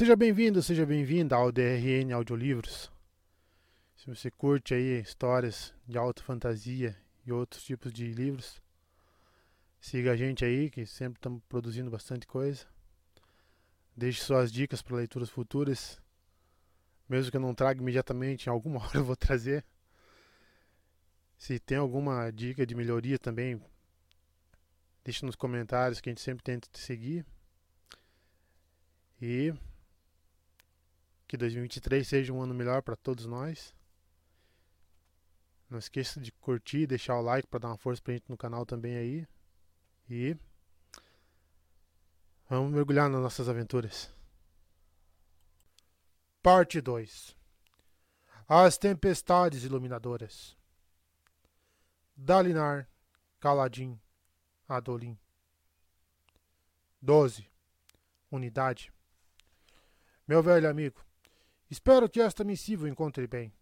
Seja bem-vindo, seja bem-vinda ao DRN Audiolivros. Se você curte aí histórias de alta fantasia e outros tipos de livros, siga a gente aí, que sempre estamos produzindo bastante coisa. Deixe suas dicas para leituras futuras. Mesmo que eu não traga imediatamente, em alguma hora eu vou trazer. Se tem alguma dica de melhoria também, deixe nos comentários que a gente sempre tenta te seguir. E que 2023 seja um ano melhor para todos nós. Não esqueça de curtir, deixar o like para dar uma força pra gente no canal também aí. E vamos mergulhar nas nossas aventuras. Parte 2 As Tempestades Iluminadoras Dalinar, Caladim, Adolim 12 Unidade Meu velho amigo, Espero que esta missiva o encontre bem.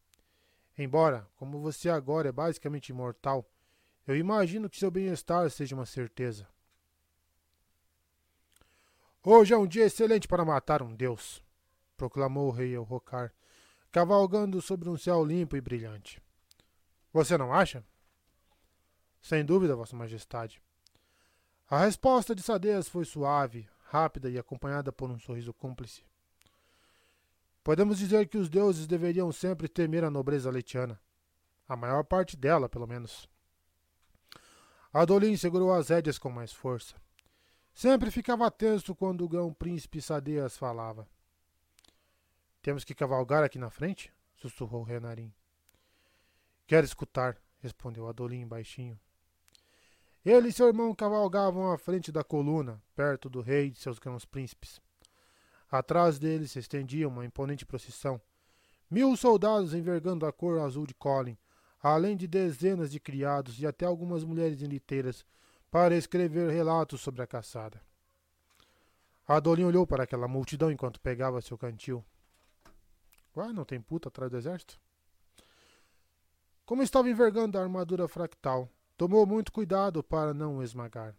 Embora, como você agora é basicamente imortal, eu imagino que seu bem-estar seja uma certeza. Hoje é um dia excelente para matar um deus, proclamou o rei Elrocar, cavalgando sobre um céu limpo e brilhante. Você não acha? Sem dúvida, Vossa Majestade. A resposta de Sadeas foi suave, rápida e acompanhada por um sorriso cúmplice. Podemos dizer que os deuses deveriam sempre temer a nobreza letiana. A maior parte dela, pelo menos. Adolin segurou as rédeas com mais força. Sempre ficava tenso quando o grão-príncipe Sadeas falava. Temos que cavalgar aqui na frente? sussurrou Renarim. Quero escutar, respondeu Adolin baixinho. Ele e seu irmão cavalgavam à frente da coluna, perto do rei e de seus grãos-príncipes. Atrás deles se estendia uma imponente procissão. Mil soldados envergando a cor azul de Colin, além de dezenas de criados e até algumas mulheres liteiras, para escrever relatos sobre a caçada. Adolin olhou para aquela multidão enquanto pegava seu cantil. Ué, não tem puta atrás do exército? Como estava envergando a armadura fractal, tomou muito cuidado para não o esmagar.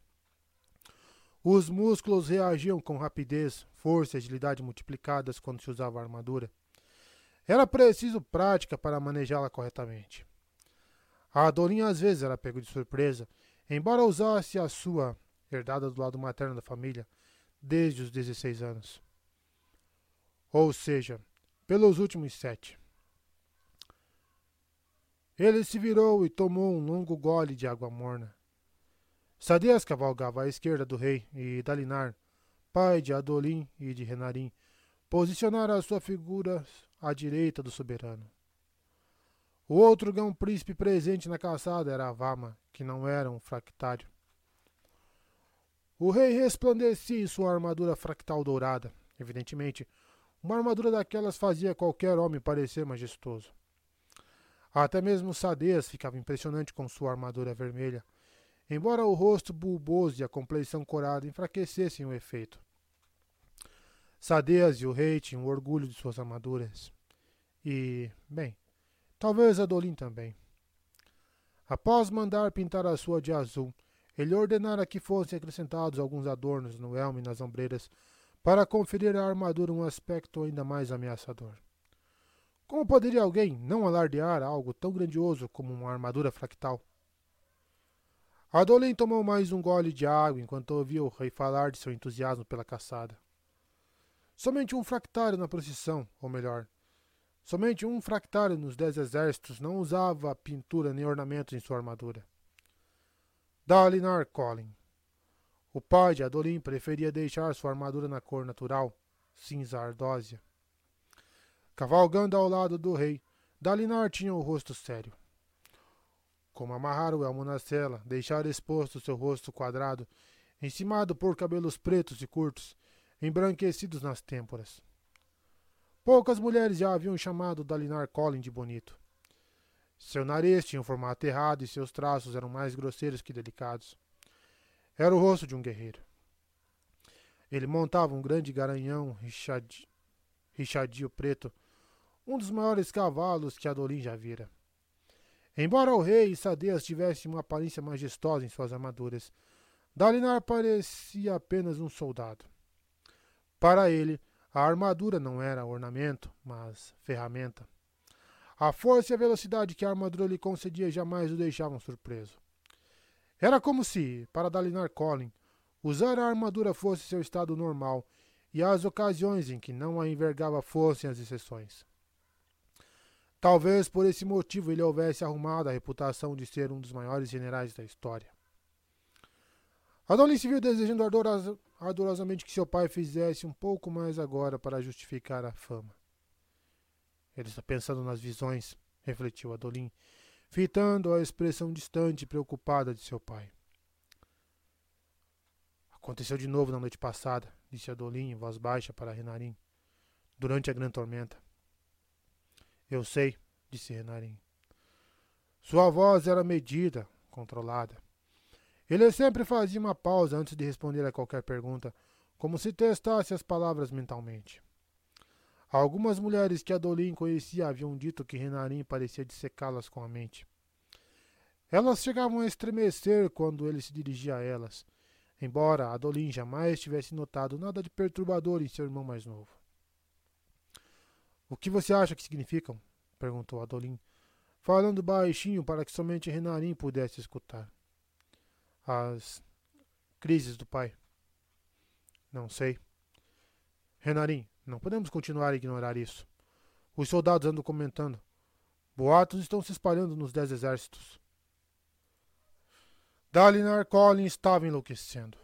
Os músculos reagiam com rapidez, força e agilidade multiplicadas quando se usava a armadura. Era preciso prática para manejá-la corretamente. A Adorinha às vezes era pego de surpresa, embora usasse a sua, herdada do lado materno da família, desde os 16 anos. Ou seja, pelos últimos sete. Ele se virou e tomou um longo gole de água morna. Sadias cavalgava à esquerda do rei e Dalinar, pai de Adolim e de Renarim, posicionara a sua figura à direita do soberano. O outro gão príncipe presente na caçada era Avama, que não era um fractário. O rei resplandecia em sua armadura fractal dourada. Evidentemente, uma armadura daquelas fazia qualquer homem parecer majestoso. Até mesmo Sadez ficava impressionante com sua armadura vermelha, embora o rosto bulboso e a compleição corada enfraquecessem o efeito. Sadeas e o rei tinham orgulho de suas armaduras. E, bem, talvez Adolin também. Após mandar pintar a sua de azul, ele ordenara que fossem acrescentados alguns adornos no elmo e nas ombreiras para conferir à armadura um aspecto ainda mais ameaçador. Como poderia alguém não alardear algo tão grandioso como uma armadura fractal? Adolin tomou mais um gole de água enquanto ouvia o rei falar de seu entusiasmo pela caçada. Somente um fractário na procissão, ou melhor, somente um fractário nos dez exércitos não usava pintura nem ornamentos em sua armadura. Dalinar Colin. O pai de Adolin preferia deixar sua armadura na cor natural, cinza ardósia. Cavalgando ao lado do rei, Dalinar tinha o rosto sério como amarrar o elmo na cela, deixar exposto seu rosto quadrado, encimado por cabelos pretos e curtos, embranquecidos nas têmporas. Poucas mulheres já haviam chamado Dalinar Collin de bonito. Seu nariz tinha um formato errado e seus traços eram mais grosseiros que delicados. Era o rosto de um guerreiro. Ele montava um grande garanhão richadio preto, um dos maiores cavalos que Adolin já vira. Embora o rei e Sadeas tivessem uma aparência majestosa em suas armaduras, Dalinar parecia apenas um soldado. Para ele, A armadura não era ornamento, mas ferramenta. A força e a velocidade que a armadura lhe concedia jamais o deixavam surpreso. Era como se, para Dalinar Collin, usar a armadura fosse seu estado normal e as ocasiões em que não a envergava fossem as exceções. Talvez por esse motivo ele houvesse arrumado a reputação de ser um dos maiores generais da história. Adolin se viu desejando ardorosamente que seu pai fizesse um pouco mais agora para justificar a fama. Ele está pensando nas visões, refletiu Adolin, fitando a expressão distante e preocupada de seu pai. Aconteceu de novo na noite passada, disse Adolin em voz baixa para Renarim, durante a grande tormenta. Eu sei, disse Renarim. Sua voz era medida, controlada. Ele sempre fazia uma pausa antes de responder a qualquer pergunta, como se testasse as palavras mentalmente. Algumas mulheres que Adolin conhecia haviam dito que Renarim parecia dissecá-las com a mente. Elas chegavam a estremecer quando ele se dirigia a elas, embora Adolin jamais tivesse notado nada de perturbador em seu irmão mais novo. O que você acha que significam? perguntou Adolin, falando baixinho para que somente Renarim pudesse escutar. As crises do pai. Não sei. Renarim, não podemos continuar a ignorar isso. Os soldados andam comentando. Boatos estão se espalhando nos dez exércitos. Dalinar Collin estava enlouquecendo.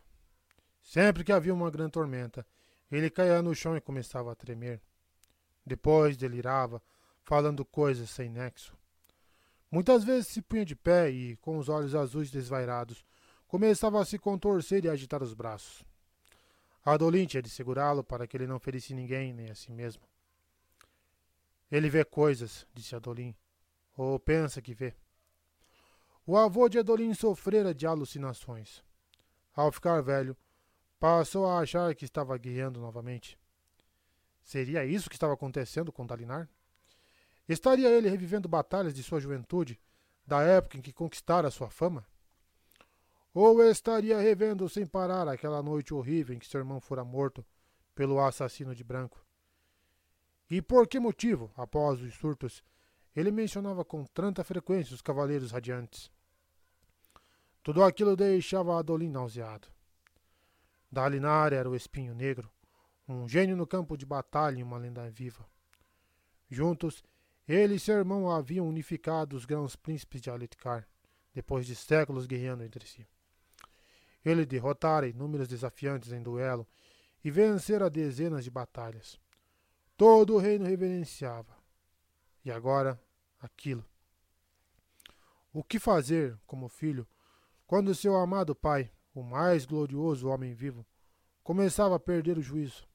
Sempre que havia uma grande tormenta, ele caía no chão e começava a tremer. Depois delirava, falando coisas sem nexo. Muitas vezes se punha de pé e, com os olhos azuis desvairados, começava a se contorcer e agitar os braços. Adolin tinha de segurá-lo para que ele não ferisse ninguém, nem a si mesmo. Ele vê coisas, disse Adolin, ou pensa que vê. O avô de Adolin sofrera de alucinações. Ao ficar velho, passou a achar que estava guiando novamente. Seria isso que estava acontecendo com Dalinar? Estaria ele revivendo batalhas de sua juventude, da época em que conquistara sua fama? Ou estaria revendo sem parar aquela noite horrível em que seu irmão fora morto pelo assassino de branco? E por que motivo, após os surtos, ele mencionava com tanta frequência os cavaleiros radiantes? Tudo aquilo deixava Adolin nauseado. Dalinar era o espinho negro, um gênio no campo de batalha e uma lenda viva. Juntos, ele e seu irmão haviam unificado os grãos príncipes de Aletkar, depois de séculos guerreando entre si. Ele derrotara inúmeros desafiantes em duelo e vencera dezenas de batalhas. Todo o reino reverenciava. E agora, aquilo. O que fazer, como filho, quando seu amado pai, o mais glorioso homem vivo, começava a perder o juízo?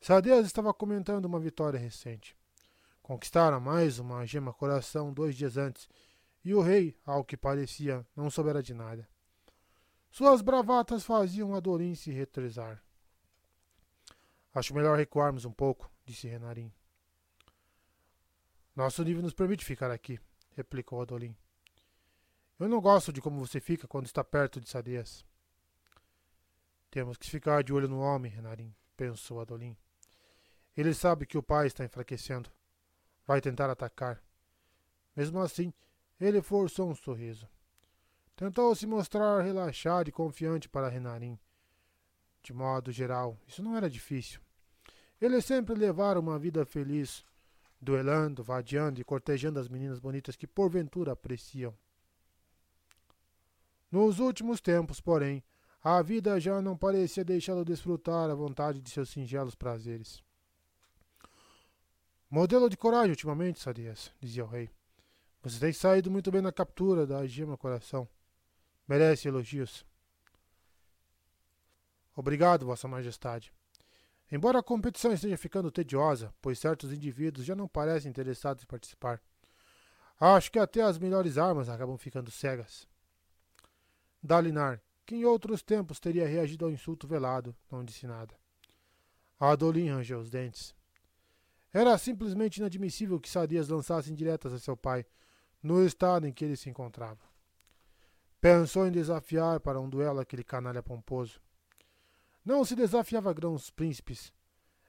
Sadeas estava comentando uma vitória recente. Conquistara mais uma gema coração dois dias antes, e o rei, ao que parecia, não soubera de nada. Suas bravatas faziam Adorim se retresar. Acho melhor recuarmos um pouco, disse Renarim. Nosso nível nos permite ficar aqui, replicou Adolim. Eu não gosto de como você fica quando está perto de Sadias. Temos que ficar de olho no homem, Renarim, pensou Adolim. Ele sabe que o pai está enfraquecendo. Vai tentar atacar. Mesmo assim, ele forçou um sorriso. Tentou se mostrar relaxado e confiante para Renarim. De modo geral, isso não era difícil. Ele sempre levara uma vida feliz, duelando, vadiando e cortejando as meninas bonitas que porventura apreciam. Nos últimos tempos, porém, a vida já não parecia deixá-lo desfrutar à vontade de seus singelos prazeres. Modelo de coragem ultimamente, Sadias, dizia o rei. Você tem saído muito bem na captura da gema coração merece elogios. Obrigado, Vossa Majestade. Embora a competição esteja ficando tediosa, pois certos indivíduos já não parecem interessados em participar, acho que até as melhores armas acabam ficando cegas. Dalinar, que em outros tempos teria reagido ao insulto velado, não disse nada. Adolin rangeu os dentes. Era simplesmente inadmissível que Sadias lançasse indiretas a seu pai, no estado em que ele se encontrava. Pensou em desafiar para um duelo aquele canalha pomposo. Não se desafiava grãos príncipes,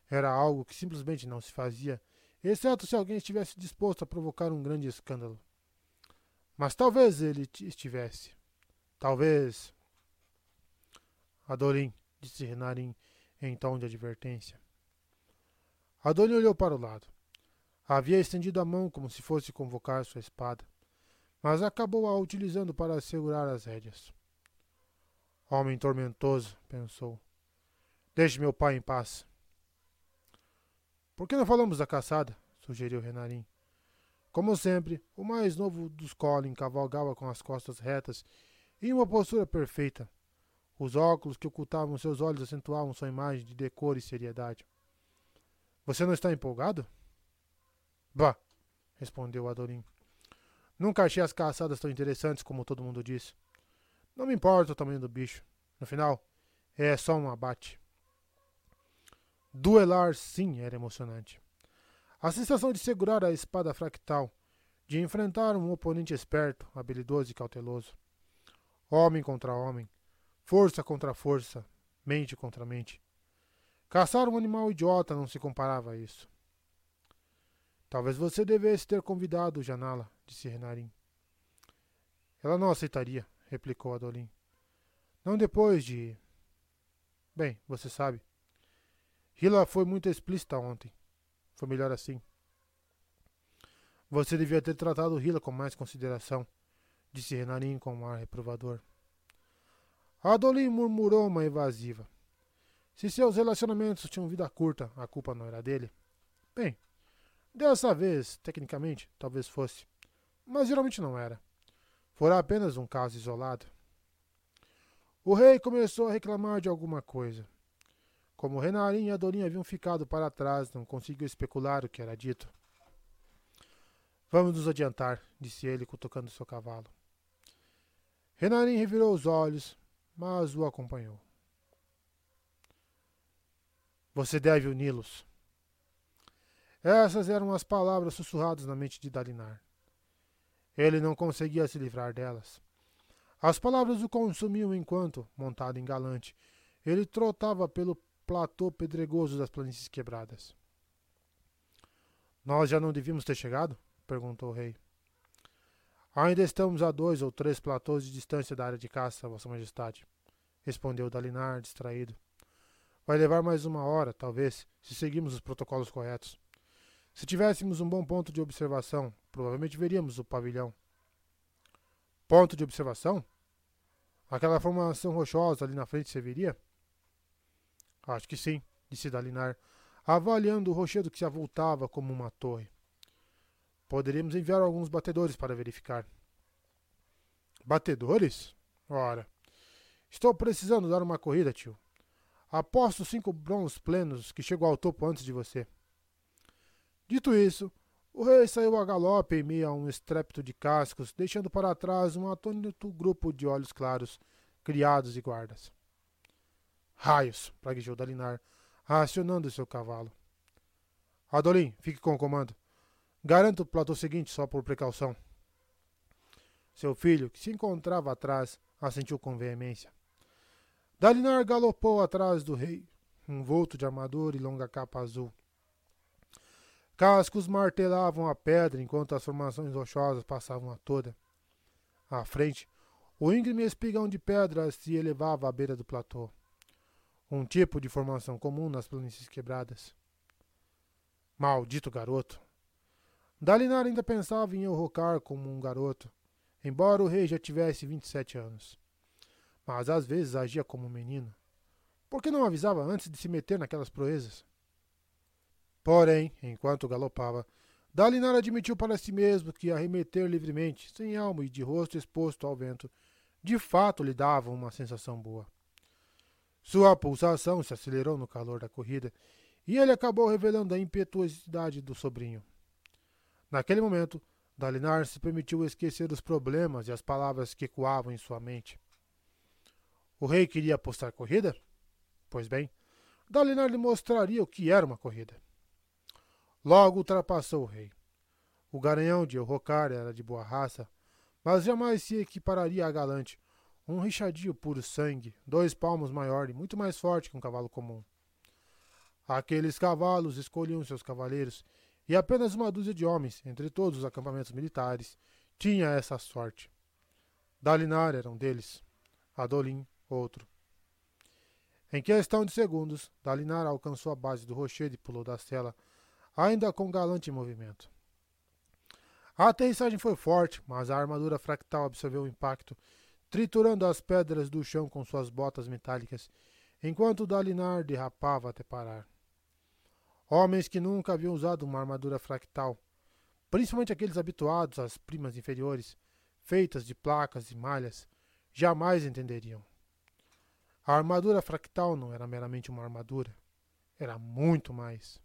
Era algo que simplesmente não se fazia, exceto se alguém estivesse disposto a provocar um grande escândalo. Mas talvez ele estivesse. Talvez. Adorim, disse Renarim em tom de advertência. Adorim olhou para o lado. Havia estendido a mão como se fosse convocar sua espada, mas acabou a utilizando para segurar as rédeas. Homem tormentoso, pensou. Deixe meu pai em paz. Por que não falamos da caçada? sugeriu Renarim. Como sempre, o mais novo dos Colin cavalgava com as costas retas e em uma postura perfeita. Os óculos que ocultavam seus olhos acentuavam sua imagem de decoro e seriedade. Você não está empolgado? Bah, respondeu Adorim. Nunca achei as caçadas tão interessantes como todo mundo diz. Não me importa o tamanho do bicho. No final, é só um abate. Duelar, sim, era emocionante. A sensação de segurar a espada fractal, de enfrentar um oponente esperto, habilidoso e cauteloso. Homem contra homem, força contra força, mente contra mente. Caçar um animal idiota não se comparava a isso. Talvez você devesse ter convidado Janala, disse Renarim. Ela não aceitaria, replicou Adolim. Não depois de. Bem, você sabe. Hila foi muito explícita ontem. Foi melhor assim. Você devia ter tratado Hila com mais consideração, disse Renarim com um ar reprovador. Adolim murmurou uma evasiva. Se seus relacionamentos tinham vida curta, a culpa não era dele. Bem, Dessa vez, tecnicamente, talvez fosse, mas geralmente não era. Fora apenas um caso isolado. O rei começou a reclamar de alguma coisa. Como Renarim e Adorim haviam ficado para trás, não conseguiu especular o que era dito. Vamos nos adiantar, disse ele, cutucando seu cavalo. Renarim revirou os olhos, mas o acompanhou. Você deve uni-los, essas eram as palavras sussurradas na mente de Dalinar. Ele não conseguia se livrar delas. As palavras o consumiam enquanto, montado em galante, ele trotava pelo platô pedregoso das planícies quebradas. Nós já não devíamos ter chegado? perguntou o rei. Ainda estamos a dois ou três platôs de distância da área de caça, Vossa Majestade, respondeu Dalinar, distraído. Vai levar mais uma hora, talvez, se seguirmos os protocolos corretos. Se tivéssemos um bom ponto de observação, provavelmente veríamos o pavilhão. Ponto de observação? Aquela formação rochosa ali na frente serviria? Acho que sim, disse Dalinar, avaliando o rochedo que se avultava como uma torre. Poderíamos enviar alguns batedores para verificar. Batedores? Ora, estou precisando dar uma corrida, tio. Aposto cinco brons plenos que chego ao topo antes de você. Dito isso, o rei saiu a galope em meio a um estrépito de cascos, deixando para trás um atônito grupo de olhos claros, criados e guardas. Raios! praguejou Dalinar, acionando seu cavalo. Adolim, fique com o comando. Garanto o platô seguinte só por precaução. Seu filho, que se encontrava atrás, assentiu com veemência. Dalinar galopou atrás do rei, vulto de armadura e longa capa azul. Cascos martelavam a pedra enquanto as formações rochosas passavam a toda. À frente, o íngreme espigão de pedra se elevava à beira do platô. Um tipo de formação comum nas planícies quebradas. Maldito garoto! Dalinar ainda pensava em Eurocar como um garoto, embora o rei já tivesse 27 anos. Mas às vezes agia como um menino. Por que não avisava antes de se meter naquelas proezas? Porém, enquanto galopava, Dalinar admitiu para si mesmo que arremeter livremente, sem alma e de rosto exposto ao vento, de fato lhe dava uma sensação boa. Sua pulsação se acelerou no calor da corrida e ele acabou revelando a impetuosidade do sobrinho. Naquele momento, Dalinar se permitiu esquecer os problemas e as palavras que ecoavam em sua mente. O rei queria apostar corrida? Pois bem, Dalinar lhe mostraria o que era uma corrida. Logo ultrapassou o rei. O garanhão de Elrocar era de boa raça, mas jamais se equipararia a Galante, um richadio puro sangue, dois palmos maior e muito mais forte que um cavalo comum. Aqueles cavalos escolhiam seus cavaleiros, e apenas uma dúzia de homens, entre todos os acampamentos militares, tinha essa sorte. Dalinar era um deles, Adolin outro. Em questão de segundos, Dalinar alcançou a base do rochedo e pulou da cela, ainda com galante movimento. A aterrissagem foi forte, mas a armadura fractal absorveu o impacto, triturando as pedras do chão com suas botas metálicas, enquanto Dalinar derrapava até parar. Homens que nunca haviam usado uma armadura fractal, principalmente aqueles habituados às primas inferiores, feitas de placas e malhas, jamais entenderiam. A armadura fractal não era meramente uma armadura, era muito mais.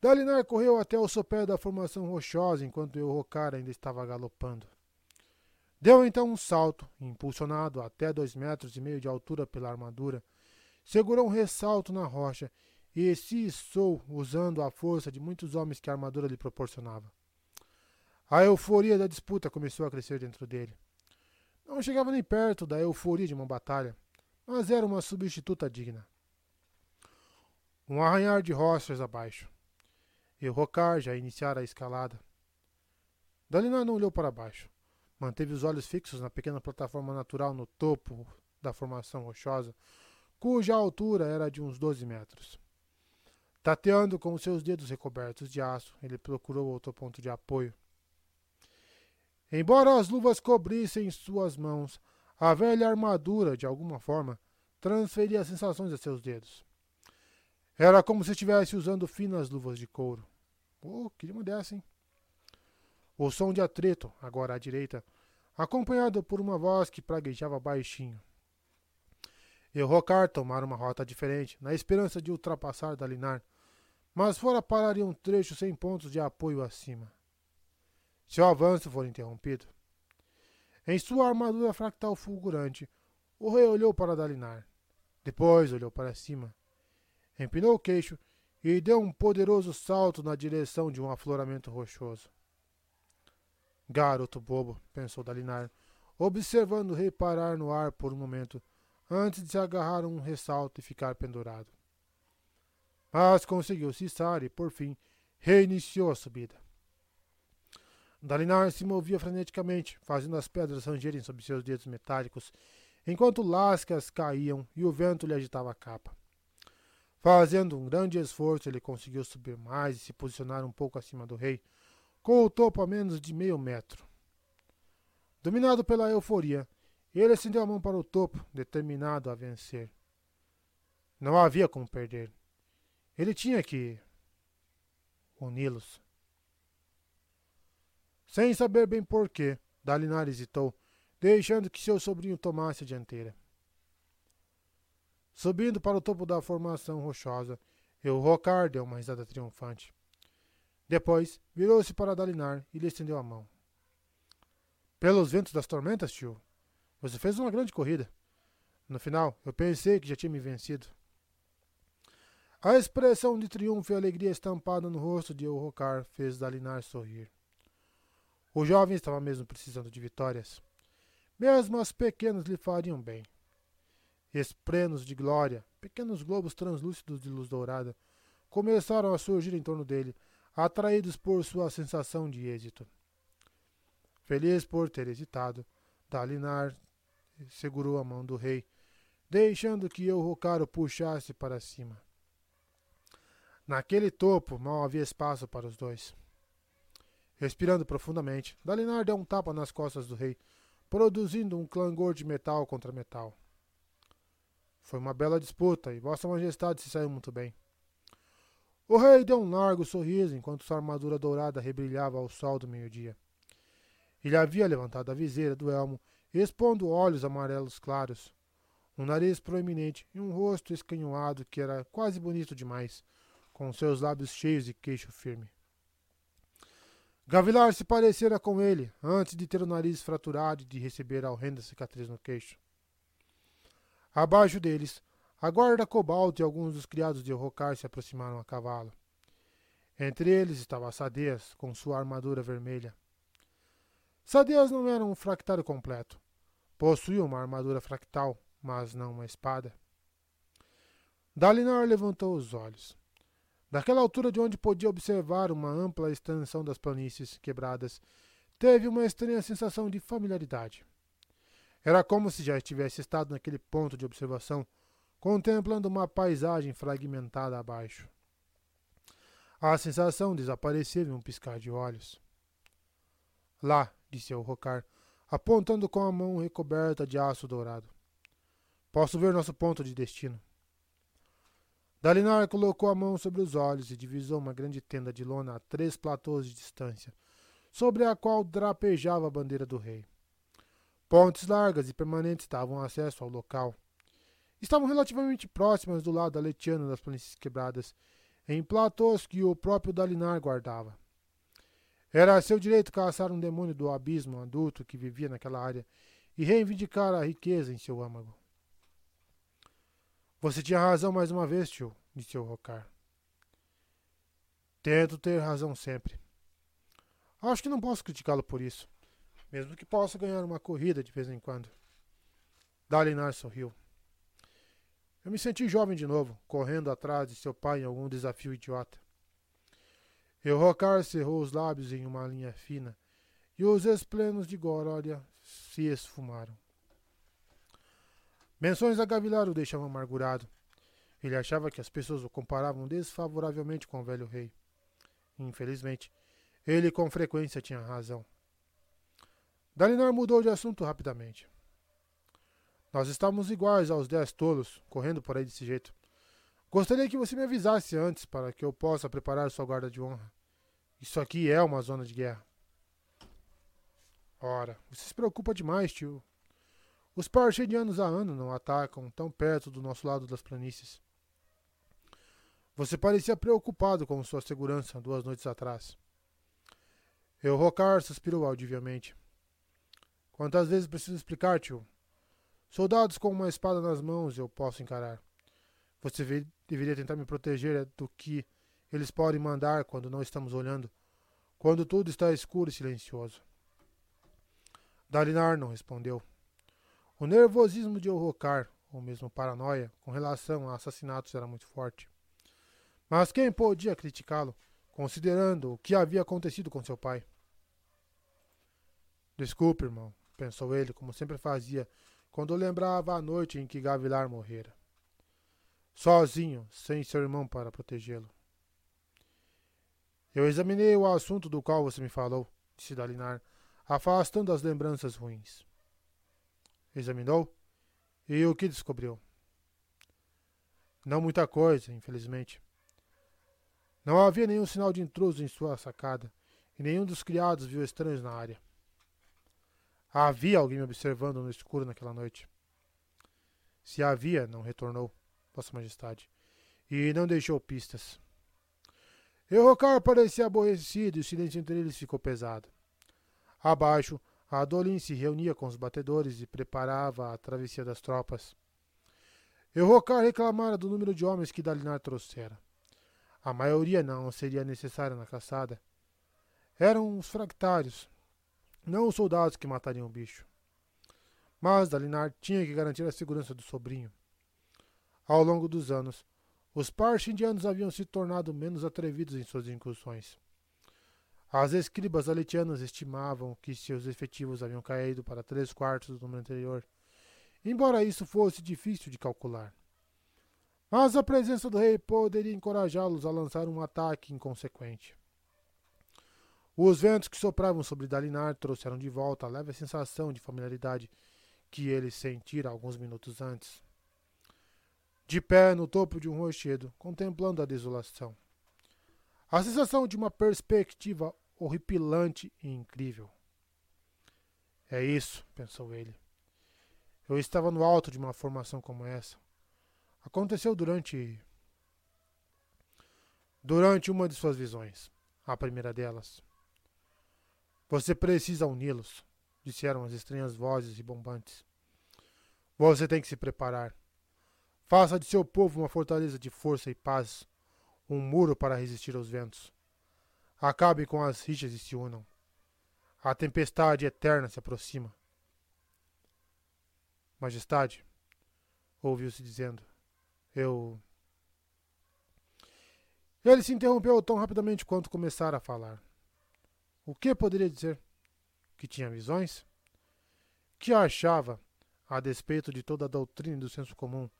Dalinar correu até o sopé da formação rochosa enquanto Eurocar ainda estava galopando. Deu então um salto, impulsionado até dois metros e meio de altura pela armadura, segurou um ressalto na rocha e se içou usando a força de muitos homens que a armadura lhe proporcionava. A euforia da disputa começou a crescer dentro dele. Não chegava nem perto da euforia de uma batalha, mas era uma substituta digna. Um arranhar de rochas abaixo. E Rocar já iniciara a escalada. Dalinar não olhou para baixo. Manteve os olhos fixos na pequena plataforma natural no topo da formação rochosa, cuja altura era de uns 12 metros. Tateando com seus dedos recobertos de aço, ele procurou outro ponto de apoio. Embora as luvas cobrissem suas mãos, a velha armadura, de alguma forma, transferia sensações a seus dedos. Era como se estivesse usando finas luvas de couro. Oh, queria uma dessa, hein? O som de atrito, agora à direita, acompanhado por uma voz que praguejava baixinho. E o Rocar tomara uma rota diferente, na esperança de ultrapassar Dalinar, mas fora parar em um trecho sem pontos de apoio acima. Seu avanço foi interrompido. Em sua armadura fractal fulgurante, o rei olhou para Dalinar. Depois olhou para cima. Empinou o queixo e deu um poderoso salto na direção de um afloramento rochoso. Garoto bobo, pensou Dalinar, observando o rei parar no ar por um momento, antes de se agarrar a um ressalto e ficar pendurado mas conseguiu cessar e, por fim, reiniciou a subida. Dalinar se movia freneticamente, fazendo as pedras rangerem sob seus dedos metálicos, enquanto lascas caíam e o vento lhe agitava a capa. Fazendo um grande esforço, ele conseguiu subir mais e se posicionar um pouco acima do rei, com o topo a menos de meio metro. Dominado pela euforia, ele estendeu a mão para o topo, determinado a vencer. Não havia como perder. Ele tinha que uni-los. Sem saber bem porquê, Dalinar hesitou, deixando que seu sobrinho tomasse a dianteira. Subindo para o topo da formação rochosa, o Rocar deu uma risada triunfante. Depois, virou-se para Dalinar e lhe estendeu a mão. Pelos ventos das tormentas, tio, você fez uma grande corrida. No final, eu pensei que já tinha me vencido. A expressão de triunfo e alegria estampada no rosto de Eurocar fez Dalinar sorrir. O jovem estava mesmo precisando de vitórias. Mesmo as pequenas lhe fariam bem. Esprenos de glória, pequenos globos translúcidos de luz dourada, começaram a surgir em torno dele, atraídos por sua sensação de êxito. Feliz por ter hesitado, Dalinar segurou a mão do rei, deixando que Eurocar o puxasse para cima. Naquele topo mal havia espaço para os dois. Respirando profundamente, Dalinar deu um tapa nas costas do rei, produzindo um clangor de metal contra metal. Foi uma bela disputa e Vossa Majestade se saiu muito bem. O rei deu um largo sorriso enquanto sua armadura dourada rebrilhava ao sol do meio-dia. Ele havia levantado a viseira do elmo, expondo olhos amarelos claros, um nariz proeminente e um rosto escanhoado que era quase bonito demais, com seus lábios cheios e queixo firme. Gavilar se parecera com ele, antes de ter o nariz fraturado e de receber a horrenda cicatriz no queixo. Abaixo deles, a guarda cobalto e alguns dos criados de Rocar se aproximaram a cavalo. Entre eles estava Sadeas, com sua armadura vermelha. Sadeas não era um fractário completo. Possuía uma armadura fractal, mas não uma espada. Dalinar levantou os olhos. Daquela altura de onde podia observar uma ampla extensão das planícies quebradas, teve uma estranha sensação de familiaridade. Era como se já estivesse estado naquele ponto de observação, contemplando uma paisagem fragmentada abaixo. A sensação desapareceu em um piscar de olhos. Lá, disse o Rocar, apontando com a mão recoberta de aço dourado. Posso ver nosso ponto de destino. Dalinar colocou a mão sobre os olhos e divisou uma grande tenda de lona a três platôs de distância, sobre a qual drapejava a bandeira do rei. Pontes largas e permanentes davam acesso ao local. Estavam relativamente próximas do lado aletiano das planícies quebradas, em platôs que o próprio Dalinar guardava. Era seu direito caçar um demônio do abismo adulto que vivia naquela área e reivindicar a riqueza em seu âmago. Você tinha razão mais uma vez, tio, disse o Rocar. Tento ter razão sempre. Acho que não posso criticá-lo por isso, mesmo que possa ganhar uma corrida de vez em quando. Dalinar sorriu. Eu me senti jovem de novo, correndo atrás de seu pai em algum desafio idiota. E o Rocar cerrou os lábios em uma linha fina, e os esplenos de glória se esfumaram. Menções a Gavilar o deixavam amargurado. Ele achava que as pessoas o comparavam desfavoravelmente com o velho rei. Infelizmente, ele com frequência tinha razão. Dalinar mudou de assunto rapidamente. Nós estávamos iguais aos dez tolos, correndo por aí desse jeito. Gostaria que você me avisasse antes para que eu possa preparar sua guarda de honra. Isso aqui é uma zona de guerra. Ora, você se preocupa demais, tio. Os parchedianos há ano não atacam tão perto do nosso lado das planícies. Você parecia preocupado com sua segurança duas noites atrás. Eu Rocar suspirou audivelmente. Quantas vezes preciso explicar, tio? Soldados com uma espada nas mãos eu posso encarar. Você deveria tentar me proteger do que eles podem mandar quando não estamos olhando, quando tudo está escuro e silencioso. Dalinar não respondeu. O nervosismo de Orrocar, ou mesmo paranoia, com relação a assassinatos era muito forte. Mas quem podia criticá-lo, considerando o que havia acontecido com seu pai? Desculpe, irmão, pensou ele, como sempre fazia, quando lembrava a noite em que Gavilar morrera. Sozinho, sem seu irmão para protegê-lo. Eu examinei o assunto do qual você me falou, disse Dalinar, afastando as lembranças ruins. Examinou? E o que descobriu? Não muita coisa, infelizmente. Não havia nenhum sinal de intruso em sua sacada, e nenhum dos criados viu estranhos na área. Havia alguém me observando no escuro naquela noite. Se havia, não retornou, Vossa Majestade, e não deixou pistas. Eurocar parecia aborrecido e o silêncio entre eles ficou pesado. Abaixo, a Dolin se reunia com os batedores e preparava a travessia das tropas. Eurocar reclamara do número de homens que Dalinar trouxera. A maioria não seria necessária na caçada. Eram os fractários, não os soldados que matariam o bicho. Mas Dalinar tinha que garantir a segurança do sobrinho. Ao longo dos anos, os parches indianos haviam se tornado menos atrevidos em suas incursões. As escribas aletianas estimavam que seus efetivos haviam caído para três quartos do número anterior, embora isso fosse difícil de calcular. Mas a presença do rei poderia encorajá-los a lançar um ataque inconsequente. Os ventos que sopravam sobre Dalinar trouxeram de volta a leve sensação de familiaridade que ele sentira alguns minutos antes de pé no topo de um rochedo, contemplando a desolação. A sensação de uma perspectiva horripilante e incrível. É isso, pensou ele. Eu estava no alto de uma formação como essa. Aconteceu durante. Durante uma de suas visões, a primeira delas. Você precisa uni-los, disseram as estranhas vozes bombantes. Você tem que se preparar. Faça de seu povo uma fortaleza de força e paz, um muro para resistir aos ventos. Acabe com as rixas e se unam. A tempestade eterna se aproxima. Majestade, ouviu-se dizendo, eu. Ele se interrompeu tão rapidamente quanto começara a falar. O que poderia dizer? Que tinha visões? Que achava, a despeito de toda a doutrina e do senso comum,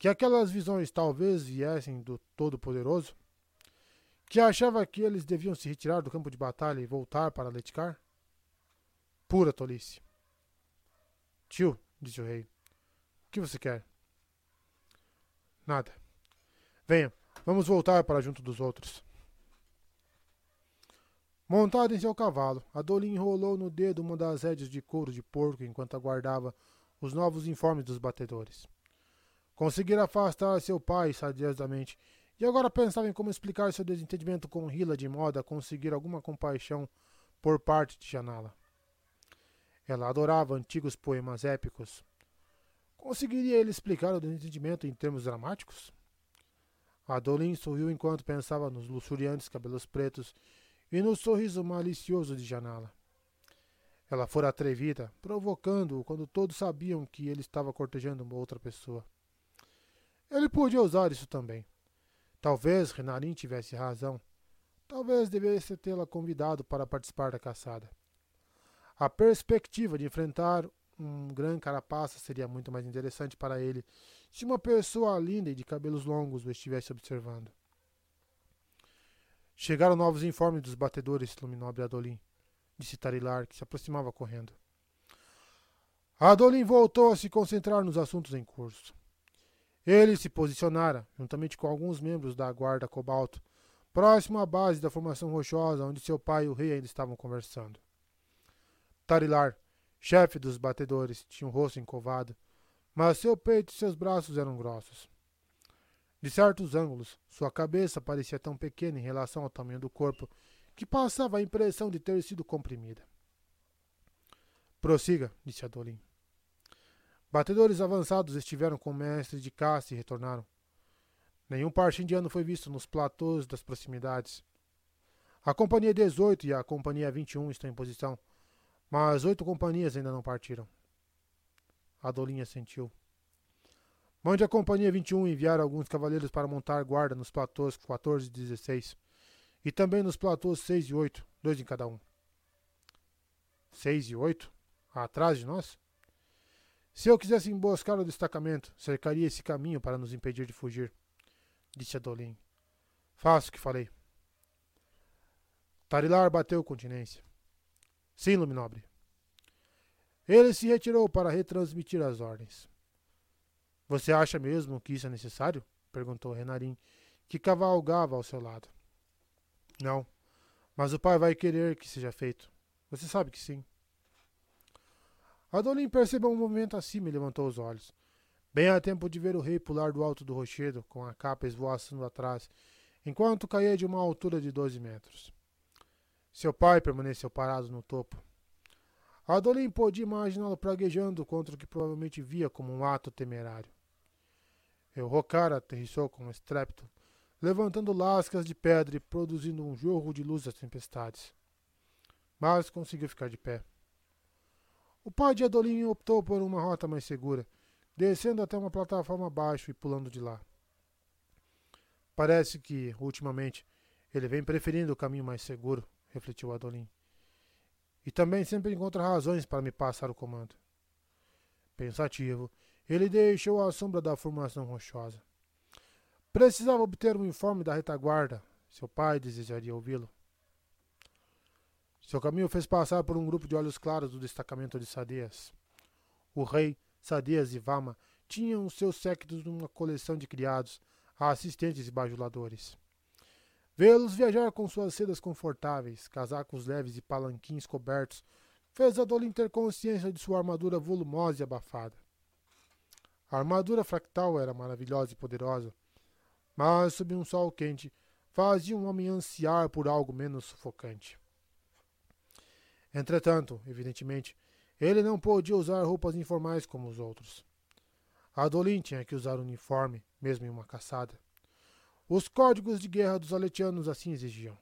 que aquelas visões talvez viessem do Todo-Poderoso? Que achava que eles deviam se retirar do campo de batalha e voltar para Leticar? Pura tolice. Tio, disse o rei, o que você quer? Nada. Venha, vamos voltar para junto dos outros. Montado em seu cavalo, Adolin enrolou no dedo uma das rédeas de couro de porco enquanto aguardava os novos informes dos batedores. Conseguira afastar seu pai sadiosamente e agora pensava em como explicar seu desentendimento com Hila de modo a conseguir alguma compaixão por parte de Janala. Ela adorava antigos poemas épicos. Conseguiria ele explicar o desentendimento em termos dramáticos? Adolin sorriu enquanto pensava nos luxuriantes cabelos pretos e no sorriso malicioso de Janala. Ela fora atrevida, provocando-o quando todos sabiam que ele estava cortejando uma outra pessoa. Ele podia usar isso também. Talvez Renarin tivesse razão. Talvez devesse tê-la convidado para participar da caçada. A perspectiva de enfrentar um grande carapaça seria muito mais interessante para ele se uma pessoa linda e de cabelos longos o estivesse observando. Chegaram novos informes dos batedores, Luminobre Adolim, disse Tarilar, que se aproximava correndo. Adolim voltou a se concentrar nos assuntos em curso. Ele se posicionara, juntamente com alguns membros da guarda cobalto, próximo à base da formação rochosa onde seu pai e o rei ainda estavam conversando. Tarilar, chefe dos batedores, tinha um rosto encovado, mas seu peito e seus braços eram grossos. De certos ângulos, sua cabeça parecia tão pequena em relação ao tamanho do corpo que passava a impressão de ter sido comprimida. Prossiga, disse Adolin. Batedores avançados estiveram com o mestre de caça e retornaram. Nenhum parche indiano foi visto nos platôs das proximidades. A Companhia 18 e a Companhia 21 estão em posição, mas oito companhias ainda não partiram. Adolin assentiu. Mande a Companhia 21 enviar alguns cavaleiros para montar guarda nos platôs 14 e 16. E também nos platôs 6 e 8, dois em cada um. 6 e 8? Atrás de nós? Se eu quisesse emboscar o destacamento, cercaria esse caminho para nos impedir de fugir, disse Adolin. Faço o que falei. Tarilar bateu continência. Sim, Luminobre. Ele se retirou para retransmitir as ordens. Você acha mesmo que isso é necessário? perguntou Renarim, que cavalgava ao seu lado. Não, mas o pai vai querer que seja feito. Você sabe que sim. Adolin percebeu um movimento acima e levantou os olhos. Bem a tempo de ver o rei pular do alto do rochedo, com a capa esvoaçando atrás, enquanto caía de uma altura de doze metros. Seu pai permaneceu parado no topo. Adolin pôde imaginá-lo praguejando contra o que provavelmente via como um ato temerário. El Rocar aterrissou com estrépito, levantando lascas de pedra e produzindo um jorro de luz das tempestades. Mas conseguiu ficar de pé. O pai de Adolin optou por uma rota mais segura, descendo até uma plataforma abaixo e pulando de lá. Parece que, ultimamente, ele vem preferindo o caminho mais seguro, refletiu Adolin. E também sempre encontra razões para me passar o comando. Pensativo, ele deixou a sombra da formação rochosa. Precisava obter um informe da retaguarda. Seu pai desejaria ouvi-lo. Seu caminho fez passar por um grupo de olhos claros do destacamento de Sadeias. O rei, Sadeias e Vama tinham seus séquitos numa coleção de criados, assistentes e bajuladores. Vê-los viajar com suas sedas confortáveis, casacos leves e palanquins cobertos, fez Adolin ter consciência de sua armadura volumosa e abafada. A armadura fractal era maravilhosa e poderosa, mas sob um sol quente fazia um homem ansiar por algo menos sufocante. Entretanto, evidentemente, ele não podia usar roupas informais como os outros. Adolin tinha que usar uniforme, mesmo em uma caçada. Os códigos de guerra dos aletianos assim exigiam.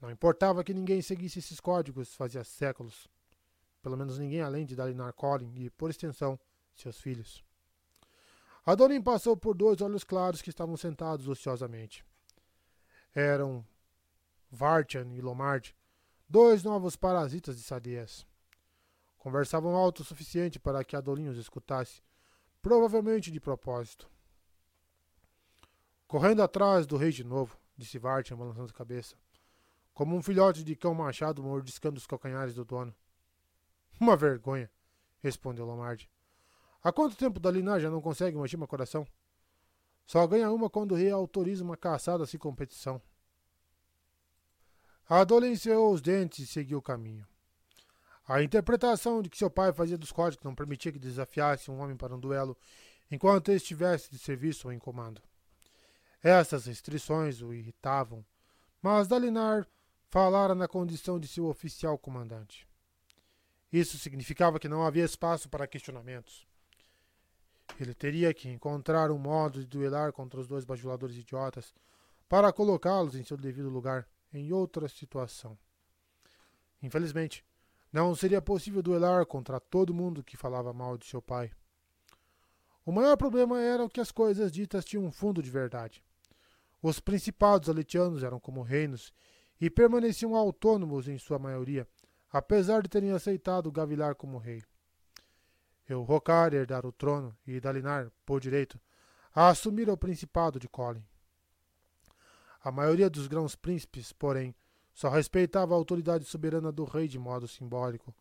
Não importava que ninguém seguisse esses códigos fazia séculos. Pelo menos ninguém além de Dalinar Collin e, por extensão, seus filhos. Adonim passou por dois olhos claros que estavam sentados ociosamente. eram Vartian e Lomard, dois novos parasitas de Sadias. Conversavam alto o suficiente para que Adolin os escutasse, provavelmente de propósito. Correndo atrás do rei de novo, disse Vartian, balançando a cabeça, como um filhote de cão machado mordiscando os calcanhares do dono. Uma vergonha, respondeu Lomard. Há quanto tempo Dalinar já não consegue uma coração? Só ganha uma quando o rei autoriza uma caçada sem competição. Adolin encerrou os dentes e seguiu o caminho. A interpretação de que seu pai fazia dos códigos não permitia que desafiasse um homem para um duelo enquanto estivesse de serviço ou em comando. Essas restrições o irritavam, mas Dalinar falara na condição de seu oficial comandante. Isso significava que não havia espaço para questionamentos. Ele teria que encontrar um modo de duelar contra os dois bajuladores idiotas para colocá-los em seu devido lugar em outra situação. Infelizmente, não seria possível duelar contra todo mundo que falava mal de seu pai. O maior problema era que as coisas ditas tinham um fundo de verdade. Os principados aletianos eram como reinos e permaneciam autônomos em sua maioria, apesar de terem aceitado Gavilar como rei. Rocar herdar o trono e Dalinar, por direito, a assumir o principado de Colin. A maioria dos grãos príncipes, porém, só respeitava a autoridade soberana do rei de modo simbólico,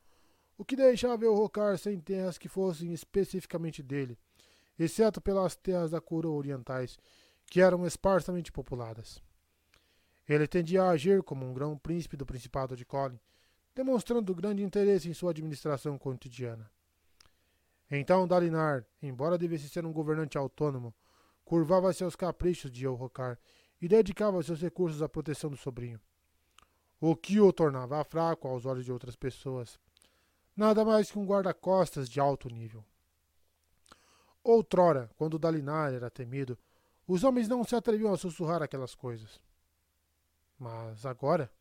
o que deixava Rocar sem terras que fossem especificamente dele, exceto pelas terras da coroa orientais, que eram esparsamente populadas. Ele tendia a agir como um grão-príncipe do Principado de Colin, demonstrando grande interesse em sua administração cotidiana. Então Dalinar, embora devesse ser um governante autônomo, curvava-se aos caprichos de Elrocar e dedicava seus recursos à proteção do sobrinho. O que o tornava fraco aos olhos de outras pessoas. Nada mais que um guarda-costas de alto nível. Outrora, quando Dalinar era temido, os homens não se atreviam a sussurrar aquelas coisas. Mas agora.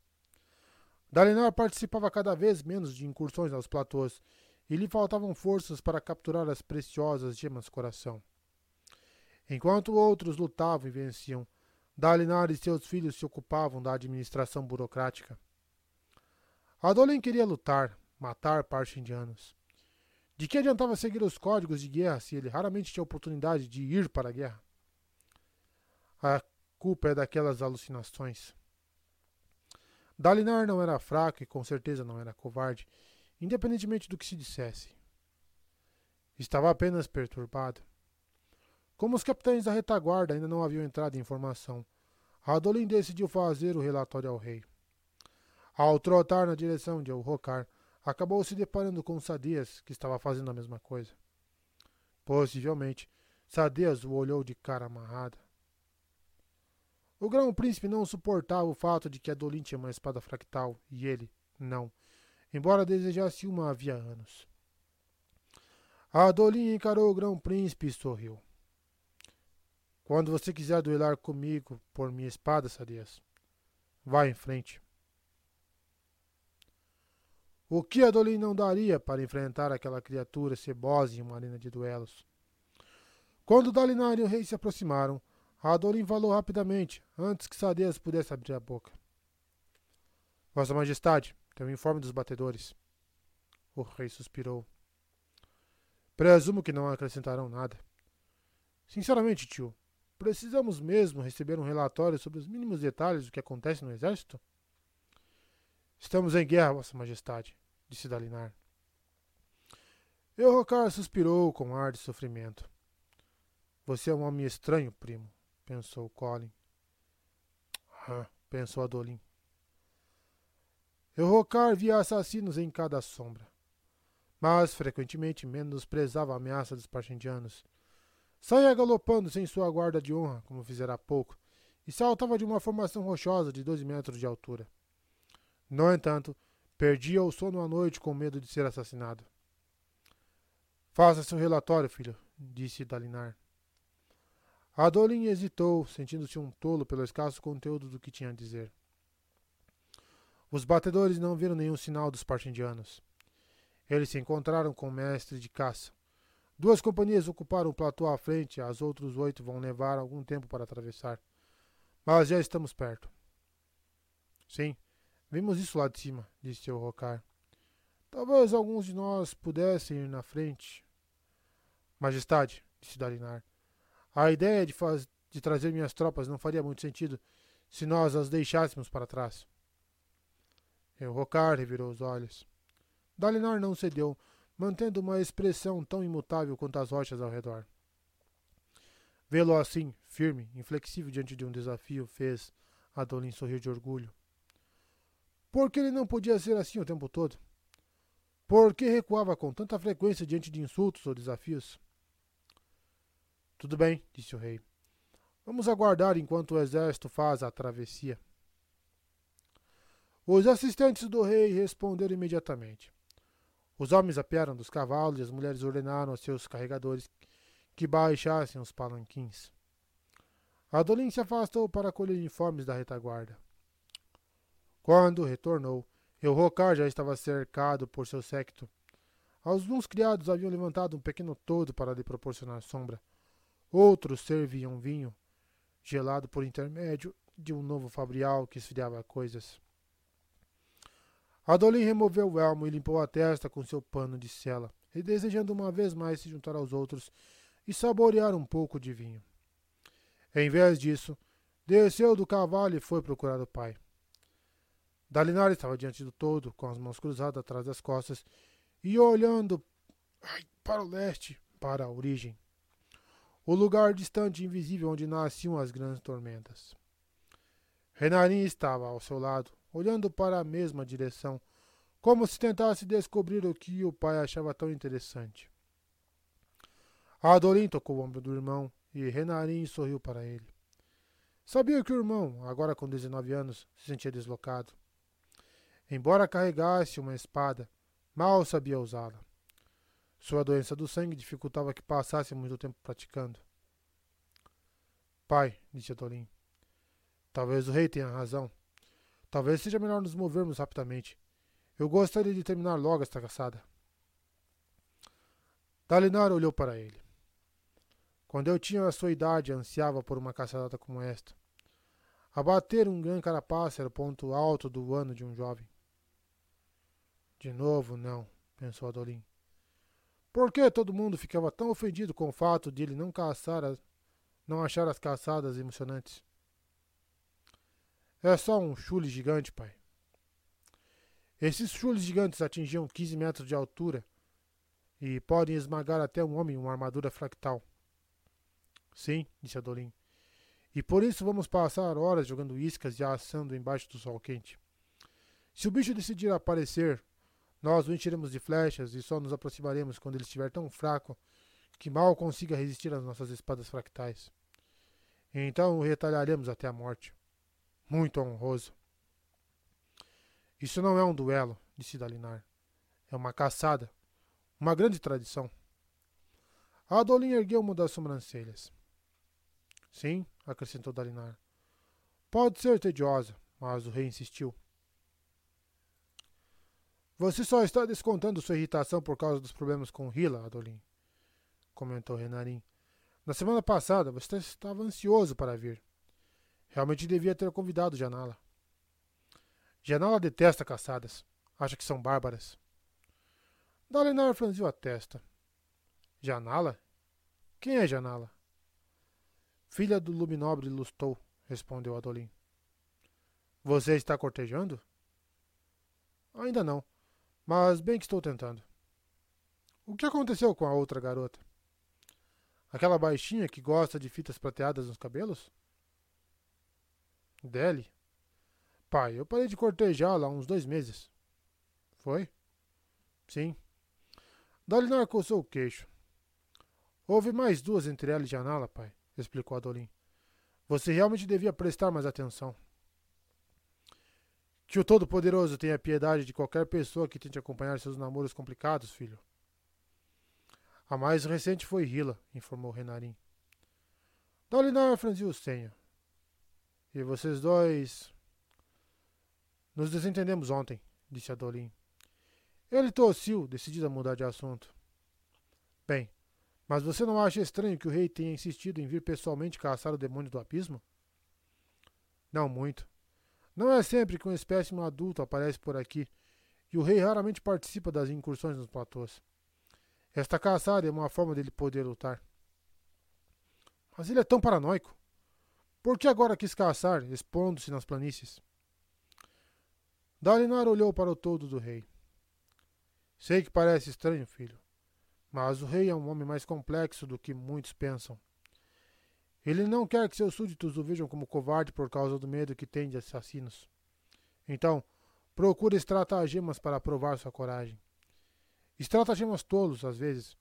Dalinar participava cada vez menos de incursões aos platôs e lhe faltavam forças para capturar as preciosas gemas coração. Enquanto outros lutavam e venciam, Dalinar e seus filhos se ocupavam da administração burocrática. Adolin queria lutar, matar parchindianos. De que adiantava seguir os códigos de guerra se ele raramente tinha oportunidade de ir para a guerra? A culpa é daquelas alucinações. Dalinar não era fraco e com certeza não era covarde, independentemente do que se dissesse. Estava apenas perturbado. Como os capitães da retaguarda ainda não haviam entrado em informação, Radolin decidiu fazer o relatório ao rei. Ao trotar na direção de Elrocar, acabou se deparando com Sadias, que estava fazendo a mesma coisa. Possivelmente, Sadias o olhou de cara amarrada. O grão-príncipe não suportava o fato de que Adolin tinha uma espada fractal e ele, não, embora desejasse uma havia anos. Adolin encarou o grão-príncipe e sorriu. Quando você quiser duelar comigo por minha espada, Sadias, vá em frente. O que Adolin não daria para enfrentar aquela criatura cebosa em uma arena de duelos? Quando Dalinar e o rei se aproximaram, Adolin falou rapidamente, antes que Sadias pudesse abrir a boca. Vossa Majestade, tem um informe dos batedores. O rei suspirou. Presumo que não acrescentarão nada. Sinceramente, tio, precisamos mesmo receber um relatório sobre os mínimos detalhes do que acontece no exército? Estamos em guerra, Vossa Majestade, disse Dalinar. Eurocar suspirou com ar de sofrimento. Você é um homem estranho, primo, pensou Colin. Ah, pensou Adolin. Eurocar via assassinos em cada sombra, mas frequentemente menosprezava a ameaça dos parchindianos. Saía galopando sem sua guarda de honra, como fizera há pouco, e saltava de uma formação rochosa de doze metros de altura. No entanto, perdia o sono à noite com medo de ser assassinado. Faça seu relatório, filho, disse Dalinar. Adolin hesitou, sentindo-se um tolo pelo escasso conteúdo do que tinha a dizer. Os batedores não viram nenhum sinal dos partindianos. Eles se encontraram com o mestre de caça. Duas companhias ocuparam o platô à frente, as outras oito vão levar algum tempo para atravessar. Mas já estamos perto. Sim, vimos isso lá de cima, disse o Rocar. Talvez alguns de nós pudessem ir na frente. Majestade, disse Dalinar, a ideia de, faz... de trazer minhas tropas não faria muito sentido se nós as deixássemos para trás. O Rocar revirou os olhos. Dalinar não cedeu, mantendo uma expressão tão imutável quanto as rochas ao redor. Vê-lo assim, firme, inflexível diante de um desafio, fez Adolin sorrir de orgulho. Por que ele não podia ser assim o tempo todo? Por que recuava com tanta frequência diante de insultos ou desafios? Tudo bem, disse o rei. Vamos aguardar enquanto o exército faz a travessia. Os assistentes do rei responderam imediatamente. Os homens apiaram dos cavalos e as mulheres ordenaram aos seus carregadores que baixassem os palanquins. Adolin se afastou para colher uniformes da retaguarda. Quando retornou, Elrocar já estava cercado por seu séquito. Alguns criados haviam levantado um pequeno todo para lhe proporcionar sombra. Outros serviam vinho, gelado por intermédio de um novo fabrial que esfriava coisas. Adolin removeu o elmo e limpou a testa com seu pano de sela, e desejando uma vez mais se juntar aos outros e saborear um pouco de vinho. Em vez disso, desceu do cavalo e foi procurar o pai. Dalinar estava diante do todo, com as mãos cruzadas atrás das costas e olhando para o leste, para a origem. O lugar distante e invisível onde nasciam as grandes tormentas. Renarin estava ao seu lado, olhando para a mesma direção, como se tentasse descobrir o que o pai achava tão interessante. Adolin tocou o ombro do irmão e Renarin sorriu para ele. Sabia que o irmão, agora com 19 anos, se sentia deslocado. Embora carregasse uma espada, mal sabia usá-la. Sua doença do sangue dificultava que passasse muito tempo praticando. Pai, disse Adolin, talvez o rei tenha razão. Talvez seja melhor nos movermos rapidamente. Eu gostaria de terminar logo esta caçada. Dalinar olhou para ele. Quando eu tinha a sua idade, ansiava por uma caçada como esta. Abater um grande carapaça era o ponto alto do ano de um jovem. De novo, não, pensou Adolin. Por que todo mundo ficava tão ofendido com o fato de ele não caçar, as, não achar as caçadas emocionantes? É só um chule gigante, pai. Esses chules gigantes atingiam 15 metros de altura e podem esmagar até um homem em uma armadura fractal. Sim, disse Adolin. E por isso vamos passar horas jogando iscas e assando embaixo do sol quente. Se o bicho decidir aparecer, nós o encheremos de flechas e só nos aproximaremos quando ele estiver tão fraco que mal consiga resistir às nossas espadas fractais. Então o retalharemos até a morte. Muito honroso. Isso não é um duelo, disse Dalinar. É uma caçada. Uma grande tradição. Adolin ergueu uma das sobrancelhas. Sim, acrescentou Dalinar. Pode ser tediosa, mas o rei insistiu. Você só está descontando sua irritação por causa dos problemas com Hila, Adolin, comentou Renarin. Na semana passada você estava ansioso para vir. Realmente devia ter convidado Janala. Janala detesta caçadas. Acha que são bárbaras. Dalinar franziu a testa. Janala? Quem é Janala? Filha do Luminobre Lustou, respondeu Adolin. Você está cortejando? Ainda não, mas bem que estou tentando. O que aconteceu com a outra garota? Aquela baixinha que gosta de fitas prateadas nos cabelos? Dele? Pai, eu parei de cortejá-la uns dois meses. Foi? Sim. Dalinar coçou o queixo. Houve mais duas entre ela e Janala, pai, explicou Adolin. Você realmente devia prestar mais atenção. Que o Todo-Poderoso tenha piedade de qualquer pessoa que tente acompanhar seus namoros complicados, filho. A mais recente foi Hila, informou Renarin. Dalinar franziu o senho. E vocês dois. Nos desentendemos ontem, disse Adolin. Ele tossiu, decidido a mudar de assunto. Bem, mas você não acha estranho que o rei tenha insistido em vir pessoalmente caçar o demônio do abismo? Não muito. Não é sempre que um espécime adulto aparece por aqui, e o rei raramente participa das incursões nos platôs. Esta caçada é uma forma dele poder lutar. Mas ele é tão paranoico. Por que agora quis caçar, expondo-se nas planícies? Dalinar olhou para o todo do rei. Sei que parece estranho, filho, mas o rei é um homem mais complexo do que muitos pensam. Ele não quer que seus súditos o vejam como covarde por causa do medo que tem de assassinos. Então, procura estratagemas para provar sua coragem. Estratagemas tolos, às vezes,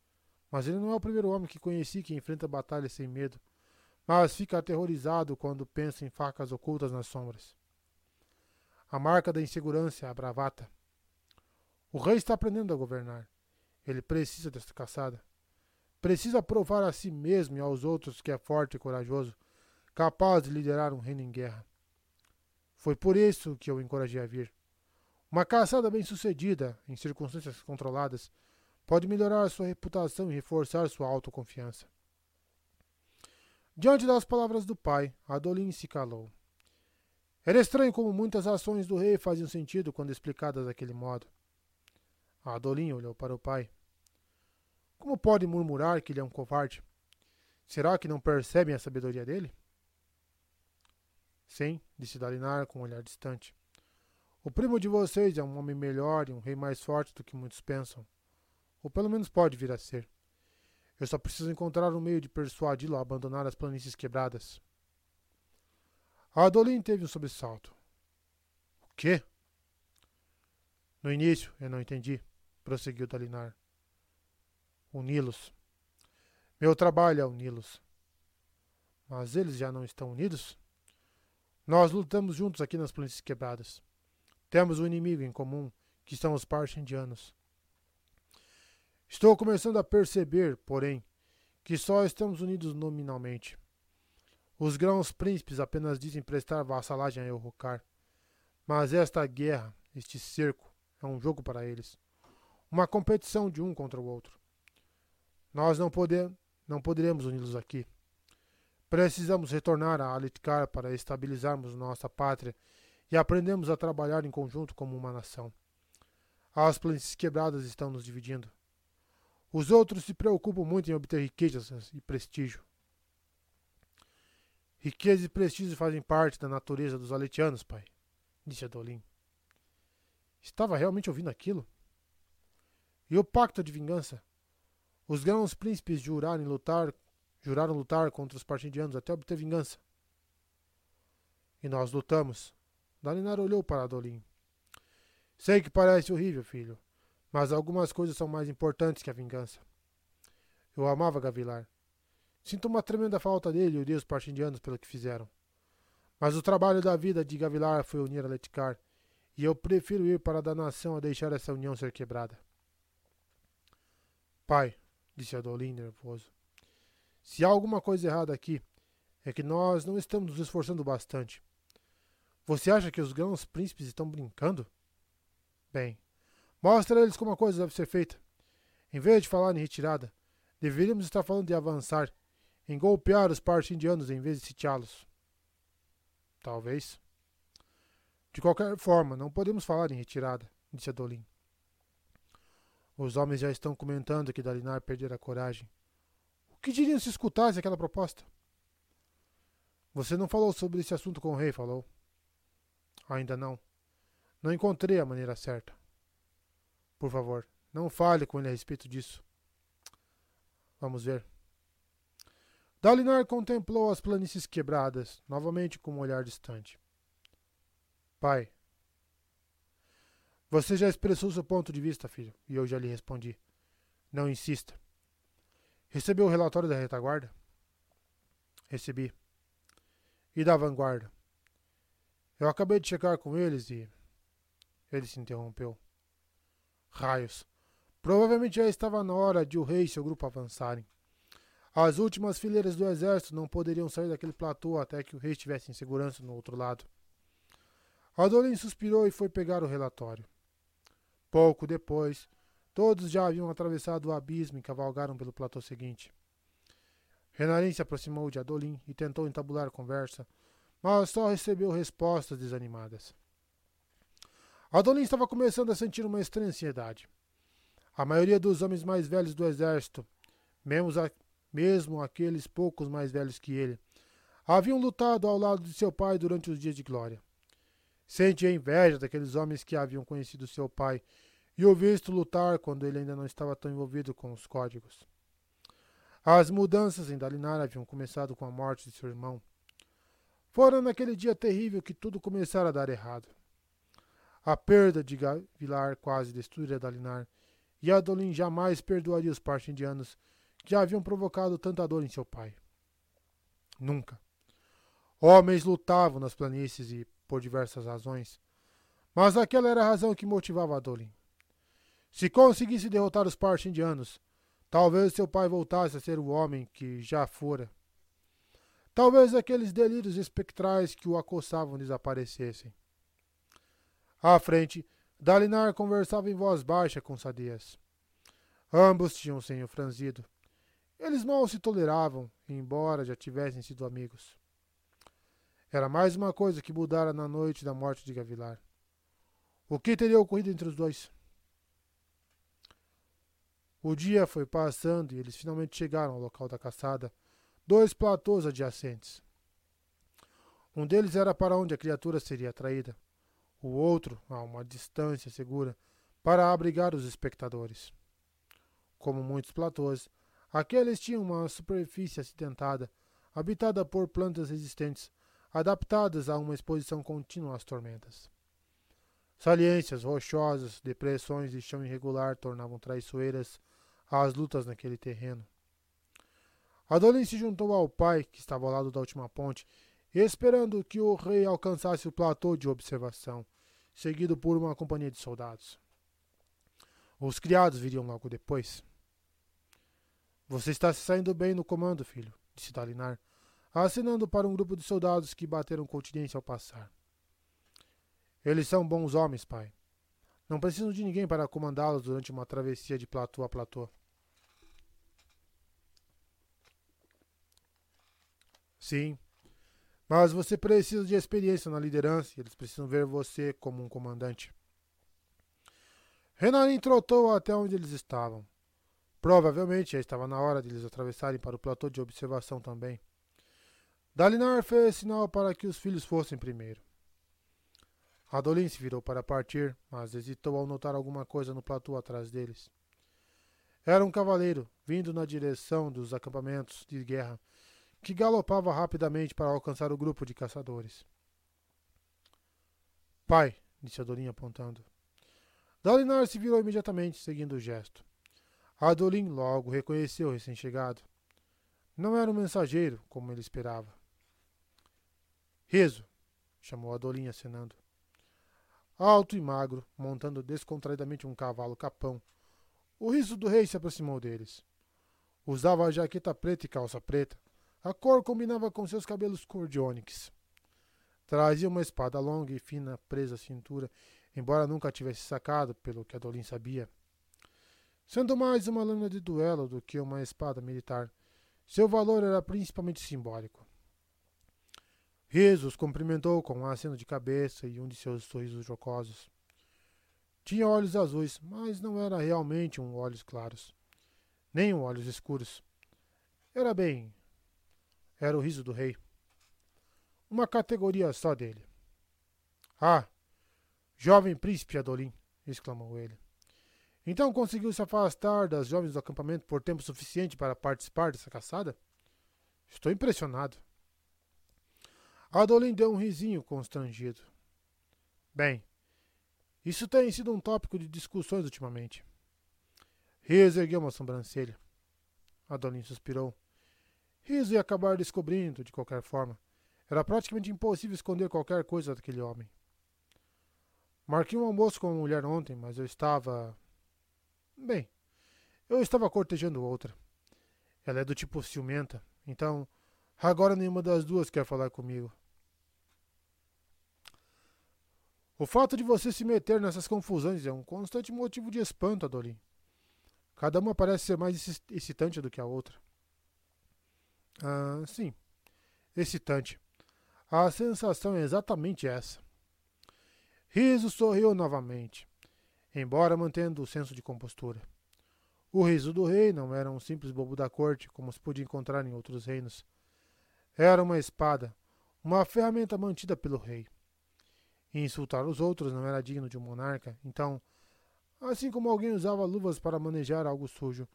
mas ele não é o primeiro homem que conheci que enfrenta batalhas sem medo, mas fica aterrorizado quando pensa em facas ocultas nas sombras. A marca da insegurança é a bravata. O rei está aprendendo a governar. Ele precisa desta caçada. Precisa provar a si mesmo e aos outros que é forte e corajoso, capaz de liderar um reino em guerra. Foi por isso que eu o encorajei a vir. Uma caçada bem-sucedida, em circunstâncias controladas, pode melhorar sua reputação e reforçar sua autoconfiança. Diante das palavras do pai, Adolin se calou. Era estranho como muitas ações do rei faziam sentido quando explicadas daquele modo. Adolin olhou para o pai. Como pode murmurar que ele é um covarde? Será que não percebem a sabedoria dele? Sim, disse Dalinar com um olhar distante. O primo de vocês é um homem melhor e um rei mais forte do que muitos pensam. Ou pelo menos pode vir a ser. Eu só preciso encontrar um meio de persuadi-lo a abandonar as planícies quebradas. Adolin teve um sobressalto. O quê? No início, eu não entendi, prosseguiu Dalinar uni-los. Meu trabalho é uni-los. Mas eles já não estão unidos? Nós lutamos juntos aqui nas planícies quebradas. Temos um inimigo em comum, que são os parchindianos. Estou começando a perceber, porém, que só estamos unidos nominalmente. Os grãos príncipes apenas dizem prestar vassalagem a Elrocar. Mas esta guerra, este cerco, é um jogo para eles. Uma competição de um contra o outro. Nós não, poder, não poderemos uni-los aqui. Precisamos retornar a Alitkar para estabilizarmos nossa pátria e aprendermos a trabalhar em conjunto como uma nação. As planícies quebradas estão nos dividindo. Os outros se preocupam muito em obter riquezas e prestígio. Riqueza e prestígio fazem parte da natureza dos aletianos, pai, disse Adolin. Estava realmente ouvindo aquilo? E o pacto de vingança? Os grãos príncipes juraram lutar, juraram lutar contra os partidianos até obter vingança. E nós lutamos. Dalinar olhou para Adolin. Sei que parece horrível, filho, mas algumas coisas são mais importantes que a vingança. Eu amava Gavilar. Sinto uma tremenda falta dele e odeio os partidianos pelo que fizeram. Mas o trabalho da vida de Gavilar foi unir a Leticar, e eu prefiro ir para a danação a deixar essa união ser quebrada. Pai, disse Adolin nervoso. Se há alguma coisa errada aqui, é que nós não estamos nos esforçando bastante. Você acha que os grãos príncipes estão brincando? Bem, mostra a eles como a coisa deve ser feita. Em vez de falar em retirada, deveríamos estar falando de avançar, em golpear os partes indianos em vez de sitiá-los. Talvez. De qualquer forma, não podemos falar em retirada, disse Adolin. Os homens já estão comentando que Dalinar perdera a coragem. O que diriam se escutasse aquela proposta? Você não falou sobre esse assunto com o rei, falou? Ainda não. Não encontrei a maneira certa. Por favor, não fale com ele a respeito disso. Vamos ver. Dalinar contemplou as planícies quebradas, novamente com um olhar distante. Pai, você já expressou seu ponto de vista, filho, e eu já lhe respondi. Não insista. Recebeu o relatório da retaguarda? Recebi. E da vanguarda? Eu acabei de checar com eles e. Ele se interrompeu. Raios. Provavelmente já estava na hora de o rei e seu grupo avançarem. As últimas fileiras do exército não poderiam sair daquele platô até que o rei estivesse em segurança no outro lado. Adolin suspirou e foi pegar o relatório. Pouco depois, todos já haviam atravessado o abismo e cavalgaram pelo platô seguinte. Renarin se aproximou de Adolin e tentou entabular conversa, mas só recebeu respostas desanimadas. Adolin estava começando a sentir uma estranha ansiedade. A maioria dos homens mais velhos do exército, mesmo, a, mesmo aqueles poucos mais velhos que ele, haviam lutado ao lado de seu pai durante os dias de glória. Sentia inveja daqueles homens que haviam conhecido seu pai e o visto lutar quando ele ainda não estava tão envolvido com os códigos. As mudanças em Dalinar haviam começado com a morte de seu irmão. Fora naquele dia terrível que tudo começara a dar errado. A perda de Gavilar quase destruíra Dalinar, e Adolin jamais perdoaria os partindianos que haviam provocado tanta dor em seu pai. Nunca. Homens lutavam nas planícies e por diversas razões, mas aquela era a razão que motivava Adolin. Se conseguisse derrotar os partindianos, talvez seu pai voltasse a ser o homem que já fora. Talvez aqueles delírios espectrais que o acossavam desaparecessem. À frente, Dalinar conversava em voz baixa com Sadias. Ambos tinham o senho franzido. Eles mal se toleravam, embora já tivessem sido amigos. Era mais uma coisa que mudara na noite da morte de Gavilar. O que teria ocorrido entre os dois? O dia foi passando e eles finalmente chegaram ao local da caçada, dois platôs adjacentes. Um deles era para onde a criatura seria atraída, o outro a uma distância segura para abrigar os espectadores. Como muitos platôs, aqueles tinham uma superfície acidentada, habitada por plantas resistentes adaptadas a uma exposição contínua às tormentas. Saliências rochosas, depressões e chão irregular tornavam traiçoeiras as lutas naquele terreno. Adolin se juntou ao pai, que estava ao lado da última ponte, esperando que o rei alcançasse o platô de observação, seguido por uma companhia de soldados. Os criados viriam logo depois. Você está se saindo bem no comando, filho, disse Dalinar, acenando para um grupo de soldados que bateram continência ao passar. Eles são bons homens, pai. Não preciso de ninguém para comandá-los durante uma travessia de platô a platô. Sim, mas você precisa de experiência na liderança e eles precisam ver você como um comandante. Renarin trotou até onde eles estavam. Provavelmente já estava na hora de eles atravessarem para o platô de observação também. Dalinar fez sinal para que os filhos fossem primeiro. Adolin se virou para partir, mas hesitou ao notar alguma coisa no platô atrás deles. Era um cavaleiro, vindo na direção dos acampamentos de guerra, que galopava rapidamente para alcançar o grupo de caçadores. Pai, disse Adolin apontando. Dalinar se virou imediatamente, seguindo o gesto. Adolin logo reconheceu o recém-chegado. Não era um mensageiro, como ele esperava. Riso, chamou Adolim acenando. Alto e magro, montando descontraidamente um cavalo capão, o riso do rei se aproximou deles. Usava jaqueta preta e calça preta. A cor combinava com seus cabelos cor de ônix. Trazia uma espada longa e fina presa à cintura, embora nunca tivesse sacado, pelo que Adolin sabia. Sendo mais uma lâmina de duelo do que uma espada militar, seu valor era principalmente simbólico. Riso os cumprimentou com um aceno de cabeça e um de seus sorrisos jocosos. Tinha olhos azuis, mas não era realmente um olhos claros, nem um olhos escuros. Era bem. Era o riso do rei. Uma categoria só dele. Ah, jovem príncipe Adolin! exclamou ele. Então conseguiu se afastar das jovens do acampamento por tempo suficiente para participar dessa caçada? Estou impressionado. Adolin deu um risinho constrangido. Bem, isso tem sido um tópico de discussões ultimamente. Riso ergueu uma sobrancelha. Adolin suspirou. Riso ia acabar descobrindo, de qualquer forma. Era praticamente impossível esconder qualquer coisa daquele homem. Marquei um almoço com uma mulher ontem, mas eu estava. Bem, eu estava cortejando outra. Ela é do tipo ciumenta, então agora nenhuma das duas quer falar comigo. O fato de você se meter nessas confusões é um constante motivo de espanto, Adolin. Cada uma parece ser mais excitante do que a outra. Ah, sim. Excitante. A sensação é exatamente essa. Riso sorriu novamente, embora mantendo o senso de compostura. O riso do rei não era um simples bobo da corte, como se podia encontrar em outros reinos. Era uma espada, uma ferramenta mantida pelo rei. E insultar os outros não era digno de um monarca, então, assim como alguém usava luvas para manejar algo sujo,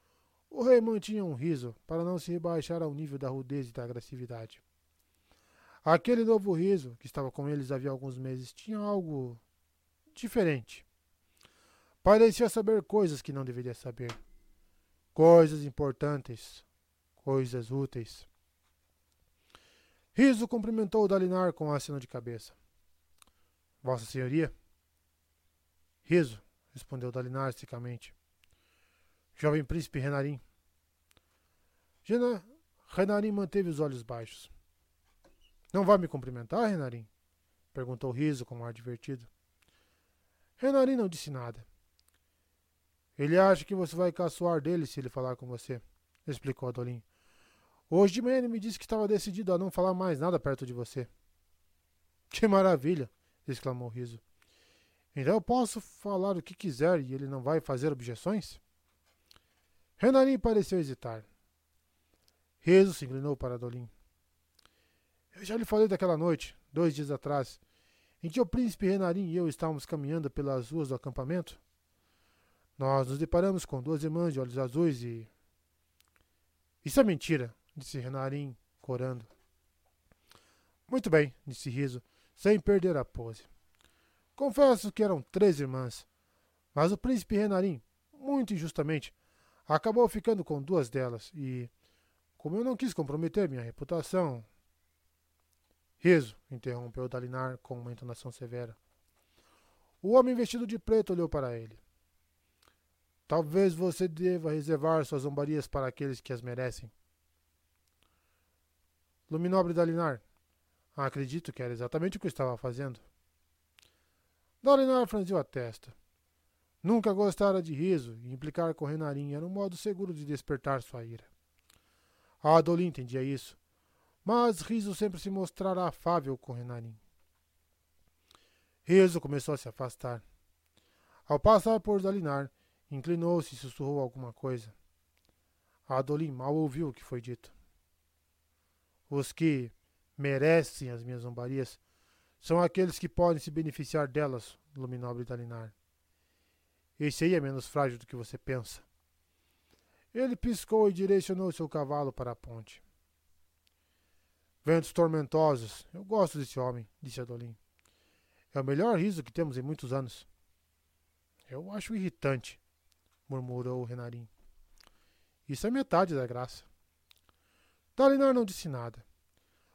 o rei mantinha um riso para não se rebaixar ao nível da rudez e da agressividade. Aquele novo riso, que estava com eles havia alguns meses, tinha algo diferente. Parecia saber coisas que não deveria saber. Coisas importantes, coisas úteis. Riso cumprimentou Dalinar com aceno de cabeça. Vossa Senhoria? Riso, respondeu Dalinar secamente. Jovem príncipe Renarim. Renarim manteve os olhos baixos. Não vai me cumprimentar, Renarim? perguntou Riso com um ar divertido. Renarim não disse nada. Ele acha que você vai caçoar dele se ele falar com você, explicou Adolin. Hoje de manhã ele me disse que estava decidido a não falar mais nada perto de você. Que maravilha! exclamou Riso. Então eu posso falar o que quiser e ele não vai fazer objeções? Renarim pareceu hesitar. Riso se inclinou para Adolin. Eu já lhe falei daquela noite, dois dias atrás, em que o príncipe Renarim e eu estávamos caminhando pelas ruas do acampamento, nós nos deparamos com duas irmãs de olhos azuis e. Isso é mentira, disse Renarim, corando. Muito bem, disse Riso, sem perder a pose. Confesso que eram três irmãs, mas o príncipe Renarim, muito injustamente, acabou ficando com duas delas e, como eu não quis comprometer minha reputação, Riso, interrompeu Dalinar com uma entonação severa. O homem vestido de preto olhou para ele. Talvez você deva reservar suas zombarias para aqueles que as merecem. Luminobre Dalinar, acredito que era exatamente o que estava fazendo. Dalinar franziu a testa. Nunca gostara de riso e implicar com Renarim era um modo seguro de despertar sua ira. Adolin entendia isso mas Riso sempre se mostrará afável com Renarim. Riso começou a se afastar. Ao passar por Dalinar, inclinou-se e sussurrou alguma coisa. Adolin mal ouviu o que foi dito. Os que merecem as minhas zombarias são aqueles que podem se beneficiar delas, luminobre Dalinar. Esse aí é menos frágil do que você pensa. Ele piscou e direcionou seu cavalo para a ponte. Ventos tormentosos. Eu gosto desse homem, disse Adolin. É o melhor riso que temos em muitos anos. Eu acho irritante, murmurou Renarim. Isso é metade da graça. Dalinar não disse nada.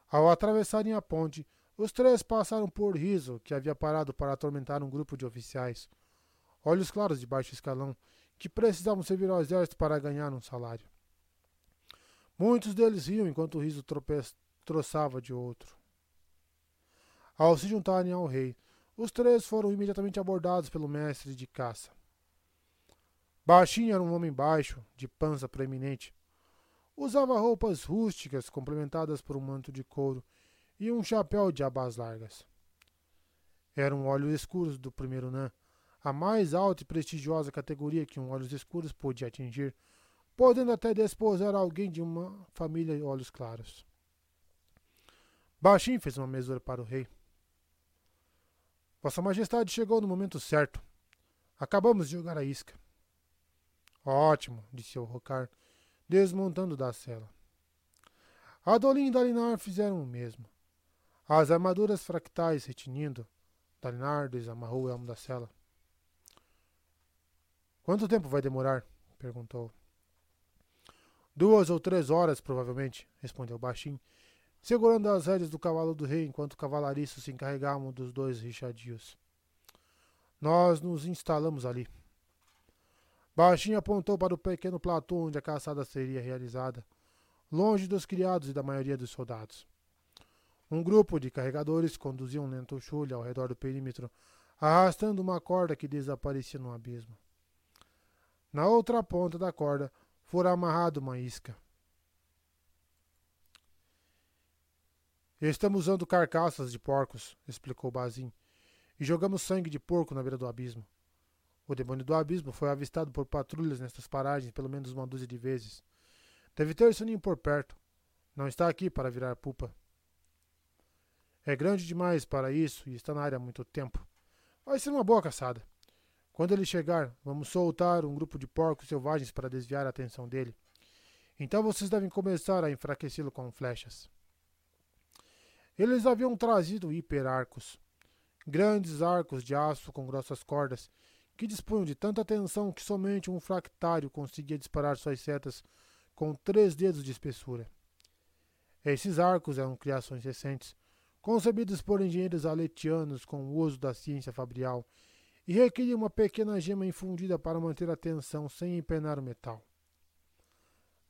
Ao atravessarem a ponte, os três passaram por Riso, que havia parado para atormentar um grupo de oficiais, olhos claros de baixo escalão, que precisavam servir ao exército para ganhar um salário. Muitos deles riam enquanto o riso troçava de outro. Ao se juntarem ao rei, os três foram imediatamente abordados pelo mestre de caça. Baixinho era um homem baixo, de pança proeminente. Usava roupas rústicas complementadas por um manto de couro e um chapéu de abas largas. Eram olhos escuros do primeiro Nã, a mais alta e prestigiosa categoria que um olhos escuros podia atingir, podendo até desposar alguém de uma família de olhos claros. Baixinho fez uma mesura para o rei. Vossa Majestade chegou no momento certo. Acabamos de jogar a isca. Ótimo, disse o Rocar, desmontando da cela. Adolin e Dalinar fizeram o mesmo. As armaduras fractais retinindo, Dalinar desamarrou o elmo da cela. Quanto tempo vai demorar? perguntou. Duas ou três horas, provavelmente, respondeu Baixinho, segurando as rédeas do cavalo do rei enquanto cavalariços se encarregavam dos dois richadios. Nós nos instalamos ali. Baixinho apontou para o pequeno platô onde a caçada seria realizada, longe dos criados e da maioria dos soldados. Um grupo de carregadores conduzia um lento chule ao redor do perímetro, arrastando uma corda que desaparecia no abismo. Na outra ponta da corda fora amarrada uma isca. Estamos usando carcaças de porcos, explicou Bazin, e jogamos sangue de porco na beira do abismo. O demônio do abismo foi avistado por patrulhas nestas paragens pelo menos uma dúzia de vezes. Deve ter seu ninho por perto. Não está aqui para virar pupa. É grande demais para isso e está na área há muito tempo. Vai ser uma boa caçada. Quando ele chegar, vamos soltar um grupo de porcos selvagens para desviar a atenção dele. Então vocês devem começar a enfraquecê-lo com flechas. Eles haviam trazido hiperarcos, grandes arcos de aço com grossas cordas, que dispunham de tanta tensão que somente um fractário conseguia disparar suas setas com três dedos de espessura. Esses arcos eram criações recentes, concebidos por engenheiros aletianos com o uso da ciência fabrial, e requeriam uma pequena gema infundida para manter a tensão sem empenar o metal.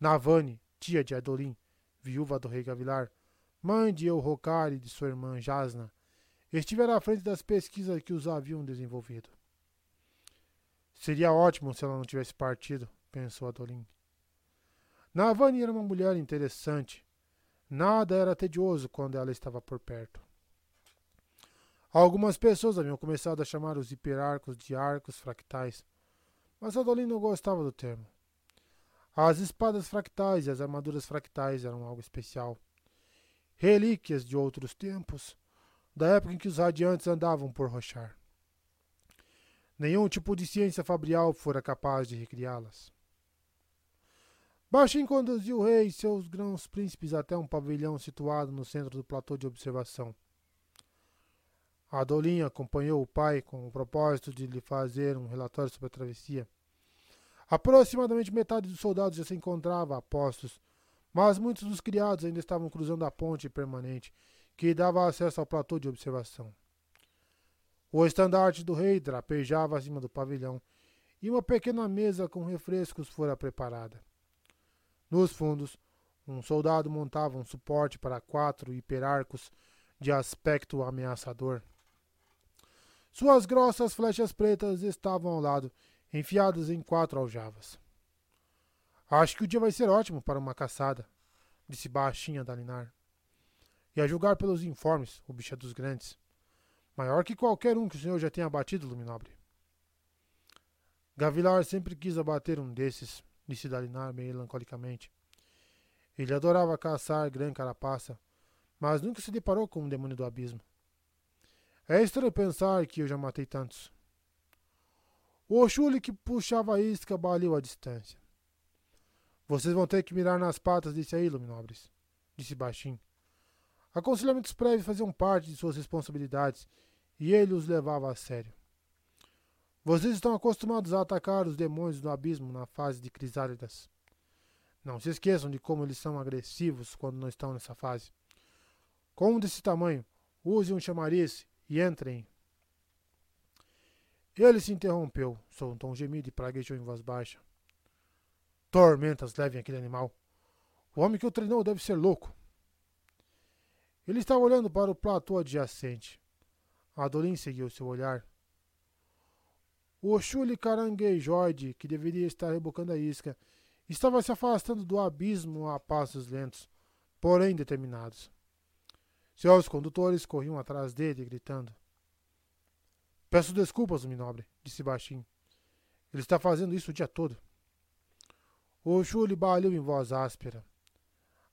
Navani, tia de Adolin, viúva do rei Gavilar, mãe de Eurocar e de sua irmã Jasna, estivera à frente das pesquisas que os haviam desenvolvido. Seria ótimo se ela não tivesse partido, pensou Adolin. Navani era uma mulher interessante. Nada era tedioso quando ela estava por perto. Algumas pessoas haviam começado a chamar os hiperarcos de arcos fractais, mas Adolin não gostava do termo. As espadas fractais e as armaduras fractais eram algo especial. Relíquias de outros tempos, da época em que os radiantes andavam por rochar. Nenhum tipo de ciência fabrial fora capaz de recriá-las. Baixin conduziu o rei e seus grãos príncipes até um pavilhão situado no centro do platô de observação. Adolin acompanhou o pai com o propósito de lhe fazer um relatório sobre a travessia. Aproximadamente metade dos soldados já se encontrava a postos, mas muitos dos criados ainda estavam cruzando a ponte permanente que dava acesso ao platô de observação. O estandarte do rei drapejava acima do pavilhão e uma pequena mesa com refrescos fora preparada. Nos fundos, um soldado montava um suporte para quatro hiperarcos de aspecto ameaçador. Suas grossas flechas pretas estavam ao lado, enfiadas em quatro aljavas. Acho que o dia vai ser ótimo para uma caçada, disse baixinha Dalinar. E a julgar pelos informes, o bicho é dos grandes. Maior que qualquer um que o senhor já tenha abatido, Luminobre. Gavilar sempre quis abater um desses, disse Dalinar melancolicamente. Ele adorava caçar grã carapaça, mas nunca se deparou com um demônio do abismo. É estranho pensar que eu já matei tantos. O Oxule que puxava a isca baliu a distância. Vocês vão ter que mirar nas patas desse aí, Luminobres, disse baixinho. Aconselhamentos prévios faziam parte de suas responsabilidades e ele os levava a sério. Vocês estão acostumados a atacar os demônios do abismo na fase de crisálidas. Não se esqueçam de como eles são agressivos quando não estão nessa fase. Com um desse tamanho, use um chamariz e entrem. Ele se interrompeu, soltou um gemido e praguejou em voz baixa. Tormentas levem aquele animal. O homem que o treinou deve ser louco. Ele estava olhando para o platô adjacente. Adolin seguiu seu olhar. O Oxule caranguejoide, que deveria estar rebocando a isca, estava se afastando do abismo a passos lentos, porém determinados. Seus condutores corriam atrás dele, gritando. Peço desculpas, Minobre, disse baixinho. Ele está fazendo isso o dia todo. O Oxule baliu em voz áspera.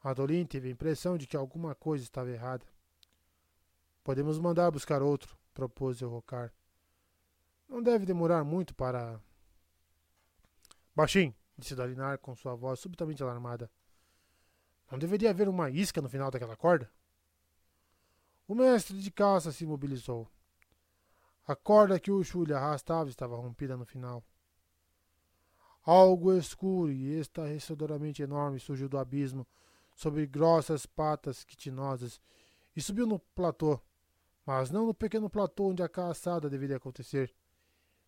Adolin teve a impressão de que alguma coisa estava errada. Podemos mandar buscar outro, propôs Rocar. Não deve demorar muito para. Baixinho, disse Dalinar com sua voz subitamente alarmada. Não deveria haver uma isca no final daquela corda? O mestre de caça se mobilizou. A corda que o Chu lhe arrastava estava rompida no final. Algo escuro e estarrecedoramente enorme surgiu do abismo sobre grossas patas quitinosas e subiu no platô, mas não no pequeno platô onde a caçada deveria acontecer,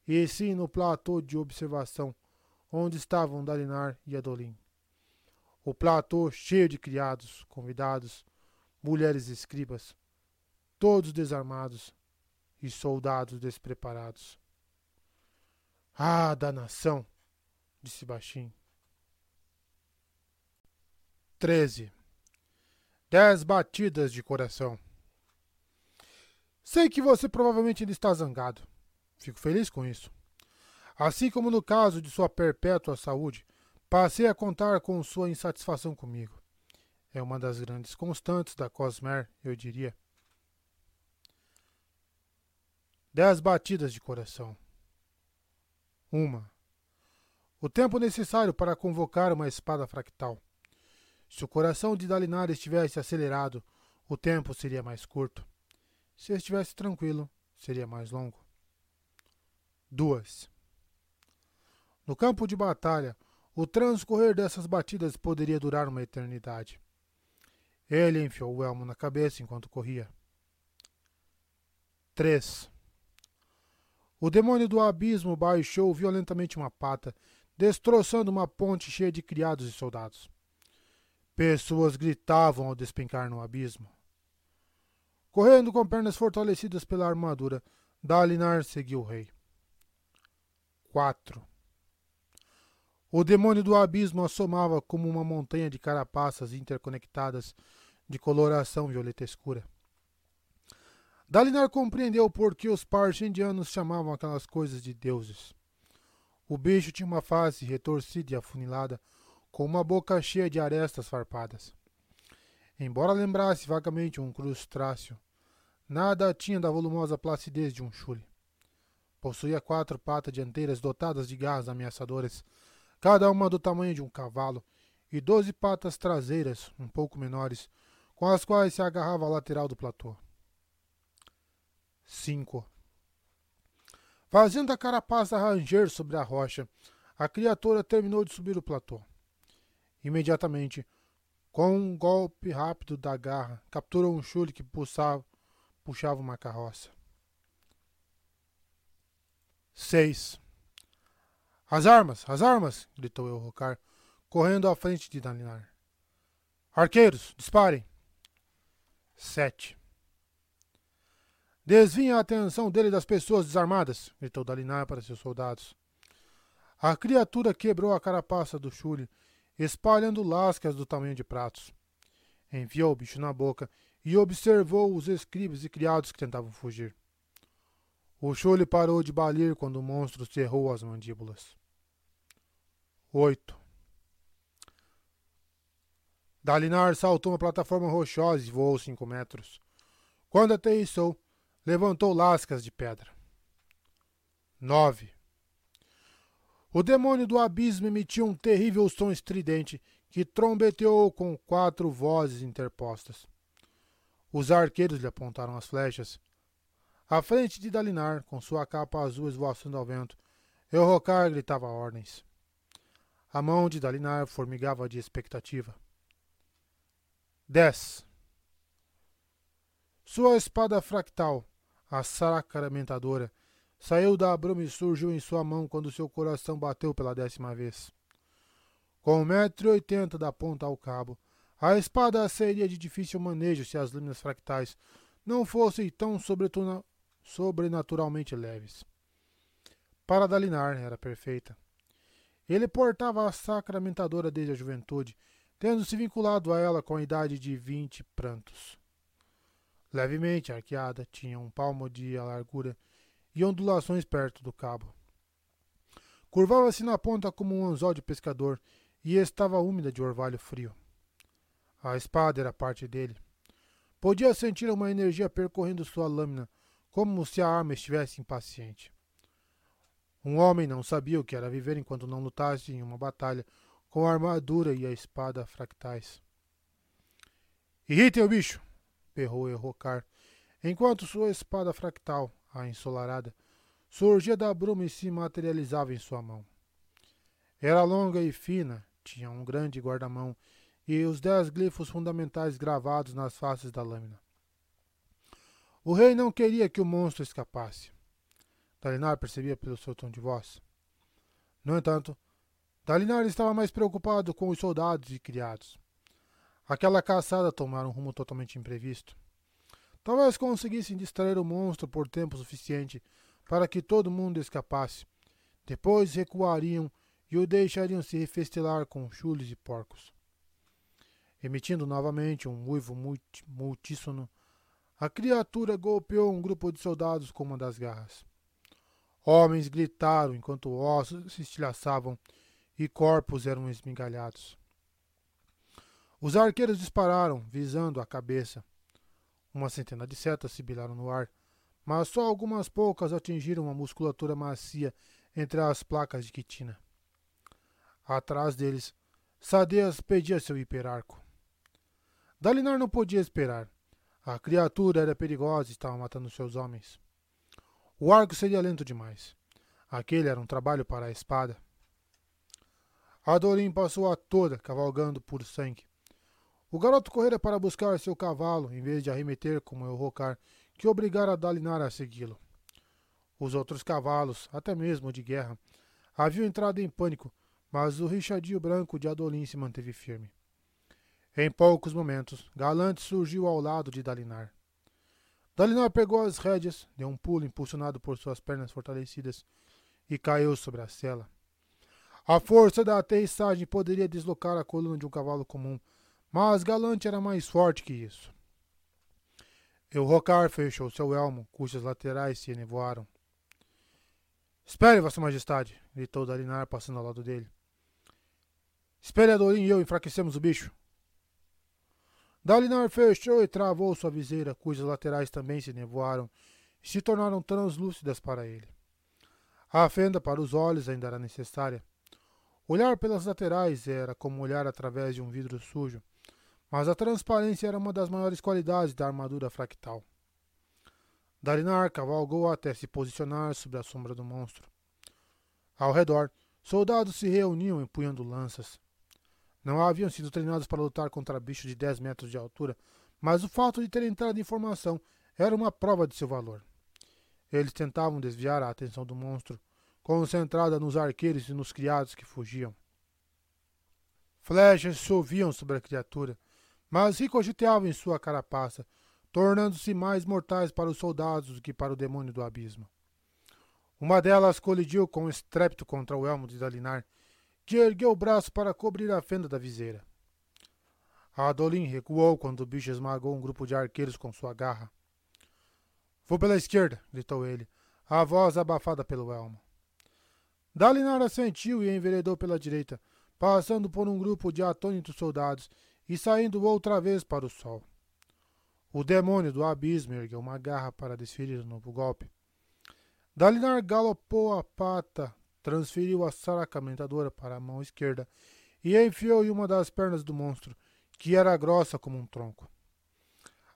e sim no platô de observação, onde estavam Dalinar e Adolin. O platô cheio de criados, convidados, mulheres escribas, todos desarmados e soldados despreparados. Ah, danação! disse baixinho. 13. Dez batidas de coração. Sei que você provavelmente ainda está zangado. Fico feliz com isso. Assim como no caso de sua perpétua saúde, passei a contar com sua insatisfação comigo. É uma das grandes constantes da Cosmer, eu diria. Dez batidas de coração. Uma. O tempo necessário para convocar uma espada fractal. Se o coração de Dalinar estivesse acelerado, o tempo seria mais curto. Se estivesse tranquilo, seria mais longo. 2. No campo de batalha, o transcorrer dessas batidas poderia durar uma eternidade. Ele enfiou o elmo na cabeça enquanto corria. 3. O demônio do abismo baixou violentamente uma pata, destroçando uma ponte cheia de criados e soldados. Pessoas gritavam ao despencar no abismo. Correndo com pernas fortalecidas pela armadura, Dalinar seguiu o rei. 4. O demônio do abismo assomava como uma montanha de carapaças interconectadas de coloração violeta escura. Dalinar compreendeu por que os parchendianos chamavam aquelas coisas de deuses. O bicho tinha uma face retorcida e afunilada, com uma boca cheia de arestas farpadas. Embora lembrasse vagamente um crustáceo, nada tinha da volumosa placidez de um chule. Possuía quatro patas dianteiras dotadas de garras ameaçadoras, cada uma do tamanho de um cavalo, e doze patas traseiras, um pouco menores, com as quais se agarrava à lateral do platô. 5. Fazendo a carapaça ranger sobre a rocha, a criatura terminou de subir o platô. Imediatamente, com um golpe rápido da garra, capturou um chule que puxava, puxava uma carroça. 6. As armas, as armas! gritou Elrocar, correndo à frente de Dalinar. Arqueiros, disparem! 7. Desviem a atenção dele das pessoas desarmadas, gritou Dalinar para seus soldados. A criatura quebrou a carapaça do Chule, espalhando lascas do tamanho de pratos. Enfiou o bicho na boca e observou os escribas e criados que tentavam fugir. O chole parou de balir quando o monstro cerrou as mandíbulas. 8. Dalinar saltou uma plataforma rochosa e voou cinco metros. Quando aterrissou, levantou lascas de pedra. 9. O demônio do abismo emitiu um terrível som estridente que trombeteou com quatro vozes interpostas. Os arqueiros lhe apontaram as flechas, à frente de Dalinar, com sua capa azul esvoaçando ao vento, Elrocar gritava ordens. A mão de Dalinar formigava de expectativa. 10. Sua espada fractal, a sacramentadora, saiu da bruma e surgiu em sua mão quando seu coração bateu pela décima vez. Com um metro oitenta da ponta ao cabo, a espada seria de difícil manejo se as lâminas fractais não fossem tão sobrenaturalmente leves. Para Dalinar era perfeita. Ele portava a sacramentadora desde a juventude, tendo se vinculado a ela com a idade de vinte prantos. Levemente arqueada, tinha um palmo de largura e ondulações perto do cabo. Curvava-se na ponta como um anzol de pescador e estava úmida de orvalho frio. A espada era parte dele. Podia sentir uma energia percorrendo sua lâmina, como se a arma estivesse impaciente. Um homem não sabia o que era viver enquanto não lutasse em uma batalha com a armadura e a espada fractais. Irritem o bicho! Berrou Errocar, enquanto sua espada fractal, a ensolarada, surgia da bruma e se materializava em sua mão. Era longa e fina, tinha um grande guarda-mão e os dez glifos fundamentais gravados nas faces da lâmina. O rei não queria que o monstro escapasse. Dalinar percebia pelo seu tom de voz. No entanto, Dalinar estava mais preocupado com os soldados e criados. Aquela caçada tomara um rumo totalmente imprevisto. Talvez conseguissem distrair o monstro por tempo suficiente para que todo mundo escapasse. Depois recuariam e o deixariam se refestelar com chules e porcos. Emitindo novamente um uivo multíssono, a criatura golpeou um grupo de soldados com uma das garras. Homens gritaram enquanto ossos se estilhaçavam e corpos eram esmigalhados. Os arqueiros dispararam, visando a cabeça. Uma centena de setas sibilaram no ar, mas só algumas poucas atingiram a musculatura macia entre as placas de quitina. Atrás deles, Sadeas pedia seu hiperarco. Dalinar não podia esperar. A criatura era perigosa e estava matando seus homens. O arco seria lento demais. Aquele era um trabalho para a espada. Adorim passou a toda, cavalgando por sangue. O garoto correra para buscar seu cavalo, em vez de arremeter como o rocar, que obrigara Dalinar a segui-lo. Os outros cavalos, até mesmo de guerra, haviam entrado em pânico, mas o richadio branco de Adolim se manteve firme. Em poucos momentos, Galante surgiu ao lado de Dalinar. Dalinar pegou as rédeas, deu um pulo impulsionado por suas pernas fortalecidas e caiu sobre a cela. A força da aterrissagem poderia deslocar a coluna de um cavalo comum, mas Galante era mais forte que isso. Rocar fechou seu elmo, cujas laterais se enevoaram. Espere, Vossa Majestade! gritou Dalinar, passando ao lado dele. Espere, Adorim e eu enfraquecemos o bicho. Dalinar fechou e travou sua viseira, cujas laterais também se nevoaram e se tornaram translúcidas para ele. A fenda para os olhos ainda era necessária. Olhar pelas laterais era como olhar através de um vidro sujo, mas a transparência era uma das maiores qualidades da armadura fractal. Dalinar cavalgou até se posicionar sobre a sombra do monstro. Ao redor, soldados se reuniam empunhando lanças. Não haviam sido treinados para lutar contra bichos de 10 metros de altura, mas o fato de terem entrado em formação era uma prova de seu valor. Eles tentavam desviar a atenção do monstro, concentrada nos arqueiros e nos criados que fugiam. Flechas choviam sobre a criatura, mas ricocheteavam em sua carapaça, tornando-se mais mortais para os soldados do que para o demônio do abismo. Uma delas colidiu com estrépito contra o elmo de Dalinar, que ergueu o braço para cobrir a fenda da viseira. Adolin recuou quando o bicho esmagou um grupo de arqueiros com sua garra. Vou pela esquerda, gritou ele, a voz abafada pelo elmo. Dalinar assentiu e enveredou pela direita, passando por um grupo de atônitos soldados e saindo outra vez para o sol. O demônio do abismo ergueu uma garra para desferir um novo golpe. Dalinar galopou a pata, transferiu a saracamentadora para a mão esquerda e enfiou em uma das pernas do monstro, que era grossa como um tronco.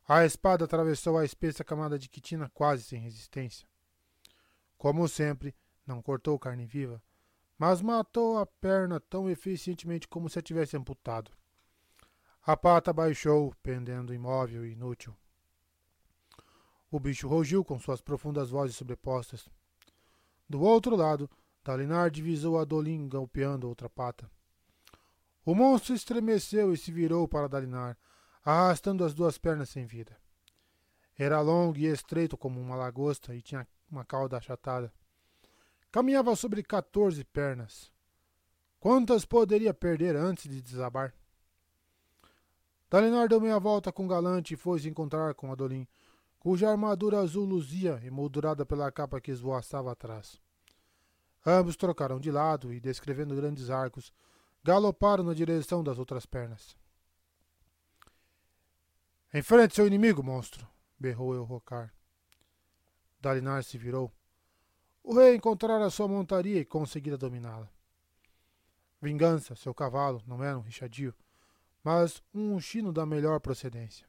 A espada atravessou a espessa camada de quitina quase sem resistência. Como sempre, não cortou carne viva, mas matou a perna tão eficientemente como se a tivesse amputado. A pata baixou, pendendo imóvel e inútil. O bicho rugiu com suas profundas vozes sobrepostas. Do outro lado, Dalinar divisou a Dolin golpeando outra pata. O monstro estremeceu e se virou para Dalinar, arrastando as duas pernas sem vida. Era longo e estreito como uma lagosta e tinha uma cauda achatada. Caminhava sobre 14 pernas. Quantas poderia perder antes de desabar? Dalinar deu meia volta com Galante e foi se encontrar com Adolin, cuja armadura azul luzia, emoldurada pela capa que esvoaçava atrás. Ambos trocaram de lado e, descrevendo grandes arcos, galoparam na direção das outras pernas. Enfrente seu inimigo, monstro! berrou Elrocar. Dalinar se virou. O rei encontrara sua montaria e conseguira dominá-la. Vingança, seu cavalo, não era um richadio, mas um chino da melhor procedência.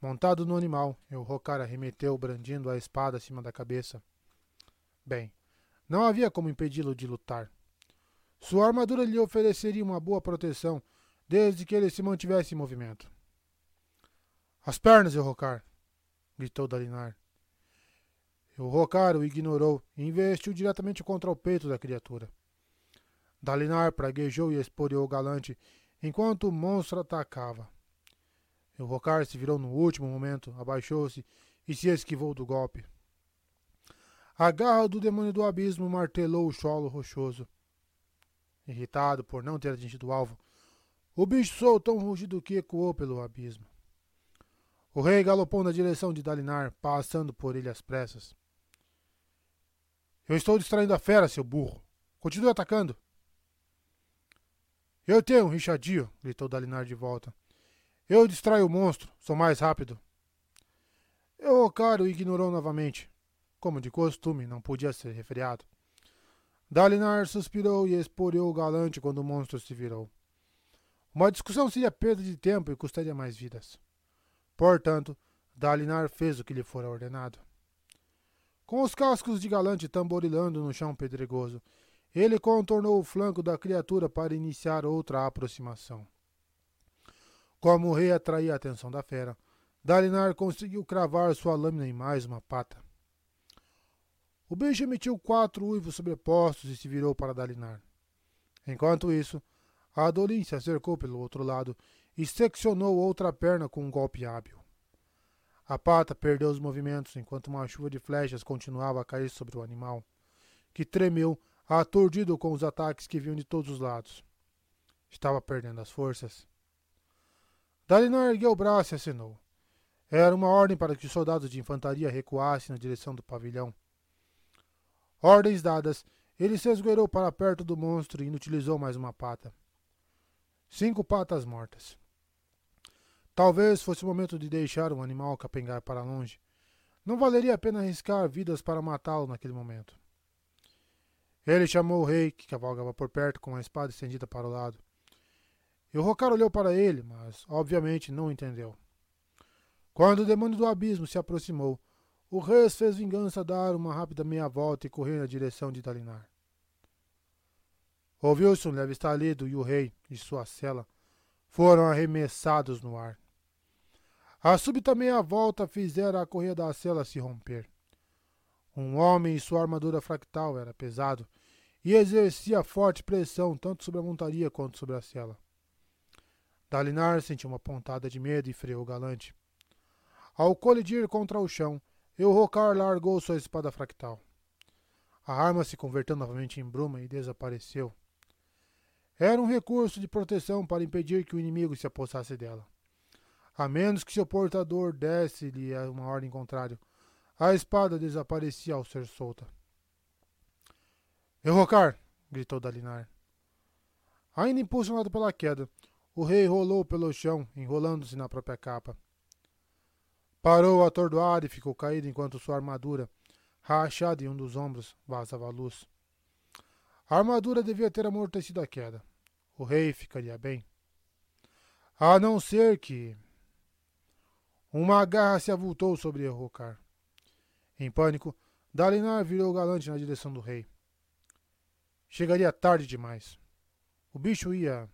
Montado no animal, Elrocar arremeteu, brandindo a espada acima da cabeça. Bem, não havia como impedi-lo de lutar. Sua armadura lhe ofereceria uma boa proteção, desde que ele se mantivesse em movimento. As pernas, Elrocar! gritou Dalinar. O Rocar o ignorou e investiu diretamente contra o peito da criatura. Dalinar praguejou e esporeou o galante enquanto o monstro atacava. O Rocar se virou no último momento, abaixou-se e se esquivou do golpe. A garra do demônio do abismo martelou o cholo rochoso. Irritado por não ter atingido o alvo, O bicho soltou um rugido que ecoou pelo abismo. O rei galopou na direção de Dalinar, passando por ele às pressas. Eu estou distraindo a fera, seu burro. Continue atacando. Eu tenho, Richardinho, gritou Dalinar de volta. Eu distraio o monstro, sou mais rápido. O caro ignorou novamente. Como de costume, não podia ser refriado. Dalinar suspirou e esporeou o galante quando o monstro se virou. Uma discussão seria perda de tempo e custaria mais vidas. Portanto, Dalinar fez o que lhe fora ordenado. Com os cascos de galante tamborilando no chão pedregoso, ele contornou o flanco da criatura para iniciar outra aproximação. Como o rei atraía a atenção da fera, Dalinar conseguiu cravar sua lâmina em mais uma pata. O bicho emitiu quatro uivos sobrepostos e se virou para Dalinar. Enquanto isso, Adolin se acercou pelo outro lado e seccionou outra perna com um golpe hábil. A pata perdeu os movimentos enquanto uma chuva de flechas continuava a cair sobre o animal, que tremeu, aturdido com os ataques que vinham de todos os lados. Estava perdendo as forças. Dalinar ergueu o braço e acenou. Era uma ordem para que os soldados de infantaria recuassem na direção do pavilhão. Ordens dadas, ele se esgueirou para perto do monstro e inutilizou mais uma pata. Cinco patas mortas. Talvez fosse o momento de deixar o animal capengar para longe. Não valeria a pena arriscar vidas para matá-lo naquele momento. Ele chamou o rei, que cavalgava por perto com a espada estendida para o lado. E o Rocar olhou para ele, mas obviamente não entendeu. Quando o demônio do abismo se aproximou, o rei fez vingança dar uma rápida meia-volta e correr na direção de Dalinar. Ouviu-se um leve estalido e o rei e sua cela foram arremessados no ar. A súbita meia-volta fizera a correia da cela se romper. Um homem e sua armadura fractal era pesado e exercia forte pressão tanto sobre a montaria quanto sobre a cela. Dalinar sentiu uma pontada de medo e freou galante. Ao colidir contra o chão, Elrocar largou sua espada fractal. A arma se converteu novamente em bruma e desapareceu. Era um recurso de proteção para impedir que o inimigo se apossasse dela. A menos que seu portador desse-lhe uma ordem contrária, a espada desaparecia ao ser solta. Errocar! gritou Dalinar. Ainda impulsionado pela queda, o rei rolou pelo chão, enrolando-se na própria capa. Parou atordoado e ficou caído enquanto sua armadura, rachada em um dos ombros, vazava a luz. A armadura devia ter amortecido a queda. O rei ficaria bem. A não ser que. Uma garra se avultou sobre Errocar. Em pânico, Dalinar virou galante na direção do rei. Chegaria tarde demais. O bicho ia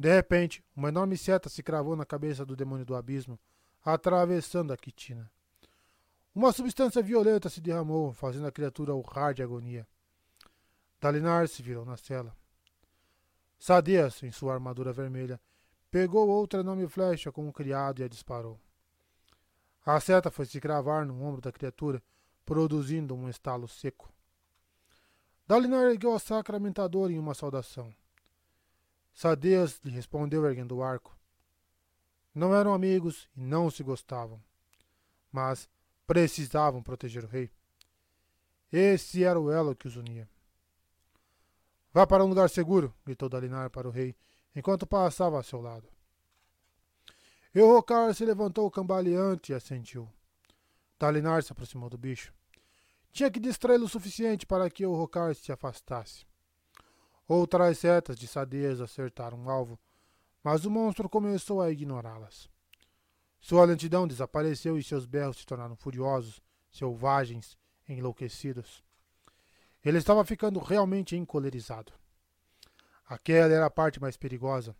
de repente, uma enorme seta se cravou na cabeça do demônio do abismo, atravessando a quitina. Uma substância violeta se derramou, fazendo a criatura urrar de agonia. Dalinar se virou na cela. Sadeas, em sua armadura vermelha, pegou outra enorme flecha com um criado e a disparou. A seta foi se cravar no ombro da criatura, produzindo um estalo seco. Dalinar ergueu a sacramentador em uma saudação. Sadeas lhe respondeu erguendo o arco. Não eram amigos e não se gostavam, mas precisavam proteger o rei. Esse era o elo que os unia. Vá para um lugar seguro, gritou Dalinar para o rei, enquanto passava a seu lado. Eurocar se levantou cambaleante e assentiu. Dalinar se aproximou do bicho. Tinha que distraí-lo o suficiente para que Eurocar se afastasse. Outras setas de sadeza acertaram o alvo, mas o monstro começou a ignorá-las. Sua lentidão desapareceu e seus berros se tornaram furiosos, selvagens, enlouquecidos. Ele estava ficando realmente encolerizado. Aquela era a parte mais perigosa.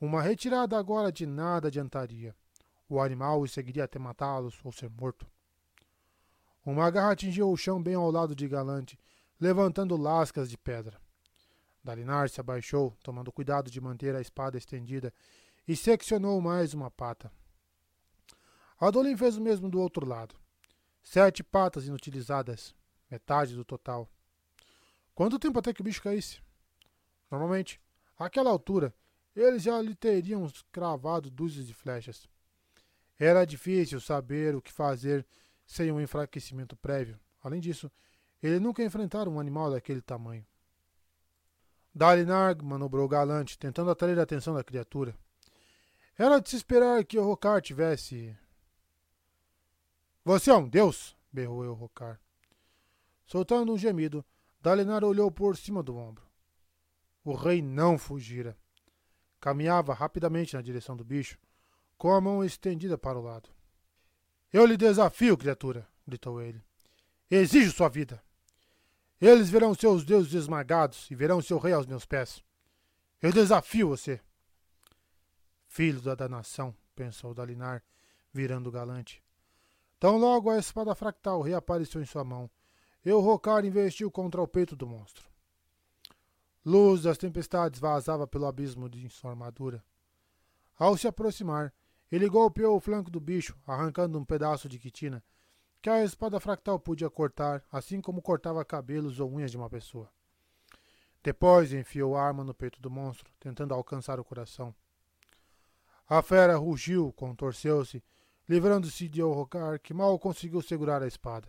Uma retirada agora de nada adiantaria. O animal o seguiria até matá-los ou ser morto. Uma garra atingiu o chão bem ao lado de Galante, levantando lascas de pedra. Dalinar se abaixou, tomando cuidado de manter a espada estendida, e seccionou mais uma pata. Adolin fez o mesmo do outro lado. Sete patas inutilizadas, metade do total. Quanto tempo até que o bicho caísse? Normalmente, Àquela altura, eles já lhe teriam cravado dúzias de flechas. Era difícil saber o que fazer sem um enfraquecimento prévio. Além disso, ele nunca enfrentara um animal daquele tamanho. Dalinar manobrou galante, tentando atrair a atenção da criatura. Era de se esperar que o Rocar tivesse. Você é um deus! berrou o Rocar. Soltando um gemido, Dalinar olhou por cima do ombro. O rei não fugira. Caminhava rapidamente na direção do bicho, com a mão estendida para o lado. Eu lhe desafio, criatura! gritou ele. Exijo sua vida! Eles verão seus deuses esmagados e verão seu rei aos meus pés. Eu desafio você! Filho da danação, pensou Dalinar, virando galante. Tão logo a espada fractal reapareceu em sua mão, e o Rocar investiu contra o peito do monstro. Luz das tempestades vazava pelo abismo de sua armadura. Ao se aproximar, ele golpeou o flanco do bicho, arrancando um pedaço de quitina que a espada fractal podia cortar, assim como cortava cabelos ou unhas de uma pessoa. Depois enfiou a arma no peito do monstro, tentando alcançar o coração. A fera rugiu, contorceu-se, livrando-se de Orocar, que mal conseguiu segurar a espada.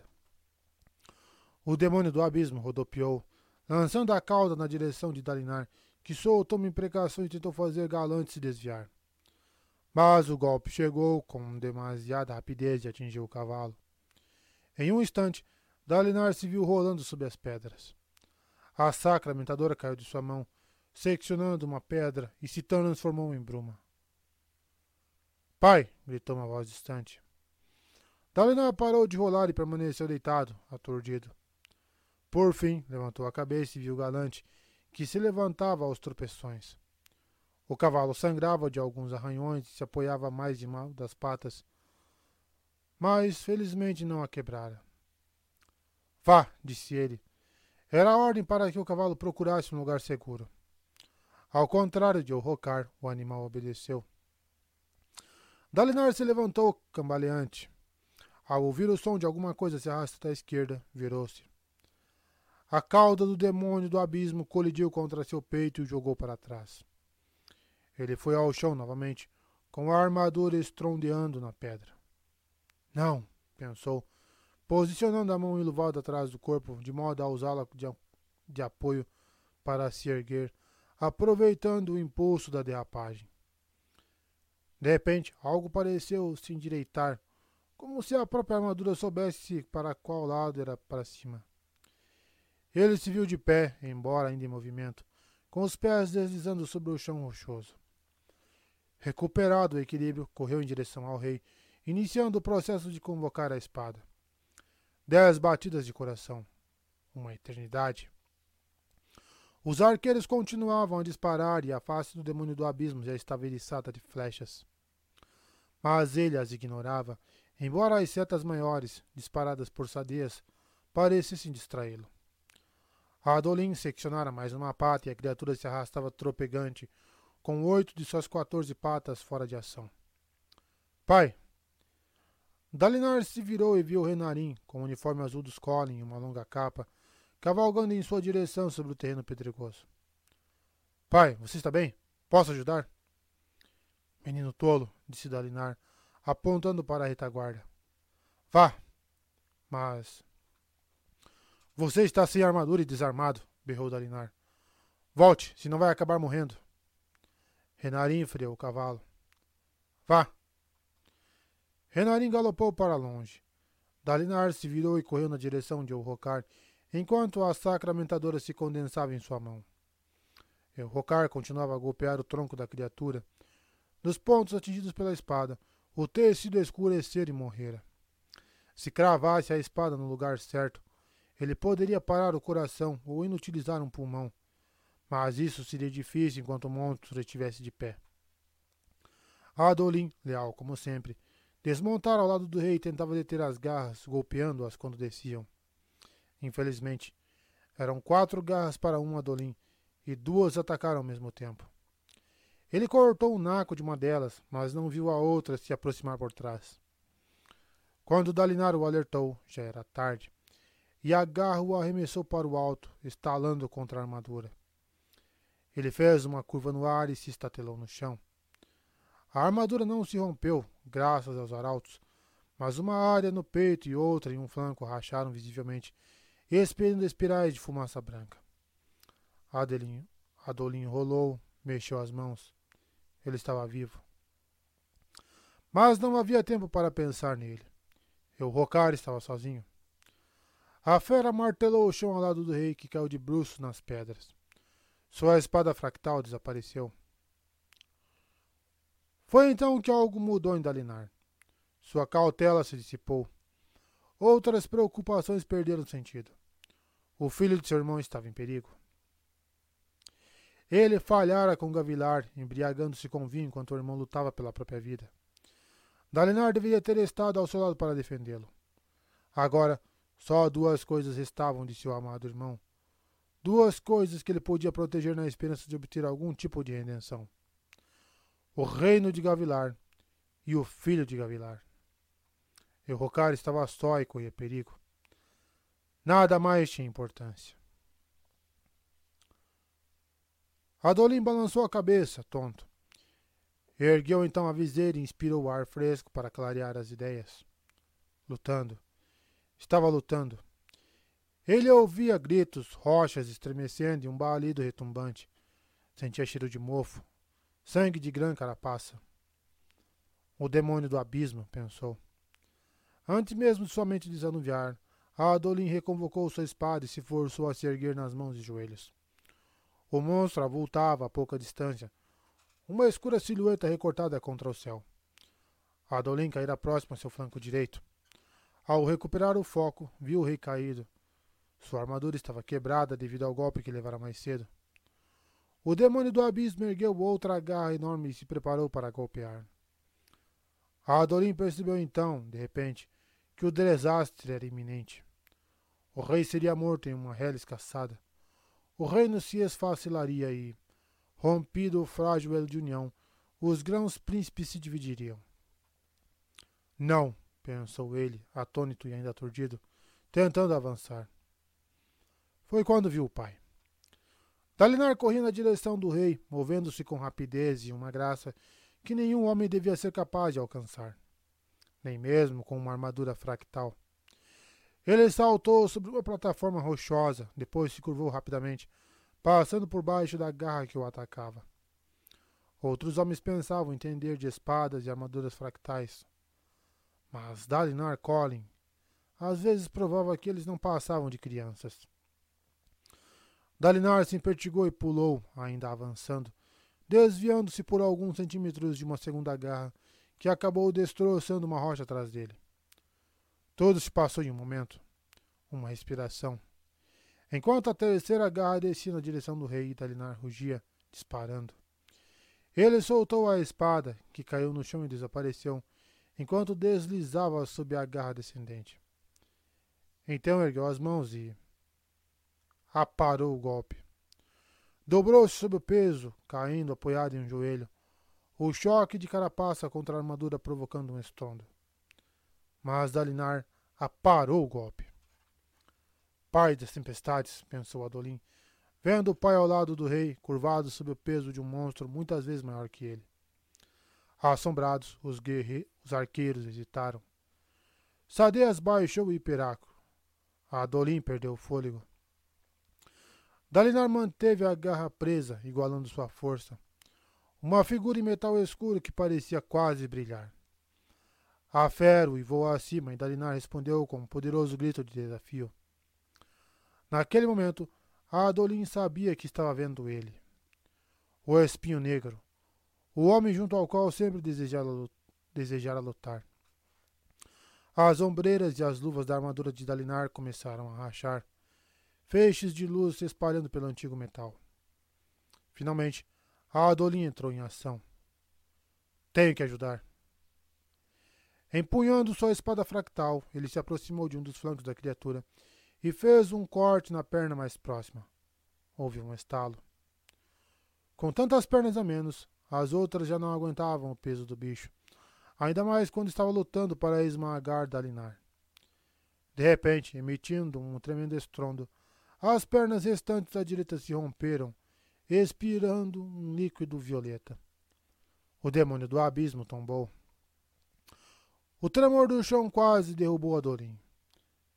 O demônio do abismo rodopiou, lançando a cauda na direção de Dalinar, que soltou uma imprecação e tentou fazer Galante se desviar. Mas o golpe chegou com demasiada rapidez e atingiu o cavalo. Em um instante, Dalinar se viu rolando sob as pedras. A sacramentadora caiu de sua mão, seccionando uma pedra e se transformou em bruma. Pai! gritou uma voz distante. Dalinar parou de rolar e permaneceu deitado, aturdido. Por fim, levantou a cabeça e viu Galante, que se levantava aos tropeções. O cavalo sangrava de alguns arranhões e se apoiava mais de uma das patas mas felizmente não a quebrara. Vá, disse ele. Era a ordem para que o cavalo procurasse um lugar seguro. Ao contrário de Orrocar, o animal obedeceu. Dalinar se levantou, cambaleante. Ao ouvir o som de alguma coisa se arrasta à esquerda, virou-se. A cauda do demônio do abismo colidiu contra seu peito e o jogou para trás. Ele foi ao chão novamente, com a armadura estrondeando na pedra. Não, pensou, posicionando a mão enluvada atrás do corpo, de modo a usá-la de, de apoio para se erguer, aproveitando o impulso da derrapagem. De repente, algo pareceu se endireitar, como se a própria armadura soubesse para qual lado era para cima. Ele se viu de pé, embora ainda em movimento, com os pés deslizando sobre o chão rochoso. Recuperado o equilíbrio, correu em direção ao rei iniciando o processo de convocar a espada. Dez batidas de coração. Uma eternidade. Os arqueiros continuavam a disparar e a face do demônio do abismo já estava eriçada de flechas. Mas ele as ignorava, embora as setas maiores, disparadas por Sadias, parecessem distraí-lo. Adolin seccionara mais uma pata e a criatura se arrastava tropegante, com oito de suas quatorze patas fora de ação. Pai, Dalinar se virou e viu Renarim, com o uniforme azul dos Collin e uma longa capa, cavalgando em sua direção sobre o terreno pedregoso. Pai, você está bem? Posso ajudar? Menino tolo, disse Dalinar, apontando para a retaguarda. Vá. Mas. Você está sem armadura e desarmado, berrou Dalinar. Volte, senão vai acabar morrendo. Renarim freou o cavalo. Vá, Renarin galopou para longe. Dalinar se virou e correu na direção de Elrocar, enquanto a sacramentadora se condensava em sua mão. Elrocar continuava a golpear o tronco da criatura. Nos pontos atingidos pela espada, o tecido escurecer e morrera. Se cravasse a espada no lugar certo, ele poderia parar o coração ou inutilizar um pulmão, mas isso seria difícil enquanto o monstro estivesse de pé. Adolin, leal como sempre, Desmontara ao lado do rei e tentava deter as garras, golpeando-as quando desciam. Infelizmente, eram quatro garras para um Adolim, e duas atacaram ao mesmo tempo. Ele cortou o naco de uma delas, mas não viu a outra se aproximar por trás. Quando Dalinar o alertou, já era tarde, e a garra o arremessou para o alto, estalando contra a armadura. Ele fez uma curva no ar e se estatelou no chão. A armadura não se rompeu, graças aos arautos, mas uma área no peito e outra em um flanco racharam visivelmente, expelindo espirais de fumaça branca. Adelinho, Adolinho rolou, mexeu as mãos. Ele estava vivo. Mas não havia tempo para pensar nele. Eu, Rocar, estava sozinho. A fera martelou o chão ao lado do rei, que caiu de bruços nas pedras. Sua espada fractal desapareceu. Foi então que algo mudou em Dalinar. Sua cautela se dissipou. Outras preocupações perderam sentido. O filho de seu irmão estava em perigo. Ele falhara com Gavilar, embriagando-se com vinho enquanto o irmão lutava pela própria vida. Dalinar deveria ter estado ao seu lado para defendê-lo. Agora, só duas coisas restavam de seu amado irmão. Duas coisas que ele podia proteger na esperança de obter algum tipo de redenção o reino de Gavilar e o filho de Gavilar. Errocar estava só e corria perigo. Nada mais tinha importância. Adolim balançou a cabeça, tonto. Ergueu então a viseira e inspirou o ar fresco para clarear as ideias. Lutando. Estava lutando. Ele ouvia gritos, rochas estremecendo e um balido retumbante. Sentia cheiro de mofo, Sangue de grã carapaça. O demônio do abismo, pensou. Antes mesmo de sua mente desanuviar, Adolin reconvocou sua espada e se forçou a se erguer nas mãos e joelhos. O monstro avultava a pouca distância, uma escura silhueta recortada contra o céu. Adolin caíra próximo a seu flanco direito. Ao recuperar o foco, viu o rei caído. Sua armadura estava quebrada devido ao golpe que levara mais cedo. O demônio do abismo ergueu outra garra enorme e se preparou para golpear. Adorim percebeu então, de repente, que o desastre era iminente. O rei seria morto em uma reles caçada. O reino se esfacilaria e, rompido o frágil elo de união, os grãos príncipes se dividiriam. Não, pensou ele, atônito e ainda aturdido, tentando avançar. Foi quando viu o pai. Dalinar corria na direção do rei, movendo-se com rapidez e uma graça que nenhum homem devia ser capaz de alcançar, nem mesmo com uma armadura fractal. Ele saltou sobre uma plataforma rochosa, depois se curvou rapidamente, passando por baixo da garra que o atacava. Outros homens pensavam entender de espadas e armaduras fractais. Mas Dalinar Colin às vezes provava que eles não passavam de crianças. Dalinar se impertigou e pulou, ainda avançando, desviando-se por alguns centímetros de uma segunda garra, que acabou destroçando uma rocha atrás dele. Tudo se passou em um momento. Uma respiração. Enquanto a terceira garra descia na direção do rei, Dalinar rugia, disparando. Ele soltou a espada, que caiu no chão e desapareceu, enquanto deslizava sob a garra descendente. Então ergueu as mãos e, aparou o golpe. Dobrou-se sob o peso, caindo apoiado em um joelho, o choque de carapaça contra a armadura provocando um estrondo. Mas Dalinar aparou o golpe. Pai das tempestades, pensou Adolim, vendo o pai ao lado do rei, curvado sob o peso de um monstro muitas vezes maior que ele. Assombrados, os, guerre... os arqueiros hesitaram. Sadeas baixou o hiperáculo. Adolim perdeu o fôlego. Dalinar manteve a garra presa, igualando sua força. Uma figura em metal escuro que parecia quase brilhar. Afero e voou acima, e Dalinar respondeu com um poderoso grito de desafio. Naquele momento, Adolin sabia que estava vendo ele. O espinho negro, o homem junto ao qual sempre desejara, desejara lutar. As ombreiras e as luvas da armadura de Dalinar começaram a rachar feixes de luz se espalhando pelo antigo metal. Finalmente, a Adolin entrou em ação. Tenho que ajudar. Empunhando sua espada fractal, ele se aproximou de um dos flancos da criatura e fez um corte na perna mais próxima. Houve um estalo. Com tantas pernas a menos, as outras já não aguentavam o peso do bicho, ainda mais quando estava lutando para esmagar Dalinar. De repente, emitindo um tremendo estrondo, as pernas restantes da direita se romperam expirando um líquido violeta. O demônio do abismo tombou. O tremor do chão quase derrubou Adorim.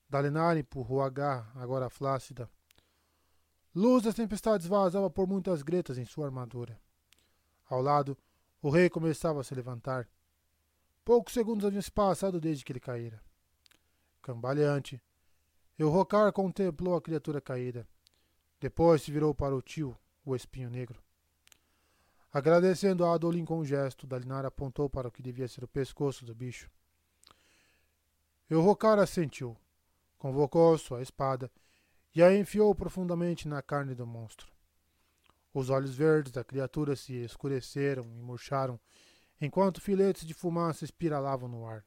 Dalinar empurrou a garra, agora flácida. Luz das tempestades vazava por muitas gretas em sua armadura. Ao lado, o rei começava a se levantar. Poucos segundos haviam se passado desde que ele caíra. Cambaleante, Eurocar contemplou a criatura caída. Depois se virou para o tio, o espinho negro. Agradecendo a Adolin com um gesto, Dalinar apontou para o que devia ser o pescoço do bicho. Eurocar assentiu, convocou sua espada e a enfiou profundamente na carne do monstro. Os olhos verdes da criatura se escureceram e murcharam, enquanto filetes de fumaça espiralavam no ar.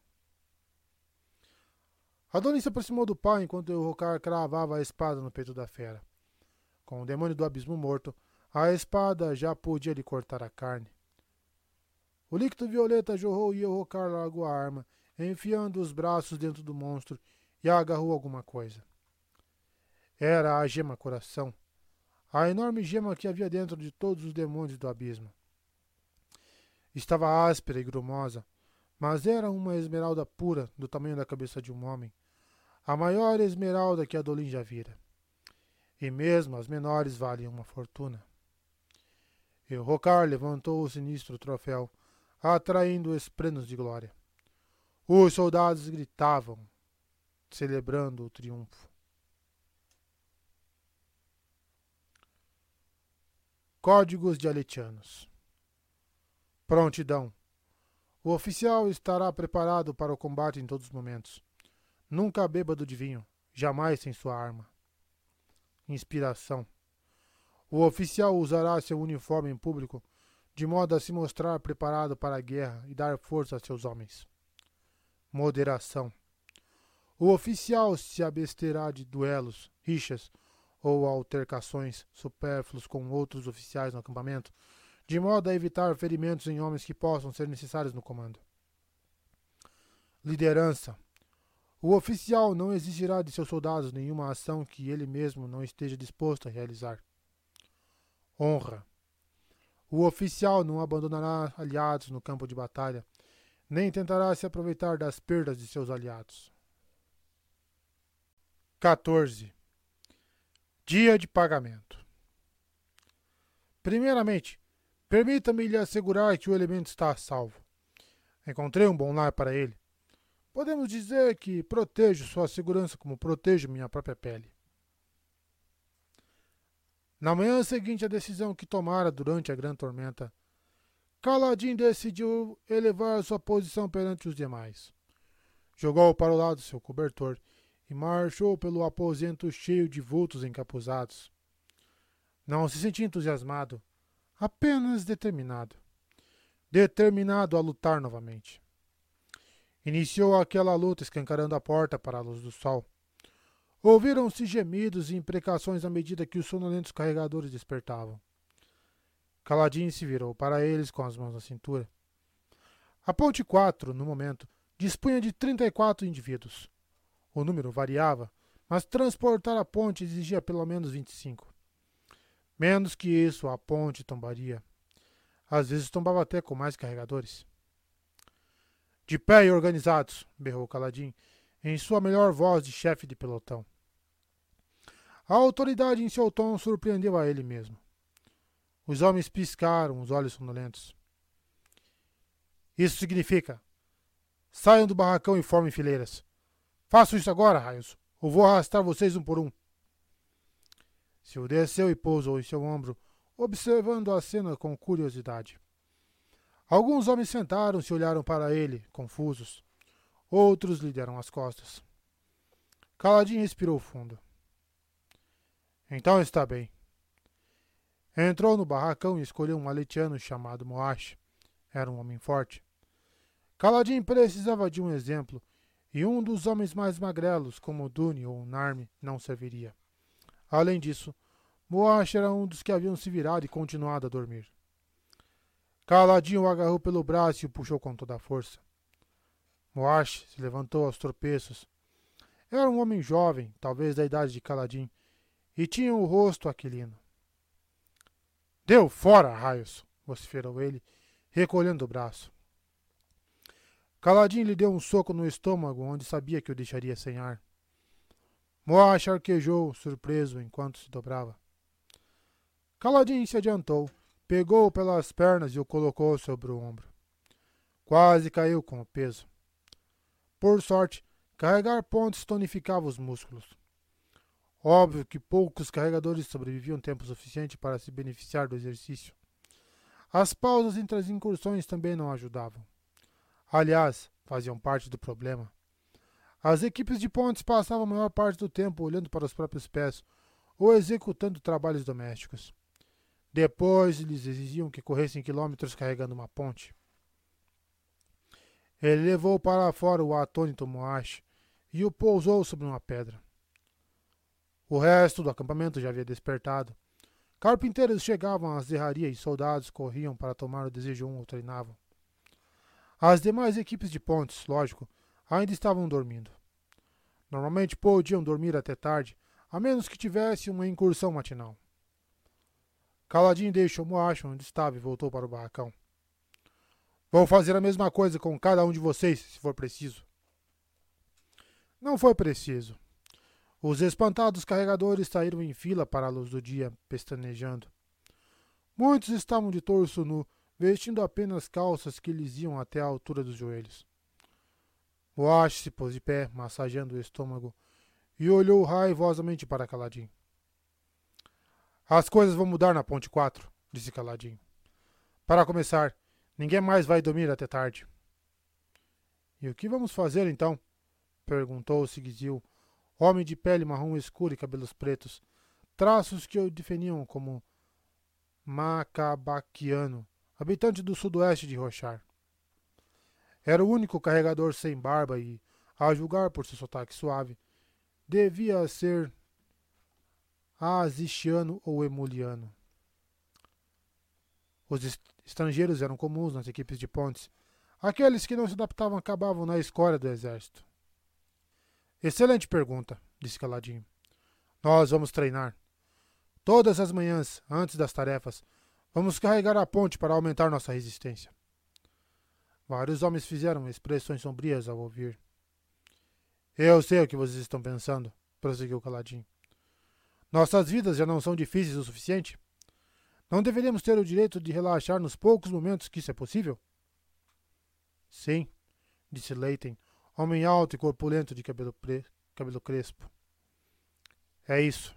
Adonis se aproximou do pai enquanto Eurocar cravava a espada no peito da fera. Com o demônio do abismo morto, a espada já podia lhe cortar a carne. O líquido violeta jorrou e Eurocar largou a arma, enfiando os braços dentro do monstro e agarrou alguma coisa. Era a gema coração, a enorme gema que havia dentro de todos os demônios do abismo. Estava áspera e grumosa, mas era uma esmeralda pura, do tamanho da cabeça de um homem, a maior esmeralda que Adolin já vira. E mesmo as menores valiam uma fortuna. E o Rocar levantou o sinistro troféu, atraindo esprenos de glória. Os soldados gritavam, celebrando o triunfo. Códigos dialetianos. Prontidão. O oficial estará preparado para o combate em todos os momentos. Nunca bêbado de vinho, jamais sem sua arma. Inspiração. O oficial usará seu uniforme em público de modo a se mostrar preparado para a guerra e dar força a seus homens. Moderação. O oficial se absterá de duelos, rixas ou altercações supérfluos com outros oficiais no acampamento de modo a evitar ferimentos em homens que possam ser necessários no comando. Liderança. O oficial não exigirá de seus soldados nenhuma ação que ele mesmo não esteja disposto a realizar. Honra. O oficial não abandonará aliados no campo de batalha, nem tentará se aproveitar das perdas de seus aliados. 14. Dia de pagamento. Primeiramente, Permita-me lhe assegurar que o elemento está a salvo. Encontrei um bom lar para ele. Podemos dizer que protejo sua segurança como protejo minha própria pele. Na manhã seguinte à decisão que tomara durante a grande tormenta, Caladin decidiu elevar sua posição perante os demais. Jogou para o lado seu cobertor e marchou pelo aposento cheio de vultos encapuzados. Não se sentia entusiasmado, apenas determinado. Determinado a lutar novamente. Iniciou aquela luta escancarando a porta para a luz do sol. Ouviram-se gemidos e imprecações à medida que os sonolentos carregadores despertavam. Caladin se virou para eles com as mãos na cintura. A ponte 4, no momento, dispunha de 34 indivíduos. O número variava, mas transportar a ponte exigia pelo menos 25. Menos que isso, a ponte tombaria. Às vezes tombava até com mais carregadores. De pé e organizados, berrou Caladim, em sua melhor voz de chefe de pelotão. A autoridade em seu tom surpreendeu a ele mesmo. Os homens piscaram, os olhos sonolentos. Isso significa: saiam do barracão e formem fileiras. Faço isso agora, raios, ou vou arrastar vocês um por um. Sil desceu e pousou em seu ombro, observando a cena com curiosidade. Alguns homens sentaram-se e olharam para ele, confusos. Outros lhe deram as costas. Caladinho respirou fundo. Então está bem. Entrou no barracão e escolheu um aletiano chamado Moash. Era um homem forte. Caladinho precisava de um exemplo, e um dos homens mais magrelos, como Dune ou Narme, não serviria. Além disso, Moash era um dos que haviam se virado e continuado a dormir. Caladinho o agarrou pelo braço e o puxou com toda a força. Moash se levantou aos tropeços. Era um homem jovem, talvez da idade de Caladinho, e tinha o rosto aquilino. Deu fora, raios! vociferou ele, recolhendo o braço. Caladinho lhe deu um soco no estômago, onde sabia que o deixaria sem ar. Moash arquejou, surpreso, enquanto se dobrava. Caladinho se adiantou, pegou-o pelas pernas e o colocou sobre o ombro. Quase caiu com o peso. Por sorte, carregar pontes tonificava os músculos. Óbvio que poucos carregadores sobreviviam tempo suficiente para se beneficiar do exercício. As pausas entre as incursões também não ajudavam. Aliás, faziam parte do problema. As equipes de pontes passavam a maior parte do tempo olhando para os próprios pés ou executando trabalhos domésticos. Depois lhes exigiam que corressem quilômetros carregando uma ponte. Ele levou para fora o atônito Moash e o pousou sobre uma pedra. O resto do acampamento já havia despertado. Carpinteiros chegavam à serraria e soldados corriam para tomar o desejo um ou treinavam. As demais equipes de pontes, lógico, ainda estavam dormindo. Normalmente podiam dormir até tarde, a menos que tivesse uma incursão matinal. Caladinho deixou Moacho onde estava e voltou para o barracão. Vou fazer a mesma coisa com cada um de vocês, se for preciso. Não foi preciso. Os espantados carregadores saíram em fila para a luz do dia, pestanejando. Muitos estavam de torso nu, vestindo apenas calças que lhes iam até a altura dos joelhos. Wash se pôs de pé, massageando o estômago, e olhou raivosamente para Caladinho. As coisas vão mudar na Ponte 4, disse Caladinho. Para começar, ninguém mais vai dormir até tarde. E o que vamos fazer então? perguntou Sigizil, homem de pele marrom escura e cabelos pretos, traços que o definiam como macabaquiano, habitante do sudoeste de Rochar. Era o único carregador sem barba e, a julgar por seu sotaque suave, devia ser azistiano ou emuliano. Os estrangeiros eram comuns nas equipes de pontes. Aqueles que não se adaptavam acabavam na escória do exército. Excelente pergunta, disse Caladinho. Nós vamos treinar. Todas as manhãs, antes das tarefas, vamos carregar a ponte para aumentar nossa resistência. Vários homens fizeram expressões sombrias ao ouvir. Eu sei o que vocês estão pensando, prosseguiu Caladinho. Nossas vidas já não são difíceis o suficiente? Não deveríamos ter o direito de relaxar nos poucos momentos que isso é possível? Sim, disse Leighton, homem alto e corpulento de cabelo, pre... cabelo crespo. É isso.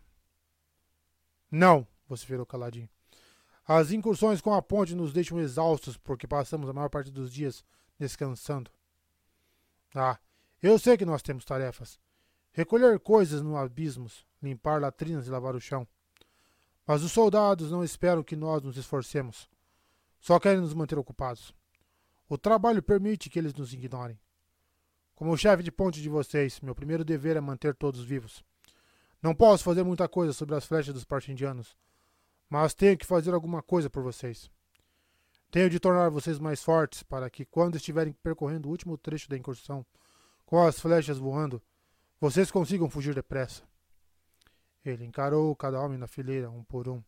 Não, vociferou caladinho. As incursões com a ponte nos deixam exaustos porque passamos a maior parte dos dias descansando. Ah, eu sei que nós temos tarefas. Recolher coisas no abismos, limpar latrinas e lavar o chão. Mas os soldados não esperam que nós nos esforcemos. Só querem nos manter ocupados. O trabalho permite que eles nos ignorem. Como chefe de ponte de vocês, meu primeiro dever é manter todos vivos. Não posso fazer muita coisa sobre as flechas dos partindianos, mas tenho que fazer alguma coisa por vocês. Tenho de tornar vocês mais fortes para que, quando estiverem percorrendo o último trecho da incursão, com as flechas voando, vocês consigam fugir depressa. Ele encarou cada homem na fileira, um por um.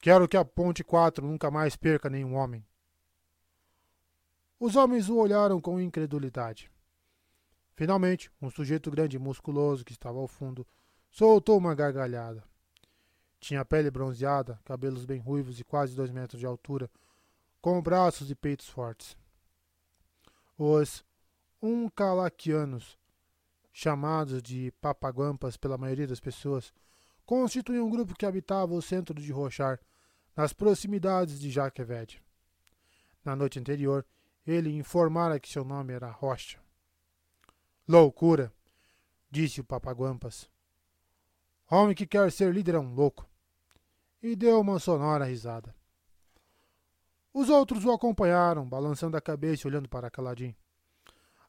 Quero que a Ponte 4 nunca mais perca nenhum homem. Os homens o olharam com incredulidade. Finalmente, um sujeito grande e musculoso que estava ao fundo soltou uma gargalhada. Tinha pele bronzeada, cabelos bem ruivos e quase dois metros de altura, com braços e peitos fortes. Os uncalaquianos chamados de papaguampas pela maioria das pessoas, constituíam um grupo que habitava o centro de Rochar, nas proximidades de Jaqueved. Na noite anterior, ele informara que seu nome era Rocha. Loucura, disse o Papaguampas. Homem que quer ser líder é um louco. E deu uma sonora risada. Os outros o acompanharam, balançando a cabeça e olhando para Caladim.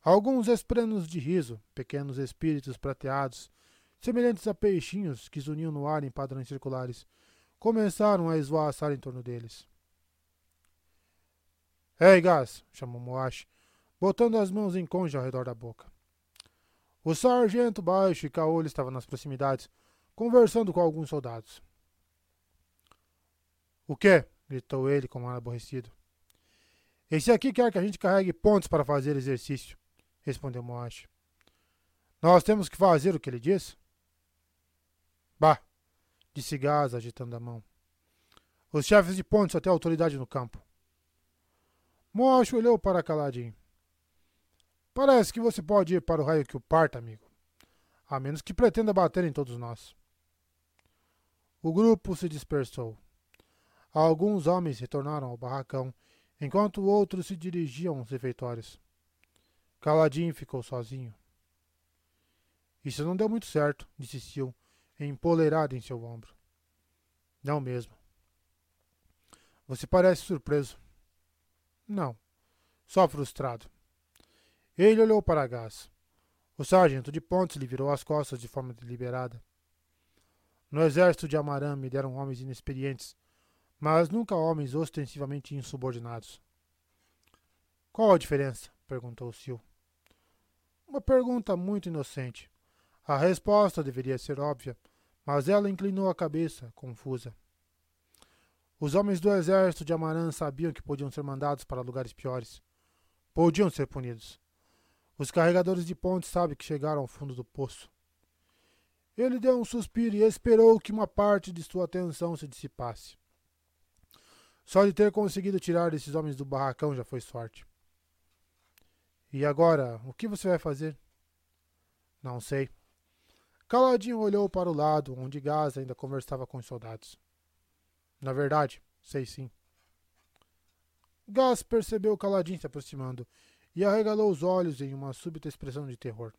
Alguns esprenos de riso, pequenos espíritos prateados, semelhantes a peixinhos que zuniam no ar em padrões circulares, começaram a esvoaçar em torno deles. Ei, gás! chamou Moash, botando as mãos em conja ao redor da boca. O sargento baixo e caolho estavam nas proximidades, conversando com alguns soldados. O quê? gritou ele com ar aborrecido. Esse aqui quer que a gente carregue pontos para fazer exercício, respondeu Moashi. Nós temos que fazer o que ele diz? Bah, disse Gás, agitando a mão. Os chefes de pontos só têm autoridade no campo. Moashi olhou para Caladinho. Parece que você pode ir para o raio que o parta, amigo. A menos que pretenda bater em todos nós. O grupo se dispersou. Alguns homens retornaram ao barracão, enquanto outros se dirigiam aos refeitórios. Caladinho ficou sozinho. Isso não deu muito certo, disse Sil, empoleirado em seu ombro. Não mesmo. Você parece surpreso. Não, só frustrado. Ele olhou para Gás. O sargento de pontes lhe virou as costas de forma deliberada. No exército de Amarã me deram homens inexperientes, mas nunca homens ostensivamente insubordinados. Qual a diferença? perguntou Sil. Uma pergunta muito inocente. A resposta deveria ser óbvia, mas ela inclinou a cabeça, confusa. Os homens do exército de Amarã sabiam que podiam ser mandados para lugares piores. Podiam ser punidos. Os carregadores de pontes sabem que chegaram ao fundo do poço. Ele deu um suspiro e esperou que uma parte de sua atenção se dissipasse. Só de ter conseguido tirar esses homens do barracão já foi sorte. E agora, o que você vai fazer? Não sei. Caladinho olhou para o lado, onde Gás ainda conversava com os soldados. Na verdade, sei sim. Gás percebeu Caladinho se aproximando e arregalou os olhos em uma súbita expressão de terror.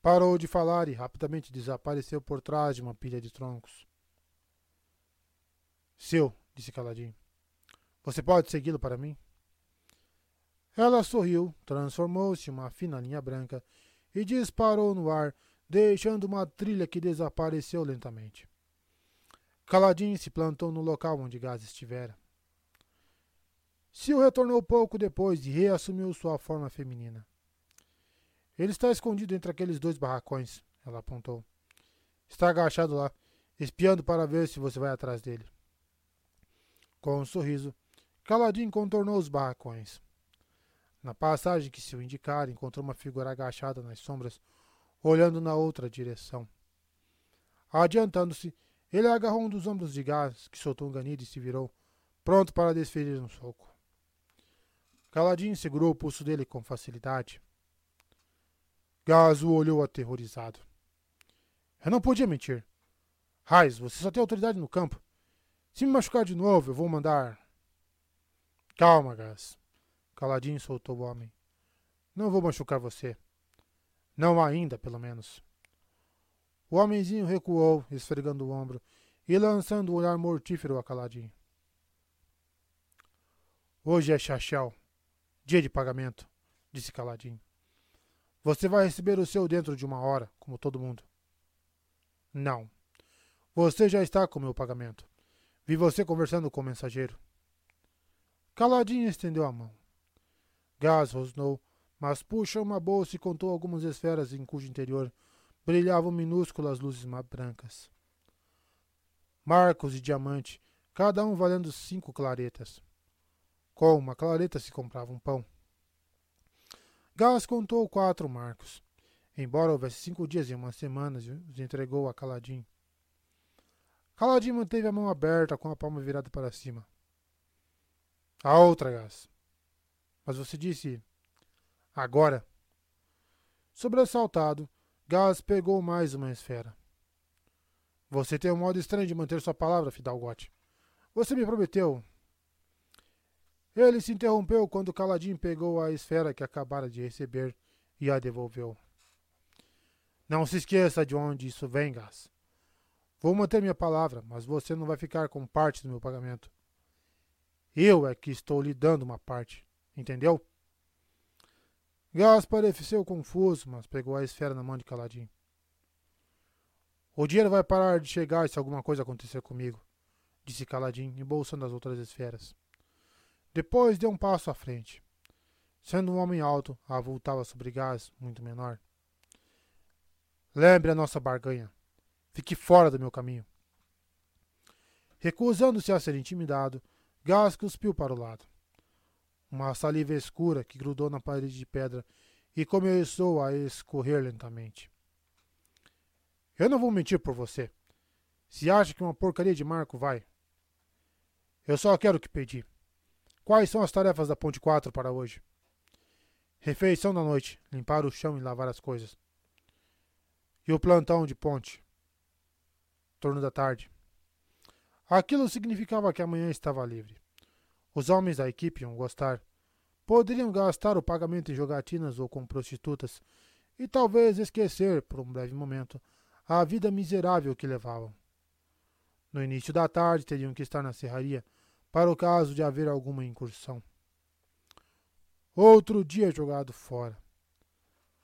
Parou de falar e rapidamente desapareceu por trás de uma pilha de troncos. Seu, disse Caladinho. Você pode segui-lo para mim? Ela sorriu, transformou-se em uma fina linha branca e disparou no ar, deixando uma trilha que desapareceu lentamente. Caladinho se plantou no local onde Gás estivera. Sil retornou pouco depois e reassumiu sua forma feminina. Ele está escondido entre aqueles dois barracões, ela apontou. Está agachado lá, espiando para ver se você vai atrás dele. Com um sorriso, Caladinho contornou os barracões. Na passagem que se o indicara, encontrou uma figura agachada nas sombras, olhando na outra direção. Adiantando-se, ele agarrou um dos ombros de gás, que soltou um ganido e se virou, pronto para desferir um soco. Caladinho segurou o pulso dele com facilidade. Gás o olhou aterrorizado. Eu não podia mentir. Raiz, você só tem autoridade no campo. Se me machucar de novo, eu vou mandar. Calma, Gás. Caladinho soltou o homem. Não vou machucar você. Não ainda, pelo menos. O homenzinho recuou, esfregando o ombro e lançando um olhar mortífero a Caladinho. Hoje é chachau. Dia de pagamento, disse Caladinho. Você vai receber o seu dentro de uma hora, como todo mundo. Não. Você já está com meu pagamento. Vi você conversando com o mensageiro. Caladinho estendeu a mão. Gás rosnou, mas puxou uma bolsa e contou algumas esferas em cujo interior brilhavam minúsculas luzes brancas. Marcos e diamante, cada um valendo cinco claretas. Com uma clareta se comprava um pão. Gás contou quatro marcos. Embora houvesse cinco dias e umas semanas, os entregou a Caladinho. Caladinho manteve a mão aberta com a palma virada para cima. A outra, Gás. Mas você disse. Agora. Sobressaltado, Gás pegou mais uma esfera. Você tem um modo estranho de manter sua palavra, Fidalgote. Você me prometeu ele se interrompeu quando Caladinho pegou a esfera que acabara de receber e a devolveu. Não se esqueça de onde isso vem, Gás. Vou manter minha palavra, mas você não vai ficar com parte do meu pagamento. Eu é que estou lhe dando uma parte, entendeu? Gás pareceu confuso, mas pegou a esfera na mão de Caladinho. O dinheiro vai parar de chegar se alguma coisa acontecer comigo, disse Caladinho, embolsando as outras esferas. Depois deu um passo à frente. Sendo um homem alto, avultava sobre gás muito menor. Lembre a nossa barganha. Fique fora do meu caminho. Recusando-se a ser intimidado, Gás cuspiu para o lado. Uma saliva escura que grudou na parede de pedra e começou a escorrer lentamente. Eu não vou mentir por você. Se acha que uma porcaria de marco vai. Eu só quero o que pedi. Quais são as tarefas da Ponte 4 para hoje? Refeição da noite, limpar o chão e lavar as coisas. E o plantão de ponte? Torno da tarde. Aquilo significava que amanhã estava livre. Os homens da equipe iam gostar. Poderiam gastar o pagamento em jogatinas ou com prostitutas e talvez esquecer, por um breve momento, a vida miserável que levavam. No início da tarde teriam que estar na serraria para o caso de haver alguma incursão. Outro dia jogado fora.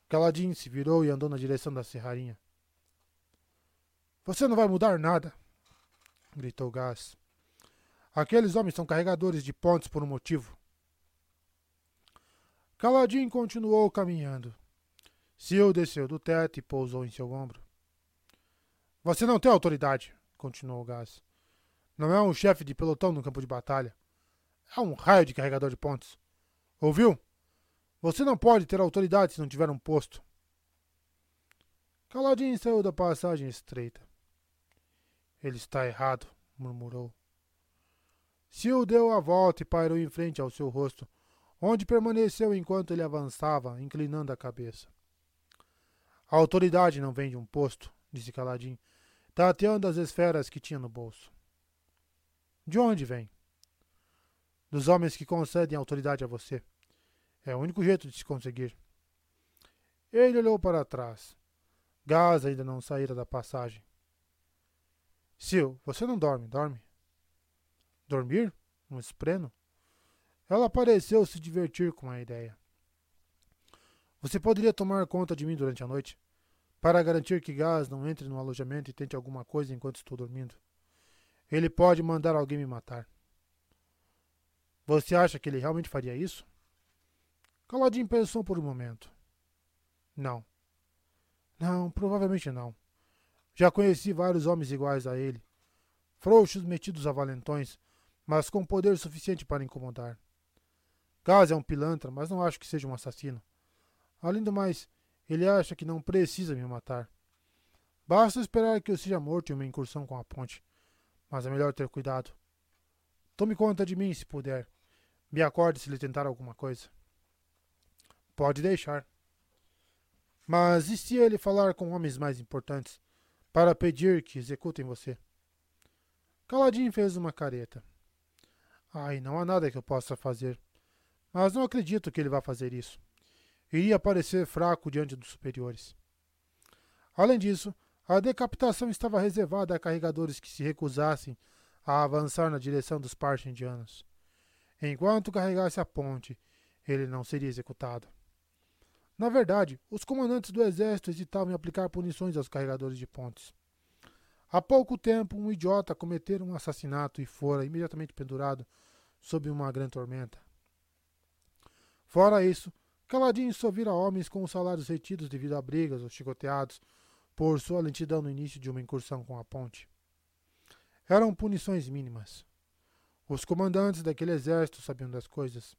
Caladinho se virou e andou na direção da serraria. Você não vai mudar nada, gritou Gás. Aqueles homens são carregadores de pontes por um motivo. Caladinho continuou caminhando. Sil desceu do teto e pousou em seu ombro. Você não tem autoridade, continuou Gás. Não é um chefe de pelotão no campo de batalha. É um raio de carregador de pontes. Ouviu? Você não pode ter autoridade se não tiver um posto. Caladinho saiu da passagem estreita. Ele está errado, murmurou. Sil deu a volta e pairou em frente ao seu rosto, onde permaneceu enquanto ele avançava, inclinando a cabeça. A autoridade não vem de um posto, disse Caladinho, tateando as esferas que tinha no bolso. De onde vem? Dos homens que concedem autoridade a você. É o único jeito de se conseguir. Ele olhou para trás. Gás ainda não saíra da passagem. Sil, você não dorme, dorme? Dormir? Um espreno? Ela pareceu se divertir com a ideia. Você poderia tomar conta de mim durante a noite, para garantir que Gás não entre no alojamento e tente alguma coisa enquanto estou dormindo. Ele pode mandar alguém me matar. Você acha que ele realmente faria isso? Caladinho pensou por um momento. Não. Não, provavelmente não. Já conheci vários homens iguais a ele. Frouxos metidos a valentões, mas com poder suficiente para incomodar. Gás é um pilantra, mas não acho que seja um assassino. Além do mais, ele acha que não precisa me matar. Basta esperar que eu seja morto em uma incursão com a ponte mas é melhor ter cuidado. Tome conta de mim se puder. Me acorde se lhe tentar alguma coisa. Pode deixar. Mas e se ele falar com homens mais importantes para pedir que executem você? Caladinho fez uma careta. Ai, não há nada que eu possa fazer. Mas não acredito que ele vá fazer isso. Iria parecer fraco diante dos superiores. Além disso, a decapitação estava reservada a carregadores que se recusassem a avançar na direção dos Parchendianos. Enquanto carregasse a ponte, ele não seria executado. Na verdade, os comandantes do exército hesitavam em aplicar punições aos carregadores de pontes. Há pouco tempo, um idiota cometera um assassinato e fora imediatamente pendurado sob uma grande tormenta. Fora isso, Caladinho só vira homens com os salários retidos devido a brigas ou chicoteados por sua lentidão no início de uma incursão com a ponte. Eram punições mínimas. Os comandantes daquele exército sabiam das coisas.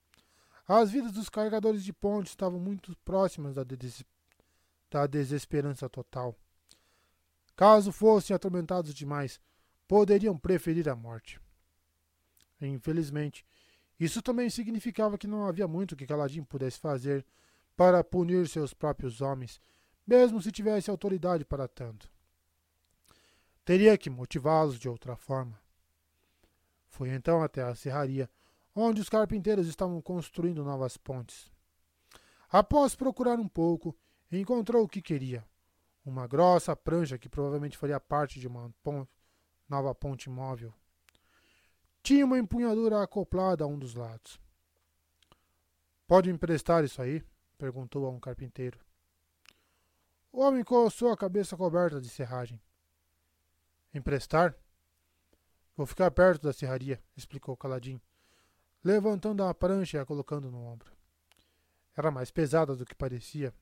As vidas dos carregadores de ponte estavam muito próximas da, des da desesperança total. Caso fossem atormentados demais, poderiam preferir a morte. Infelizmente, isso também significava que não havia muito que Caladinho pudesse fazer para punir seus próprios homens mesmo se tivesse autoridade para tanto. Teria que motivá-los de outra forma. Foi então até a serraria, onde os carpinteiros estavam construindo novas pontes. Após procurar um pouco, encontrou o que queria: uma grossa prancha que provavelmente faria parte de uma ponte, nova ponte móvel. Tinha uma empunhadura acoplada a um dos lados. Pode emprestar isso aí? perguntou a um carpinteiro. O homem coçou a cabeça coberta de serragem. Emprestar? Vou ficar perto da serraria, explicou Caladinho, levantando a prancha e a colocando no ombro. Era mais pesada do que parecia.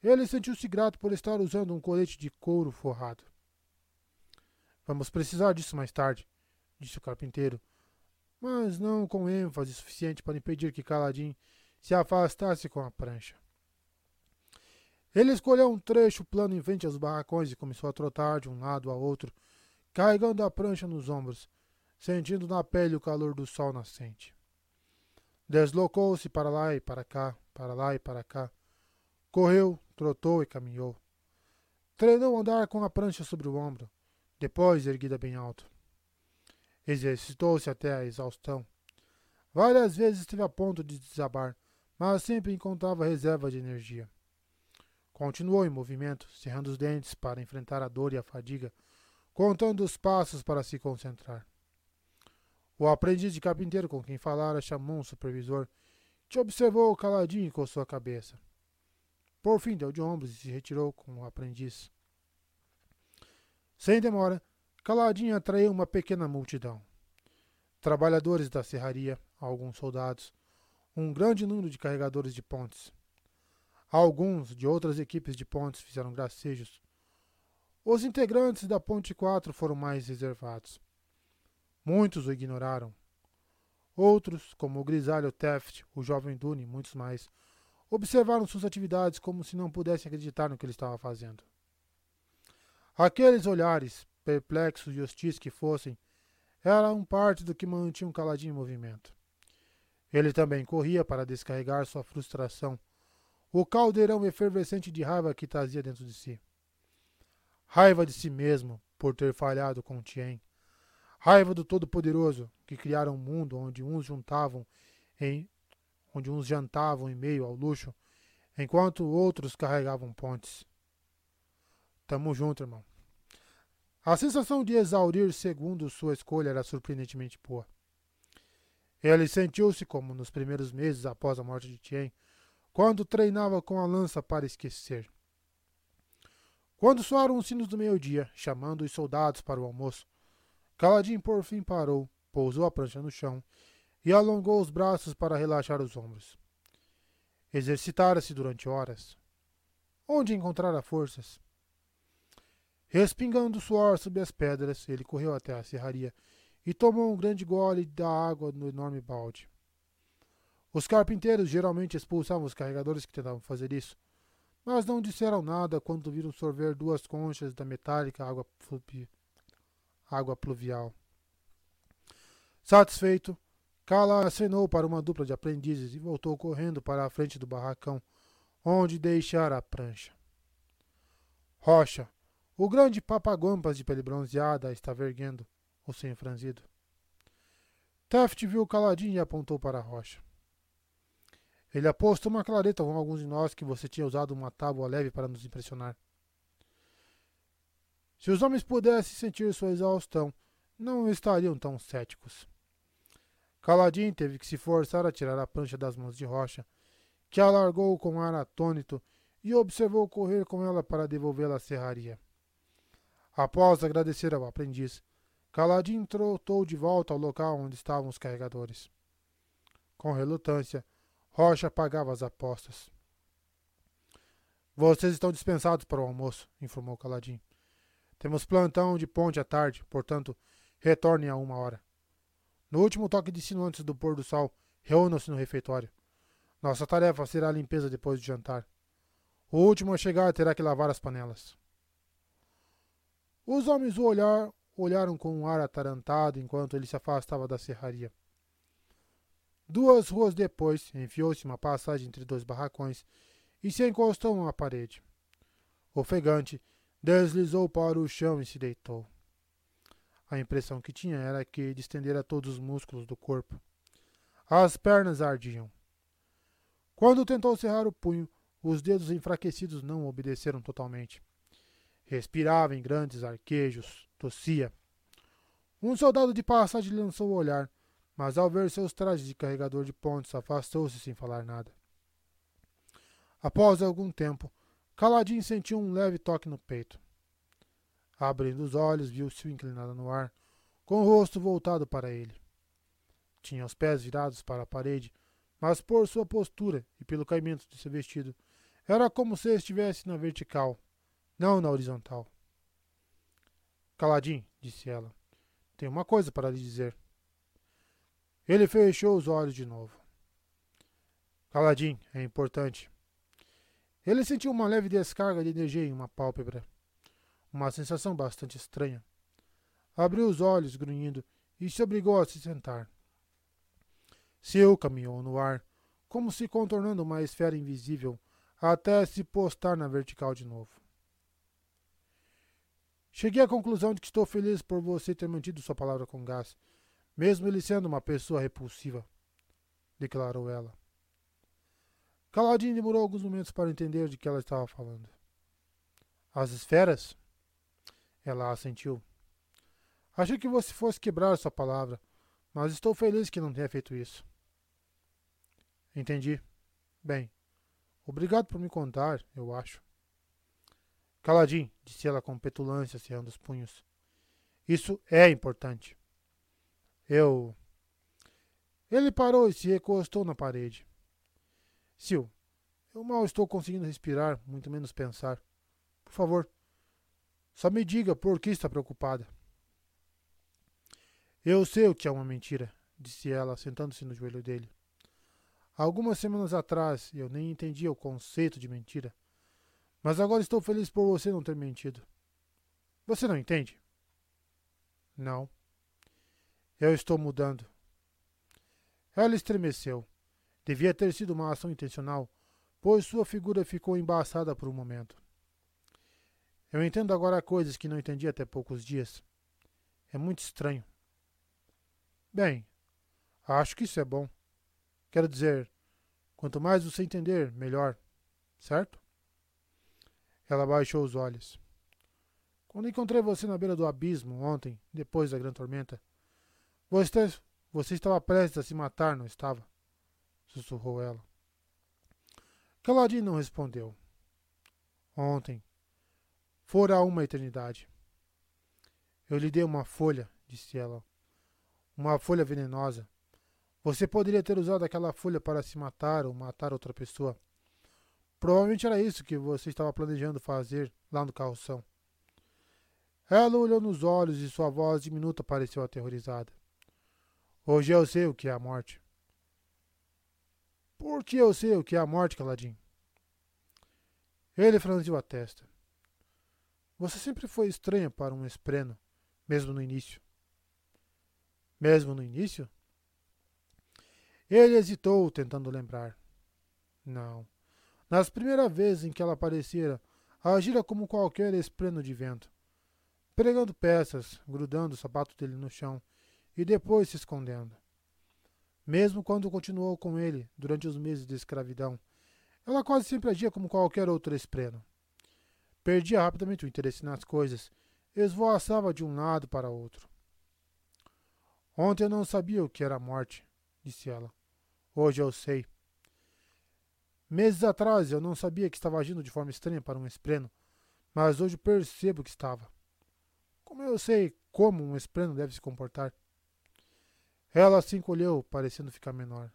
Ele sentiu-se grato por estar usando um colete de couro forrado. Vamos precisar disso mais tarde, disse o carpinteiro, mas não com ênfase suficiente para impedir que Caladim se afastasse com a prancha. Ele escolheu um trecho plano em frente aos barracões e começou a trotar de um lado a outro, carregando a prancha nos ombros, sentindo na pele o calor do sol nascente. Deslocou-se para lá e para cá, para lá e para cá. Correu, trotou e caminhou. Treinou andar com a prancha sobre o ombro, depois erguida bem alto. Exercitou-se até a exaustão. Várias vezes esteve a ponto de desabar, mas sempre encontrava reserva de energia. Continuou em movimento, cerrando os dentes para enfrentar a dor e a fadiga, contando os passos para se concentrar. O aprendiz de carpinteiro com quem falara chamou um supervisor, que observou caladinho com sua cabeça. Por fim, deu de ombros e se retirou com o aprendiz. Sem demora, Caladinho atraiu uma pequena multidão. Trabalhadores da serraria, alguns soldados, um grande número de carregadores de pontes. Alguns de outras equipes de pontes fizeram gracejos. Os integrantes da Ponte 4 foram mais reservados. Muitos o ignoraram. Outros, como o grisalho Taft, o jovem Dune e muitos mais, observaram suas atividades como se não pudessem acreditar no que ele estava fazendo. Aqueles olhares, perplexos e hostis que fossem, eram parte do que mantinha um caladinho em movimento. Ele também corria para descarregar sua frustração, o caldeirão efervescente de raiva que trazia dentro de si. Raiva de si mesmo por ter falhado com Tien. Raiva do Todo-Poderoso que criara um mundo onde uns juntavam em onde uns jantavam em meio ao luxo, enquanto outros carregavam pontes. Tamo junto, irmão. A sensação de exaurir segundo sua escolha era surpreendentemente boa. Ele sentiu-se como nos primeiros meses após a morte de Tien, quando treinava com a lança para esquecer. Quando soaram os sinos do meio-dia, chamando os soldados para o almoço, Caladin por fim parou, pousou a prancha no chão e alongou os braços para relaxar os ombros. Exercitara-se durante horas. Onde encontrara forças? Respingando suor sob as pedras, ele correu até a serraria e tomou um grande gole da água no enorme balde. Os carpinteiros geralmente expulsavam os carregadores que tentavam fazer isso, mas não disseram nada quando viram sorver duas conchas da metálica água, água pluvial. Satisfeito, Kala acenou para uma dupla de aprendizes e voltou correndo para a frente do barracão, onde deixara a prancha. Rocha, o grande papaguampas de pele bronzeada, estava erguendo, o senho franzido. Taft viu caladinho e apontou para a rocha. Ele apostou uma clareta com alguns de nós que você tinha usado uma tábua leve para nos impressionar. Se os homens pudessem sentir sua exaustão, não estariam tão céticos. Caladin teve que se forçar a tirar a prancha das mãos de Rocha, que alargou com ar atônito e observou correr com ela para devolvê-la à serraria. Após agradecer ao aprendiz, Caladin trotou de volta ao local onde estavam os carregadores. Com relutância, Rocha pagava as apostas. Vocês estão dispensados para o almoço, informou Caladin. Temos plantão de ponte à tarde, portanto, retornem a uma hora. No último toque de sino antes do pôr do sol, reúnam-se no refeitório. Nossa tarefa será a limpeza depois de jantar. O último a chegar terá que lavar as panelas. Os homens o olhar, olharam com um ar atarantado enquanto ele se afastava da serraria. Duas ruas depois, enfiou-se uma passagem entre dois barracões e se encostou a uma parede. Ofegante, deslizou para o chão e se deitou. A impressão que tinha era que distendera todos os músculos do corpo. As pernas ardiam. Quando tentou cerrar o punho, os dedos enfraquecidos não obedeceram totalmente. Respirava em grandes arquejos, tossia. Um soldado de passagem lançou o olhar, mas ao ver seus trajes de carregador de pontos, afastou-se sem falar nada. Após algum tempo, Caladin sentiu um leve toque no peito. Abrindo os olhos, viu-se inclinado no ar, com o rosto voltado para ele. Tinha os pés virados para a parede, mas por sua postura e pelo caimento de seu vestido, era como se estivesse na vertical, não na horizontal. Caladinho, disse ela. Tenho uma coisa para lhe dizer. Ele fechou os olhos de novo. Caladinho, é importante. Ele sentiu uma leve descarga de energia em uma pálpebra. Uma sensação bastante estranha. Abriu os olhos, grunhindo, e se obrigou a se sentar. Seu caminhou no ar, como se contornando uma esfera invisível, até se postar na vertical de novo. Cheguei à conclusão de que estou feliz por você ter mantido sua palavra com gás, mesmo ele sendo uma pessoa repulsiva, declarou ela. Caladinho demorou alguns momentos para entender de que ela estava falando. As esferas? Ela assentiu. Achei que você fosse quebrar sua palavra, mas estou feliz que não tenha feito isso. Entendi. Bem, obrigado por me contar, eu acho. Caladinho, disse ela com petulância, cerrando os punhos. Isso é importante. Eu. Ele parou e se recostou na parede. Sil, eu mal estou conseguindo respirar, muito menos pensar. Por favor, só me diga por que está preocupada. Eu sei o que é uma mentira, disse ela, sentando-se no joelho dele. Algumas semanas atrás eu nem entendia o conceito de mentira. Mas agora estou feliz por você não ter mentido. Você não entende? Não. Eu estou mudando. Ela estremeceu. Devia ter sido uma ação intencional, pois sua figura ficou embaçada por um momento. Eu entendo agora coisas que não entendi até poucos dias. É muito estranho. Bem, acho que isso é bom. Quero dizer, quanto mais você entender, melhor, certo? Ela baixou os olhos. Quando encontrei você na beira do abismo ontem, depois da grande tormenta, você, você estava prestes a se matar, não estava? Sussurrou ela. Caladinho não respondeu. Ontem. Fora uma eternidade. Eu lhe dei uma folha, disse ela, uma folha venenosa. Você poderia ter usado aquela folha para se matar ou matar outra pessoa. Provavelmente era isso que você estava planejando fazer lá no carroção. Ela olhou nos olhos e sua voz diminuta pareceu aterrorizada. Hoje eu sei o que é a morte. Por que eu sei o que é a morte, Caladinho? Ele franziu a testa. Você sempre foi estranha para um espreno, mesmo no início. Mesmo no início? Ele hesitou, tentando lembrar. Não. Nas primeiras vezes em que ela aparecera, agira como qualquer espreno de vento, pregando peças, grudando o sapato dele no chão e depois se escondendo. Mesmo quando continuou com ele durante os meses de escravidão, ela quase sempre agia como qualquer outro espreno. Perdia rapidamente o interesse nas coisas, esvoaçava de um lado para outro. Ontem eu não sabia o que era a morte, disse ela. Hoje eu sei. Meses atrás eu não sabia que estava agindo de forma estranha para um espreno, mas hoje percebo que estava. Como eu sei como um espreno deve se comportar? Ela se encolheu, parecendo ficar menor.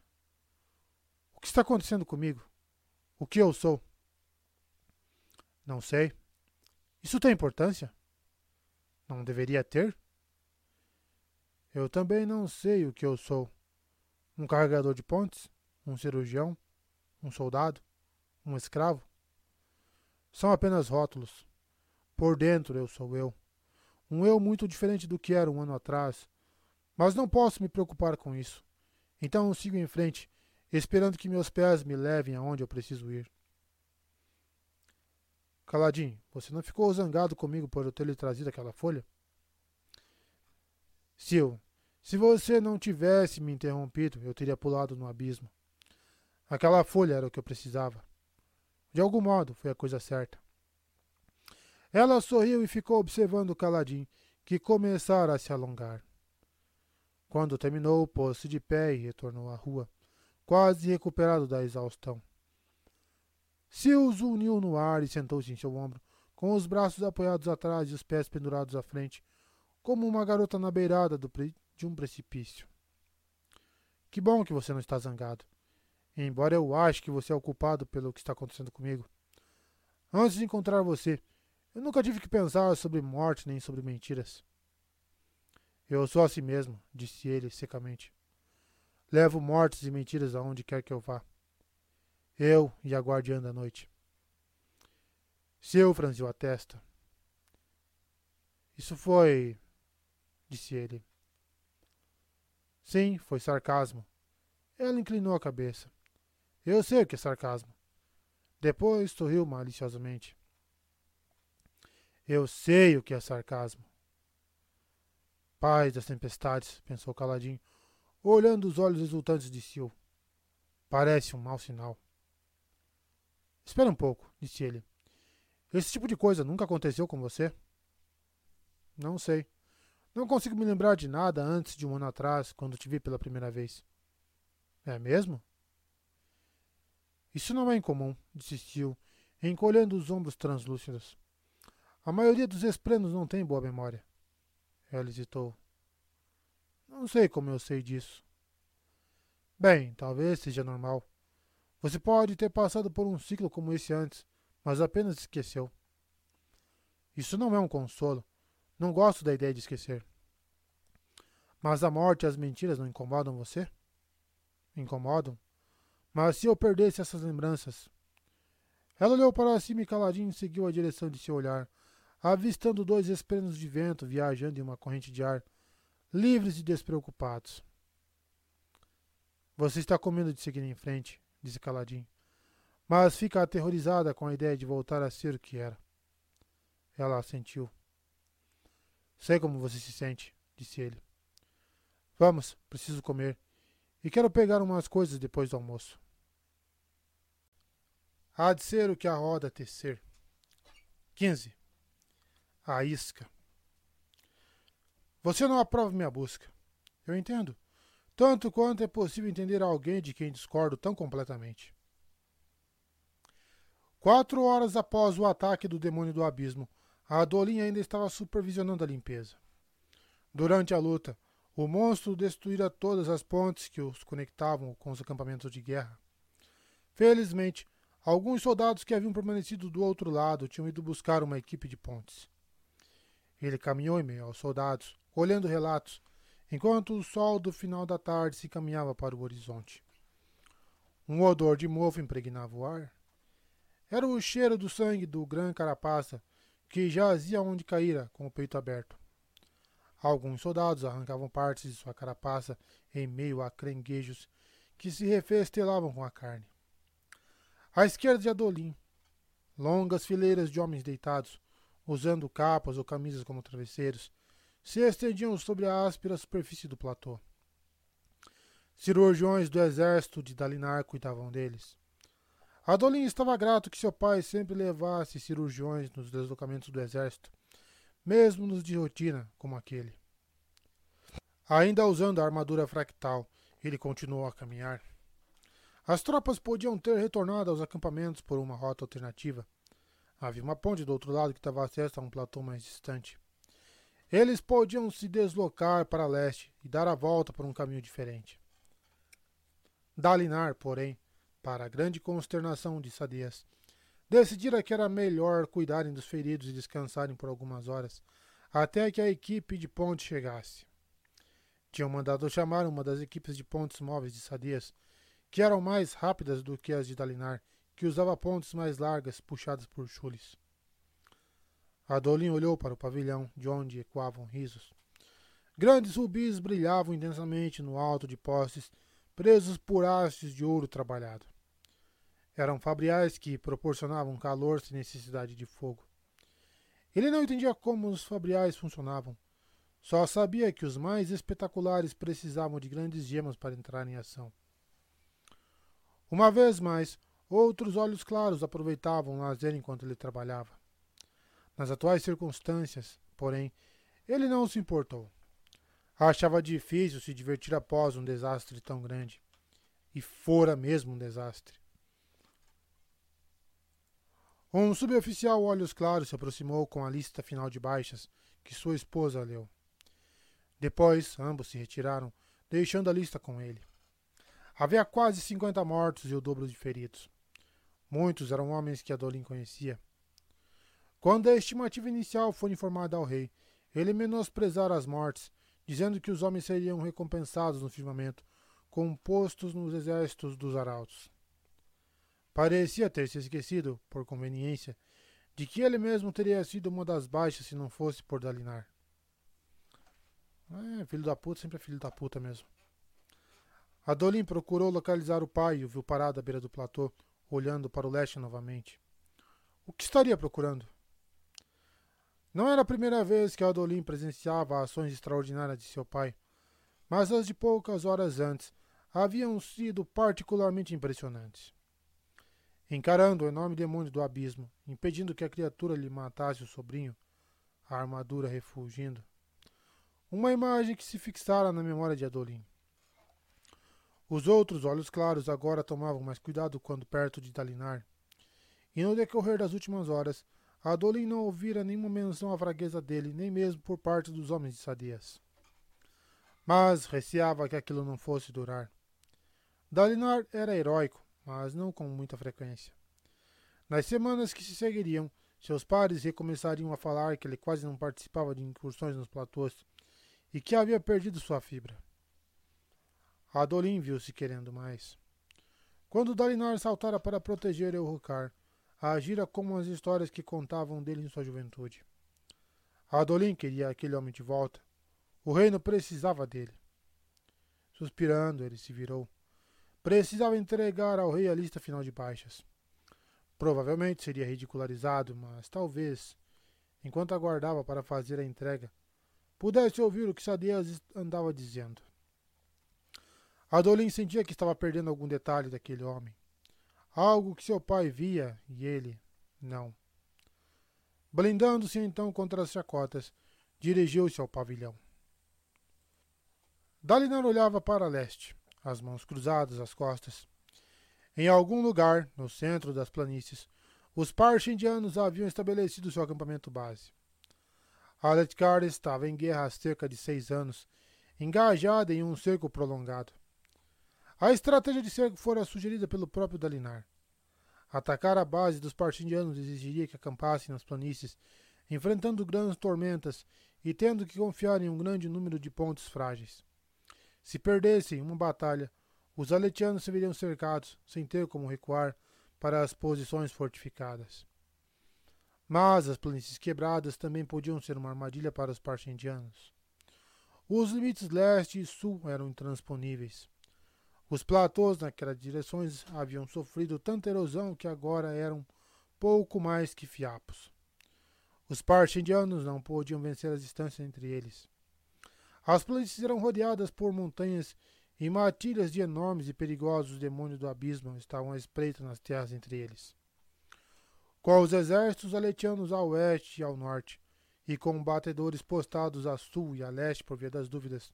O que está acontecendo comigo? O que eu sou? Não sei. Isso tem importância? Não deveria ter? Eu também não sei o que eu sou. Um carregador de pontes? Um cirurgião? Um soldado? Um escravo? São apenas rótulos. Por dentro eu sou eu. Um eu muito diferente do que era um ano atrás. Mas não posso me preocupar com isso. Então eu sigo em frente, esperando que meus pés me levem aonde eu preciso ir. Caladinho, você não ficou zangado comigo por eu ter lhe trazido aquela folha? Sil, se você não tivesse me interrompido, eu teria pulado no abismo. Aquela folha era o que eu precisava. De algum modo, foi a coisa certa. Ela sorriu e ficou observando o Caladim, que começara a se alongar. Quando terminou, pôs-se de pé e retornou à rua, quase recuperado da exaustão. Silso uniu no ar e sentou-se em seu ombro, com os braços apoiados atrás e os pés pendurados à frente, como uma garota na beirada de um precipício. Que bom que você não está zangado. Embora eu ache que você é o culpado pelo que está acontecendo comigo. Antes de encontrar você, eu nunca tive que pensar sobre morte nem sobre mentiras. Eu sou assim mesmo, disse ele secamente. Levo mortes e mentiras aonde quer que eu vá. Eu e a guardiã da noite. Seu franziu a testa. Isso foi. disse ele. Sim, foi sarcasmo. Ela inclinou a cabeça. Eu sei o que é sarcasmo. Depois sorriu maliciosamente. Eu sei o que é sarcasmo. Paz das tempestades, pensou caladinho, olhando os olhos exultantes de Sil. Parece um mau sinal. Espera um pouco, disse ele. Esse tipo de coisa nunca aconteceu com você? Não sei. Não consigo me lembrar de nada antes de um ano atrás, quando te vi pela primeira vez. É mesmo? Isso não é incomum, Steel, encolhendo os ombros translúcidos. A maioria dos esprenos não tem boa memória. Ela hesitou. Não sei como eu sei disso. Bem, talvez seja normal. Você pode ter passado por um ciclo como esse antes, mas apenas esqueceu. Isso não é um consolo. Não gosto da ideia de esquecer. Mas a morte e as mentiras não incomodam você? Incomodam? Mas se eu perdesse essas lembranças? Ela olhou para cima e caladinho seguiu a direção de seu olhar, avistando dois esprenos de vento viajando em uma corrente de ar, livres e despreocupados. Você está com medo de seguir em frente, disse caladinho, mas fica aterrorizada com a ideia de voltar a ser o que era. Ela assentiu. Sei como você se sente, disse ele. Vamos, preciso comer. E quero pegar umas coisas depois do almoço. Há de ser o que a roda tecer. 15. A isca. Você não aprova minha busca. Eu entendo. Tanto quanto é possível entender alguém de quem discordo tão completamente. Quatro horas após o ataque do demônio do abismo, a Adolin ainda estava supervisionando a limpeza. Durante a luta, o monstro destruíra todas as pontes que os conectavam com os acampamentos de guerra. Felizmente, alguns soldados que haviam permanecido do outro lado tinham ido buscar uma equipe de pontes. Ele caminhou em meio aos soldados, olhando relatos, enquanto o sol do final da tarde se caminhava para o horizonte. Um odor de mofo impregnava o ar. Era o cheiro do sangue do grã carapaça que jazia onde caíra, com o peito aberto. Alguns soldados arrancavam partes de sua carapaça em meio a crenguejos que se refestelavam com a carne. À esquerda de Adolim, longas fileiras de homens deitados, usando capas ou camisas como travesseiros, se estendiam sobre a áspera superfície do platô. Cirurgiões do exército de Dalinar cuidavam deles. Adolin estava grato que seu pai sempre levasse cirurgiões nos deslocamentos do exército, mesmo nos de rotina, como aquele. Ainda usando a armadura fractal, ele continuou a caminhar. As tropas podiam ter retornado aos acampamentos por uma rota alternativa. Havia uma ponte do outro lado que dava acesso a um platô mais distante. Eles podiam se deslocar para leste e dar a volta por um caminho diferente. Dalinar, porém, para a grande consternação de Sadias. Decidira que era melhor cuidarem dos feridos e descansarem por algumas horas, até que a equipe de ponte chegasse. Tinham mandado chamar uma das equipes de pontes móveis de Sadias, que eram mais rápidas do que as de Dalinar, que usava pontes mais largas puxadas por chules. Adolin olhou para o pavilhão, de onde ecoavam risos. Grandes rubis brilhavam intensamente no alto de postes, presos por hastes de ouro trabalhado. Eram fabriais que proporcionavam calor sem necessidade de fogo. Ele não entendia como os fabriais funcionavam. Só sabia que os mais espetaculares precisavam de grandes gemas para entrar em ação. Uma vez mais, outros olhos claros aproveitavam o lazer enquanto ele trabalhava. Nas atuais circunstâncias, porém, ele não se importou. Achava difícil se divertir após um desastre tão grande. E fora mesmo um desastre. Um suboficial olhos claros se aproximou com a lista final de baixas que sua esposa leu. Depois, ambos se retiraram, deixando a lista com ele. Havia quase cinquenta mortos e o dobro de feridos. Muitos eram homens que Adolin conhecia. Quando a estimativa inicial foi informada ao rei, ele menosprezara as mortes, dizendo que os homens seriam recompensados no firmamento, com postos nos exércitos dos arautos. Parecia ter se esquecido, por conveniência, de que ele mesmo teria sido uma das baixas se não fosse por Dalinar. É, filho da puta sempre é filho da puta mesmo. Adolin procurou localizar o pai e o viu parado à beira do platô, olhando para o leste novamente. O que estaria procurando? Não era a primeira vez que Adolin presenciava ações extraordinárias de seu pai, mas as de poucas horas antes haviam sido particularmente impressionantes. Encarando o enorme demônio do abismo, impedindo que a criatura lhe matasse o sobrinho, a armadura refugindo. Uma imagem que se fixara na memória de Adolin. Os outros olhos claros agora tomavam mais cuidado quando perto de Dalinar. E no decorrer das últimas horas, Adolin não ouvira nenhuma menção à fraqueza dele, nem mesmo por parte dos homens de Sadias. Mas receava que aquilo não fosse durar. Dalinar era heróico, mas não com muita frequência. Nas semanas que se seguiriam, seus pares recomeçariam a falar que ele quase não participava de incursões nos platôs e que havia perdido sua fibra. Adolin viu-se querendo mais. Quando Dalinar saltara para proteger Elrucar, agira como as histórias que contavam dele em sua juventude. Adolin queria aquele homem de volta. O reino precisava dele. Suspirando, ele se virou. Precisava entregar ao rei a lista final de baixas. Provavelmente seria ridicularizado, mas talvez, enquanto aguardava para fazer a entrega, pudesse ouvir o que Sadias andava dizendo. Adolin sentia que estava perdendo algum detalhe daquele homem. Algo que seu pai via e ele não. Blindando-se então contra as chacotas, dirigiu-se ao pavilhão. Dalinar olhava para leste, as mãos cruzadas às costas. Em algum lugar, no centro das planícies, os parche indianos haviam estabelecido seu acampamento base. Aletkar estava em guerra há cerca de seis anos, engajada em um cerco prolongado. A estratégia de cerco fora sugerida pelo próprio Dalinar. Atacar a base dos partindianos exigiria que acampassem nas planícies, enfrentando grandes tormentas e tendo que confiar em um grande número de pontos frágeis. Se perdessem uma batalha, os aletianos se veriam cercados, sem ter como recuar para as posições fortificadas. Mas as planícies quebradas também podiam ser uma armadilha para os partindianos. Os limites leste e sul eram intransponíveis. Os platôs naquelas direções haviam sofrido tanta erosão que agora eram pouco mais que fiapos. Os partindianos não podiam vencer as distâncias entre eles. As planícies eram rodeadas por montanhas e matilhas de enormes e perigosos demônios do abismo estavam à espreita nas terras entre eles. Com os exércitos aletianos ao oeste e ao norte, e com batedores postados a sul e a leste por via das dúvidas,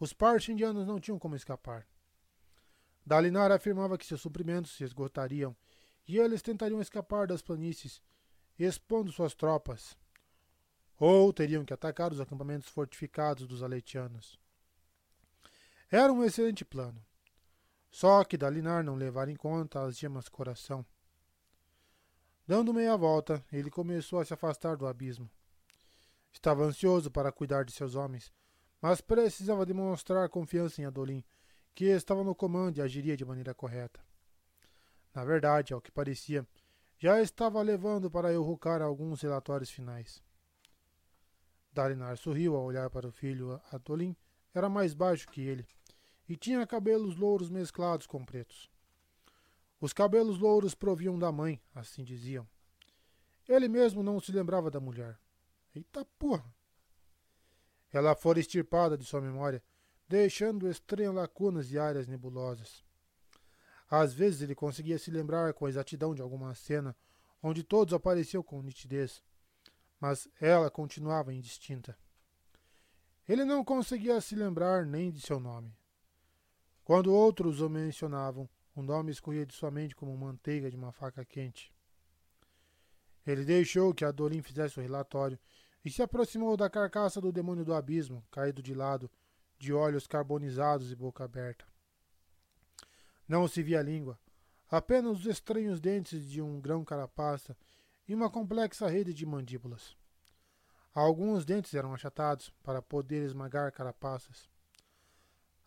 os partindianos não tinham como escapar. Dalinar afirmava que seus suprimentos se esgotariam e eles tentariam escapar das planícies, expondo suas tropas. Ou teriam que atacar os acampamentos fortificados dos aletianos. Era um excelente plano. Só que Dalinar não levara em conta as gemas coração. Dando meia volta, ele começou a se afastar do abismo. Estava ansioso para cuidar de seus homens, mas precisava demonstrar confiança em Adolin que estava no comando e agiria de maneira correta. Na verdade, ao que parecia, já estava levando para Elrucar alguns relatórios finais. Dalinar sorriu ao olhar para o filho. Adolin era mais baixo que ele e tinha cabelos louros mesclados com pretos. Os cabelos louros proviam da mãe, assim diziam. Ele mesmo não se lembrava da mulher. Eita porra! Ela fora extirpada de sua memória deixando estranhas lacunas e áreas nebulosas. Às vezes ele conseguia se lembrar com exatidão de alguma cena onde todos apareciam com nitidez, mas ela continuava indistinta. Ele não conseguia se lembrar nem de seu nome. Quando outros o mencionavam, o nome escorria de sua mente como manteiga de uma faca quente. Ele deixou que a Dorim fizesse o relatório e se aproximou da carcaça do demônio do abismo, caído de lado, de olhos carbonizados e boca aberta. Não se via língua, apenas os estranhos dentes de um grão carapaça e uma complexa rede de mandíbulas. Alguns dentes eram achatados para poder esmagar carapaças.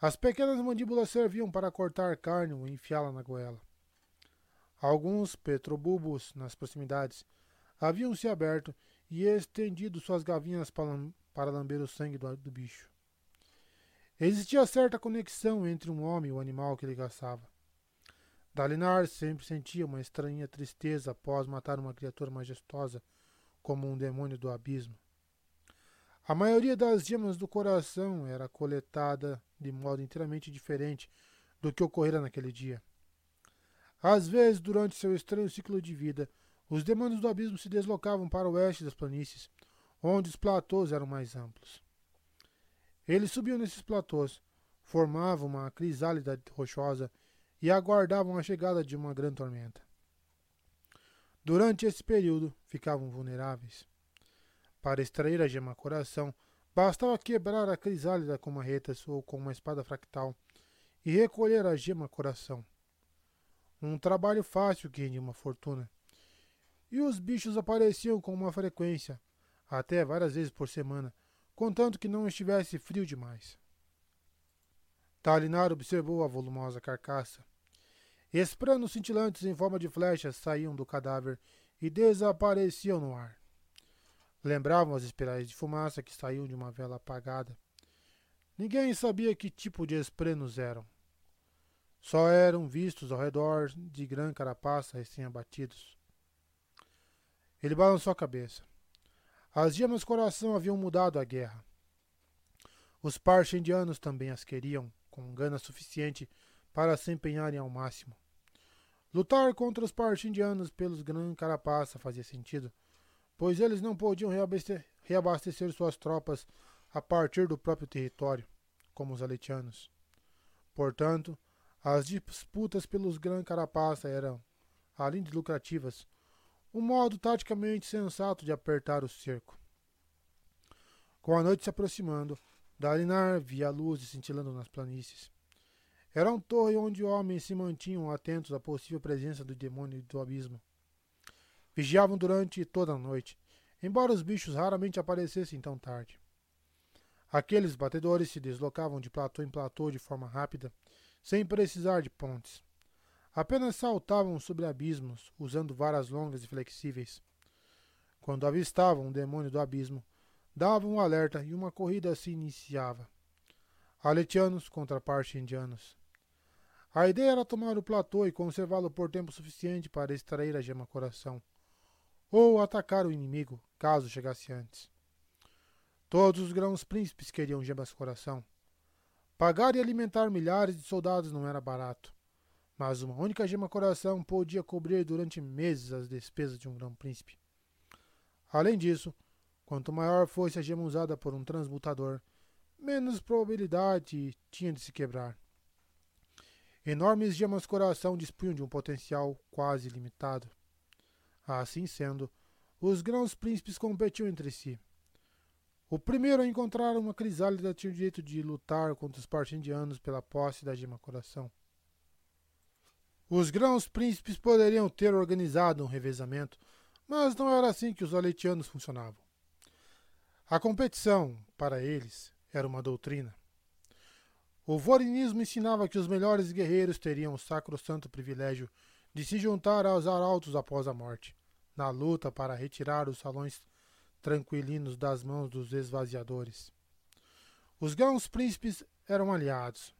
As pequenas mandíbulas serviam para cortar carne ou enfiá-la na goela. Alguns petrobulbos nas proximidades haviam se aberto e estendido suas gavinhas para lamber o sangue do, do bicho. Existia certa conexão entre um homem e o animal que ele caçava. Dalinar sempre sentia uma estranha tristeza após matar uma criatura majestosa como um demônio do abismo. A maioria das gemas do coração era coletada de modo inteiramente diferente do que ocorrera naquele dia. Às vezes, durante seu estranho ciclo de vida, os demônios do abismo se deslocavam para o oeste das planícies, onde os platôs eram mais amplos. Eles subiam nesses platôs, formavam uma crisálida rochosa e aguardavam a chegada de uma grande tormenta. Durante esse período, ficavam vulneráveis. Para extrair a gema coração, bastava quebrar a crisálida com marretas ou com uma espada fractal e recolher a gema coração. Um trabalho fácil que rendia uma fortuna. E os bichos apareciam com uma frequência, até várias vezes por semana, contanto que não estivesse frio demais. Talinar observou a volumosa carcaça. Espranos cintilantes em forma de flechas saíam do cadáver e desapareciam no ar. Lembravam as espirais de fumaça que saíam de uma vela apagada. Ninguém sabia que tipo de esprenos eram. Só eram vistos ao redor de grã carapaça recém-abatidos. Ele balançou a cabeça. As gemas coração haviam mudado a guerra. Os parchendianos também as queriam, com gana suficiente para se empenharem ao máximo. Lutar contra os parchendianos pelos Gran Carapaça fazia sentido, pois eles não podiam reabastecer, reabastecer suas tropas a partir do próprio território, como os aletianos. Portanto, as disputas pelos Gran Carapaça eram, além de lucrativas, um modo taticamente sensato de apertar o cerco. Com a noite se aproximando, Dalinar via luzes cintilando nas planícies. Era um torre onde homens se mantinham atentos à possível presença do demônio do abismo. Vigiavam durante toda a noite, embora os bichos raramente aparecessem tão tarde. Aqueles batedores se deslocavam de platô em platô de forma rápida, sem precisar de pontes. Apenas saltavam sobre abismos, usando varas longas e flexíveis. Quando avistavam um demônio do abismo, davam um alerta e uma corrida se iniciava. Aletianos contra parte indianos. A ideia era tomar o platô e conservá-lo por tempo suficiente para extrair a gema coração, ou atacar o inimigo, caso chegasse antes. Todos os grãos príncipes queriam gemas coração. Pagar e alimentar milhares de soldados não era barato mas uma única gema coração podia cobrir durante meses as despesas de um grão-príncipe. Além disso, quanto maior fosse a gema usada por um transmutador, menos probabilidade tinha de se quebrar. Enormes gemas coração dispunham de um potencial quase limitado. Assim sendo, os grãos príncipes competiam entre si. O primeiro a encontrar uma crisálida tinha o direito de lutar contra os partindianos pela posse da gema coração. Os grãos príncipes poderiam ter organizado um revezamento, mas não era assim que os aletianos funcionavam. A competição, para eles, era uma doutrina. O vorinismo ensinava que os melhores guerreiros teriam o sacro-santo privilégio de se juntar aos arautos após a morte, na luta para retirar os salões tranquilinos das mãos dos esvaziadores. Os grãos príncipes eram aliados,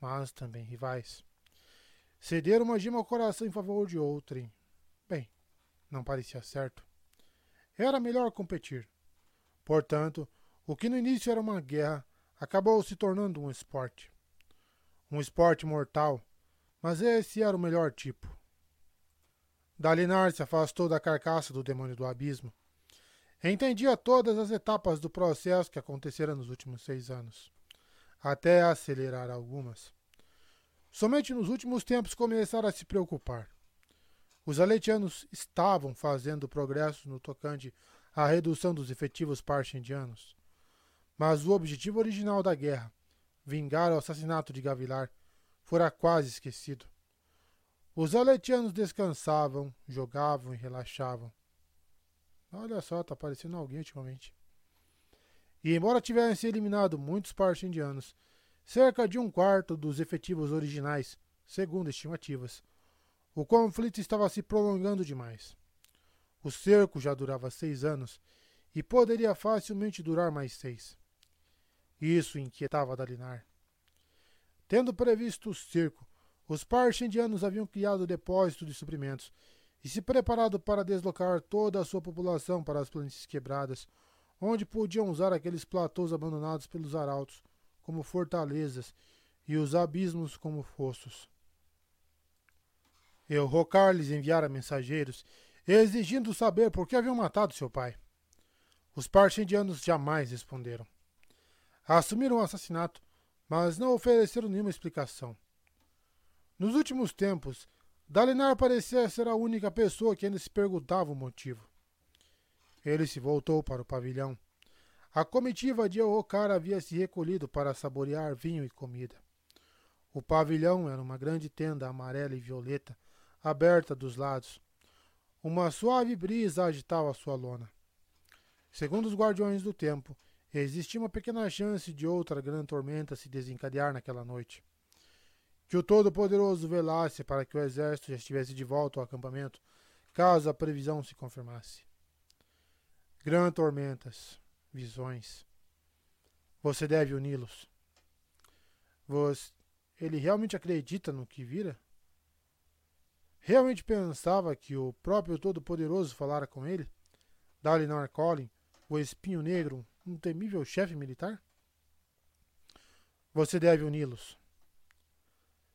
mas também rivais. Ceder uma gema ao coração em favor de outrem. Bem, não parecia certo. Era melhor competir. Portanto, o que no início era uma guerra acabou se tornando um esporte. Um esporte mortal, mas esse era o melhor tipo. Dalinar se afastou da carcaça do demônio do abismo. Entendia todas as etapas do processo que aconteceram nos últimos seis anos, até acelerar algumas. Somente nos últimos tempos começaram a se preocupar. Os aletianos estavam fazendo progresso no tocante à redução dos efetivos parchendianos. Mas o objetivo original da guerra, vingar o assassinato de Gavilar, fora quase esquecido. Os aletianos descansavam, jogavam e relaxavam. Olha só, tá aparecendo alguém ultimamente. E embora tivessem eliminado muitos parchindianos, cerca de um quarto dos efetivos originais, segundo estimativas, o conflito estava se prolongando demais. O cerco já durava seis anos e poderia facilmente durar mais seis. Isso inquietava Dalinar. Tendo previsto o cerco, os parchindianos haviam criado depósito de suprimentos e se preparado para deslocar toda a sua população para as planícies quebradas, onde podiam usar aqueles platôs abandonados pelos arautos como fortalezas e os abismos como fossos. Eu, Rocar, lhes enviara mensageiros, exigindo saber por que haviam matado seu pai. Os parchindianos jamais responderam. Assumiram o assassinato, mas não ofereceram nenhuma explicação. Nos últimos tempos, Dalinar parecia ser a única pessoa que ainda se perguntava o motivo. Ele se voltou para o pavilhão. A comitiva de Eocar havia se recolhido para saborear vinho e comida. O pavilhão era uma grande tenda amarela e violeta, aberta dos lados. Uma suave brisa agitava sua lona. Segundo os guardiões do tempo, existia uma pequena chance de outra grande tormenta se desencadear naquela noite. Que o Todo-Poderoso velasse para que o exército já estivesse de volta ao acampamento, caso a previsão se confirmasse. Grandes tormentas, visões. Você deve uni-los. Você... Ele realmente acredita no que vira? Realmente pensava que o próprio Todo-Poderoso falara com ele? Dalinar Collin, o espinho negro, um temível chefe militar? Você deve uni-los.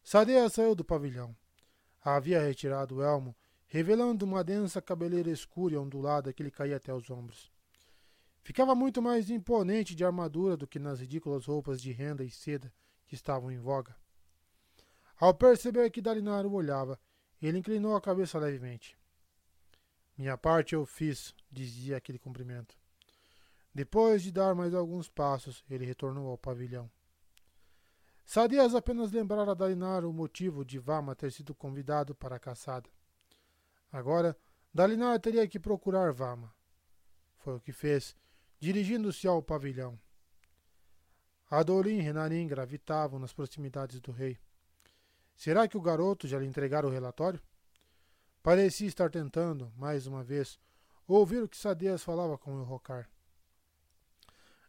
Sadeia saiu do pavilhão. Havia retirado o elmo, revelando uma densa cabeleira escura e ondulada que lhe caía até os ombros. Ficava muito mais imponente de armadura do que nas ridículas roupas de renda e seda que estavam em voga. Ao perceber que Dalinar o olhava, ele inclinou a cabeça levemente. Minha parte eu fiz, dizia aquele cumprimento. Depois de dar mais alguns passos, ele retornou ao pavilhão. Sadias apenas lembrara a Dalinar o motivo de Vama ter sido convidado para a caçada. Agora, Dalinar teria que procurar Vama. Foi o que fez, dirigindo-se ao pavilhão. Adorim e Renarim gravitavam nas proximidades do rei. Será que o garoto já lhe entregara o relatório? Parecia estar tentando, mais uma vez, ouvir o que Sadeas falava com o Rocar.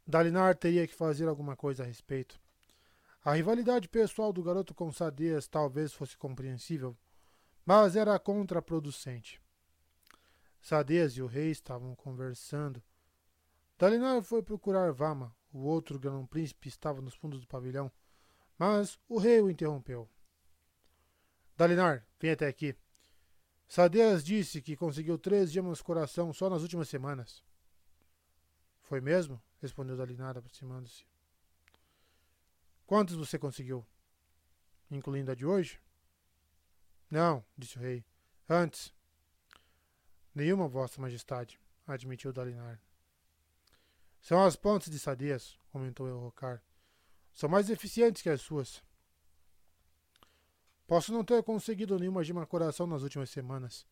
Dalinar teria que fazer alguma coisa a respeito. A rivalidade pessoal do garoto com Sadeas talvez fosse compreensível, mas era contraproducente. Sadeas e o rei estavam conversando. Dalinar foi procurar Vama. O outro grão-príncipe estava nos fundos do pavilhão, mas o rei o interrompeu. Dalinar, vem até aqui. Sadeas disse que conseguiu três gemas coração só nas últimas semanas. Foi mesmo? respondeu Dalinar, aproximando-se. Quantos você conseguiu? Incluindo a de hoje? Não, disse o rei. Antes. Nenhuma, Vossa Majestade, admitiu Dalinar. São as pontes de Sadeas, comentou Elrocar. São mais eficientes que as suas. Posso não ter conseguido nenhuma gema coração nas últimas semanas,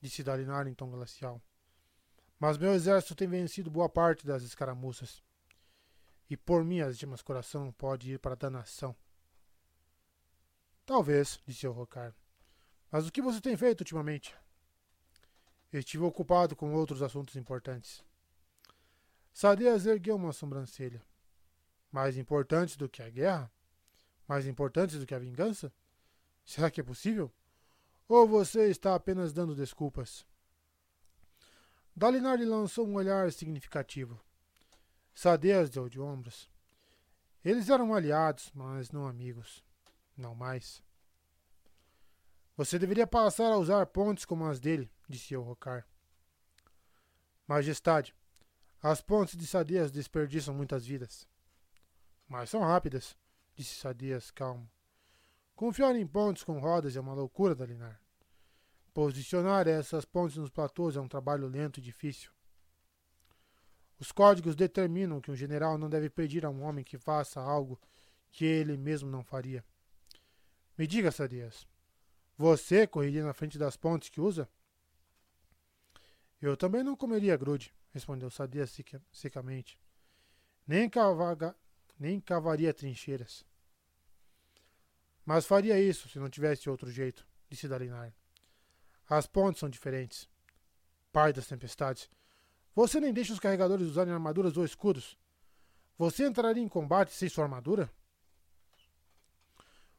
disse Dalinar em tom glacial. Mas meu exército tem vencido boa parte das escaramuças. E por mim as gemas coração pode ir para a danação. Talvez, disse o Rocar. Mas o que você tem feito ultimamente? Estive ocupado com outros assuntos importantes. Sadeas ergueu uma sobrancelha. Mais importantes do que a guerra? Mais importantes do que a vingança? Será que é possível? Ou você está apenas dando desculpas? Dalinar lhe lançou um olhar significativo. Sadeas deu de ombros. Eles eram aliados, mas não amigos. Não mais. Você deveria passar a usar pontes como as dele, disse o Rocar. Majestade, as pontes de Sadeas desperdiçam muitas vidas. Mas são rápidas, disse Sadeas calmo. Confiar em pontes com rodas é uma loucura, Dalinar. Posicionar essas pontes nos platôs é um trabalho lento e difícil. Os códigos determinam que um general não deve pedir a um homem que faça algo que ele mesmo não faria. Me diga, Sadias, você correria na frente das pontes que usa? Eu também não comeria grude, respondeu Sadias secamente. nem, cavaga, nem cavaria trincheiras. Mas faria isso se não tivesse outro jeito, disse Dalinar. As pontes são diferentes. Pai das tempestades, você nem deixa os carregadores usarem armaduras ou escudos. Você entraria em combate sem sua armadura?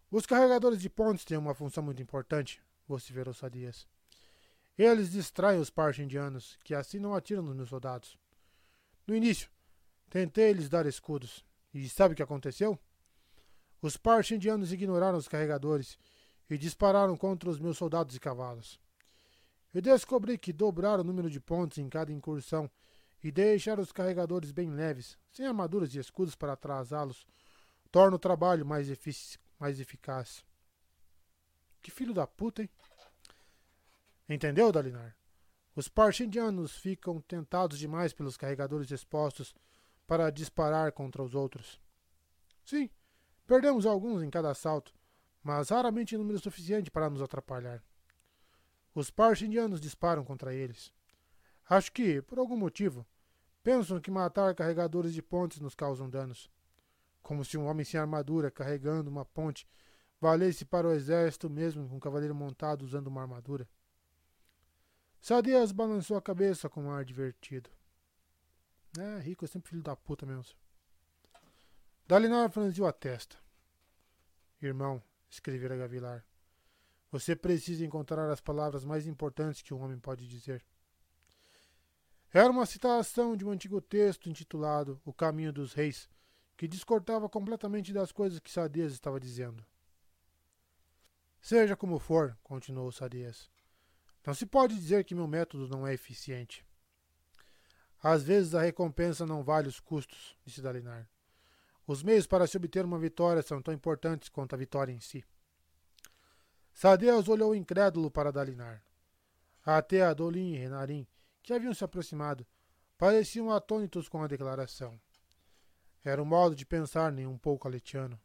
Os carregadores de pontes têm uma função muito importante, vociferou Sadias. Eles distraem os parche-indianos, que assim não atiram nos meus soldados. No início, tentei lhes dar escudos. E sabe o que aconteceu? Os parche-indianos ignoraram os carregadores e dispararam contra os meus soldados e cavalos. Eu descobri que dobrar o número de pontos em cada incursão e deixar os carregadores bem leves, sem armaduras e escudos para atrasá-los, torna o trabalho mais, mais eficaz. Que filho da puta, hein? Entendeu, Dalinar? Os parchindianos ficam tentados demais pelos carregadores expostos para disparar contra os outros. Sim, perdemos alguns em cada assalto, mas raramente em número suficiente para nos atrapalhar. Os parchindianos disparam contra eles. Acho que, por algum motivo, pensam que matar carregadores de pontes nos causam danos. Como se um homem sem armadura carregando uma ponte valesse para o exército mesmo com um cavaleiro montado usando uma armadura. Sadias balançou a cabeça com um ar divertido. É, rico é sempre filho da puta mesmo. Dalinar franziu a testa. Irmão, escrevera Gavilar, você precisa encontrar as palavras mais importantes que um homem pode dizer. Era uma citação de um antigo texto intitulado O Caminho dos Reis, que discordava completamente das coisas que Sadias estava dizendo. Seja como for, continuou Sadias, não se pode dizer que meu método não é eficiente. Às vezes a recompensa não vale os custos, disse Dalinar. Os meios para se obter uma vitória são tão importantes quanto a vitória em si. Sadeus olhou incrédulo para Dalinar. Até Adolin e Renarim, que haviam se aproximado, pareciam atônitos com a declaração. Era um modo de pensar nem um pouco aletiano.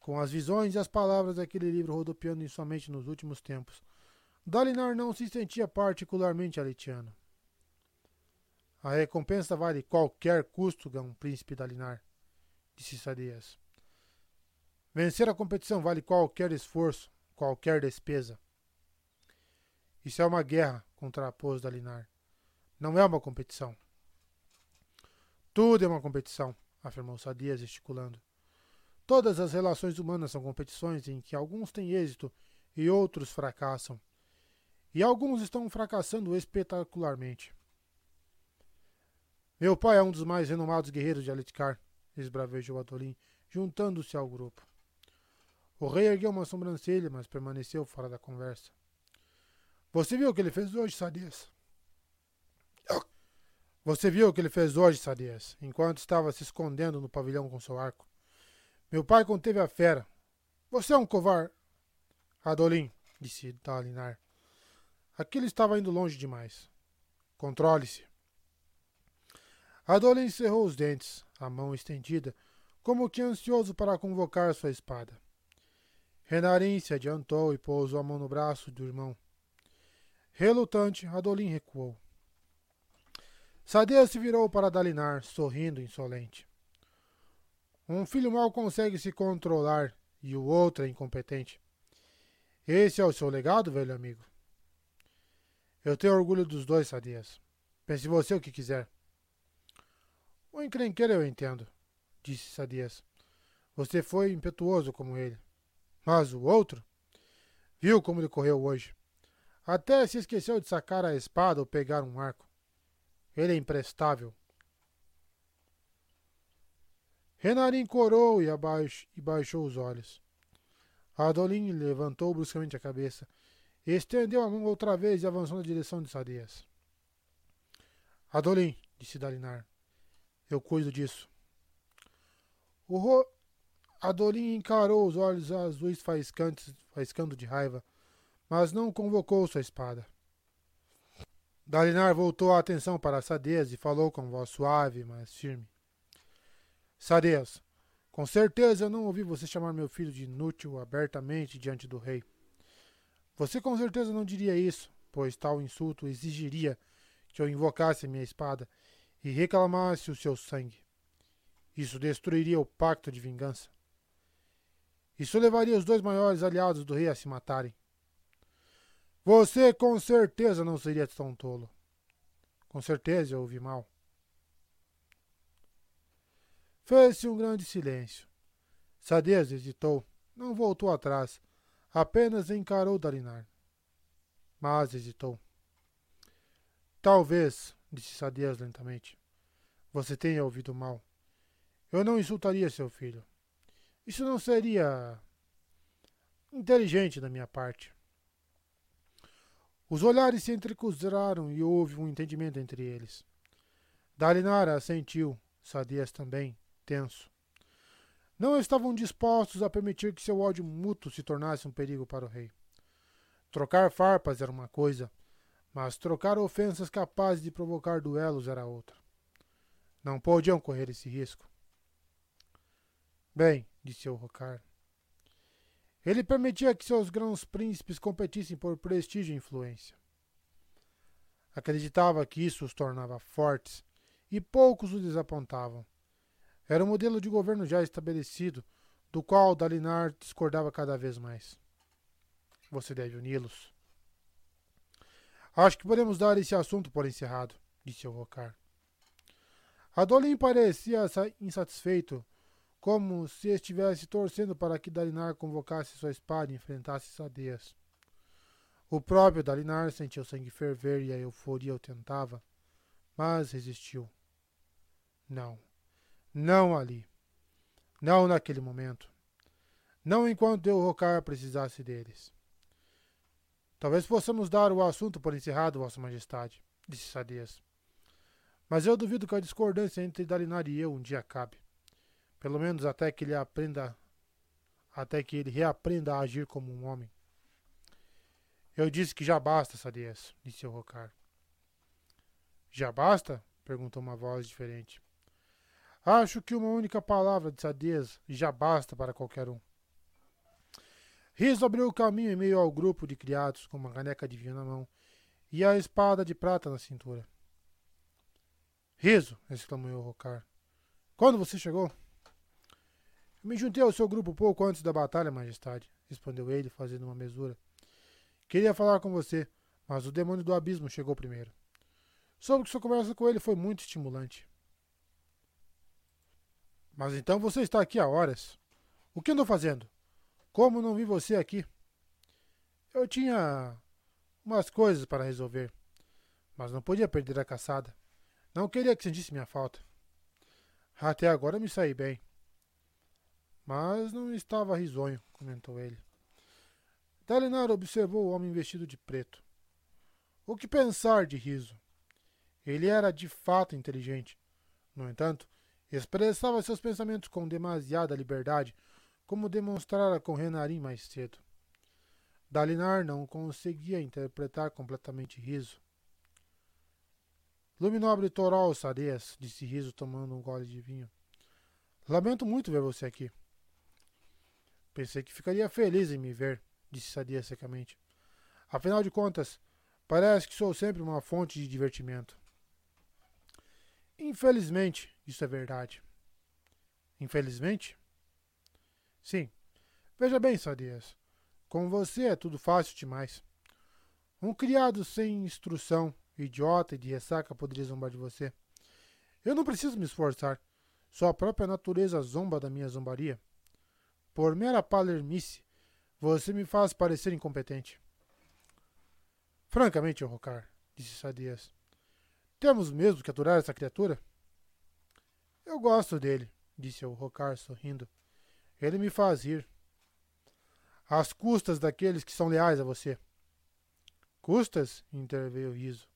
Com as visões e as palavras daquele livro rodopiando em sua mente nos últimos tempos, Dalinar não se sentia particularmente aletiano. A recompensa vale qualquer custo, Gão Príncipe Dalinar, disse Sadias. Vencer a competição vale qualquer esforço, qualquer despesa. Isso é uma guerra, contrapôs Dalinar. Não é uma competição. Tudo é uma competição, afirmou Sadia gesticulando. Todas as relações humanas são competições em que alguns têm êxito e outros fracassam. E alguns estão fracassando espetacularmente. Meu pai é um dos mais renomados guerreiros de Alitcar, esbravejou Adolin, juntando-se ao grupo. O rei ergueu uma sobrancelha, mas permaneceu fora da conversa. Você viu o que ele fez hoje, Sadias? Você viu o que ele fez hoje, Sadias, enquanto estava se escondendo no pavilhão com seu arco. Meu pai conteve a fera. Você é um covarde. Adolin, disse Dalinar. Aquilo estava indo longe demais. Controle-se. Adolin cerrou os dentes, a mão estendida, como que ansioso para convocar sua espada. Renarim se adiantou e pousou a mão no braço do irmão. Relutante, Adolin recuou. Sadeia se virou para Dalinar, sorrindo insolente. Um filho mal consegue se controlar e o outro é incompetente. Esse é o seu legado, velho amigo? Eu tenho orgulho dos dois, Sadias. Pense você o que quiser. O encrenqueiro eu entendo, disse Sadias. Você foi impetuoso como ele. Mas o outro? Viu como ele correu hoje? Até se esqueceu de sacar a espada ou pegar um arco. Ele é imprestável. Renarin corou e, abaixo, e baixou os olhos. Adolin levantou bruscamente a cabeça, estendeu a mão outra vez e avançou na direção de Sadias. Adolin, disse Dalinar, eu cuido disso. O, ro Adorim encarou os olhos azuis faiscantes, faiscando de raiva, mas não convocou sua espada. Dalinar voltou a atenção para Sadez e falou com voz suave, mas firme. Sadez, com certeza eu não ouvi você chamar meu filho de inútil abertamente diante do rei. Você com certeza não diria isso, pois tal insulto exigiria que eu invocasse minha espada e reclamasse o seu sangue. Isso destruiria o pacto de vingança. Isso levaria os dois maiores aliados do rei a se matarem. Você com certeza não seria tão tolo. Com certeza eu ouvi mal. Fez-se um grande silêncio. Sadez hesitou, não voltou atrás, apenas encarou Dalinar. Mas hesitou. Talvez, disse Sadez lentamente, você tenha ouvido mal. Eu não insultaria seu filho. Isso não seria inteligente da minha parte. Os olhares se entrecruzaram e houve um entendimento entre eles. Dalinara assentiu, Sadias também, tenso. Não estavam dispostos a permitir que seu ódio mútuo se tornasse um perigo para o rei. Trocar farpas era uma coisa, mas trocar ofensas capazes de provocar duelos era outra. Não podiam correr esse risco. Bem, disse o Rocar. Ele permitia que seus grãos príncipes competissem por prestígio e influência. Acreditava que isso os tornava fortes e poucos o desapontavam. Era um modelo de governo já estabelecido, do qual Dalinar discordava cada vez mais. Você deve uni-los. Acho que podemos dar esse assunto por encerrado, disse o Rocar. Adolin parecia insatisfeito como se estivesse torcendo para que Dalinar convocasse sua espada e enfrentasse Sadeas. O próprio Dalinar sentiu sangue ferver e a euforia o tentava, mas resistiu. Não. Não ali. Não naquele momento. Não enquanto eu Rocar precisasse deles. Talvez possamos dar o assunto por encerrado, Vossa Majestade, disse Sadeas. Mas eu duvido que a discordância entre Dalinar e eu um dia acabe. Pelo menos até que ele aprenda até que ele reaprenda a agir como um homem. Eu disse que já basta, Sadias, disse o Rocar. Já basta? perguntou uma voz diferente. Acho que uma única palavra de Sadias já basta para qualquer um. Riso abriu o caminho em meio ao grupo de criados, com uma caneca de vinho na mão e a espada de prata na cintura. Riso! exclamou o Rocar. Quando você chegou? Me juntei ao seu grupo pouco antes da batalha, majestade, respondeu ele, fazendo uma mesura. Queria falar com você, mas o demônio do abismo chegou primeiro. Soube que sua conversa com ele foi muito estimulante. Mas então você está aqui há horas. O que andou fazendo? Como não vi você aqui? Eu tinha umas coisas para resolver, mas não podia perder a caçada. Não queria que sentisse minha falta. Até agora me saí bem. Mas não estava risonho, comentou ele. Dalinar observou o homem vestido de preto. O que pensar de riso? Ele era de fato inteligente. No entanto, expressava seus pensamentos com demasiada liberdade, como demonstrara com Renarim mais cedo. Dalinar não conseguia interpretar completamente riso. Luminobre Torol Sadeas, disse Riso tomando um gole de vinho. Lamento muito ver você aqui. Pensei que ficaria feliz em me ver, disse Sadia secamente. Afinal de contas, parece que sou sempre uma fonte de divertimento. Infelizmente, isso é verdade. Infelizmente? Sim. Veja bem, Sadias. Com você é tudo fácil demais. Um criado sem instrução, idiota e de ressaca poderia zombar de você. Eu não preciso me esforçar. Sua própria natureza zomba da minha zombaria. Por mera palermice, você me faz parecer incompetente. Francamente, Rocar, disse Sadias, temos mesmo que aturar essa criatura? Eu gosto dele, disse o Rocar sorrindo. Ele me faz rir. Às custas daqueles que são leais a você. Custas? interveio Riso.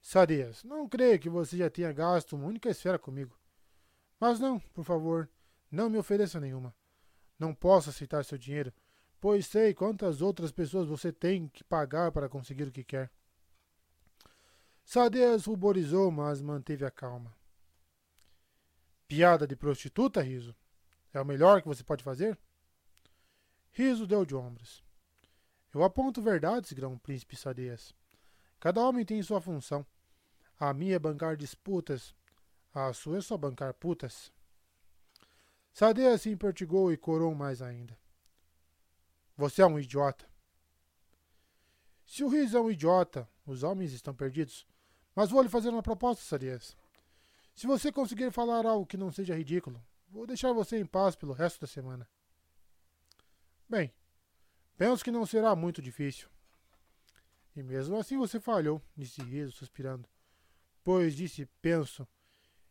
Sadias, não creio que você já tenha gasto uma única esfera comigo. Mas não, por favor, não me ofereça nenhuma. Não posso aceitar seu dinheiro, pois sei quantas outras pessoas você tem que pagar para conseguir o que quer. Sadeas ruborizou, mas manteve a calma. Piada de prostituta, Riso? É o melhor que você pode fazer? Riso deu de ombros. Eu aponto verdades, grão príncipe Sadeas. Cada homem tem sua função. A minha é bancar disputas, a sua é só bancar putas. Sadeia se impertigou e corou mais ainda. Você é um idiota. Se o Riz é um idiota, os homens estão perdidos. Mas vou lhe fazer uma proposta, Sadias. Se você conseguir falar algo que não seja ridículo, vou deixar você em paz pelo resto da semana. Bem, penso que não será muito difícil. E mesmo assim você falhou, disse Riso, suspirando. Pois disse, penso,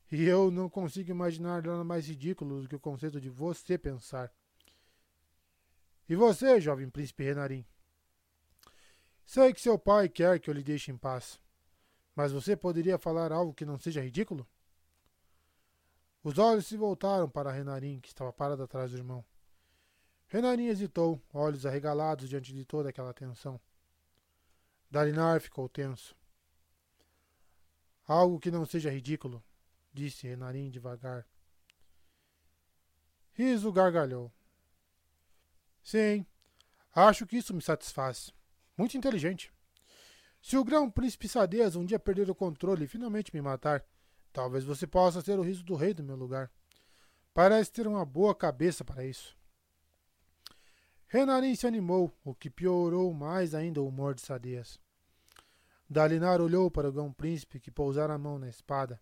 e eu não consigo imaginar nada mais ridículo do que o conceito de você pensar. E você, jovem príncipe Renarim? Sei que seu pai quer que eu lhe deixe em paz, mas você poderia falar algo que não seja ridículo? Os olhos se voltaram para Renarim, que estava parado atrás do irmão. Renarim hesitou, olhos arregalados diante de toda aquela tensão. Dalinar ficou tenso. Algo que não seja ridículo, disse Renarim devagar. Riso gargalhou. Sim, acho que isso me satisfaz. Muito inteligente. Se o grão príncipe Sadez um dia perder o controle e finalmente me matar, talvez você possa ser o riso do rei do meu lugar. Parece ter uma boa cabeça para isso. Renarin se animou, o que piorou mais ainda o humor de Sadez. Dalinar olhou para o grão príncipe que pousara a mão na espada.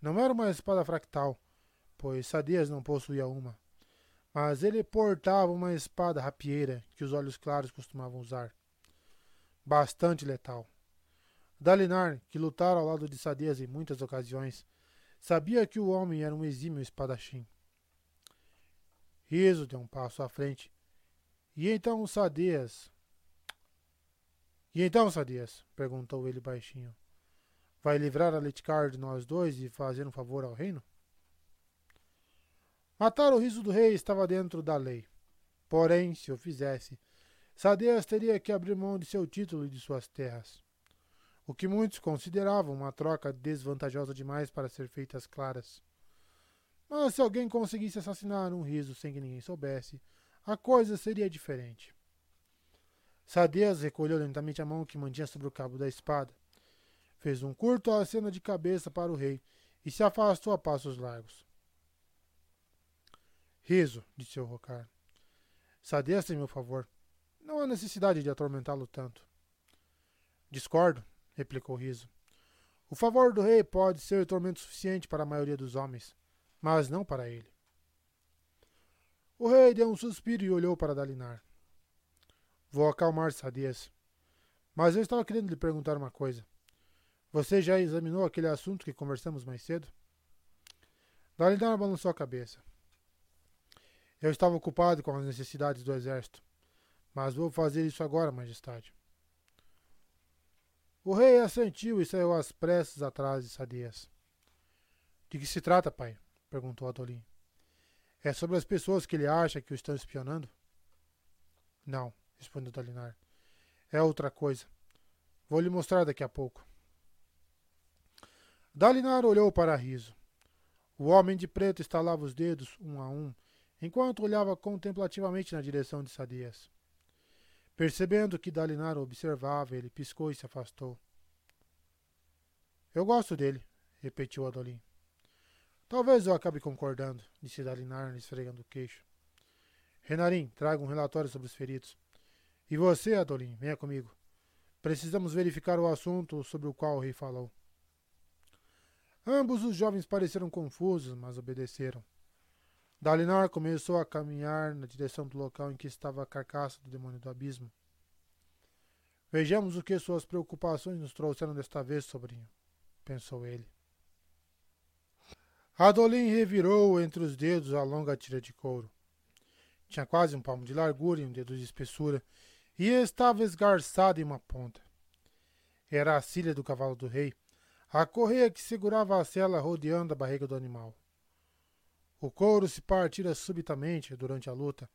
Não era uma espada fractal, pois Sadias não possuía uma, mas ele portava uma espada rapieira que os olhos claros costumavam usar. Bastante letal. Dalinar, que lutara ao lado de Sadias em muitas ocasiões, sabia que o homem era um exímio espadachim. Riso deu um passo à frente. E então Sadias. E então, Sadias? perguntou ele baixinho. Vai livrar a Letcar de nós dois e fazer um favor ao reino? Matar o riso do rei estava dentro da lei. Porém, se o fizesse, Sadeas teria que abrir mão de seu título e de suas terras. O que muitos consideravam uma troca desvantajosa demais para ser feita às claras. Mas se alguém conseguisse assassinar um riso sem que ninguém soubesse, a coisa seria diferente. Sadeas recolheu lentamente a mão que mantinha sobre o cabo da espada fez um curto aceno de cabeça para o rei e se afastou a passos largos. Riso, disse o Rocar. Sadeça em meu favor. Não há necessidade de atormentá-lo tanto. Discordo, replicou Riso. O favor do rei pode ser tormento suficiente para a maioria dos homens, mas não para ele. O rei deu um suspiro e olhou para Dalinar. Vou acalmar Sadias. Mas eu estava querendo lhe perguntar uma coisa. Você já examinou aquele assunto que conversamos mais cedo? Dalinar balançou a cabeça. Eu estava ocupado com as necessidades do exército, mas vou fazer isso agora, majestade. O rei assentiu e saiu às pressas atrás de Sadias. De que se trata, pai? perguntou Adolin. É sobre as pessoas que ele acha que o estão espionando? Não, respondeu Dalinar. É outra coisa. Vou lhe mostrar daqui a pouco. Dalinar olhou para Riso. O homem de preto estalava os dedos, um a um, enquanto olhava contemplativamente na direção de Sadias. Percebendo que Dalinar observava, ele piscou e se afastou. Eu gosto dele, repetiu Adolin. Talvez eu acabe concordando, disse Dalinar, esfregando o queixo. Renarim, traga um relatório sobre os feridos. E você, Adolin, venha comigo. Precisamos verificar o assunto sobre o qual o rei falou. Ambos os jovens pareceram confusos, mas obedeceram. Dalinar começou a caminhar na direção do local em que estava a carcaça do demônio do abismo. Vejamos o que suas preocupações nos trouxeram desta vez, sobrinho, pensou ele. Adolin revirou entre os dedos a longa tira de couro. Tinha quase um palmo de largura e um dedo de espessura, e estava esgarçada em uma ponta. Era a cilha do cavalo do rei, a correia que segurava a sela rodeando a barriga do animal. O couro se partira subitamente durante a luta,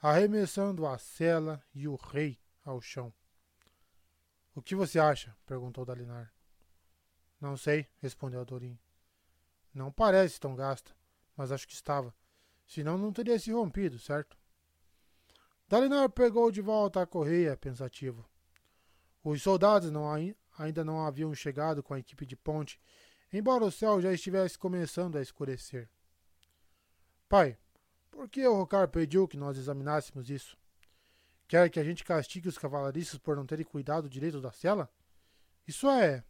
arremessando a sela e o rei ao chão. O que você acha? perguntou Dalinar. Não sei, respondeu Dorim. Não parece tão gasta, mas acho que estava. Senão não teria se rompido, certo? Dalinar pegou de volta a correia, pensativo. Os soldados não ainda não haviam chegado com a equipe de ponte, embora o céu já estivesse começando a escurecer. Pai, por que o Rocar pediu que nós examinássemos isso? Quer que a gente castigue os cavalaristas por não terem cuidado direito da cela? Isso é.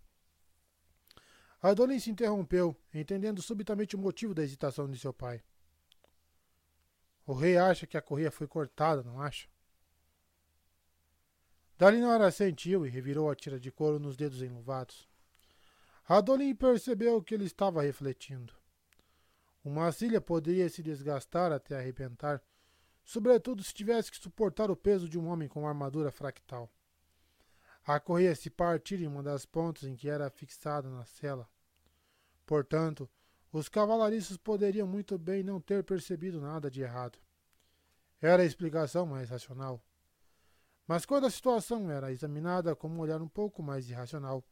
Adolin se interrompeu, entendendo subitamente o motivo da hesitação de seu pai. O rei acha que a correia foi cortada, não acha? Dalinora sentiu e revirou a tira de couro nos dedos enluvados. Adolin percebeu que ele estava refletindo. Uma cilha poderia se desgastar até arrebentar, sobretudo se tivesse que suportar o peso de um homem com armadura fractal. A correia se partir em uma das pontas em que era fixada na cela. Portanto, os cavalaristas poderiam muito bem não ter percebido nada de errado. Era a explicação mais racional. Mas quando a situação era examinada com um olhar um pouco mais irracional,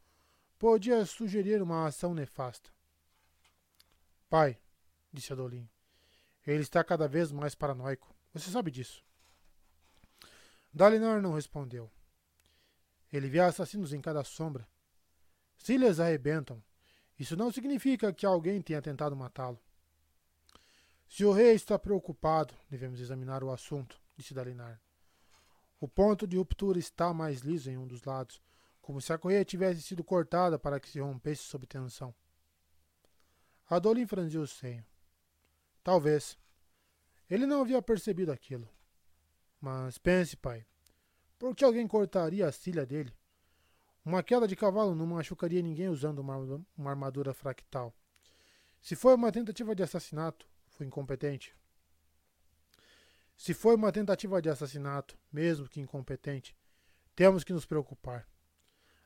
podia sugerir uma ação nefasta. Pai, disse Adolin. Ele está cada vez mais paranoico. Você sabe disso. Dalinar não respondeu. Ele vê assassinos em cada sombra. Se eles arrebentam, isso não significa que alguém tenha tentado matá-lo. Se o rei está preocupado, devemos examinar o assunto, disse Dalinar. O ponto de ruptura está mais liso em um dos lados, como se a correia tivesse sido cortada para que se rompesse sob tensão. Adolin franziu o senho. Talvez. Ele não havia percebido aquilo. Mas pense, pai. Por que alguém cortaria a cilha dele? Uma queda de cavalo não machucaria ninguém usando uma, uma armadura fractal. Se foi uma tentativa de assassinato, foi incompetente. Se foi uma tentativa de assassinato, mesmo que incompetente, temos que nos preocupar.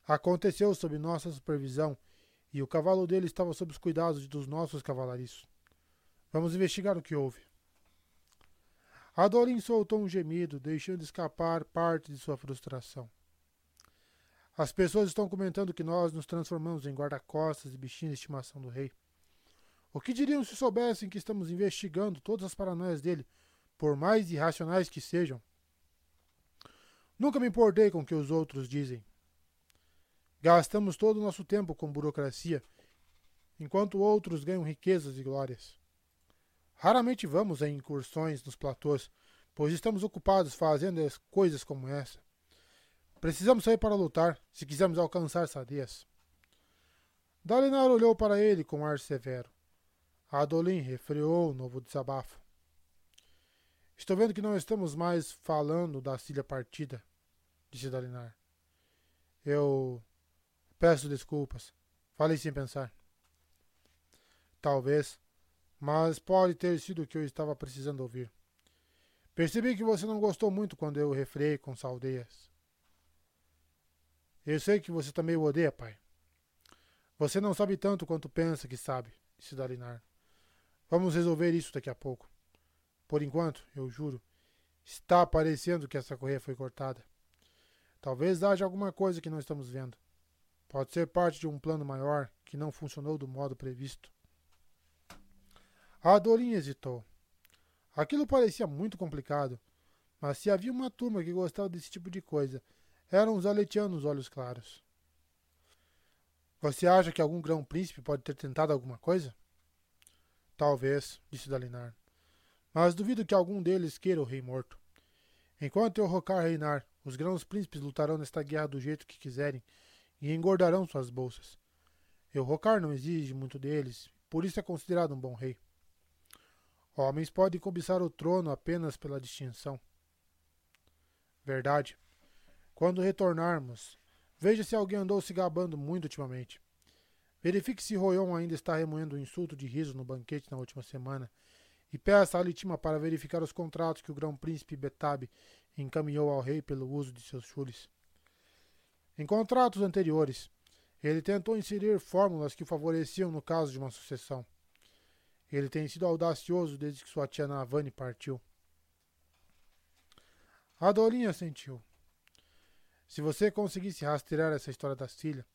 Aconteceu sob nossa supervisão e o cavalo dele estava sob os cuidados dos nossos cavalariços. Vamos investigar o que houve. Adolin soltou um gemido, deixando escapar parte de sua frustração. As pessoas estão comentando que nós nos transformamos em guarda-costas e bichinhos de estimação do rei. O que diriam se soubessem que estamos investigando todas as paranoias dele, por mais irracionais que sejam? Nunca me importei com o que os outros dizem. Gastamos todo o nosso tempo com burocracia, enquanto outros ganham riquezas e glórias. Raramente vamos em incursões nos platôs, pois estamos ocupados fazendo coisas como essa. Precisamos sair para lutar, se quisermos alcançar Sadias. Dalinar olhou para ele com ar severo. Adolin refreou o novo desabafo. Estou vendo que não estamos mais falando da filha partida, disse Dalinar. Eu peço desculpas. Falei sem pensar. Talvez mas pode ter sido o que eu estava precisando ouvir. Percebi que você não gostou muito quando eu refrei com saldeias. Eu sei que você também o odeia, pai. Você não sabe tanto quanto pensa que sabe, disse Dalinar. Vamos resolver isso daqui a pouco. Por enquanto, eu juro, está parecendo que essa correia foi cortada. Talvez haja alguma coisa que não estamos vendo. Pode ser parte de um plano maior que não funcionou do modo previsto. A Dorinha hesitou. Aquilo parecia muito complicado, mas se havia uma turma que gostava desse tipo de coisa, eram os aletianos olhos claros. Você acha que algum grão-príncipe pode ter tentado alguma coisa? Talvez, disse Dalinar. Mas duvido que algum deles queira o rei morto. Enquanto eu rocar reinar, os grãos-príncipes lutarão nesta guerra do jeito que quiserem e engordarão suas bolsas. Eu rocar não exige muito deles, por isso é considerado um bom rei. Homens podem cobiçar o trono apenas pela distinção. Verdade. Quando retornarmos, veja se alguém andou se gabando muito ultimamente. Verifique se Royon ainda está remoendo o insulto de riso no banquete na última semana e peça a Litima para verificar os contratos que o grão-príncipe Betab encaminhou ao rei pelo uso de seus chules. Em contratos anteriores, ele tentou inserir fórmulas que favoreciam no caso de uma sucessão. Ele tem sido audacioso desde que sua tia Navani partiu. A Dolinha sentiu. Se você conseguisse rastrear essa história da Cília.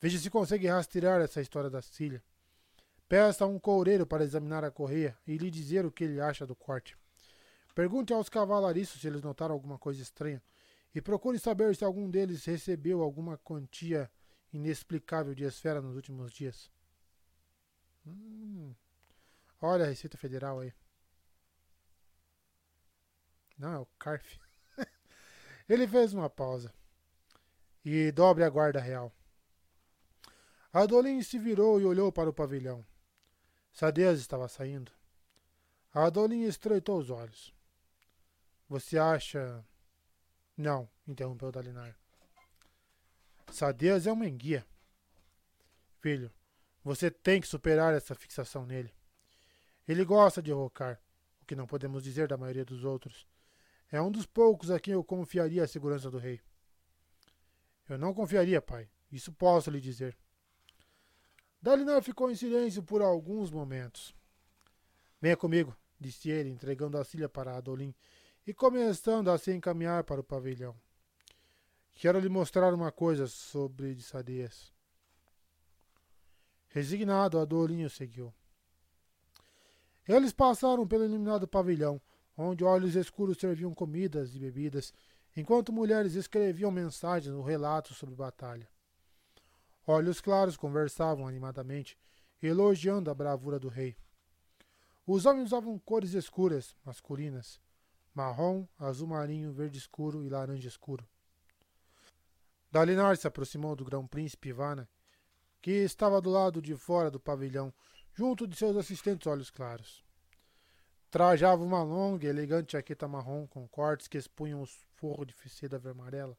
Veja se consegue rastrear essa história da Cília. Peça a um coureiro para examinar a correia e lhe dizer o que ele acha do corte. Pergunte aos cavalariços se eles notaram alguma coisa estranha e procure saber se algum deles recebeu alguma quantia inexplicável de esfera nos últimos dias. Hum, olha a Receita Federal aí. Não, é o CARF. Ele fez uma pausa. E dobre a guarda real. Adolin se virou e olhou para o pavilhão. Sadez estava saindo. Adolin estreitou os olhos. Você acha. Não, interrompeu Dalinar. Sadez é uma enguia. Filho, você tem que superar essa fixação nele. Ele gosta de rocar, o que não podemos dizer da maioria dos outros. É um dos poucos a quem eu confiaria a segurança do rei. Eu não confiaria, pai. Isso posso lhe dizer. Dalinar ficou em silêncio por alguns momentos. Venha comigo, disse ele, entregando a cilha para Adolin e começando a se encaminhar para o pavilhão. Quero lhe mostrar uma coisa sobre Sadias. Resignado, Adolin o seguiu. Eles passaram pelo iluminado pavilhão, onde olhos escuros serviam comidas e bebidas, enquanto mulheres escreviam mensagens ou relatos sobre batalha. Olhos claros conversavam animadamente, elogiando a bravura do rei. Os homens usavam cores escuras, masculinas: marrom, azul marinho, verde escuro e laranja escuro. Dalinar se aproximou do grão-príncipe Ivana, que estava do lado de fora do pavilhão, junto de seus assistentes olhos claros. Trajava uma longa e elegante jaqueta marrom com cortes que expunham os forros de seda amarela.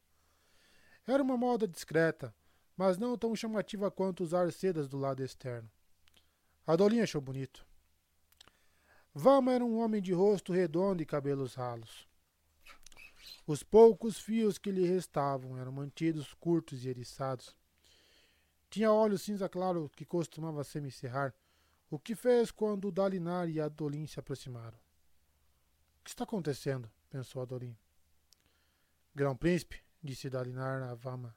Era uma moda discreta, mas não tão chamativa quanto usar sedas do lado externo. Adolin achou bonito. Vama era um homem de rosto redondo e cabelos ralos. Os poucos fios que lhe restavam eram mantidos curtos e eriçados. Tinha olhos cinza claro que costumava semicerrar, o que fez quando Dalinar e Adolin se aproximaram. O que está acontecendo? pensou Adolin. Grão-príncipe, disse Dalinar a Vama.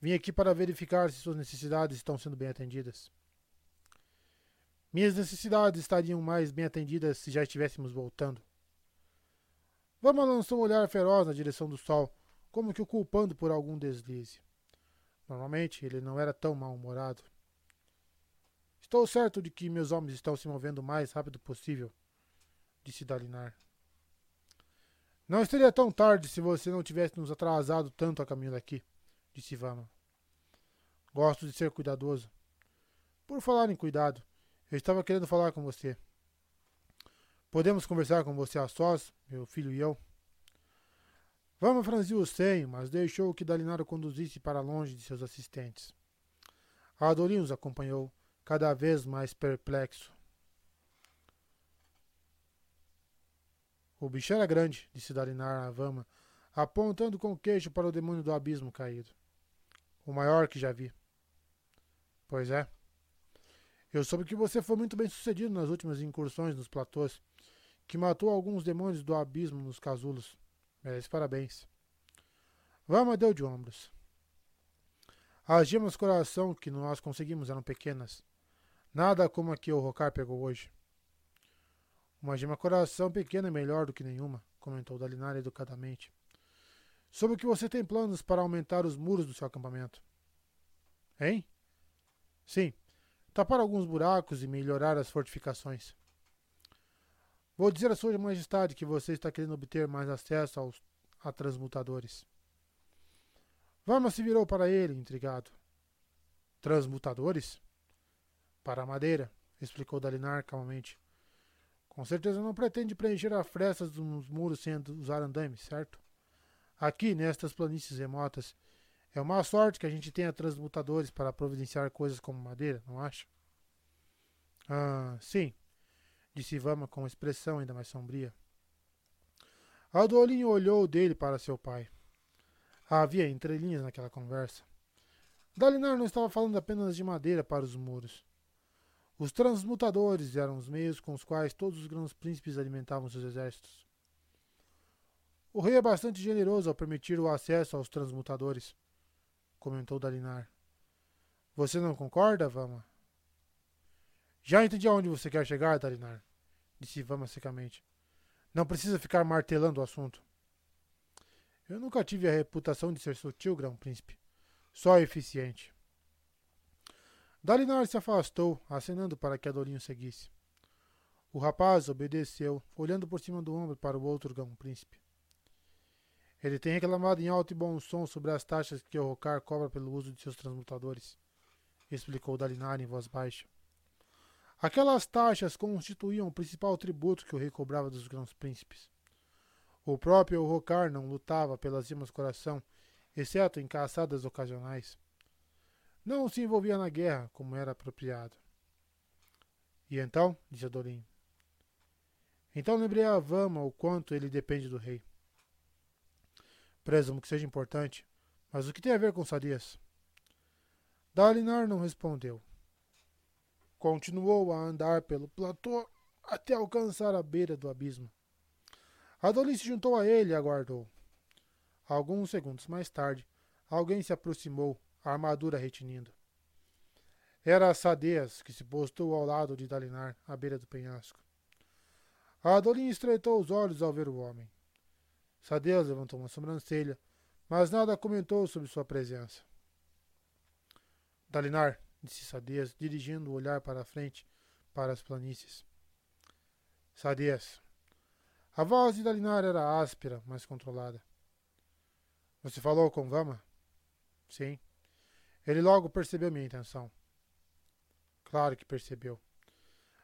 Vim aqui para verificar se suas necessidades estão sendo bem atendidas. Minhas necessidades estariam mais bem atendidas se já estivéssemos voltando. Vama lançou um olhar feroz na direção do sol, como que o culpando por algum deslize. Normalmente ele não era tão mal-humorado. Estou certo de que meus homens estão se movendo o mais rápido possível, disse Dalinar. Não estaria tão tarde se você não tivesse nos atrasado tanto a caminho daqui, disse Vama. Gosto de ser cuidadoso. Por falar em cuidado, eu estava querendo falar com você. Podemos conversar com você a sós, meu filho e eu? Vama franziu o senho, mas deixou que Dalinaro conduzisse para longe de seus assistentes. Adolin os acompanhou cada vez mais perplexo. O bicho era grande, disse Dalinar a Vama, apontando com o queixo para o demônio do abismo caído. O maior que já vi. Pois é. Eu soube que você foi muito bem sucedido nas últimas incursões nos platôs, que matou alguns demônios do abismo nos casulos. Meus parabéns. Vama deu de ombros. As gemas coração que nós conseguimos eram pequenas. Nada como a que o Rocar pegou hoje. Uma gema coração pequena é melhor do que nenhuma, comentou Dalinar educadamente. Soube que você tem planos para aumentar os muros do seu acampamento. Hein? Sim, tapar alguns buracos e melhorar as fortificações. Vou dizer a Sua Majestade que você está querendo obter mais acesso aos a transmutadores. Varma se virou para ele, intrigado. Transmutadores? Para a madeira, explicou Dalinar calmamente. Com certeza não pretende preencher as frestas dos muros sem usar andaime, certo? Aqui, nestas planícies remotas, é uma sorte que a gente tenha transmutadores para providenciar coisas como madeira, não acha? Ah, sim, disse Vama com uma expressão ainda mais sombria. Aldolinho olhou dele para seu pai. Havia entrelinhas naquela conversa. Dalinar não estava falando apenas de madeira para os muros. Os transmutadores eram os meios com os quais todos os grandes príncipes alimentavam seus exércitos. O rei é bastante generoso ao permitir o acesso aos transmutadores, comentou Dalinar. Você não concorda, Vama? Já entendi aonde você quer chegar, Dalinar, disse Vama secamente. Não precisa ficar martelando o assunto. Eu nunca tive a reputação de ser sutil, grão-príncipe. Só eficiente. Dalinar se afastou, acenando para que Adolinho seguisse. O rapaz obedeceu, olhando por cima do ombro para o outro grão-príncipe. Ele tem reclamado em alto e bom som sobre as taxas que o Rocar cobra pelo uso de seus transmutadores, explicou Dalinar em voz baixa. Aquelas taxas constituíam o principal tributo que o rei cobrava dos grãos príncipes. O próprio Rocar não lutava pelas rimas coração, exceto em caçadas ocasionais. Não se envolvia na guerra, como era apropriado. E então, disse Adorim. Então lembrei a Vama o quanto ele depende do rei. Presumo que seja importante, mas o que tem a ver com Sadias? Dalinar não respondeu. Continuou a andar pelo platô até alcançar a beira do abismo. Adolin se juntou a ele e aguardou. Alguns segundos mais tarde, alguém se aproximou, a armadura retinindo. Era Sadeas, que se postou ao lado de Dalinar, à beira do penhasco. Adolin estreitou os olhos ao ver o homem. Sadeas levantou uma sobrancelha, mas nada comentou sobre sua presença. Dalinar, disse Sadias, dirigindo o olhar para a frente, para as planícies. Sadias. A voz de Dalinar era áspera, mas controlada. Você falou com Vama? Sim. Ele logo percebeu minha intenção. Claro que percebeu.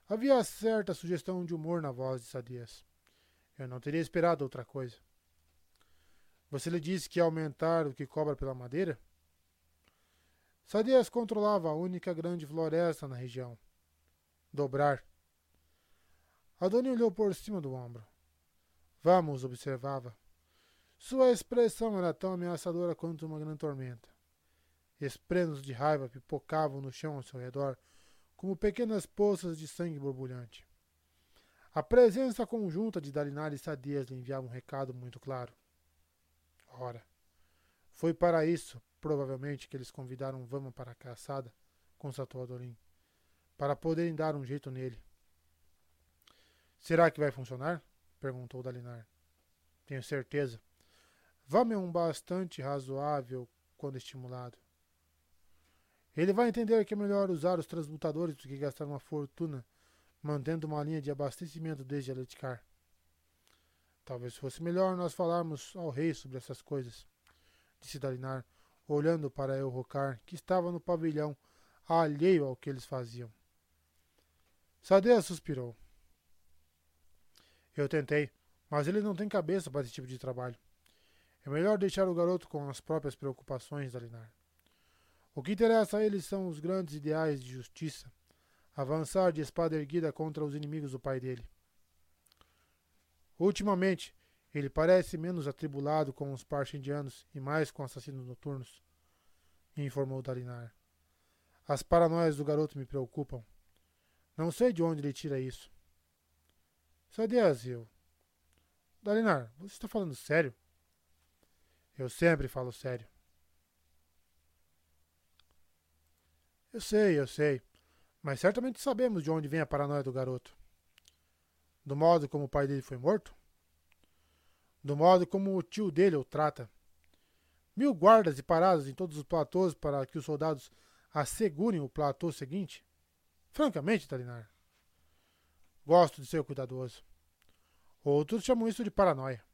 Havia certa sugestão de humor na voz de Sadias. Eu não teria esperado outra coisa. Você lhe disse que ia aumentar o que cobra pela madeira? Sadias controlava a única grande floresta na região. Dobrar. Adoni olhou por cima do ombro. Vamos, observava. Sua expressão era tão ameaçadora quanto uma grande tormenta. Esprenos de raiva pipocavam no chão ao seu redor, como pequenas poças de sangue borbulhante. A presença conjunta de Dalinar e Sadias lhe enviava um recado muito claro. Ora, foi para isso, Provavelmente que eles convidaram Vama para a caçada, constatou Adorim, para poderem dar um jeito nele. Será que vai funcionar? perguntou Dalinar. Tenho certeza. Vama é um bastante razoável quando estimulado. Ele vai entender que é melhor usar os transmutadores do que gastar uma fortuna mantendo uma linha de abastecimento desde Aleticar. Talvez fosse melhor nós falarmos ao rei sobre essas coisas, disse Dalinar, olhando para Elrocar, que estava no pavilhão, alheio ao que eles faziam. Sadeia suspirou. Eu tentei, mas ele não tem cabeça para esse tipo de trabalho. É melhor deixar o garoto com as próprias preocupações, Dalinar. O que interessa a ele são os grandes ideais de justiça, avançar de espada erguida contra os inimigos do pai dele. Ultimamente, ele parece menos atribulado com os parchindianos e mais com assassinos noturnos, informou Dalinar. As paranoias do garoto me preocupam. Não sei de onde ele tira isso. Sadiazil. Dalinar, você está falando sério? Eu sempre falo sério. Eu sei, eu sei. Mas certamente sabemos de onde vem a paranoia do garoto. Do modo como o pai dele foi morto? Do modo como o tio dele o trata. Mil guardas e paradas em todos os platôs para que os soldados assegurem o platô seguinte? Francamente, Talinar, gosto de ser cuidadoso. Outros chamam isso de paranoia.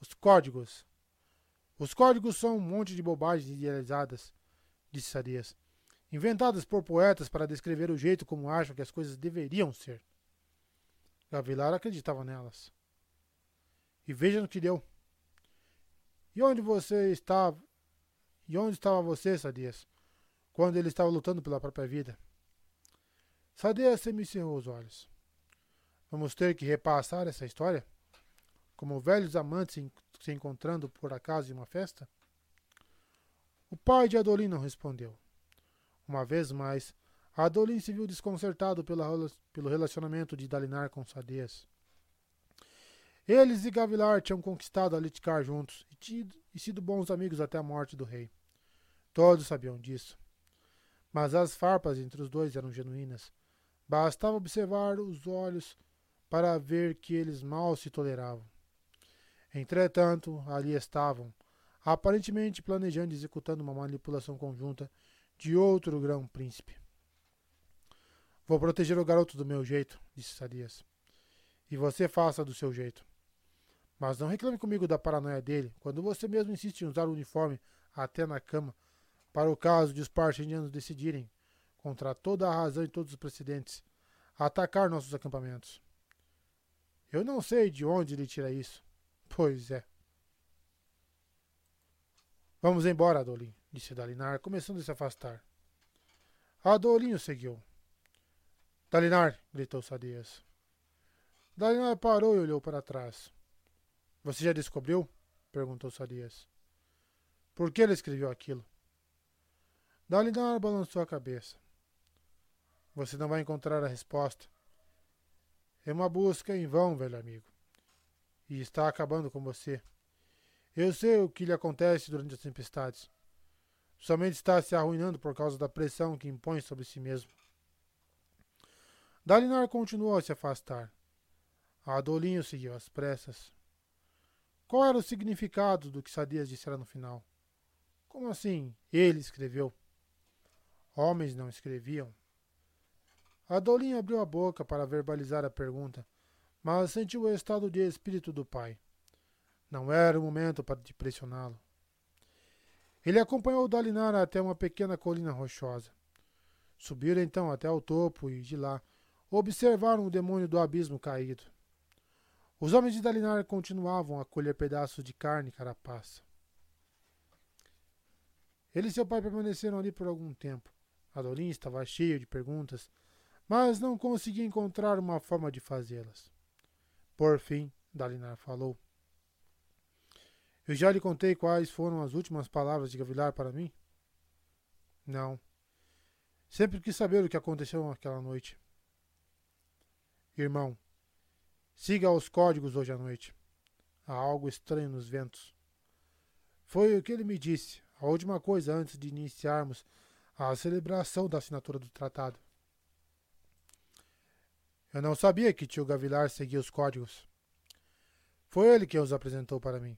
Os códigos. Os códigos são um monte de bobagens idealizadas, disse Sadias, inventadas por poetas para descrever o jeito como acham que as coisas deveriam ser. Gavilar acreditava nelas. E veja no que deu. E onde você estava? E onde estava você, Sadias, quando ele estava lutando pela própria vida? Sadias semicerrou os olhos. Vamos ter que repassar essa história? Como velhos amantes se encontrando por acaso em uma festa? O pai de Adolin não respondeu. Uma vez mais, Adolin se viu desconcertado pelo relacionamento de Dalinar com Sadias. Eles e Gavilar tinham conquistado a Litcar juntos e, tido, e sido bons amigos até a morte do rei. Todos sabiam disso. Mas as farpas entre os dois eram genuínas. Bastava observar os olhos para ver que eles mal se toleravam. Entretanto, ali estavam, aparentemente planejando e executando uma manipulação conjunta de outro grão-príncipe. Vou proteger o garoto do meu jeito, disse Sadias. E você faça do seu jeito. Mas não reclame comigo da paranoia dele, quando você mesmo insiste em usar o uniforme até na cama, para o caso de os parchindianos decidirem, contra toda a razão e todos os precedentes, atacar nossos acampamentos. Eu não sei de onde ele tira isso. Pois é. Vamos embora, Adolin, disse Dalinar, começando a se afastar. O seguiu. Dalinar, gritou Sadias. Dalinar parou e olhou para trás. Você já descobriu? perguntou Sadias. Por que ele escreveu aquilo? Dalinar balançou a cabeça. Você não vai encontrar a resposta. É uma busca em vão, velho amigo. E está acabando com você. Eu sei o que lhe acontece durante as tempestades. Somente está se arruinando por causa da pressão que impõe sobre si mesmo. Dalinar continuou a se afastar. Adolinho seguiu às pressas. Qual era o significado do que Sadias dissera no final? Como assim? Ele escreveu. Homens não escreviam. Adolinho abriu a boca para verbalizar a pergunta, mas sentiu o estado de espírito do pai. Não era o momento para pressioná-lo. Ele acompanhou Dalinar até uma pequena colina rochosa. Subiram então até o topo e, de lá, observaram o demônio do abismo caído. Os homens de Dalinar continuavam a colher pedaços de carne e carapaça. Ele e seu pai permaneceram ali por algum tempo. Adolin estava cheio de perguntas, mas não conseguia encontrar uma forma de fazê-las. Por fim, Dalinar falou. Eu já lhe contei quais foram as últimas palavras de Gavilar para mim? Não. Sempre quis saber o que aconteceu naquela noite. Irmão, siga os códigos hoje à noite. Há algo estranho nos ventos. Foi o que ele me disse, a última coisa antes de iniciarmos a celebração da assinatura do tratado. Eu não sabia que tio Gavilar seguia os códigos. Foi ele quem os apresentou para mim.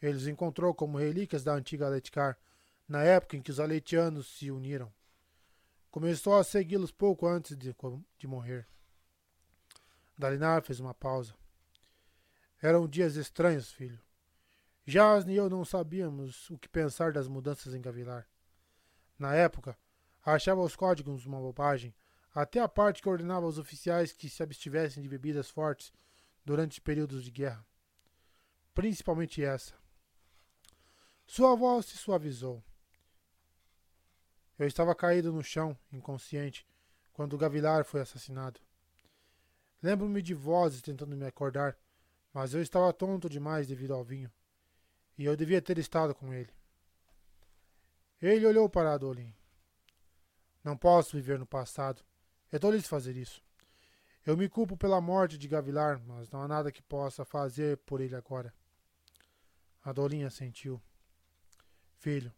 Ele os encontrou como relíquias da antiga Aletcar, na época em que os aletianos se uniram. Começou a segui-los pouco antes de, de morrer. Dalinar fez uma pausa. Eram dias estranhos, filho. Jasne e eu não sabíamos o que pensar das mudanças em Gavilar. Na época, achava os códigos uma bobagem, até a parte que ordenava aos oficiais que se abstivessem de bebidas fortes durante períodos de guerra. Principalmente essa. Sua voz se suavizou. Eu estava caído no chão, inconsciente, quando Gavilar foi assassinado. Lembro-me de vozes tentando me acordar, mas eu estava tonto demais devido ao vinho. E eu devia ter estado com ele. Ele olhou para Adolin. Não posso viver no passado. É tolice fazer isso. Eu me culpo pela morte de Gavilar, mas não há nada que possa fazer por ele agora. Adolin assentiu. Filho,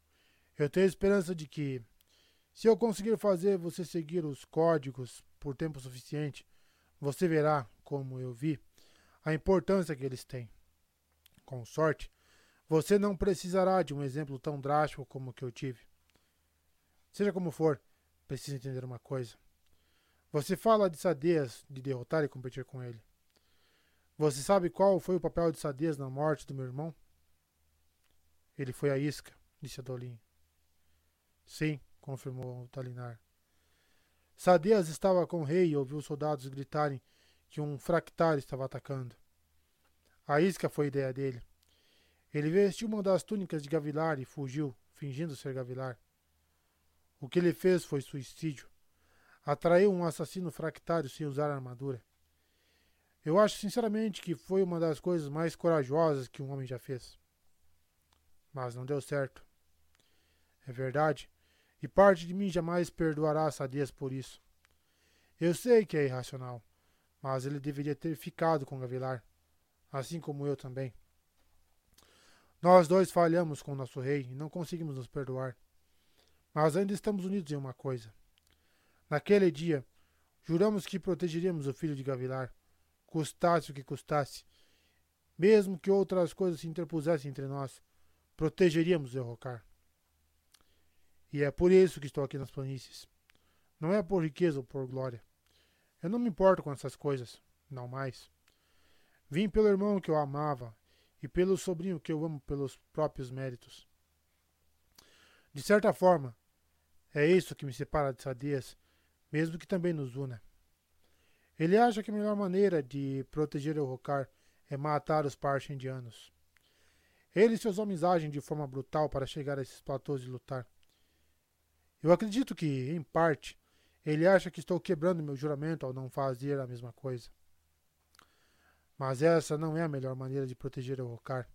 eu tenho esperança de que, se eu conseguir fazer você seguir os códigos por tempo suficiente, você verá, como eu vi, a importância que eles têm. Com sorte, você não precisará de um exemplo tão drástico como o que eu tive. Seja como for, precisa entender uma coisa. Você fala de Sadeias de derrotar e competir com ele. Você sabe qual foi o papel de Sadeias na morte do meu irmão? Ele foi a isca disse Adolin. Sim, confirmou Dalinar. Sadeas estava com o rei e ouviu os soldados gritarem que um fractal estava atacando. A isca foi ideia dele. Ele vestiu uma das túnicas de Gavilar e fugiu, fingindo ser Gavilar. O que ele fez foi suicídio. Atraiu um assassino fractário sem usar armadura. Eu acho sinceramente que foi uma das coisas mais corajosas que um homem já fez. Mas não deu certo. É verdade, e parte de mim jamais perdoará Sadias por isso. Eu sei que é irracional, mas ele deveria ter ficado com Gavilar, assim como eu também. Nós dois falhamos com nosso rei e não conseguimos nos perdoar. Mas ainda estamos unidos em uma coisa. Naquele dia, juramos que protegeríamos o filho de Gavilar, custasse o que custasse, Mesmo que outras coisas se interpusessem entre nós, protegeríamos Errocar. E é por isso que estou aqui nas planícies. Não é por riqueza ou por glória. Eu não me importo com essas coisas, não mais. Vim pelo irmão que eu amava e pelo sobrinho que eu amo pelos próprios méritos. De certa forma, é isso que me separa de Sadias, mesmo que também nos una. Ele acha que a melhor maneira de proteger o Rocar é matar os parchendianos. Ele e seus homens agem de forma brutal para chegar a esses platôs e lutar. Eu acredito que, em parte, ele acha que estou quebrando meu juramento ao não fazer a mesma coisa. Mas essa não é a melhor maneira de proteger o Rocar.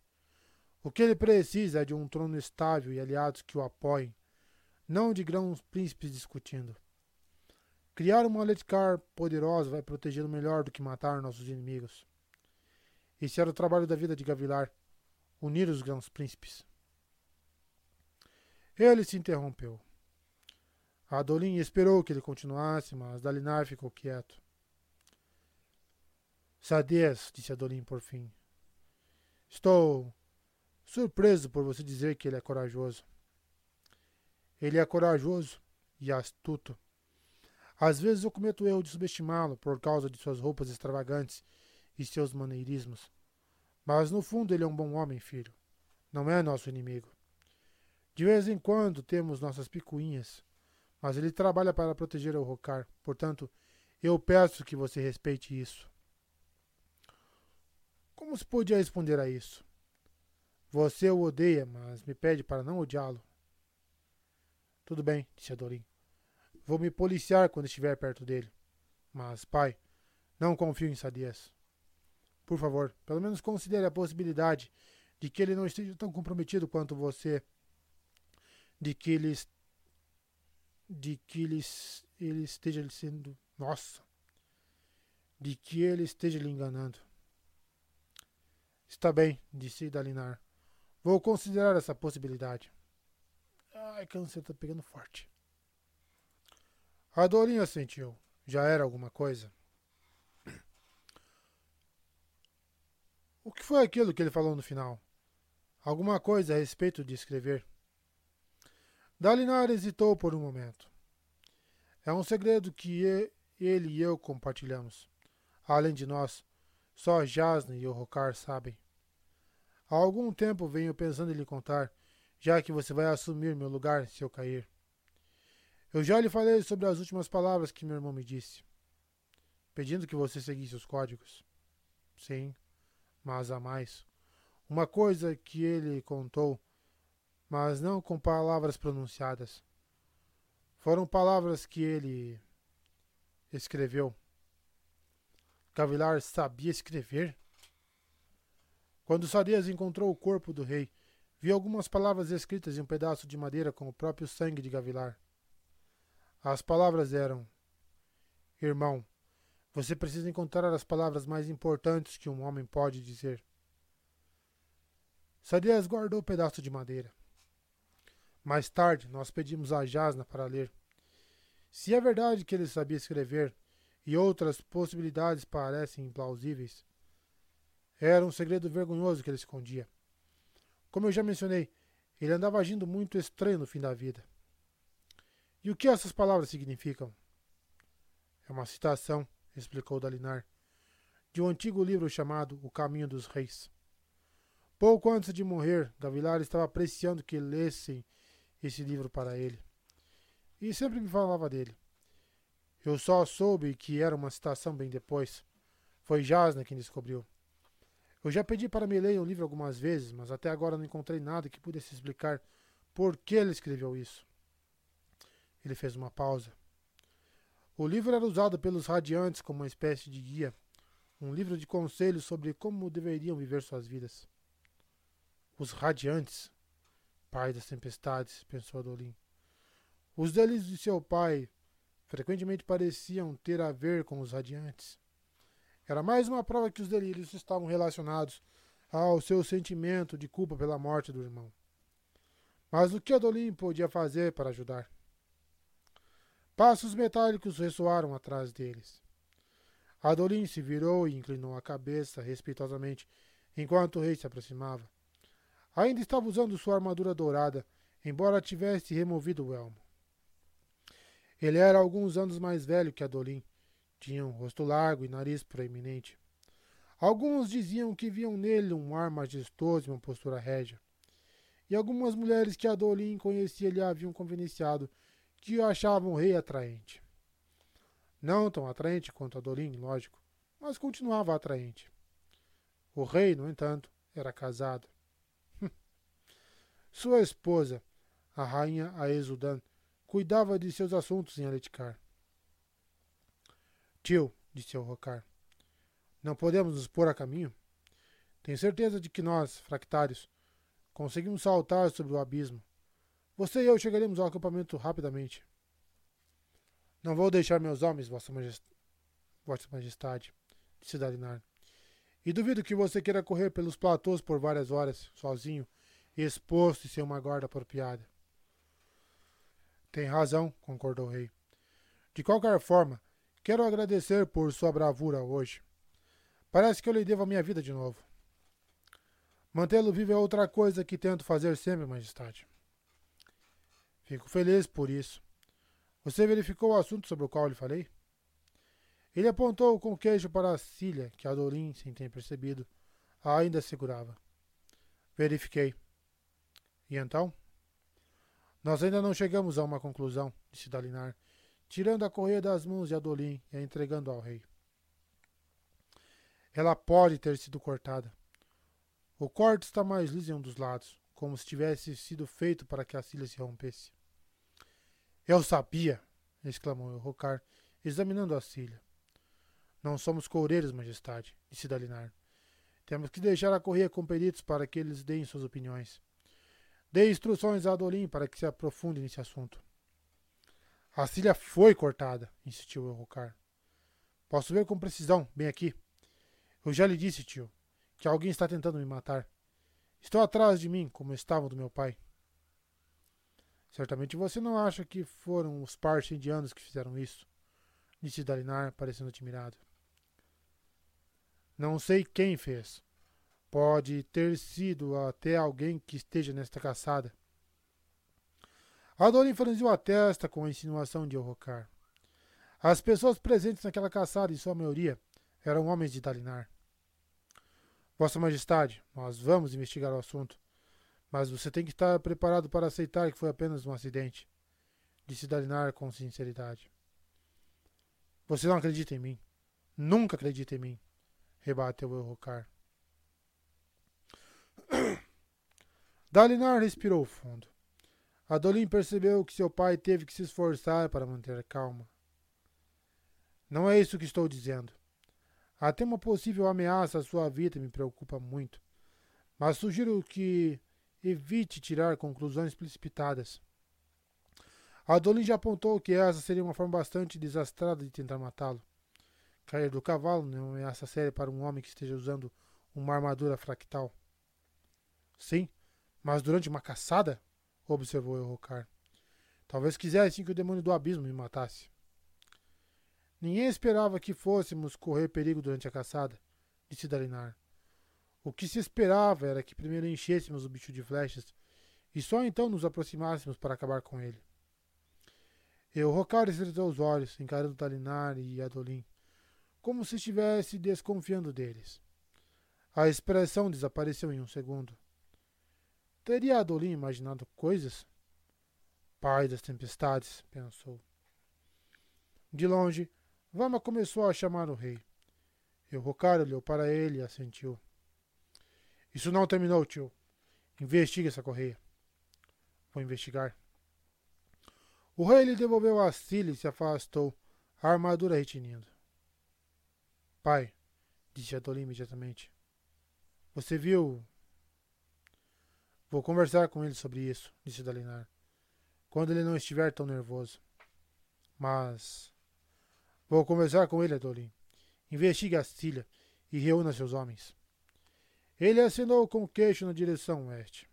O que ele precisa é de um trono estável e aliados que o apoiem, não de grãos príncipes discutindo. Criar uma Letcar poderosa vai protegê-lo melhor do que matar nossos inimigos. Esse era o trabalho da vida de Gavilar, unir os grãos príncipes. Ele se interrompeu. Adolin esperou que ele continuasse, mas Dalinar ficou quieto. Sadias, disse Adolin por fim. Estou surpreso por você dizer que ele é corajoso. Ele é corajoso e astuto. Às vezes eu cometo o erro de subestimá-lo por causa de suas roupas extravagantes e seus maneirismos. Mas no fundo ele é um bom homem, filho. Não é nosso inimigo. De vez em quando temos nossas picuinhas, mas ele trabalha para proteger o Rocar. Portanto, eu peço que você respeite isso. Como se podia responder a isso? Você o odeia, mas me pede para não odiá-lo. Tudo bem, disse Adorim. Vou me policiar quando estiver perto dele. Mas, pai, não confio em Sadias. Por favor, pelo menos considere a possibilidade de que ele não esteja tão comprometido quanto você, de que ele de que ele, ele esteja sendo nossa, de que ele esteja lhe enganando. Está bem, disse Dalinar. Vou considerar essa possibilidade. Ai, câncer está pegando forte. A Dorinha sentiu. Já era alguma coisa. O que foi aquilo que ele falou no final? Alguma coisa a respeito de escrever? Dalinar hesitou por um momento. É um segredo que ele e eu compartilhamos. Além de nós, só Jasne e o Rokar sabem. Há algum tempo venho pensando em lhe contar, já que você vai assumir meu lugar se eu cair. Eu já lhe falei sobre as últimas palavras que meu irmão me disse, pedindo que você seguisse os códigos. Sim, mas há mais. Uma coisa que ele contou, mas não com palavras pronunciadas. Foram palavras que ele escreveu. Gavilar sabia escrever? Quando Sadias encontrou o corpo do rei, viu algumas palavras escritas em um pedaço de madeira com o próprio sangue de Gavilar. As palavras eram: Irmão, você precisa encontrar as palavras mais importantes que um homem pode dizer. Sadias guardou o pedaço de madeira. Mais tarde, nós pedimos a Jasna para ler. Se é verdade que ele sabia escrever e outras possibilidades parecem implausíveis, era um segredo vergonhoso que ele escondia. Como eu já mencionei, ele andava agindo muito estranho no fim da vida. E o que essas palavras significam? É uma citação, explicou Dalinar, de um antigo livro chamado O Caminho dos Reis. Pouco antes de morrer, Gavilar estava apreciando que lessem esse livro para ele. E sempre me falava dele. Eu só soube que era uma citação bem depois. Foi Jasna quem descobriu. Eu já pedi para me ler o livro algumas vezes, mas até agora não encontrei nada que pudesse explicar por que ele escreveu isso. Ele fez uma pausa. O livro era usado pelos radiantes como uma espécie de guia, um livro de conselhos sobre como deveriam viver suas vidas. Os radiantes, pai das tempestades, pensou Adolin. Os delírios de seu pai frequentemente pareciam ter a ver com os radiantes. Era mais uma prova que os delírios estavam relacionados ao seu sentimento de culpa pela morte do irmão. Mas o que Adolim podia fazer para ajudar? Passos metálicos ressoaram atrás deles. Adolim se virou e inclinou a cabeça respeitosamente enquanto o rei se aproximava. Ainda estava usando sua armadura dourada, embora tivesse removido o elmo. Ele era alguns anos mais velho que Adolin. Tinha um rosto largo e nariz proeminente. Alguns diziam que viam nele um ar majestoso e uma postura régia. E algumas mulheres que Adolin conhecia lhe haviam convenciado que o achavam rei atraente. Não tão atraente quanto Adolin, lógico, mas continuava atraente. O rei, no entanto, era casado. Sua esposa, a rainha Aesudan, cuidava de seus assuntos em Aletikar. Tio, disse Rocar, não podemos nos pôr a caminho? Tenho certeza de que nós, fractários, conseguimos saltar sobre o abismo. Você e eu chegaremos ao acampamento rapidamente. Não vou deixar meus homens, Vossa Majestade, Vossa Majestade disse Dalinar. E duvido que você queira correr pelos platôs por várias horas, sozinho, exposto sem uma guarda apropriada. Tem razão, concordou o rei. De qualquer forma, quero agradecer por sua bravura hoje. Parece que eu lhe devo a minha vida de novo. Mantê-lo vivo é outra coisa que tento fazer sempre, Majestade. Fico feliz por isso. Você verificou o assunto sobre o qual lhe falei? Ele apontou com o queijo para a cilha que Adorim, sem ter percebido, ainda segurava. Verifiquei. E então? Nós ainda não chegamos a uma conclusão, disse Dalinar, tirando a correia das mãos de Adolim e a entregando ao rei. Ela pode ter sido cortada. O corte está mais liso em um dos lados, como se tivesse sido feito para que a cilha se rompesse. Eu sabia! exclamou Rocar, examinando a cilha. Não somos coureiros, majestade, disse Dalinar. Temos que deixar a correia com peritos para que eles deem suas opiniões. Dei instruções a Adolim para que se aprofunde nesse assunto. A cilha foi cortada, insistiu Rocar. Posso ver com precisão, bem aqui. Eu já lhe disse, tio, que alguém está tentando me matar. Estou atrás de mim, como estava do meu pai. Certamente você não acha que foram os partes indianos que fizeram isso, disse Dalinar, parecendo admirado. Não sei quem fez, Pode ter sido até alguém que esteja nesta caçada. Adorin franziu a testa com a insinuação de Orrocar. As pessoas presentes naquela caçada, em sua maioria, eram homens de Dalinar. Vossa Majestade, nós vamos investigar o assunto, mas você tem que estar preparado para aceitar que foi apenas um acidente, disse Dalinar com sinceridade. Você não acredita em mim. Nunca acredita em mim, rebateu Orrocar. Dalinar respirou fundo. Adolin percebeu que seu pai teve que se esforçar para manter calma. Não é isso que estou dizendo. Até uma possível ameaça à sua vida me preocupa muito. Mas sugiro que evite tirar conclusões precipitadas. Adolin já apontou que essa seria uma forma bastante desastrada de tentar matá-lo. Cair do cavalo não é ameaça séria para um homem que esteja usando uma armadura fractal. Sim, mas durante uma caçada? observou Errocar. Talvez quisessem que o demônio do abismo me matasse. Ninguém esperava que fôssemos correr perigo durante a caçada, disse Dalinar. O que se esperava era que primeiro enchêssemos o bicho de flechas e só então nos aproximássemos para acabar com ele. Errocar estreitou os olhos, encarando Dalinar e Adolin, como se estivesse desconfiando deles. A expressão desapareceu em um segundo. Teria Adolin imaginado coisas? Pai das tempestades, pensou. De longe, Vama começou a chamar o rei. Eurocar olhou para ele e assentiu. Isso não terminou, tio. Investigue essa correia. Vou investigar. O rei lhe devolveu a cilha e se afastou, a armadura retinindo. Pai, disse Adolin imediatamente. Você viu Vou conversar com ele sobre isso, disse Dalinar. Quando ele não estiver tão nervoso. Mas. Vou conversar com ele, Adolin. Investigue a Cília e reúna seus homens. Ele acenou com o queixo na direção oeste.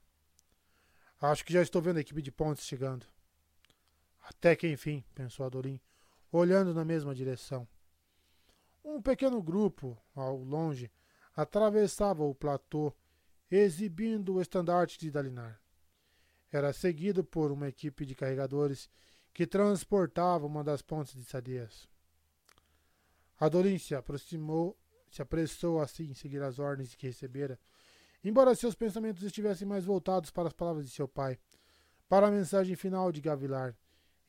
Acho que já estou vendo a equipe de pontes chegando. Até que enfim, pensou Adorim, olhando na mesma direção. Um pequeno grupo, ao longe, atravessava o platô, exibindo o estandarte de Dalinar. Era seguido por uma equipe de carregadores que transportava uma das pontes de Sadias. Adolin se aproximou, se apressou assim em seguir as ordens que recebera, embora seus pensamentos estivessem mais voltados para as palavras de seu pai, para a mensagem final de Gavilar,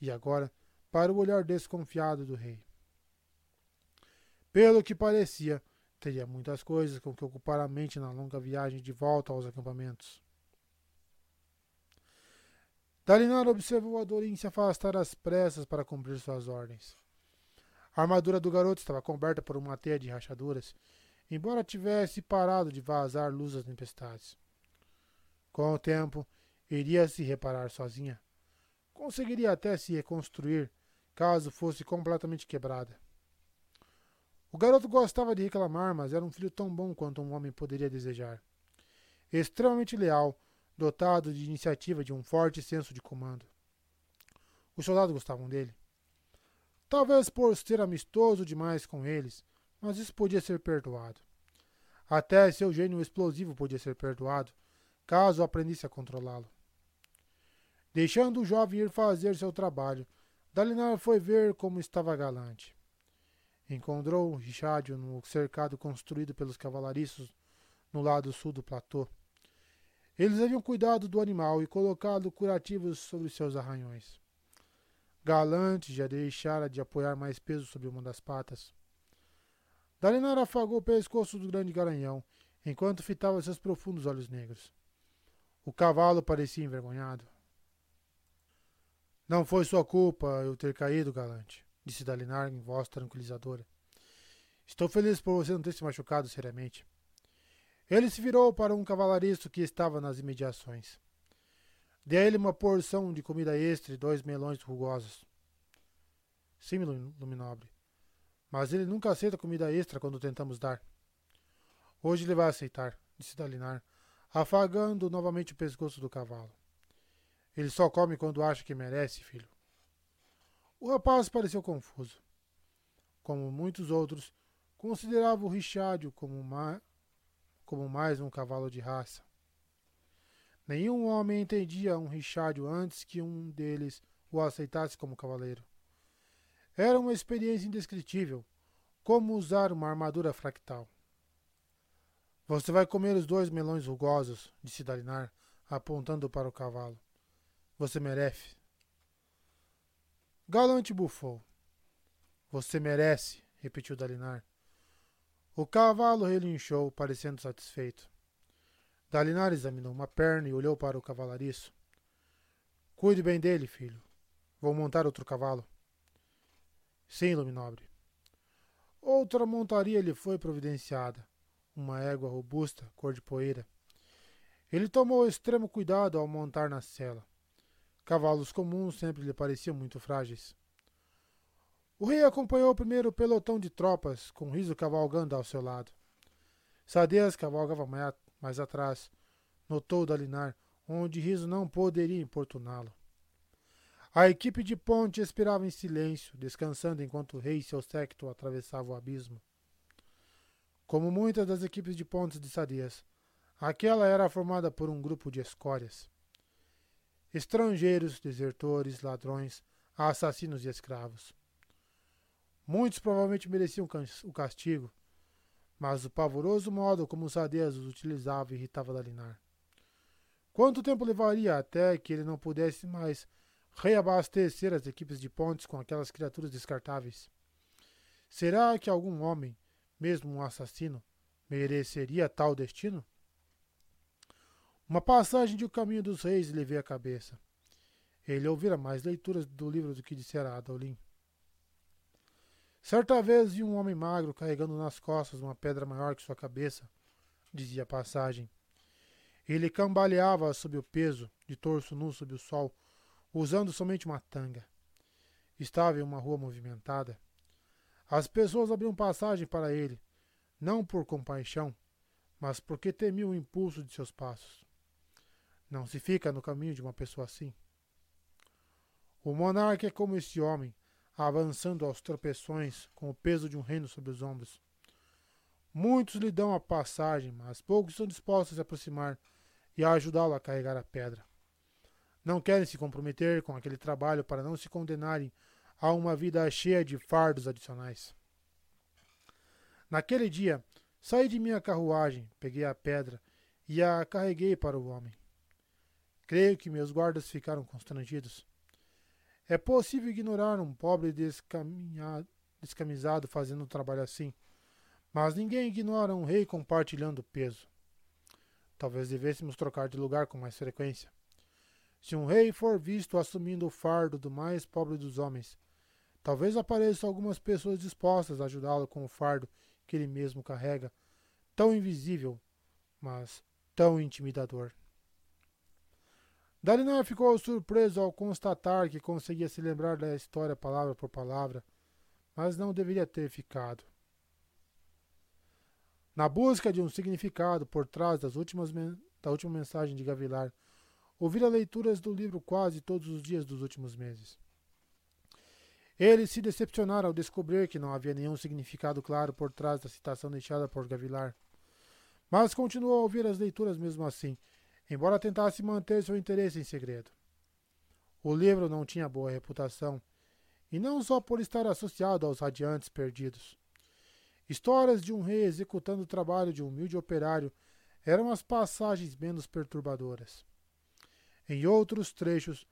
e agora para o olhar desconfiado do rei. Pelo que parecia, teria muitas coisas com que ocupar a mente na longa viagem de volta aos acampamentos. Dalinar observou a Dorin se afastar às pressas para cumprir suas ordens. A armadura do garoto estava coberta por uma teia de rachaduras, embora tivesse parado de vazar luz das tempestades. Com o tempo, iria se reparar sozinha. Conseguiria até se reconstruir caso fosse completamente quebrada. O garoto gostava de reclamar, mas era um filho tão bom quanto um homem poderia desejar. Extremamente leal, dotado de iniciativa de um forte senso de comando. Os soldados gostavam dele. Talvez por ser amistoso demais com eles, mas isso podia ser perdoado. Até seu gênio explosivo podia ser perdoado, caso aprendesse a controlá-lo. Deixando o jovem ir fazer seu trabalho, Dalinar foi ver como estava galante. Encontrou Richádio no cercado construído pelos cavalariços no lado sul do platô. Eles haviam cuidado do animal e colocado curativos sobre seus arranhões. Galante já deixara de apoiar mais peso sobre uma das patas. Dalinar afagou o pescoço do grande garanhão, enquanto fitava seus profundos olhos negros. O cavalo parecia envergonhado. Não foi sua culpa eu ter caído, galante, disse Dalinar em voz tranquilizadora. Estou feliz por você não ter se machucado seriamente. Ele se virou para um cavalariço que estava nas imediações. Dê a ele uma porção de comida extra e dois melões rugosos. Sim, Luminobre. Mas ele nunca aceita comida extra quando tentamos dar. Hoje ele vai aceitar, disse Dalinar, afagando novamente o pescoço do cavalo. Ele só come quando acha que merece, filho. O rapaz pareceu confuso. Como muitos outros, considerava o Richádio como, uma, como mais um cavalo de raça. Nenhum homem entendia um Richádio antes que um deles o aceitasse como cavaleiro. Era uma experiência indescritível, como usar uma armadura fractal. Você vai comer os dois melões rugosos, disse Dalinar, apontando para o cavalo. Você merece. Galante bufou. Você merece, repetiu Dalinar. O cavalo relinchou, parecendo satisfeito. Dalinar examinou uma perna e olhou para o cavalariço. Cuide bem dele, filho. Vou montar outro cavalo. Sim, Luminobre. Outra montaria lhe foi providenciada. Uma égua robusta, cor de poeira. Ele tomou extremo cuidado ao montar na cela. Cavalos comuns sempre lhe pareciam muito frágeis. O rei acompanhou o primeiro pelotão de tropas, com Riso cavalgando ao seu lado. Sadeias cavalgava mais atrás, notou Dalinar, onde Riso não poderia importuná-lo. A equipe de ponte esperava em silêncio, descansando enquanto o rei e seu séquito atravessavam o abismo. Como muitas das equipes de pontes de Sadias, aquela era formada por um grupo de escórias estrangeiros, desertores, ladrões, assassinos e escravos. Muitos provavelmente mereciam o castigo, mas o pavoroso modo como os adeias os utilizavam irritava Dalinar. Quanto tempo levaria até que ele não pudesse mais reabastecer as equipes de pontes com aquelas criaturas descartáveis? Será que algum homem, mesmo um assassino, mereceria tal destino? Uma passagem de O Caminho dos Reis lhe veio à cabeça. Ele ouvira mais leituras do livro do que dissera Adolin. Certa vez viu um homem magro carregando nas costas uma pedra maior que sua cabeça, dizia a passagem. Ele cambaleava sob o peso, de torso nu sob o sol, usando somente uma tanga. Estava em uma rua movimentada. As pessoas abriam passagem para ele, não por compaixão, mas porque temiam o impulso de seus passos. Não se fica no caminho de uma pessoa assim. O monarca é como esse homem, avançando aos tropeções com o peso de um reino sobre os ombros. Muitos lhe dão a passagem, mas poucos estão dispostos a se aproximar e a ajudá-lo a carregar a pedra. Não querem se comprometer com aquele trabalho para não se condenarem a uma vida cheia de fardos adicionais. Naquele dia, saí de minha carruagem, peguei a pedra e a carreguei para o homem. Creio que meus guardas ficaram constrangidos. É possível ignorar um pobre descamisado fazendo um trabalho assim, mas ninguém ignora um rei compartilhando peso. Talvez devêssemos trocar de lugar com mais frequência. Se um rei for visto assumindo o fardo do mais pobre dos homens, talvez apareçam algumas pessoas dispostas a ajudá-lo com o fardo que ele mesmo carrega, tão invisível, mas tão intimidador. Dalinar ficou surpreso ao constatar que conseguia se lembrar da história palavra por palavra, mas não deveria ter ficado. Na busca de um significado por trás das últimas da última mensagem de Gavilar, ouvira leituras do livro quase todos os dias dos últimos meses. Ele se decepcionara ao descobrir que não havia nenhum significado claro por trás da citação deixada por Gavilar. Mas continuou a ouvir as leituras mesmo assim, embora tentasse manter seu interesse em segredo. O livro não tinha boa reputação, e não só por estar associado aos radiantes perdidos. Histórias de um rei executando o trabalho de um humilde operário eram as passagens menos perturbadoras. Em outros trechos,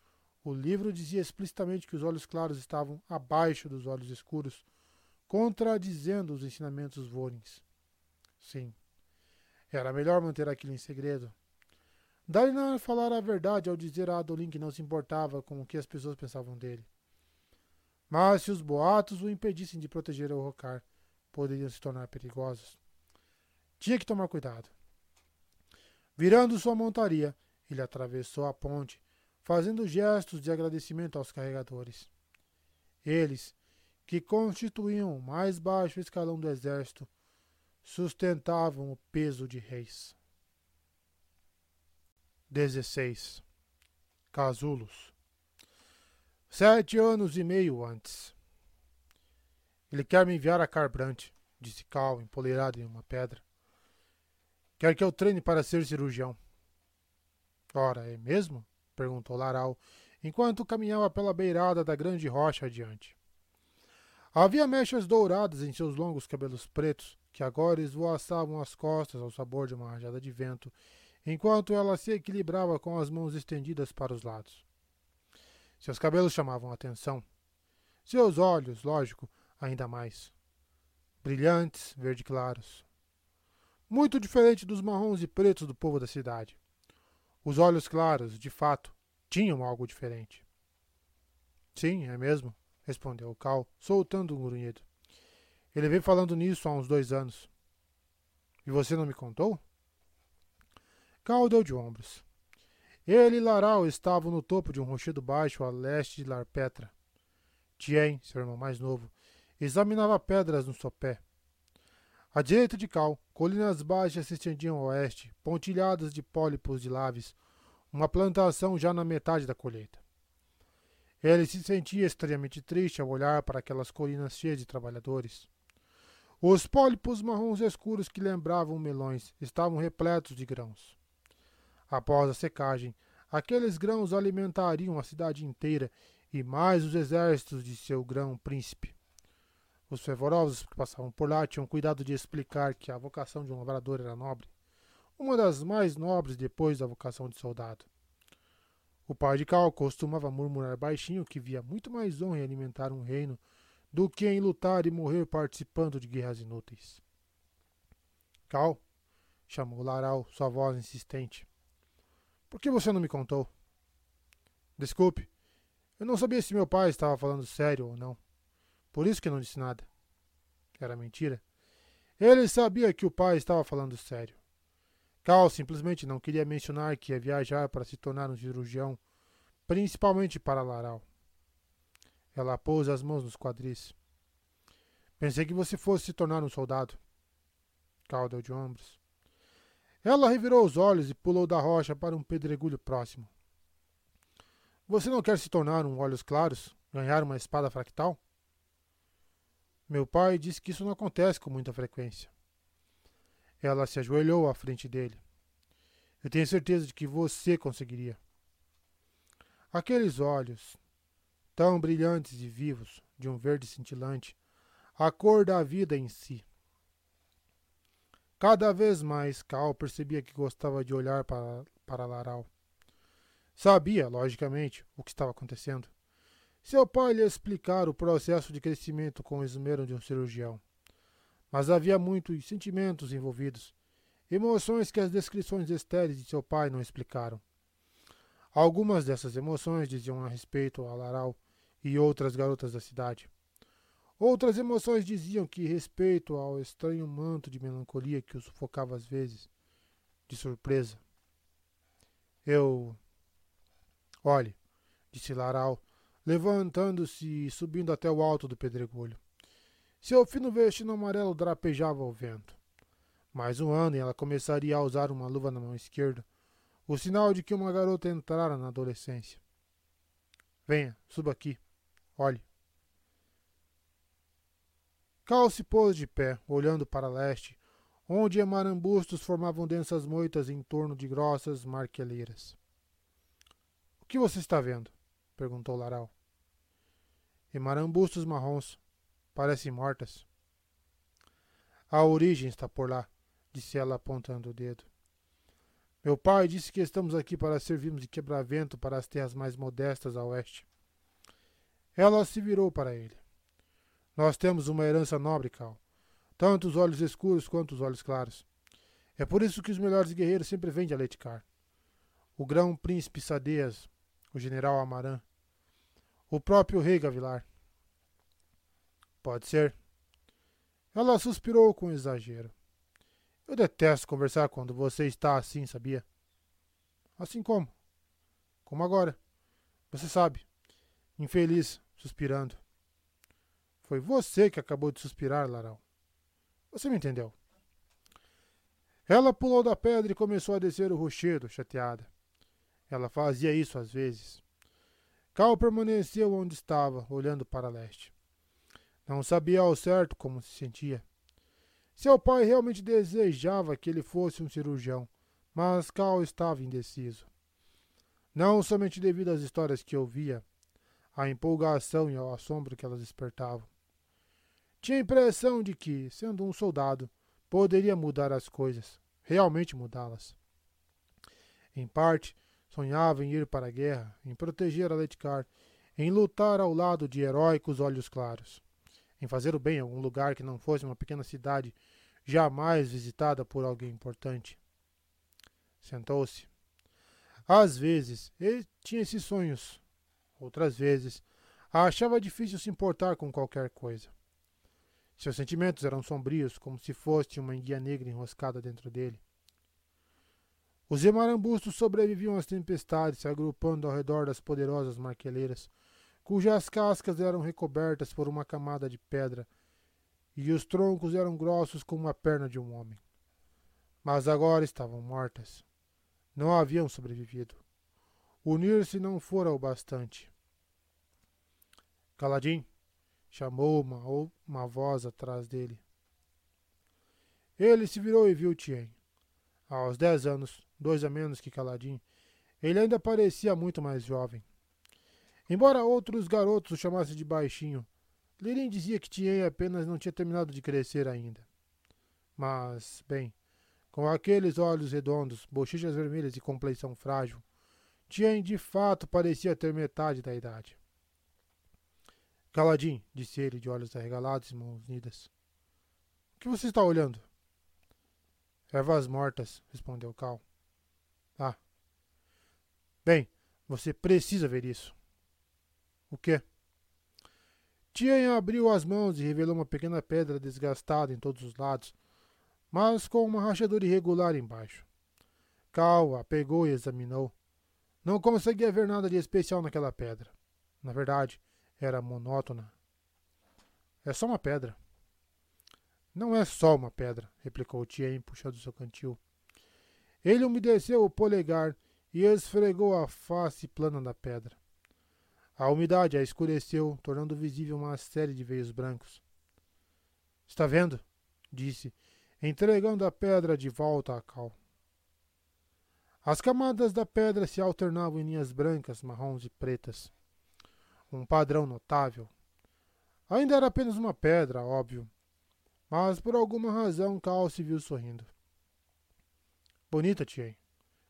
o livro dizia explicitamente que os olhos claros estavam abaixo dos olhos escuros, contradizendo os ensinamentos Vorins. Sim, era melhor manter aquilo em segredo. Dalinar falara a verdade ao dizer a Adolin que não se importava com o que as pessoas pensavam dele. Mas se os boatos o impedissem de proteger o Rocar, poderiam se tornar perigosos. Tinha que tomar cuidado. Virando sua montaria, ele atravessou a ponte, fazendo gestos de agradecimento aos carregadores. Eles, que constituíam o mais baixo escalão do exército, sustentavam o peso de reis. 16. Casulos. Sete anos e meio antes. Ele quer me enviar a Carbrante, disse Cal, empoleirado em uma pedra. Quer que eu treine para ser cirurgião. Ora, é mesmo? perguntou Laral, enquanto caminhava pela beirada da grande rocha adiante. Havia mechas douradas em seus longos cabelos pretos, que agora esvoaçavam as costas ao sabor de uma rajada de vento enquanto ela se equilibrava com as mãos estendidas para os lados. Seus cabelos chamavam atenção. Seus olhos, lógico, ainda mais. Brilhantes, verde claros. Muito diferente dos marrons e pretos do povo da cidade. Os olhos claros, de fato, tinham algo diferente. Sim, é mesmo, respondeu Cal, soltando um grunhido. Ele veio falando nisso há uns dois anos. E você não me contou? Cal deu de ombros. Ele e Laral estavam no topo de um rochedo baixo a leste de Larpetra. Tien, seu irmão mais novo, examinava pedras no sopé. À direita de Cal, colinas baixas se estendiam a oeste, pontilhadas de pólipos de laves, uma plantação já na metade da colheita. Ele se sentia extremamente triste ao olhar para aquelas colinas cheias de trabalhadores. Os pólipos marrons escuros que lembravam melões estavam repletos de grãos. Após a secagem, aqueles grãos alimentariam a cidade inteira e mais os exércitos de seu grão príncipe. Os fervorosos que passavam por lá tinham cuidado de explicar que a vocação de um lavrador era nobre, uma das mais nobres depois da vocação de soldado. O pai de Cal costumava murmurar baixinho que via muito mais honra em alimentar um reino do que em lutar e morrer participando de guerras inúteis. Cal, chamou Laral, sua voz insistente. Por que você não me contou? Desculpe. Eu não sabia se meu pai estava falando sério ou não. Por isso que não disse nada. Era mentira. Ele sabia que o pai estava falando sério. Cal simplesmente não queria mencionar que ia viajar para se tornar um cirurgião, principalmente para Laral. Ela pôs as mãos nos quadris. Pensei que você fosse se tornar um soldado. Cal deu de ombros. Ela revirou os olhos e pulou da rocha para um pedregulho próximo. Você não quer se tornar um Olhos Claros? Ganhar uma espada fractal? Meu pai disse que isso não acontece com muita frequência. Ela se ajoelhou à frente dele. Eu tenho certeza de que você conseguiria. Aqueles olhos, tão brilhantes e vivos, de um verde cintilante, a cor da vida em si. Cada vez mais, Cal percebia que gostava de olhar para, para Laral. Sabia, logicamente, o que estava acontecendo. Seu pai lhe explicara o processo de crescimento com o esmero de um cirurgião. Mas havia muitos sentimentos envolvidos, emoções que as descrições estéreis de seu pai não explicaram. Algumas dessas emoções diziam a respeito a Laral e outras garotas da cidade. Outras emoções diziam que respeito ao estranho manto de melancolia que o sufocava às vezes, de surpresa. Eu. Olhe, disse Laral, levantando-se e subindo até o alto do pedregulho. Seu fino vestido amarelo drapejava ao vento. Mais um ano e ela começaria a usar uma luva na mão esquerda, o sinal de que uma garota entrara na adolescência. Venha, suba aqui. Olhe. Cal se pôs de pé, olhando para leste, onde marambustos formavam densas moitas em torno de grossas marqueleiras. O que você está vendo? perguntou Laral. Emarambustos marrons, parecem mortas. A origem está por lá, disse ela apontando o dedo. Meu pai disse que estamos aqui para servirmos de quebra-vento para as terras mais modestas a oeste. Ela se virou para ele. Nós temos uma herança nobre, Cal. Tanto os olhos escuros quanto os olhos claros. É por isso que os melhores guerreiros sempre vêm de Aleticar. O grão príncipe Sadeias, o general Amaran, o próprio rei Gavilar. Pode ser. Ela suspirou com exagero. Eu detesto conversar quando você está assim, sabia? Assim como? Como agora. Você sabe. Infeliz, suspirando. Foi você que acabou de suspirar, Laral. Você me entendeu? Ela pulou da pedra e começou a descer o rochedo, chateada. Ela fazia isso às vezes. Cal permaneceu onde estava, olhando para leste. Não sabia ao certo como se sentia. Seu pai realmente desejava que ele fosse um cirurgião, mas Cal estava indeciso. Não somente devido às histórias que ouvia, à empolgação e ao assombro que elas despertavam, tinha a impressão de que, sendo um soldado, poderia mudar as coisas, realmente mudá-las. Em parte, sonhava em ir para a guerra, em proteger a Letcar, em lutar ao lado de heróicos olhos claros, em fazer o bem em algum lugar que não fosse uma pequena cidade jamais visitada por alguém importante. Sentou-se. Às vezes, ele tinha esses sonhos. Outras vezes, achava difícil se importar com qualquer coisa. Seus sentimentos eram sombrios, como se fosse uma enguia negra enroscada dentro dele. Os emarambustos sobreviviam às tempestades, se agrupando ao redor das poderosas marqueleiras, cujas cascas eram recobertas por uma camada de pedra, e os troncos eram grossos como a perna de um homem. Mas agora estavam mortas. Não haviam sobrevivido. Unir-se não fora o bastante. Caladim, Chamou uma, uma voz atrás dele. Ele se virou e viu Tien. Aos dez anos, dois a menos que Caladim, ele ainda parecia muito mais jovem. Embora outros garotos o chamassem de baixinho, Lirin dizia que Tien apenas não tinha terminado de crescer ainda. Mas, bem, com aqueles olhos redondos, bochechas vermelhas e compleição frágil, Tien de fato parecia ter metade da idade. Caladim, disse ele, de olhos arregalados e mãos unidas. O que você está olhando? Ervas mortas, respondeu Cal. Ah. Bem, você precisa ver isso. O quê? Tian abriu as mãos e revelou uma pequena pedra desgastada em todos os lados, mas com uma rachadura irregular embaixo. Cal a pegou e examinou. Não conseguia ver nada de especial naquela pedra. Na verdade, era monótona. É só uma pedra. Não é só uma pedra, replicou Tien, puxando seu cantil. Ele umedeceu o polegar e esfregou a face plana da pedra. A umidade a escureceu, tornando visível uma série de veios brancos. Está vendo? disse, entregando a pedra de volta a Cal. As camadas da pedra se alternavam em linhas brancas, marrons e pretas. Um padrão notável. Ainda era apenas uma pedra, óbvio, mas por alguma razão Cal se viu sorrindo. Bonita, Tien,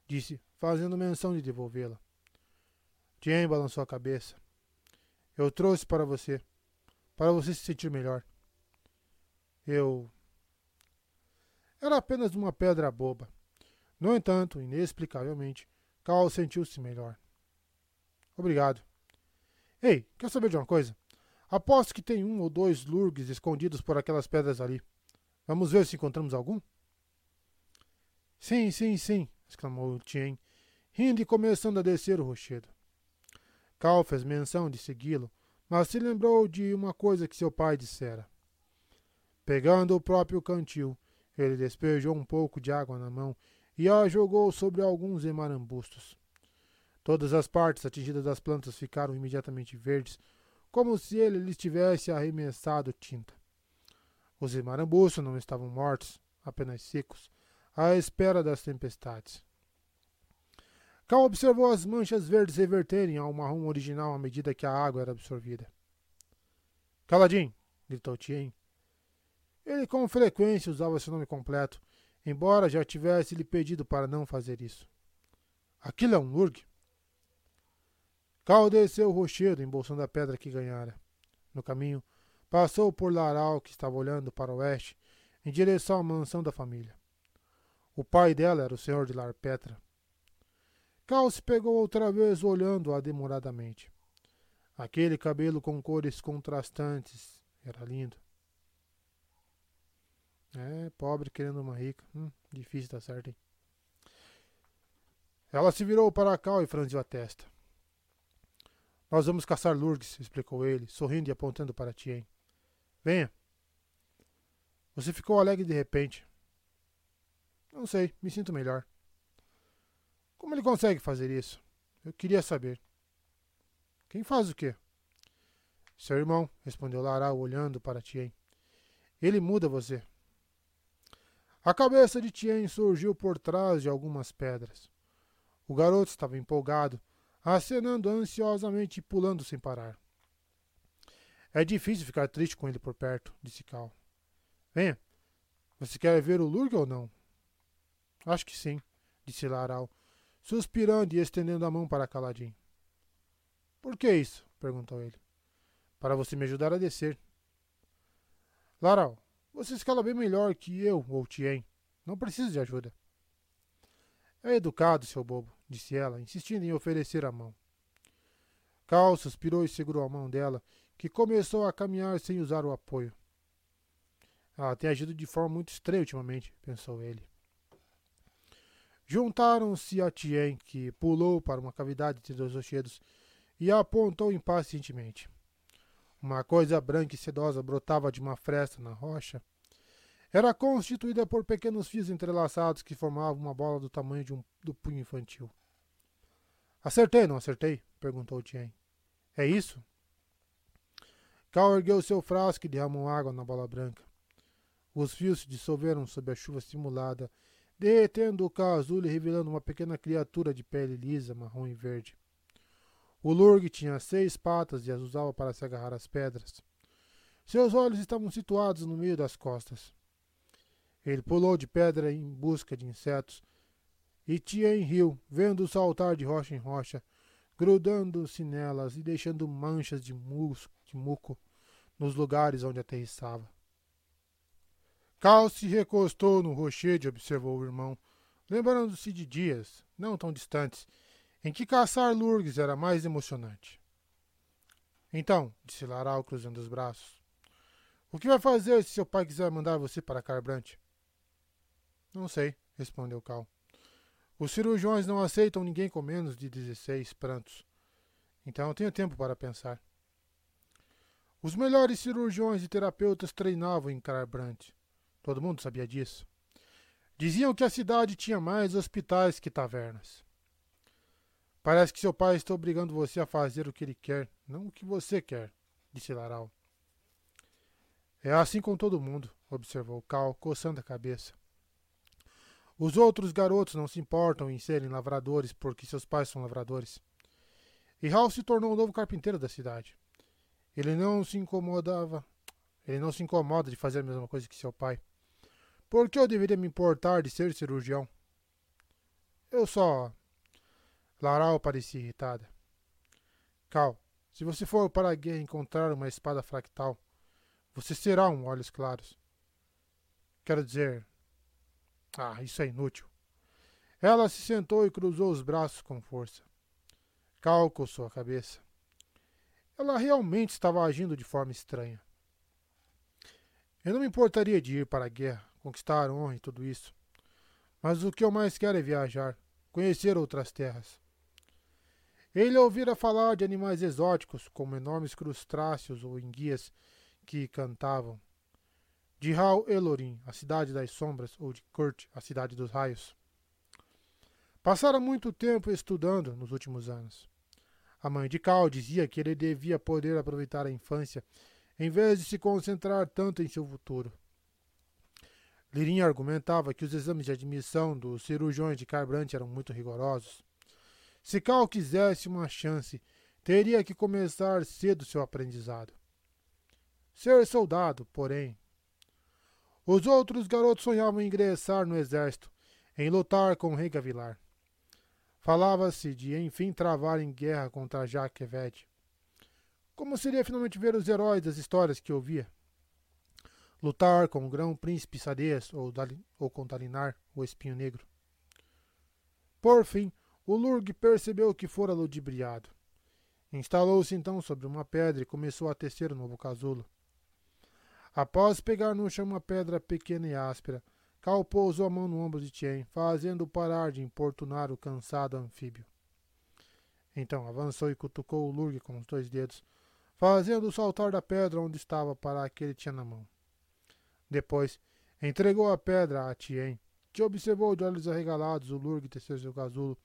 disse, fazendo menção de devolvê-la. Tien balançou a cabeça. Eu trouxe para você, para você se sentir melhor. Eu. Era apenas uma pedra boba. No entanto, inexplicavelmente, Cal sentiu-se melhor. Obrigado. Ei, quer saber de uma coisa? Aposto que tem um ou dois lurgues escondidos por aquelas pedras ali. Vamos ver se encontramos algum? Sim, sim, sim, exclamou Tien, rindo e começando a descer o rochedo. Cal fez menção de segui-lo, mas se lembrou de uma coisa que seu pai dissera. Pegando o próprio cantil, ele despejou um pouco de água na mão e a jogou sobre alguns emarambustos. Todas as partes atingidas das plantas ficaram imediatamente verdes, como se ele lhes tivesse arremessado tinta. Os emarambustos não estavam mortos, apenas secos, à espera das tempestades. Cal observou as manchas verdes reverterem ao marrom original à medida que a água era absorvida. Caladinho! gritou Tien. Ele com frequência usava seu nome completo, embora já tivesse lhe pedido para não fazer isso. Aquilo é um Lurg. Cal desceu o rochedo, embolsando a pedra que ganhara. No caminho, passou por Laral, que estava olhando para o oeste, em direção à mansão da família. O pai dela era o senhor de Larpetra. Cal se pegou outra vez olhando-a demoradamente. Aquele cabelo com cores contrastantes era lindo. É, pobre querendo uma rica. Hum, difícil dar certo, hein? Ela se virou para Cal e franziu a testa. Nós vamos caçar Lurgs, explicou ele, sorrindo e apontando para Tien. Venha. Você ficou alegre de repente. Não sei, me sinto melhor. Como ele consegue fazer isso? Eu queria saber. Quem faz o quê? Seu irmão, respondeu Laral, olhando para Tien. Ele muda você. A cabeça de Tien surgiu por trás de algumas pedras. O garoto estava empolgado, acenando ansiosamente e pulando sem parar. É difícil ficar triste com ele por perto, disse Cal. Venha. Você quer ver o Lurg ou não? Acho que sim, disse Laral, suspirando e estendendo a mão para Caladim. Por que isso? perguntou ele. Para você me ajudar a descer. Laral, você escala bem melhor que eu ou Tien. Não precisa de ajuda. É educado, seu bobo, disse ela, insistindo em oferecer a mão. Cal suspirou e segurou a mão dela, que começou a caminhar sem usar o apoio. Ela tem agido de forma muito estranha ultimamente, pensou ele. Juntaram-se a Tien, que pulou para uma cavidade entre os rochedos e a apontou impacientemente. Uma coisa branca e sedosa brotava de uma fresta na rocha. Era constituída por pequenos fios entrelaçados que formavam uma bola do tamanho de um, do punho infantil. Acertei, não acertei? perguntou Tien. É isso? Cal ergueu seu frasco e derramou água na bola branca. Os fios se dissolveram sob a chuva simulada, derretendo o casulo e revelando uma pequena criatura de pele lisa, marrom e verde. O Lurg tinha seis patas e as usava para se agarrar às pedras. Seus olhos estavam situados no meio das costas. Ele pulou de pedra em busca de insetos, e Tien riu, vendo-o saltar de rocha em rocha, grudando-se nelas e deixando manchas de, mus, de muco nos lugares onde aterrissava. Cal se recostou no rochedo e observou o irmão, lembrando-se de dias, não tão distantes, em que caçar Lurgs era mais emocionante. Então, disse Laral cruzando os braços, o que vai fazer se seu pai quiser mandar você para Carbrante? Não sei, respondeu Cal. Os cirurgiões não aceitam ninguém com menos de 16 prantos. Então eu tenho tempo para pensar. Os melhores cirurgiões e terapeutas treinavam em Carbrante. Todo mundo sabia disso. Diziam que a cidade tinha mais hospitais que tavernas. Parece que seu pai está obrigando você a fazer o que ele quer, não o que você quer, disse Laral. É assim com todo mundo, observou Cal, coçando a cabeça. Os outros garotos não se importam em serem lavradores porque seus pais são lavradores. E Hal se tornou o novo carpinteiro da cidade. Ele não se incomodava. Ele não se incomoda de fazer a mesma coisa que seu pai. Por que eu deveria me importar de ser cirurgião? Eu só. Laral parecia irritada. Cal, se você for para a guerra encontrar uma espada fractal, você será um Olhos Claros. Quero dizer. Ah, isso é inútil. Ela se sentou e cruzou os braços com força. Cal coçou a cabeça. Ela realmente estava agindo de forma estranha. Eu não me importaria de ir para a guerra, conquistar honra e tudo isso. Mas o que eu mais quero é viajar, conhecer outras terras. Ele ouvira falar de animais exóticos, como enormes crustáceos ou enguias que cantavam. De Hal Elorin, a cidade das sombras, ou de Kurt, a cidade dos raios. Passara muito tempo estudando nos últimos anos. A mãe de Cal dizia que ele devia poder aproveitar a infância em vez de se concentrar tanto em seu futuro. Lirinha argumentava que os exames de admissão dos cirurgiões de Carbrante eram muito rigorosos. Se Cal quisesse uma chance, teria que começar cedo seu aprendizado. Ser soldado, porém. Os outros garotos sonhavam em ingressar no exército, em lutar com o rei Gavilar. Falava-se de enfim travar em guerra contra Jacques Eved. Como seria finalmente ver os heróis das histórias que ouvia? Lutar com o grão-príncipe Sadez ou, ou com Dalinar, o espinho negro. Por fim, o Lurg percebeu que fora ludibriado. Instalou-se então sobre uma pedra e começou a tecer o novo casulo. Após pegar no chão uma pedra pequena e áspera, Cal pousou a mão no ombro de Tien, fazendo-o parar de importunar o cansado anfíbio. Então avançou e cutucou o Lurg com os dois dedos, fazendo-o saltar da pedra onde estava para a que ele tinha na mão. Depois, entregou a pedra a Tien, que observou de olhos arregalados o Lurg tecer seu casulo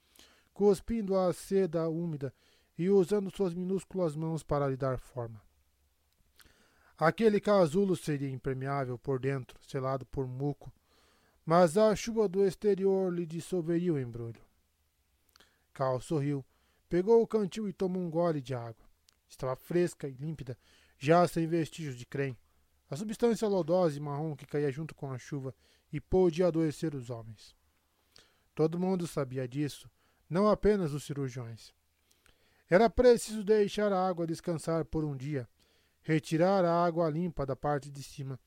cuspindo a seda úmida e usando suas minúsculas mãos para lhe dar forma. Aquele casulo seria impermeável por dentro, selado por muco, mas a chuva do exterior lhe dissolveria o embrulho. Cal sorriu, pegou o cantil e tomou um gole de água. Estava fresca e límpida, já sem vestígios de creme. A substância lodosa e marrom que caía junto com a chuva e podia adoecer os homens. Todo mundo sabia disso, não apenas os cirurgiões. Era preciso deixar a água descansar por um dia, retirar a água limpa da parte de cima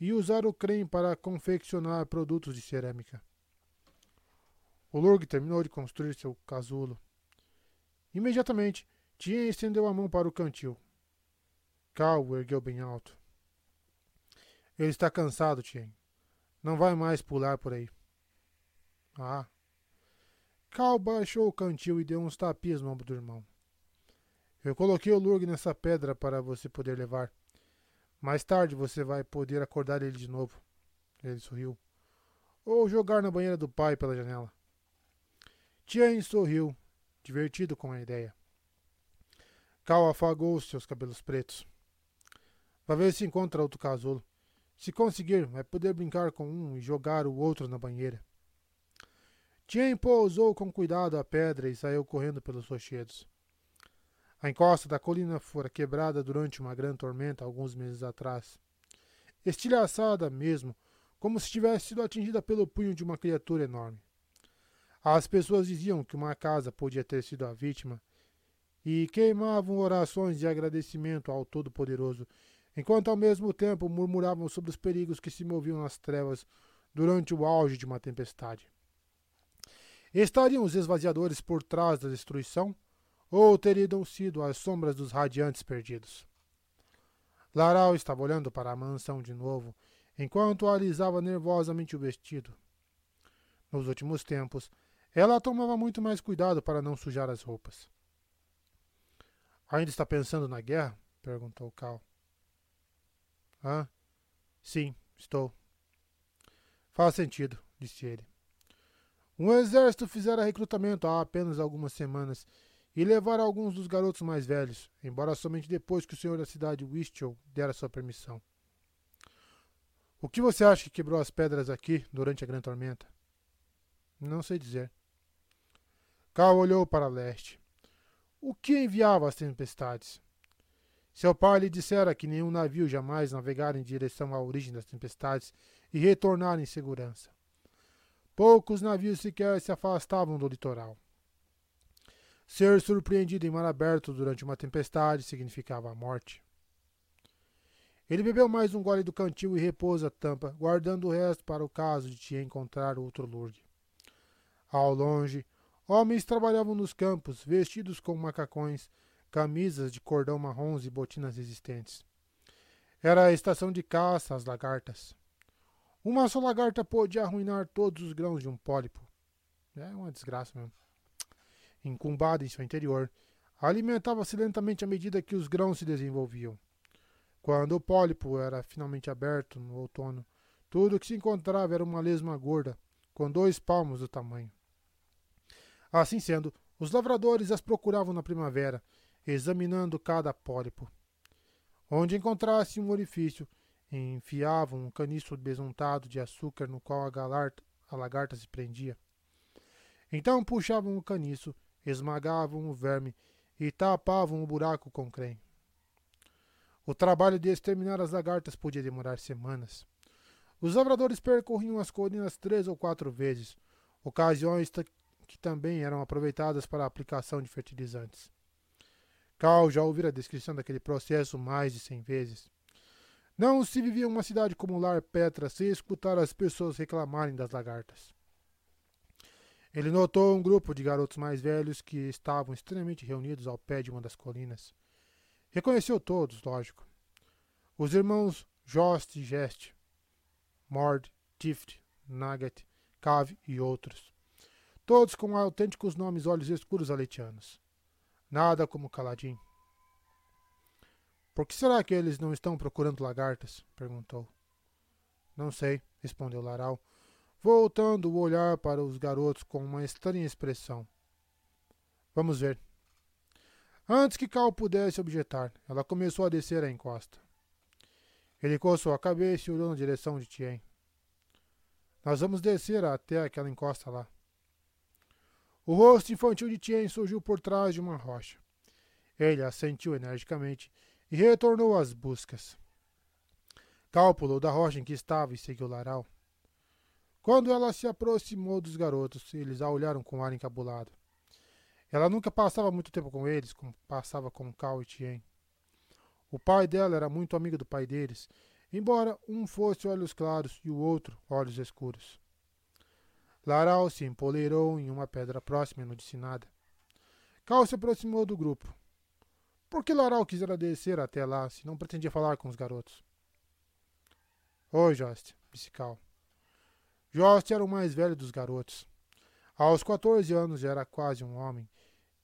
e usar o creme para confeccionar produtos de cerâmica. O Lurg terminou de construir seu casulo. Imediatamente, Tien estendeu a mão para o cantil. Cal o ergueu bem alto. Ele está cansado, Tien. Não vai mais pular por aí. Ah, Cal baixou o cantil e deu uns tapinhas no ombro do irmão. Eu coloquei o Lurg nessa pedra para você poder levar. Mais tarde você vai poder acordar ele de novo. Ele sorriu. Ou jogar na banheira do pai pela janela. Tien sorriu, divertido com a ideia. Cal afagou seus cabelos pretos. Vai ver se encontra outro casulo. Se conseguir, vai poder brincar com um e jogar o outro na banheira. Tien pousou com cuidado a pedra e saiu correndo pelos rochedos. A encosta da colina fora quebrada durante uma grande tormenta alguns meses atrás. Estilhaçada mesmo, como se tivesse sido atingida pelo punho de uma criatura enorme. As pessoas diziam que uma casa podia ter sido a vítima e queimavam orações de agradecimento ao Todo-Poderoso, enquanto ao mesmo tempo murmuravam sobre os perigos que se moviam nas trevas durante o auge de uma tempestade. Estariam os esvaziadores por trás da destruição? Ou teriam sido as sombras dos radiantes perdidos? Laral estava olhando para a mansão de novo, enquanto alisava nervosamente o vestido. Nos últimos tempos, ela tomava muito mais cuidado para não sujar as roupas. Ainda está pensando na guerra? perguntou Cal. Ah, sim, estou. Faz sentido, disse ele. Um exército fizera recrutamento há apenas algumas semanas e levara alguns dos garotos mais velhos, embora somente depois que o senhor da cidade Wistel dera sua permissão. O que você acha que quebrou as pedras aqui durante a grande tormenta? Não sei dizer. Cal olhou para leste. O que enviava as tempestades? Seu pai lhe dissera que nenhum navio jamais navegara em direção à origem das tempestades e retornar em segurança. Poucos navios sequer se afastavam do litoral. Ser surpreendido em mar aberto durante uma tempestade significava a morte. Ele bebeu mais um gole do cantil e repôs a tampa, guardando o resto para o caso de te encontrar outro lurgue. Ao longe, homens trabalhavam nos campos, vestidos com macacões, camisas de cordão marrons e botinas resistentes. Era a estação de caça às lagartas. Uma só lagarta podia arruinar todos os grãos de um pólipo. É uma desgraça mesmo. Incumbada em seu interior, alimentava-se lentamente à medida que os grãos se desenvolviam. Quando o pólipo era finalmente aberto no outono, tudo o que se encontrava era uma lesma gorda, com dois palmos do tamanho. Assim sendo, os lavradores as procuravam na primavera, examinando cada pólipo. Onde encontrasse um orifício, enfiavam um caniço besuntado de açúcar no qual a, galarta, a lagarta se prendia. Então puxavam o caniço, esmagavam o verme e tapavam o buraco com creme. O trabalho de exterminar as lagartas podia demorar semanas. Os lavradores percorriam as colinas três ou quatro vezes, ocasiões que também eram aproveitadas para a aplicação de fertilizantes. Cal já ouvira a descrição daquele processo mais de cem vezes. Não se vivia uma cidade como Lar Petra sem escutar as pessoas reclamarem das lagartas. Ele notou um grupo de garotos mais velhos que estavam estranhamente reunidos ao pé de uma das colinas. Reconheceu todos, lógico. Os irmãos Jost e Gest, Mord, Tift, Nugget, Cave e outros. Todos com autênticos nomes olhos escuros aletianos. Nada como Caladim. Por que será que eles não estão procurando lagartas? perguntou. Não sei, respondeu Laral, voltando o olhar para os garotos com uma estranha expressão. Vamos ver. Antes que Cal pudesse objetar, ela começou a descer a encosta. Ele coçou a cabeça e olhou na direção de Tien. Nós vamos descer até aquela encosta lá. O rosto infantil de Tien surgiu por trás de uma rocha. Ele assentiu energicamente e retornou às buscas. Cal pulou da rocha em que estava e seguiu Laral. Quando ela se aproximou dos garotos, eles a olharam com ar encabulado. Ela nunca passava muito tempo com eles, como passava com Cal e Tien. O pai dela era muito amigo do pai deles, embora um fosse olhos claros e o outro olhos escuros. Laral se empoleirou em uma pedra próxima e não disse nada. Cal se aproximou do grupo. Por que Laral quisera descer até lá se não pretendia falar com os garotos? Oi, Jost, disse Cal. Jost era o mais velho dos garotos. Aos 14 anos já era quase um homem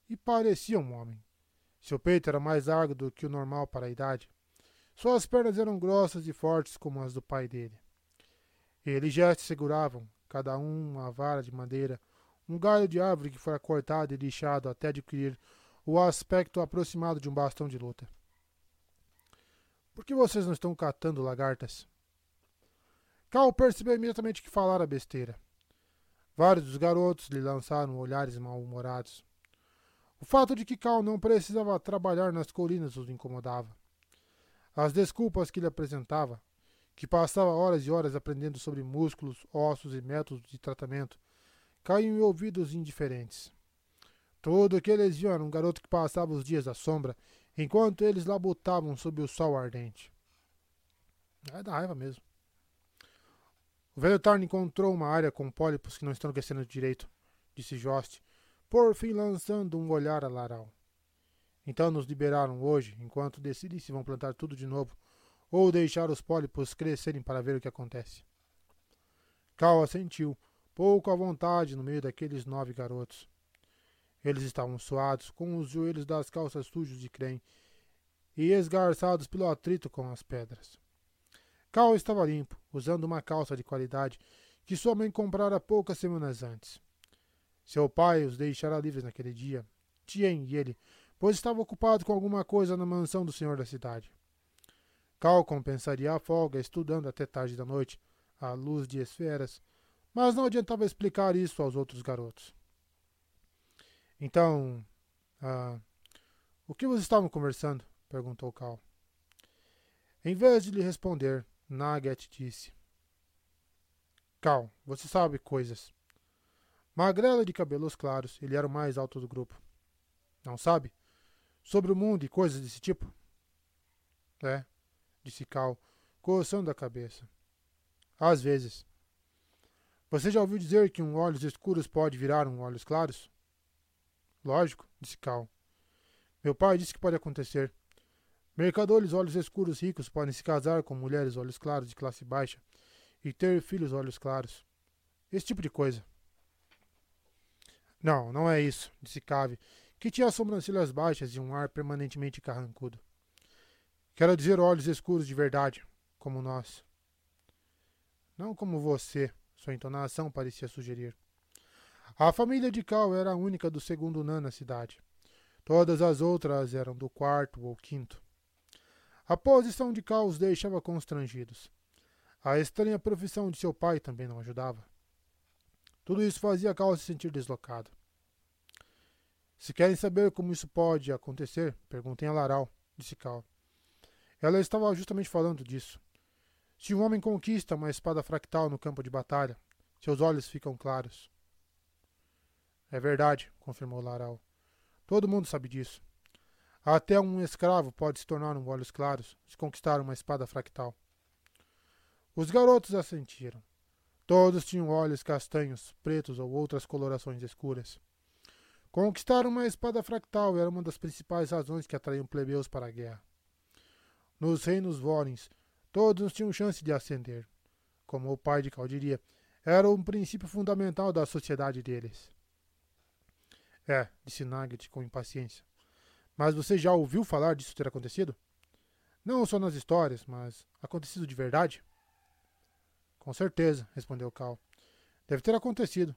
e parecia um homem. Seu peito era mais largo do que o normal para a idade. Suas pernas eram grossas e fortes como as do pai dele. Ele e Jesse seguravam, cada um uma vara de madeira, um galho de árvore que fora cortado e lixado até adquirir o aspecto aproximado de um bastão de luta. Por que vocês não estão catando lagartas? Cal percebeu imediatamente que falara besteira. Vários dos garotos lhe lançaram olhares mal-humorados. O fato de que Cal não precisava trabalhar nas colinas os incomodava. As desculpas que ele apresentava, que passava horas e horas aprendendo sobre músculos, ossos e métodos de tratamento, caíam em ouvidos indiferentes. Tudo o que eles viam era um garoto que passava os dias à sombra, enquanto eles labutavam sob o sol ardente. É da raiva mesmo. O velho Tarn encontrou uma área com pólipos que não estão crescendo direito, disse Jost, por fim lançando um olhar a Laral. Então nos liberaram hoje, enquanto decidem se vão plantar tudo de novo ou deixar os pólipos crescerem para ver o que acontece. Cal assentiu, pouco à vontade no meio daqueles nove garotos. Eles estavam suados, com os joelhos das calças sujos de creme e esgarçados pelo atrito com as pedras. Cal estava limpo, usando uma calça de qualidade que sua mãe comprara poucas semanas antes. Seu pai os deixara livres naquele dia, Tien e ele, pois estava ocupado com alguma coisa na mansão do senhor da cidade. Cal compensaria a folga estudando até tarde da noite, à luz de esferas, mas não adiantava explicar isso aos outros garotos. Então, ah, o que vocês estavam conversando? perguntou Cal. Em vez de lhe responder, Nugget disse: Cal, você sabe coisas. Magrela de cabelos claros, ele era o mais alto do grupo. Não sabe? Sobre o mundo e coisas desse tipo? É, disse Cal, coçando a cabeça. Às vezes. Você já ouviu dizer que um olhos escuros pode virar um olhos claros? Lógico, disse Cal. Meu pai disse que pode acontecer. Mercadores olhos escuros ricos podem se casar com mulheres olhos claros de classe baixa e ter filhos olhos claros. Esse tipo de coisa. Não, não é isso, disse Cave, que tinha sobrancelhas baixas e um ar permanentemente carrancudo. Quero dizer olhos escuros de verdade, como nós. Não como você, sua entonação parecia sugerir. A família de Cal era a única do segundo Nan na cidade. Todas as outras eram do quarto ou quinto. A posição de Cal os deixava constrangidos. A estranha profissão de seu pai também não ajudava. Tudo isso fazia Cal se sentir deslocado. Se querem saber como isso pode acontecer, perguntem a Laral, disse Cal. Ela estava justamente falando disso. Se um homem conquista uma espada fractal no campo de batalha, seus olhos ficam claros. É verdade, confirmou Laral. Todo mundo sabe disso. Até um escravo pode se tornar um olhos claros se conquistar uma espada fractal. Os garotos assentiram. Todos tinham olhos castanhos, pretos ou outras colorações escuras. Conquistar uma espada fractal era uma das principais razões que atraíam plebeus para a guerra. Nos reinos Vorens, todos tinham chance de ascender. Como o pai de Cal diria, era um princípio fundamental da sociedade deles. É, disse Nugget com impaciência. Mas você já ouviu falar disso ter acontecido? Não só nas histórias, mas acontecido de verdade? Com certeza, respondeu Cal. Deve ter acontecido.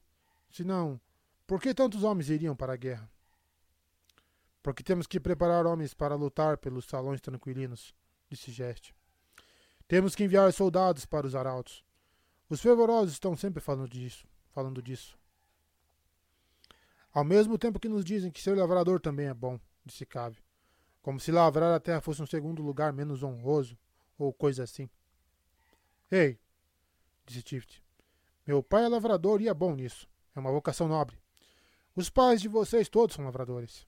Se não, por que tantos homens iriam para a guerra? Porque temos que preparar homens para lutar pelos salões tranquilinos, disse Geste. Temos que enviar soldados para os arautos. Os fervorosos estão sempre falando disso, falando disso. Ao mesmo tempo que nos dizem que ser lavrador também é bom, disse Cave. Como se lavrar a terra fosse um segundo lugar menos honroso, ou coisa assim. Ei, disse Tift. Meu pai é lavrador e é bom nisso. É uma vocação nobre. Os pais de vocês todos são lavradores.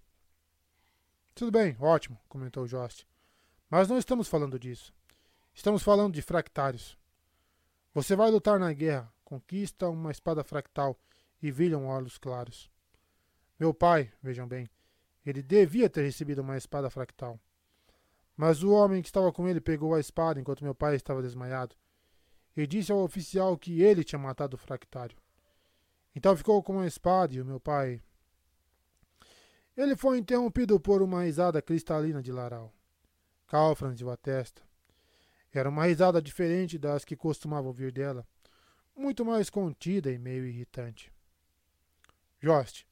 Tudo bem, ótimo, comentou Jost. Mas não estamos falando disso. Estamos falando de fractários. Você vai lutar na guerra, conquista uma espada fractal e vilham olhos claros. Meu pai, vejam bem, ele devia ter recebido uma espada fractal. Mas o homem que estava com ele pegou a espada enquanto meu pai estava desmaiado e disse ao oficial que ele tinha matado o fractário. Então ficou com a espada e o meu pai. Ele foi interrompido por uma risada cristalina de Laral. Cal franziu a testa. Era uma risada diferente das que costumava ouvir dela, muito mais contida e meio irritante. Jost,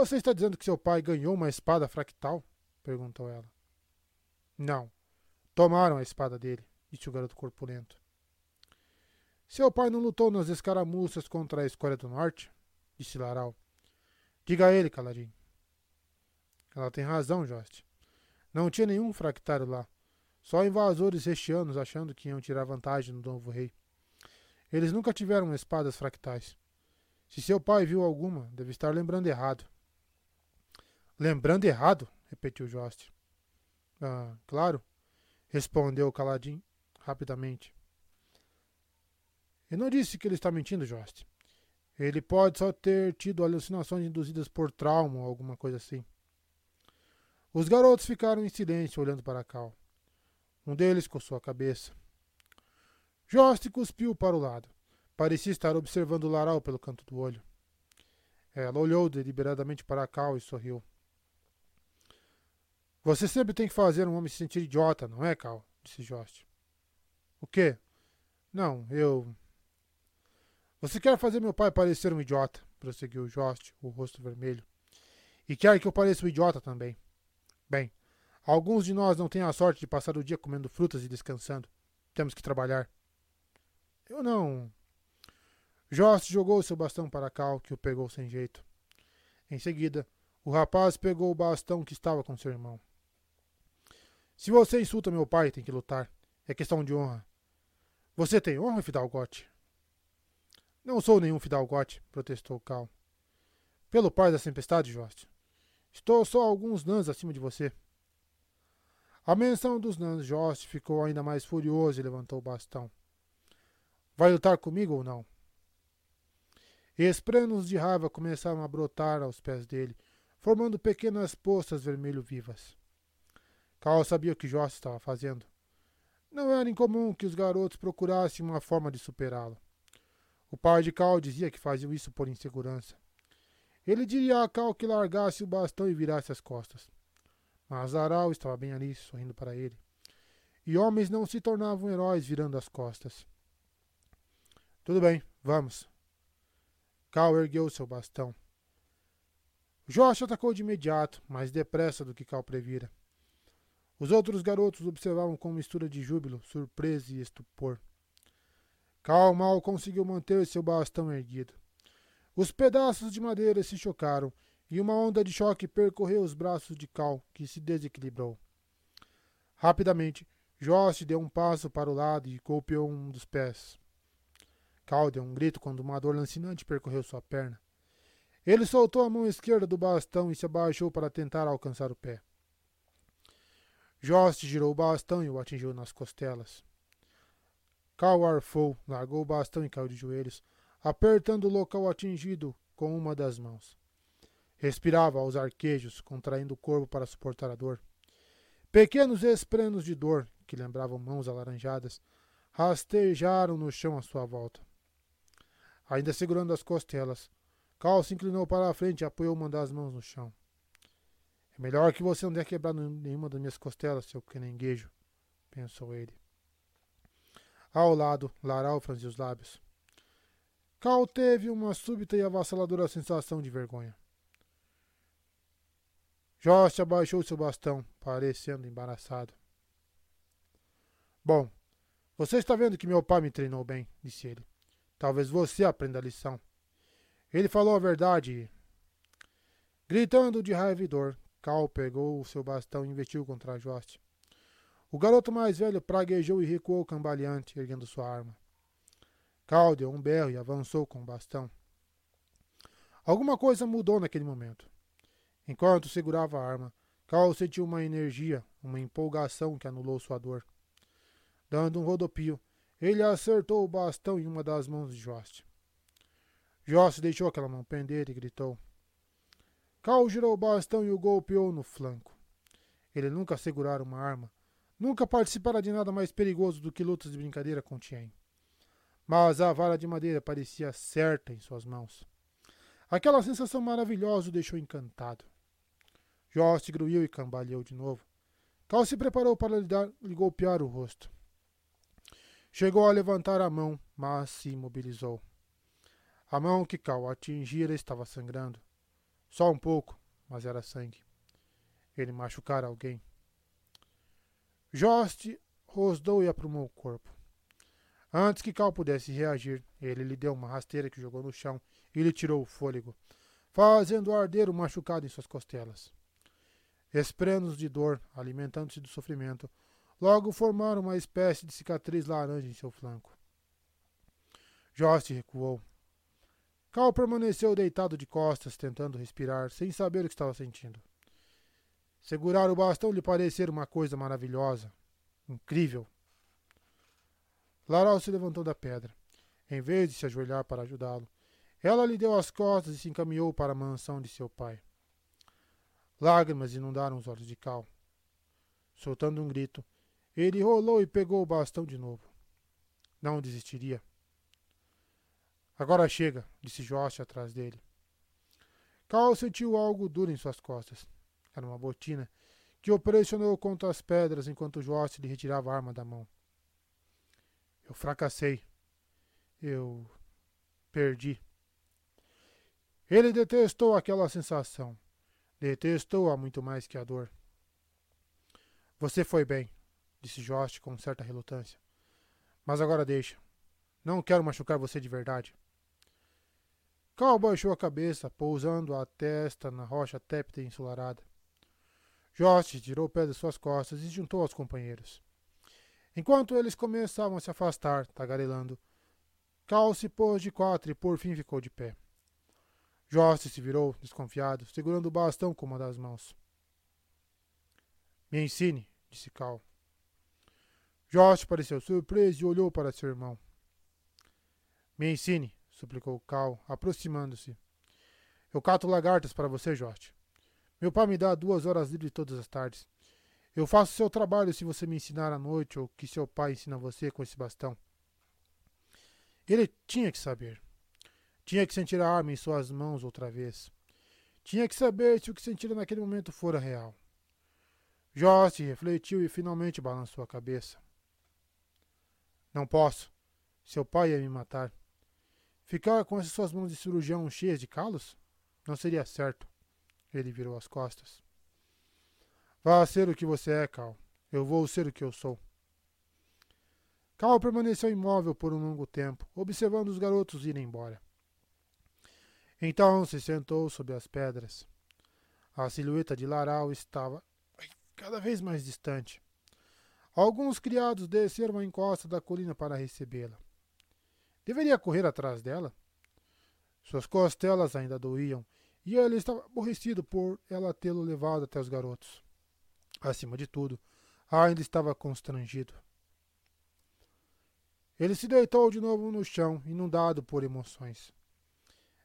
você está dizendo que seu pai ganhou uma espada fractal? perguntou ela. Não. Tomaram a espada dele, disse o garoto corpulento. Seu pai não lutou nas escaramuças contra a Escória do Norte? disse Laral. Diga a ele, Caladim. Ela tem razão, Jost. Não tinha nenhum fractário lá. Só invasores recheanos achando que iam tirar vantagem do novo rei. Eles nunca tiveram espadas fractais. Se seu pai viu alguma, deve estar lembrando errado. Lembrando errado? repetiu Jost. Ah, claro, respondeu Caladim rapidamente. Eu não disse que ele está mentindo, Jost. Ele pode só ter tido alucinações induzidas por trauma ou alguma coisa assim. Os garotos ficaram em silêncio olhando para Cal. Um deles coçou a cabeça. Jost cuspiu para o lado. Parecia estar observando Laral pelo canto do olho. Ela olhou deliberadamente para Cal e sorriu. Você sempre tem que fazer um homem se sentir idiota, não é, Cal? disse Jost. O quê? Não, eu. Você quer fazer meu pai parecer um idiota, prosseguiu Jost, o rosto vermelho. E quer que eu pareça um idiota também. Bem, Alguns de nós não têm a sorte de passar o dia comendo frutas e descansando. Temos que trabalhar. Eu não. Jost jogou seu bastão para Cal, que o pegou sem jeito. Em seguida, o rapaz pegou o bastão que estava com seu irmão. Se você insulta meu pai, tem que lutar. É questão de honra. Você tem honra, Fidalgote? Não sou nenhum Fidalgote, protestou Cal. Pelo pai da tempestade, Jost. Estou só alguns nãs acima de você. A menção dos nãs, Jost ficou ainda mais furioso e levantou o bastão. Vai lutar comigo ou não? Esprenos de raiva começaram a brotar aos pés dele, formando pequenas poças vermelho-vivas. Cal sabia o que Jost estava fazendo. Não era incomum que os garotos procurassem uma forma de superá-lo. O pai de Cal dizia que faziam isso por insegurança. Ele diria a Cal que largasse o bastão e virasse as costas. Mas Aral estava bem ali, sorrindo para ele. E homens não se tornavam heróis virando as costas. Tudo bem, vamos. Cal ergueu seu bastão. Josh atacou de imediato, mais depressa do que Cal previra. Os outros garotos observavam com mistura de júbilo, surpresa e estupor. Cal mal conseguiu manter seu bastão erguido. Os pedaços de madeira se chocaram e uma onda de choque percorreu os braços de Cal, que se desequilibrou. Rapidamente, Josh deu um passo para o lado e golpeou um dos pés. Cal deu um grito quando uma dor lancinante percorreu sua perna. Ele soltou a mão esquerda do bastão e se abaixou para tentar alcançar o pé. Jost girou o bastão e o atingiu nas costelas. Cal arfou, largou o bastão e caiu de joelhos, apertando o local atingido com uma das mãos. Respirava aos arquejos, contraindo o corpo para suportar a dor. Pequenos esprenos de dor, que lembravam mãos alaranjadas, rastejaram no chão à sua volta. Ainda segurando as costelas, Cal se inclinou para a frente e apoiou uma das mãos no chão. É melhor que você não tenha quebrado nenhuma das minhas costelas, seu caranguejo, pensou ele. Ao lado, Laral franziu os lábios. Cal teve uma súbita e avassaladora sensação de vergonha. Josh abaixou seu bastão, parecendo embaraçado. Bom, você está vendo que meu pai me treinou bem, disse ele. Talvez você aprenda a lição. Ele falou a verdade. Gritando de raiva e dor, Cal pegou o seu bastão e investiu contra Jost. O garoto mais velho praguejou e recuou cambaleante, erguendo sua arma. Cal deu um berro e avançou com o bastão. Alguma coisa mudou naquele momento. Enquanto segurava a arma, Cal sentiu uma energia, uma empolgação que anulou sua dor. Dando um rodopio, ele acertou o bastão em uma das mãos de Jost. Jost deixou aquela mão pender e gritou. Cal girou o bastão e o golpeou no flanco. Ele nunca segurara uma arma, nunca participara de nada mais perigoso do que lutas de brincadeira com Tien mas a vara de madeira parecia certa em suas mãos. Aquela sensação maravilhosa o deixou encantado. Jost gruiu e cambaleou de novo. Cal se preparou para lhe, dar, lhe golpear o rosto. Chegou a levantar a mão, mas se imobilizou. A mão que Cal atingira estava sangrando. Só um pouco, mas era sangue. Ele machucara alguém. Jost rosdou e aprumou o corpo. Antes que Cal pudesse reagir, ele lhe deu uma rasteira que jogou no chão e lhe tirou o fôlego, fazendo arder o machucado em suas costelas. Esprenos de dor, alimentando-se do sofrimento, logo formaram uma espécie de cicatriz laranja em seu flanco. Jost recuou. Cal permaneceu deitado de costas, tentando respirar, sem saber o que estava sentindo. Segurar o bastão lhe parecer uma coisa maravilhosa, incrível. Laral se levantou da pedra. Em vez de se ajoelhar para ajudá-lo, ela lhe deu as costas e se encaminhou para a mansão de seu pai. Lágrimas inundaram os olhos de Cal. Soltando um grito, ele rolou e pegou o bastão de novo. Não desistiria. Agora chega, disse Josh atrás dele. Cal sentiu algo duro em suas costas. Era uma botina que o pressionou contra as pedras enquanto Josh lhe retirava a arma da mão. Eu fracassei. Eu perdi. Ele detestou aquela sensação. Detestou-a muito mais que a dor. Você foi bem, disse Jost com certa relutância. Mas agora deixa. Não quero machucar você de verdade. Cal baixou a cabeça, pousando a testa na rocha tépida e ensolarada. Jost tirou o pé de suas costas e juntou aos companheiros. Enquanto eles começavam a se afastar, tagarelando, Cal se pôs de quatro e por fim ficou de pé. Jost se virou, desconfiado, segurando o bastão com uma das mãos. Me ensine, disse Cal. Jost pareceu surpreso e olhou para seu irmão. Me ensine, suplicou Cal, aproximando-se. Eu cato lagartas para você, Jost. Meu pai me dá duas horas livres todas as tardes. Eu faço seu trabalho se você me ensinar à noite ou que seu pai ensina você com esse bastão. Ele tinha que saber. Tinha que sentir a arma em suas mãos outra vez. Tinha que saber se o que sentira naquele momento fora real. Jost refletiu e finalmente balançou a cabeça. Não posso. Seu pai ia me matar. Ficar com essas suas mãos de cirurgião cheias de calos? Não seria certo. Ele virou as costas. Vá ser o que você é, Cal. Eu vou ser o que eu sou. Cal permaneceu imóvel por um longo tempo, observando os garotos irem embora. Então se sentou sob as pedras. A silhueta de Laral estava cada vez mais distante. Alguns criados desceram a encosta da colina para recebê-la. Deveria correr atrás dela? Suas costelas ainda doíam e ele estava aborrecido por ela tê-lo levado até os garotos. Acima de tudo, ainda estava constrangido. Ele se deitou de novo no chão, inundado por emoções.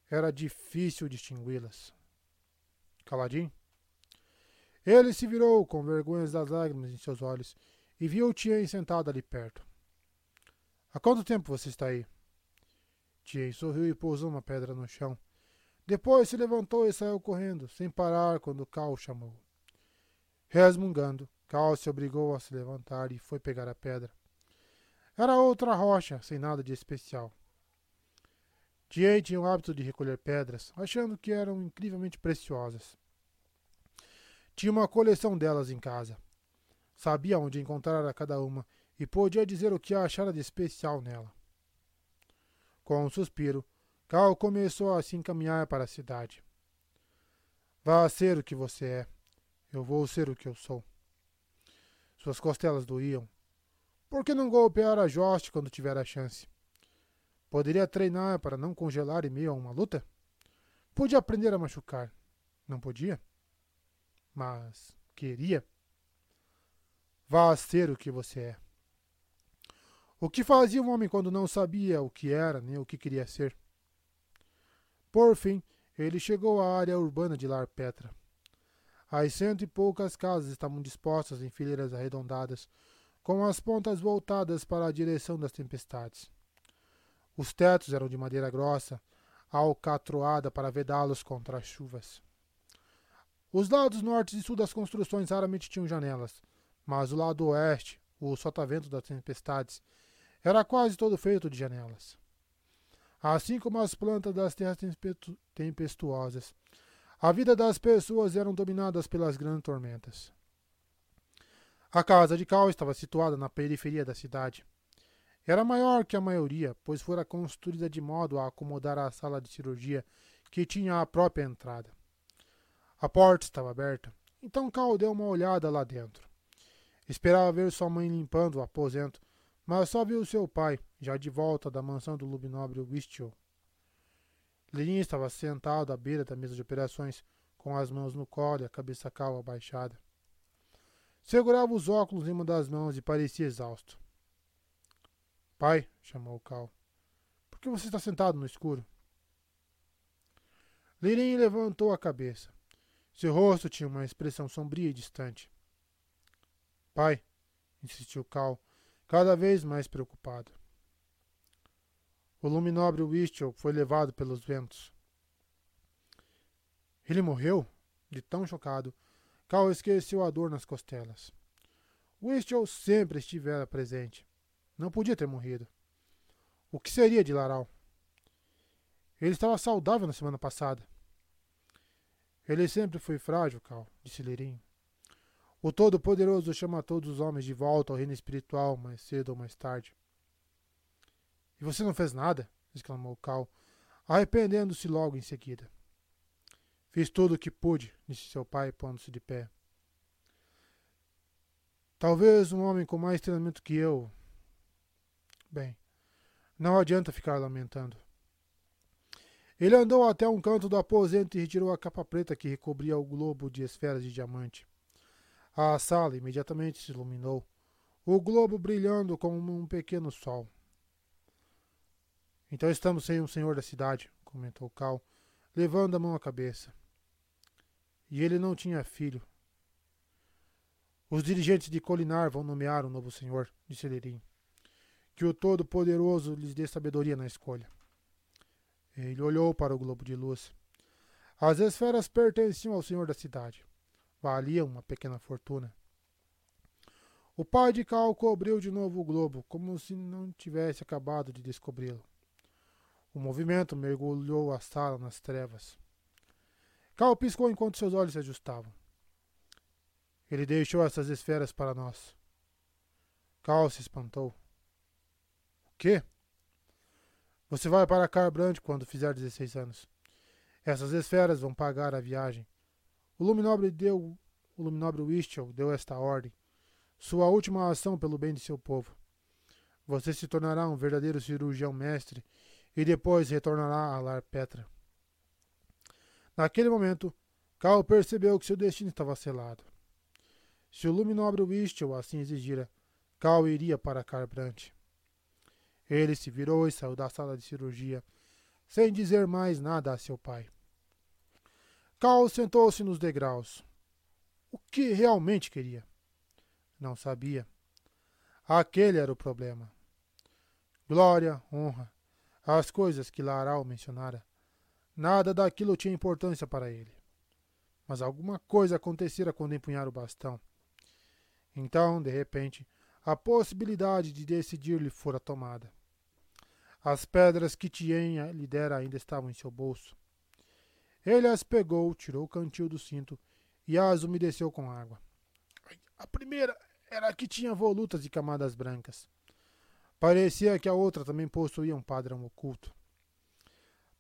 Era difícil distingui-las. Caladinho? Ele se virou com vergonhas das lágrimas em seus olhos e viu Tien sentado ali perto. Há quanto tempo você está aí? Tien sorriu e pousou uma pedra no chão. Depois se levantou e saiu correndo, sem parar quando Cal chamou. Resmungando, Cal se obrigou a se levantar e foi pegar a pedra. Era outra rocha, sem nada de especial. Jay tinha o hábito de recolher pedras, achando que eram incrivelmente preciosas. Tinha uma coleção delas em casa. Sabia onde encontrar cada uma e podia dizer o que achara de especial nela. Com um suspiro, Cal começou a se encaminhar para a cidade. Vá ser o que você é. Eu vou ser o que eu sou. Suas costelas doíam. Por que não golpear a Jost quando tiver a chance? Poderia treinar para não congelar em meio a uma luta? Podia aprender a machucar. Não podia? Mas queria? Vá ser o que você é. O que fazia um homem quando não sabia o que era nem o que queria ser? Por fim, ele chegou à área urbana de Lar Petra. As cento e poucas casas estavam dispostas em fileiras arredondadas, com as pontas voltadas para a direção das tempestades. Os tetos eram de madeira grossa, alcatroada para vedá-los contra as chuvas. Os lados norte e sul das construções raramente tinham janelas, mas o lado oeste, o sotavento das tempestades, era quase todo feito de janelas assim como as plantas das terras tempestuosas. A vida das pessoas eram dominadas pelas grandes tormentas. A casa de Cal estava situada na periferia da cidade. Era maior que a maioria, pois fora construída de modo a acomodar a sala de cirurgia, que tinha a própria entrada. A porta estava aberta, então Cal deu uma olhada lá dentro. Esperava ver sua mãe limpando o aposento, mas só viu seu pai, já de volta da mansão do lubinobre Wistio. Lenin estava sentado à beira da mesa de operações, com as mãos no colo e a cabeça calma abaixada. Segurava os óculos em uma das mãos e parecia exausto. Pai, chamou Cal, por que você está sentado no escuro? Lenin levantou a cabeça. Seu rosto tinha uma expressão sombria e distante. Pai, insistiu Cal, cada vez mais preocupado. O luminobre Whistle foi levado pelos ventos. Ele morreu? De tão chocado, Cal esqueceu a dor nas costelas. Whistle sempre estivera presente. Não podia ter morrido. O que seria de Laral? Ele estava saudável na semana passada. Ele sempre foi frágil, Cal, disse Lirim. O Todo-Poderoso chama todos os homens de volta ao reino espiritual, mais cedo ou mais tarde. E você não fez nada? exclamou Cal, arrependendo-se logo em seguida. Fiz tudo o que pude, disse seu pai, pondo-se de pé. Talvez um homem com mais treinamento que eu. Bem, não adianta ficar lamentando. Ele andou até um canto do aposento e retirou a capa preta que recobria o globo de esferas de diamante. A sala imediatamente se iluminou, o globo brilhando como um pequeno sol. Então estamos sem um senhor da cidade, comentou Cal, levando a mão à cabeça. E ele não tinha filho. Os dirigentes de Colinar vão nomear um novo senhor, disse Lerim. Que o Todo-Poderoso lhes dê sabedoria na escolha. Ele olhou para o globo de luz. As esferas pertenciam ao senhor da cidade. Valiam uma pequena fortuna. O pai de Cal cobriu de novo o globo, como se não tivesse acabado de descobri-lo. O movimento mergulhou a sala nas trevas. Cal piscou enquanto seus olhos se ajustavam. Ele deixou essas esferas para nós. Cal se espantou. O quê? Você vai para Carbrandt quando fizer 16 anos. Essas esferas vão pagar a viagem. O Luminobre deu, o Luminobre Wistel deu esta ordem. Sua última ação pelo bem de seu povo. Você se tornará um verdadeiro cirurgião mestre e depois retornará a Lar Petra. Naquele momento, Cal percebeu que seu destino estava selado. Se o Luminobre Wistel assim exigira, Cal iria para Carbrandt. Ele se virou e saiu da sala de cirurgia, sem dizer mais nada a seu pai. Cal sentou-se nos degraus. O que realmente queria? Não sabia. Aquele era o problema. Glória, honra, as coisas que Laral mencionara. Nada daquilo tinha importância para ele. Mas alguma coisa acontecera quando empunhara o bastão. Então, de repente, a possibilidade de decidir lhe fora tomada. As pedras que Tien lhe dera ainda estavam em seu bolso. Ele as pegou, tirou o cantil do cinto e as umedeceu com água. A primeira era a que tinha volutas de camadas brancas. Parecia que a outra também possuía um padrão oculto.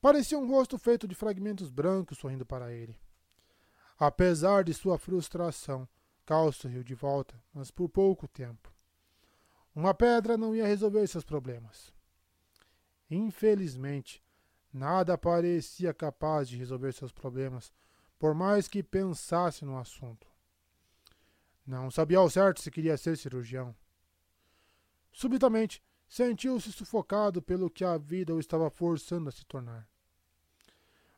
Parecia um rosto feito de fragmentos brancos sorrindo para ele. Apesar de sua frustração, Cal sorriu de volta, mas por pouco tempo. Uma pedra não ia resolver seus problemas. Infelizmente, nada parecia capaz de resolver seus problemas, por mais que pensasse no assunto. Não sabia ao certo se queria ser cirurgião. Subitamente, sentiu-se sufocado pelo que a vida o estava forçando a se tornar.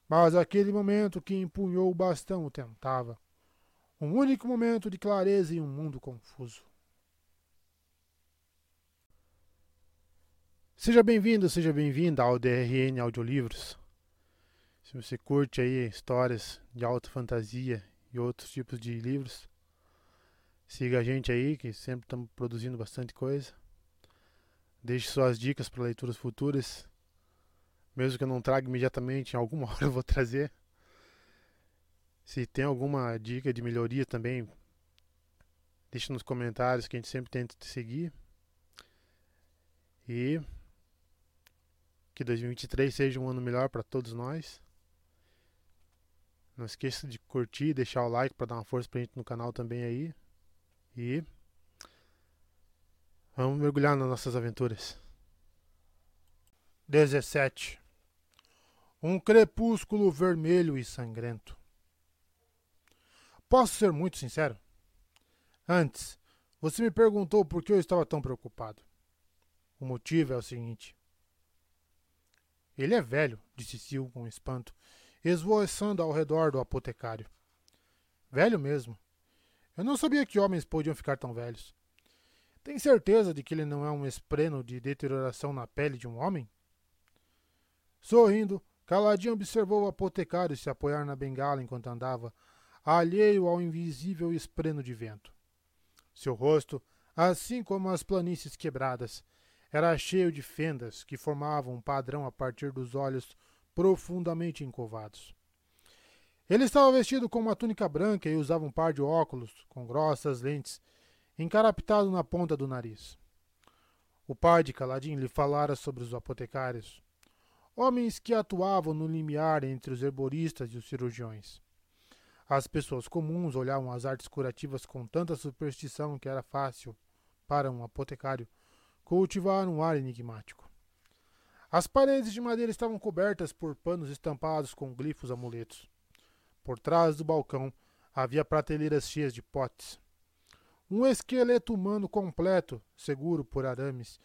Mas aquele momento que empunhou o bastão o tentava. Um único momento de clareza em um mundo confuso. Seja bem-vindo, seja bem-vinda ao DRN Audiolivros. Se você curte aí histórias de alta fantasia e outros tipos de livros, siga a gente aí, que sempre estamos produzindo bastante coisa. Deixe suas dicas para leituras futuras. Mesmo que eu não traga imediatamente, em alguma hora eu vou trazer. Se tem alguma dica de melhoria também, deixe nos comentários que a gente sempre tenta te seguir. E que 2023 seja um ano melhor para todos nós. Não esqueça de curtir, deixar o like para dar uma força pra gente no canal também aí. E vamos mergulhar nas nossas aventuras. 17. Um crepúsculo vermelho e sangrento. Posso ser muito sincero? Antes, você me perguntou por que eu estava tão preocupado. O motivo é o seguinte: ele é velho, disse Sil com espanto, esvoaçando ao redor do apotecário. Velho mesmo. Eu não sabia que homens podiam ficar tão velhos. Tem certeza de que ele não é um espreno de deterioração na pele de um homem? Sorrindo, Caladinho observou o apotecário se apoiar na bengala enquanto andava, alheio ao invisível espreno de vento. Seu rosto, assim como as planícies quebradas, era cheio de fendas que formavam um padrão a partir dos olhos profundamente encovados. Ele estava vestido com uma túnica branca e usava um par de óculos com grossas lentes, encarapitado na ponta do nariz. O pai de Caladim lhe falara sobre os apotecários, homens que atuavam no limiar entre os herboristas e os cirurgiões. As pessoas comuns olhavam as artes curativas com tanta superstição que era fácil, para um apotecário, cultivar um ar enigmático. As paredes de madeira estavam cobertas por panos estampados com glifos amuletos. Por trás do balcão havia prateleiras cheias de potes. Um esqueleto humano completo, seguro por arames,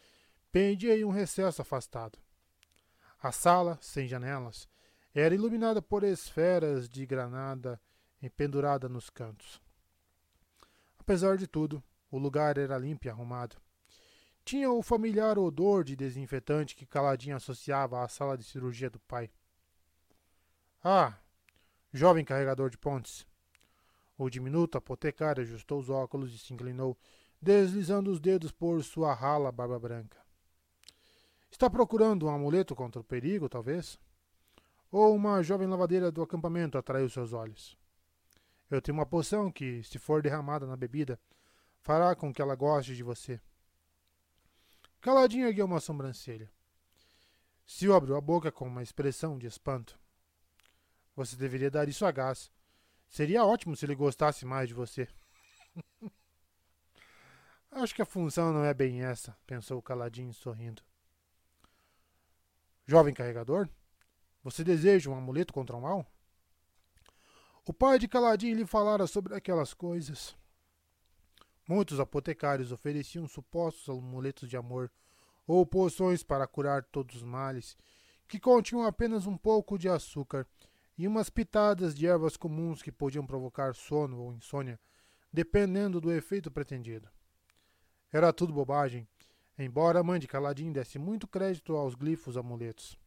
pendia em um recesso afastado. A sala, sem janelas, era iluminada por esferas de granada pendurada nos cantos. Apesar de tudo, o lugar era limpo e arrumado. Tinha o familiar odor de desinfetante que Caladinho associava à sala de cirurgia do pai. Ah, jovem carregador de pontes. O diminuto apotecário ajustou os óculos e se inclinou, deslizando os dedos por sua rala barba branca. Está procurando um amuleto contra o perigo, talvez? Ou uma jovem lavadeira do acampamento atraiu seus olhos? Eu tenho uma poção que, se for derramada na bebida, fará com que ela goste de você. Caladinho ergueu uma sobrancelha. Sil abriu a boca com uma expressão de espanto. Você deveria dar isso a gás. Seria ótimo se ele gostasse mais de você. Acho que a função não é bem essa, pensou Caladinho sorrindo. Jovem carregador, você deseja um amuleto contra o mal? O pai de Caladinho lhe falara sobre aquelas coisas. Muitos apotecários ofereciam supostos amuletos de amor ou poções para curar todos os males, que continham apenas um pouco de açúcar e umas pitadas de ervas comuns que podiam provocar sono ou insônia, dependendo do efeito pretendido. Era tudo bobagem, embora a mãe de Caladinho desse muito crédito aos glifos amuletos.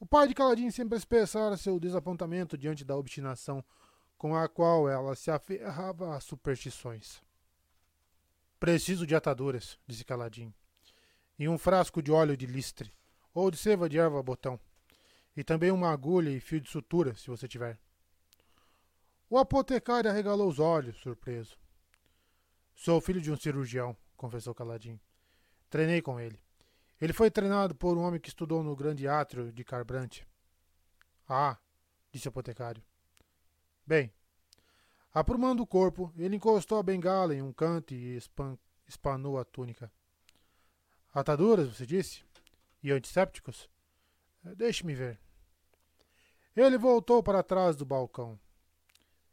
O pai de Caladinho sempre expressara seu desapontamento diante da obstinação com a qual ela se aferrava às superstições. Preciso de ataduras, disse Caladinho, e um frasco de óleo de listre, ou de seva de erva botão, e também uma agulha e fio de sutura, se você tiver. O apotecário arregalou os olhos, surpreso. Sou filho de um cirurgião, confessou Caladinho. Treinei com ele. Ele foi treinado por um homem que estudou no grande átrio de Carbrante. Ah, disse o apotecário. Bem, aprumando o corpo, ele encostou a bengala em um canto e espan espanou a túnica. Ataduras, você disse? E antissépticos? Eh, deixe-me ver. Ele voltou para trás do balcão.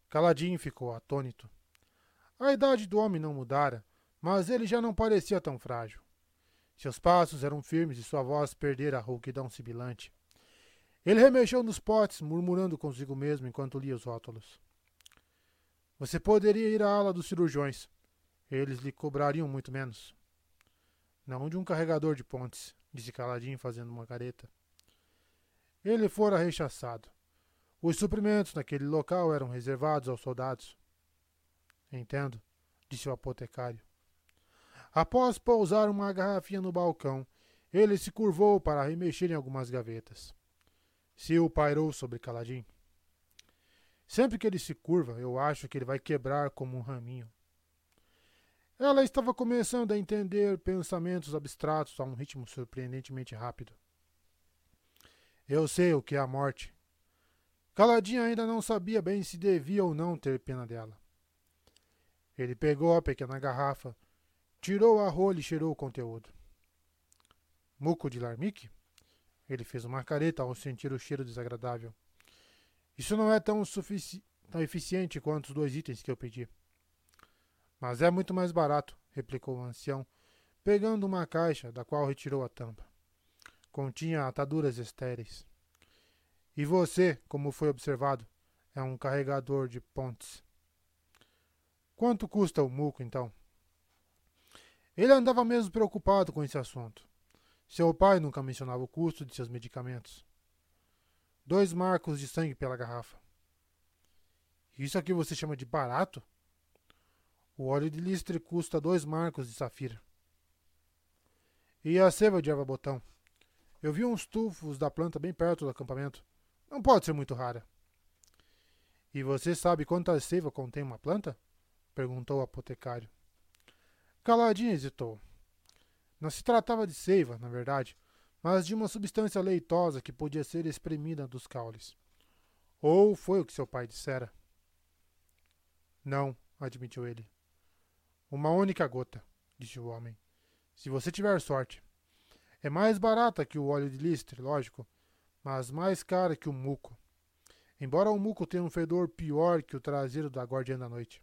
Caladinho ficou atônito. A idade do homem não mudara, mas ele já não parecia tão frágil. Seus passos eram firmes e sua voz perdera a rouquidão sibilante. Ele remexeu nos potes, murmurando consigo mesmo enquanto lia os rótulos. Você poderia ir à ala dos cirurgiões. Eles lhe cobrariam muito menos. Não de um carregador de pontes, disse Caladinho, fazendo uma careta. Ele fora rechaçado. Os suprimentos naquele local eram reservados aos soldados. Entendo, disse o apotecário. Após pousar uma garrafinha no balcão, ele se curvou para remexer em algumas gavetas. Sil pairou sobre Caladim. Sempre que ele se curva, eu acho que ele vai quebrar como um raminho. Ela estava começando a entender pensamentos abstratos a um ritmo surpreendentemente rápido. Eu sei o que é a morte. Caladinha ainda não sabia bem se devia ou não ter pena dela. Ele pegou a pequena garrafa Tirou a rolha e cheirou o conteúdo. Muco de larmique? Ele fez uma careta ao sentir o cheiro desagradável. Isso não é tão, tão eficiente quanto os dois itens que eu pedi. Mas é muito mais barato, replicou o ancião, pegando uma caixa, da qual retirou a tampa. Continha ataduras estéreis. E você, como foi observado, é um carregador de pontes. Quanto custa o muco, então? Ele andava mesmo preocupado com esse assunto. Seu pai nunca mencionava o custo de seus medicamentos. Dois marcos de sangue pela garrafa. Isso aqui você chama de barato? O óleo de listre custa dois marcos de safira. E a seva de erva botão? Eu vi uns tufos da planta bem perto do acampamento. Não pode ser muito rara. E você sabe quanta seiva contém uma planta? perguntou o apotecário. Caladinho hesitou. Não se tratava de seiva, na verdade, mas de uma substância leitosa que podia ser espremida dos caules. Ou foi o que seu pai dissera. Não, admitiu ele. Uma única gota, disse o homem. Se você tiver sorte. É mais barata que o óleo de listre, lógico, mas mais cara que o muco. Embora o muco tenha um fedor pior que o traseiro da guardiã da noite.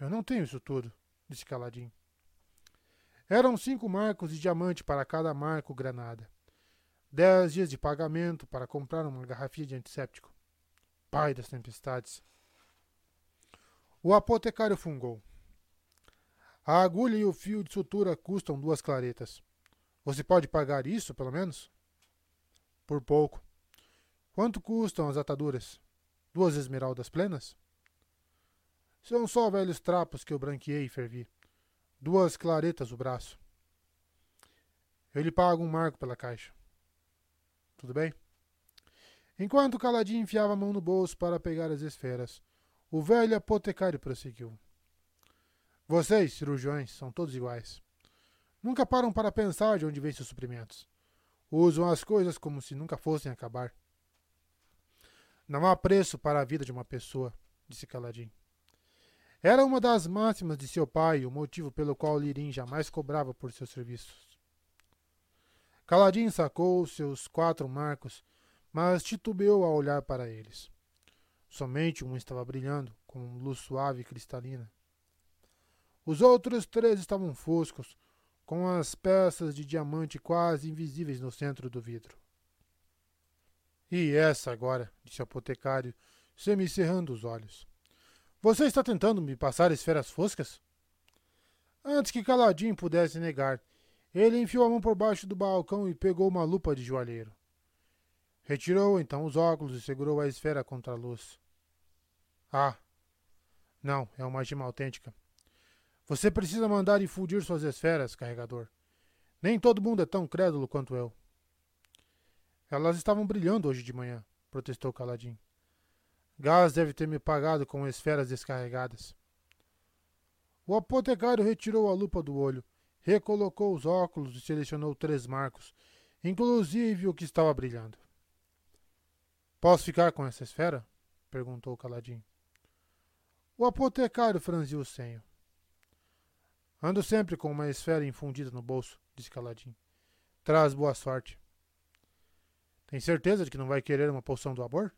Eu não tenho isso tudo, disse Caladinho. Eram cinco marcos de diamante para cada marco granada. Dez dias de pagamento para comprar uma garrafinha de antisséptico. Pai das tempestades. O apotecário fungou. A agulha e o fio de sutura custam duas claretas. Você pode pagar isso, pelo menos? Por pouco. Quanto custam as ataduras? Duas esmeraldas plenas? São só velhos trapos que eu branqueei e fervi. Duas claretas o braço. Eu lhe pago um marco pela caixa. Tudo bem? Enquanto caladinho enfiava a mão no bolso para pegar as esferas, o velho apotecário prosseguiu. Vocês, cirurgiões, são todos iguais. Nunca param para pensar de onde vêm seus suprimentos. Usam as coisas como se nunca fossem acabar. Não há preço para a vida de uma pessoa, disse Caladim. Era uma das máximas de seu pai, o motivo pelo qual Lirim jamais cobrava por seus serviços. Caladim sacou seus quatro marcos, mas titubeou ao olhar para eles. Somente um estava brilhando, com luz suave e cristalina. Os outros três estavam foscos, com as peças de diamante quase invisíveis no centro do vidro. E essa agora, disse o apotecário, semicerrando os olhos. Você está tentando me passar esferas foscas? Antes que Caladinho pudesse negar, ele enfiou a mão por baixo do balcão e pegou uma lupa de joalheiro. Retirou então os óculos e segurou a esfera contra a luz. Ah! Não, é uma gema autêntica. Você precisa mandar infundir suas esferas, carregador. Nem todo mundo é tão crédulo quanto eu. Elas estavam brilhando hoje de manhã, protestou Caladim. Gás deve ter me pagado com esferas descarregadas. O apotecário retirou a lupa do olho, recolocou os óculos e selecionou três marcos, inclusive o que estava brilhando. Posso ficar com essa esfera? perguntou Caladim. O apotecário franziu o senho. Ando sempre com uma esfera infundida no bolso, disse Caladim. Traz boa sorte. Tem certeza de que não vai querer uma poção do amor?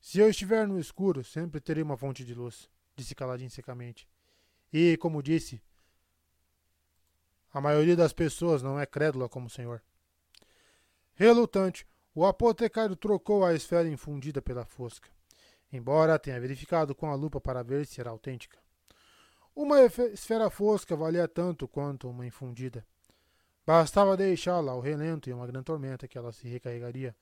Se eu estiver no escuro, sempre terei uma fonte de luz, disse Caladim secamente. E, como disse, a maioria das pessoas não é crédula como o senhor. Relutante, o apotecário trocou a esfera infundida pela fosca, embora tenha verificado com a lupa para ver se era autêntica. Uma esfera fosca valia tanto quanto uma infundida. Bastava deixá-la ao relento em uma grande tormenta que ela se recarregaria,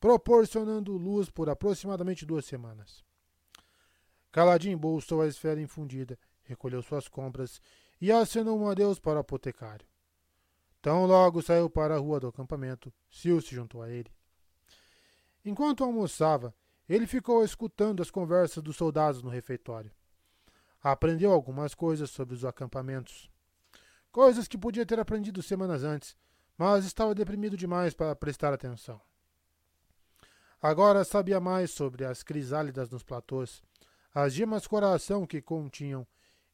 proporcionando luz por aproximadamente duas semanas. Caladinho embolsou a esfera infundida, recolheu suas compras e acenou um adeus para o apotecário. Tão logo saiu para a rua do acampamento, Sil se juntou a ele. Enquanto almoçava, ele ficou escutando as conversas dos soldados no refeitório. Aprendeu algumas coisas sobre os acampamentos. Coisas que podia ter aprendido semanas antes, mas estava deprimido demais para prestar atenção. Agora sabia mais sobre as crisálidas nos platôs, as gemas coração que continham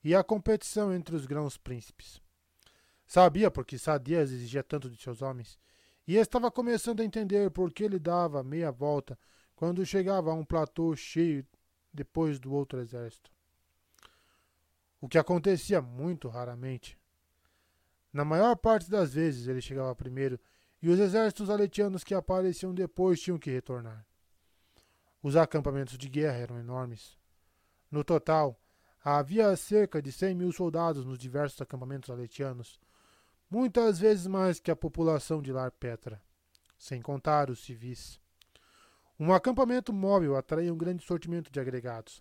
e a competição entre os grãos príncipes. Sabia por que Sadias exigia tanto de seus homens, e estava começando a entender por que ele dava meia volta quando chegava a um platô cheio depois do outro exército o que acontecia muito raramente. Na maior parte das vezes ele chegava primeiro e os exércitos aletianos que apareciam depois tinham que retornar. Os acampamentos de guerra eram enormes. No total, havia cerca de 100 mil soldados nos diversos acampamentos aletianos, muitas vezes mais que a população de Lar Petra, sem contar os civis. Um acampamento móvel atraía um grande sortimento de agregados.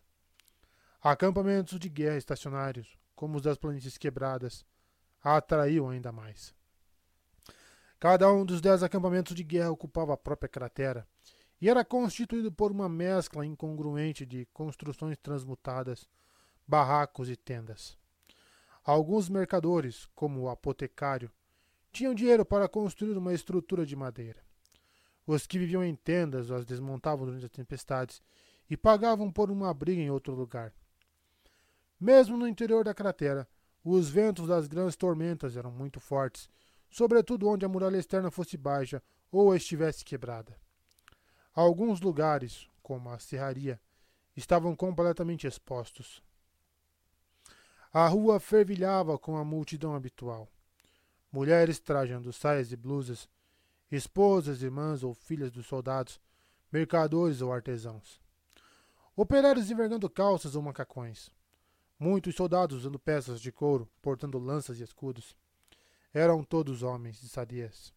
Acampamentos de guerra estacionários, como os das planícies quebradas, atraíam ainda mais. Cada um dos dez acampamentos de guerra ocupava a própria cratera, e era constituído por uma mescla incongruente de construções transmutadas, barracos e tendas. Alguns mercadores, como o apotecário, tinham dinheiro para construir uma estrutura de madeira. Os que viviam em tendas as desmontavam durante as tempestades e pagavam por uma abrigo em outro lugar. Mesmo no interior da cratera, os ventos das grandes tormentas eram muito fortes, sobretudo onde a muralha externa fosse baixa ou estivesse quebrada. Alguns lugares, como a serraria, estavam completamente expostos. A rua fervilhava com a multidão habitual. Mulheres trajando saias e blusas, esposas, irmãs ou filhas dos soldados, mercadores ou artesãos. Operários envergando calças ou macacões. Muitos soldados usando peças de couro, portando lanças e escudos. Eram todos homens de sadias.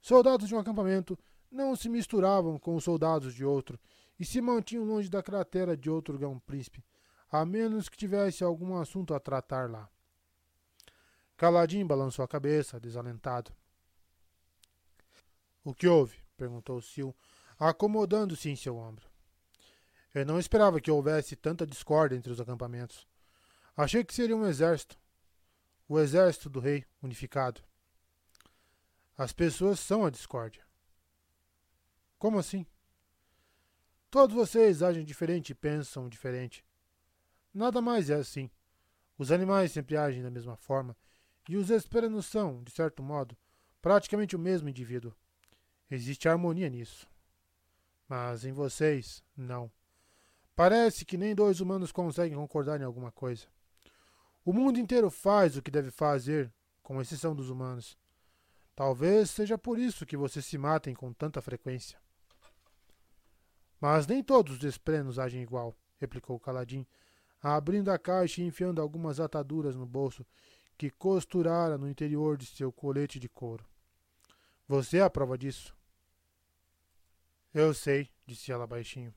Soldados de um acampamento não se misturavam com os soldados de outro e se mantinham longe da cratera de outro grão príncipe, a menos que tivesse algum assunto a tratar lá. Caladinho balançou a cabeça, desalentado. O que houve? perguntou Sil, acomodando-se em seu ombro. Eu não esperava que houvesse tanta discórdia entre os acampamentos. Achei que seria um exército. O exército do rei unificado. As pessoas são a discórdia. Como assim? Todos vocês agem diferente e pensam diferente. Nada mais é assim. Os animais sempre agem da mesma forma, e os esperanos são, de certo modo, praticamente o mesmo indivíduo. Existe harmonia nisso. Mas em vocês, não. Parece que nem dois humanos conseguem concordar em alguma coisa. O mundo inteiro faz o que deve fazer, com exceção dos humanos. Talvez seja por isso que vocês se matem com tanta frequência. Mas nem todos os esplenos agem igual, replicou Caladim, abrindo a caixa e enfiando algumas ataduras no bolso que costurara no interior de seu colete de couro. Você é a prova disso. Eu sei, disse ela baixinho.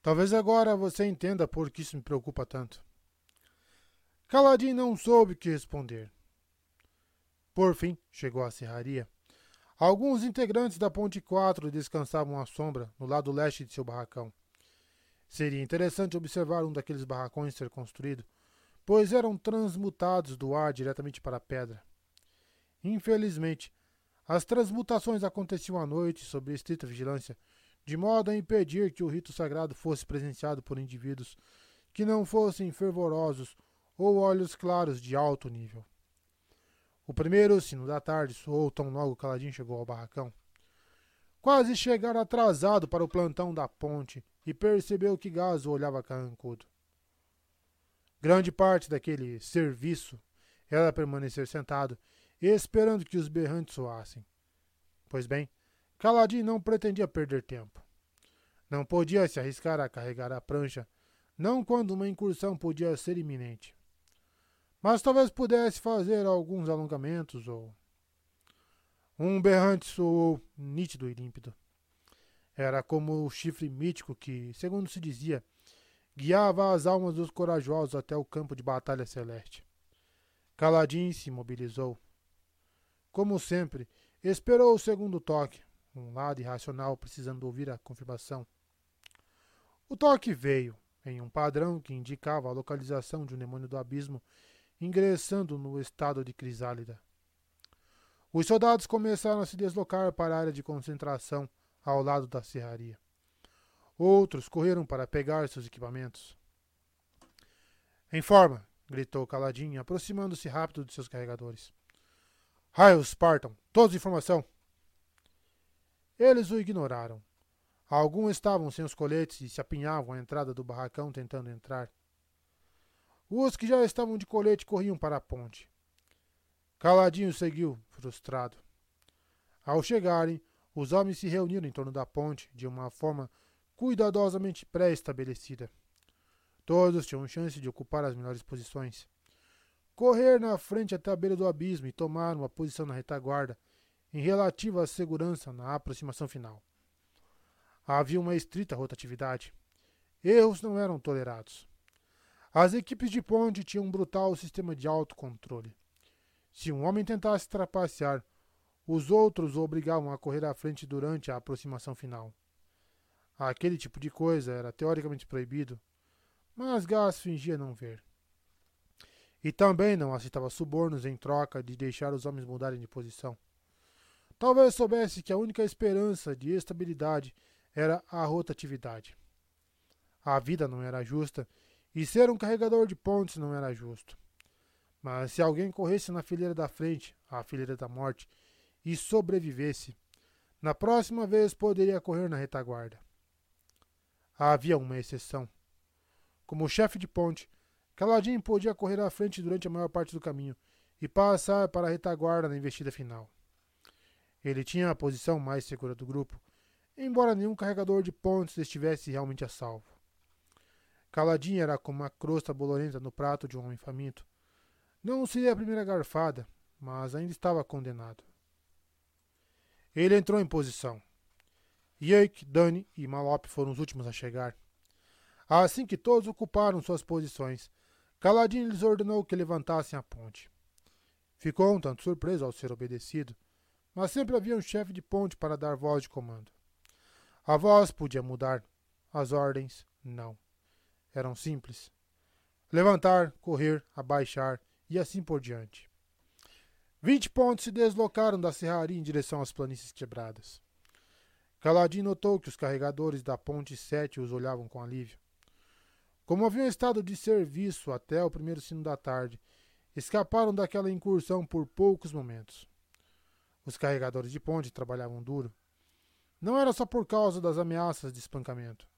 Talvez agora você entenda por que isso me preocupa tanto. Caladim não soube o que responder. Por fim, chegou à serraria. Alguns integrantes da Ponte 4 descansavam à sombra, no lado leste de seu barracão. Seria interessante observar um daqueles barracões ser construído, pois eram transmutados do ar diretamente para a pedra. Infelizmente, as transmutações aconteciam à noite sob estrita vigilância, de modo a impedir que o rito sagrado fosse presenciado por indivíduos que não fossem fervorosos ou olhos claros de alto nível. O primeiro sino da tarde soou tão logo Caladinho chegou ao barracão. Quase chegara atrasado para o plantão da ponte e percebeu que Gaso olhava carrancudo. Grande parte daquele serviço era permanecer sentado, esperando que os berrantes soassem. Pois bem, Caladinho não pretendia perder tempo. Não podia se arriscar a carregar a prancha, não quando uma incursão podia ser iminente. Mas talvez pudesse fazer alguns alongamentos ou. Um berrante soou nítido e límpido. Era como o chifre mítico que, segundo se dizia, guiava as almas dos corajosos até o campo de batalha celeste. Caladin se mobilizou. Como sempre, esperou o segundo toque, um lado irracional precisando ouvir a confirmação. O toque veio, em um padrão que indicava a localização de um demônio do abismo ingressando no estado de crisálida. Os soldados começaram a se deslocar para a área de concentração ao lado da serraria. Outros correram para pegar seus equipamentos. Em forma! gritou Caladinho, aproximando-se rápido de seus carregadores. Raios, Spartan! Todos em formação! Eles o ignoraram. Alguns estavam sem os coletes e se apinhavam à entrada do barracão tentando entrar. Os que já estavam de colete corriam para a ponte. Caladinho seguiu, frustrado. Ao chegarem, os homens se reuniram em torno da ponte de uma forma cuidadosamente pré-estabelecida. Todos tinham chance de ocupar as melhores posições. Correr na frente até a beira do abismo e tomar uma posição na retaguarda, em relativa segurança na aproximação final. Havia uma estrita rotatividade. Erros não eram tolerados. As equipes de ponte tinham um brutal sistema de autocontrole. Se um homem tentasse trapacear, os outros o obrigavam a correr à frente durante a aproximação final. Aquele tipo de coisa era teoricamente proibido, mas Gás fingia não ver. E também não aceitava subornos em troca de deixar os homens mudarem de posição. Talvez soubesse que a única esperança de estabilidade era a rotatividade. A vida não era justa e ser um carregador de pontes não era justo. Mas se alguém corresse na fileira da frente, a fileira da morte, e sobrevivesse, na próxima vez poderia correr na retaguarda. Havia uma exceção. Como chefe de ponte, Caladinho podia correr à frente durante a maior parte do caminho e passar para a retaguarda na investida final. Ele tinha a posição mais segura do grupo, embora nenhum carregador de pontes estivesse realmente a salvo. Caladinho era como uma crosta bolorenta no prato de um homem faminto. Não seria a primeira garfada, mas ainda estava condenado. Ele entrou em posição. Yake, Dani e Malop foram os últimos a chegar. Assim que todos ocuparam suas posições, Caladinho lhes ordenou que levantassem a ponte. Ficou um tanto surpreso ao ser obedecido, mas sempre havia um chefe de ponte para dar voz de comando. A voz podia mudar, as ordens não. Eram simples. Levantar, correr, abaixar e assim por diante. Vinte pontos se deslocaram da serraria em direção às planícies quebradas. Caladinho notou que os carregadores da Ponte 7 os olhavam com alívio. Como haviam estado de serviço até o primeiro sino da tarde, escaparam daquela incursão por poucos momentos. Os carregadores de ponte trabalhavam duro. Não era só por causa das ameaças de espancamento.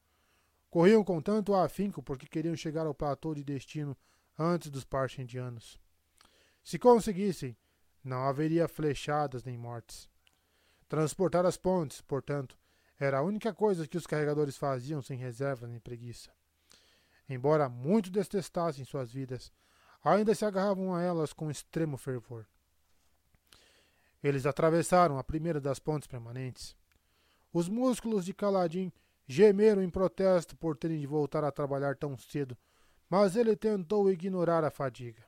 Corriam com tanto afinco porque queriam chegar ao platô de destino antes dos parchendianos. Se conseguissem, não haveria flechadas nem mortes. Transportar as pontes, portanto, era a única coisa que os carregadores faziam sem reserva nem preguiça. Embora muito detestassem suas vidas, ainda se agarravam a elas com extremo fervor. Eles atravessaram a primeira das pontes permanentes. Os músculos de Caladim gemeram em protesto por terem de voltar a trabalhar tão cedo, mas ele tentou ignorar a fadiga.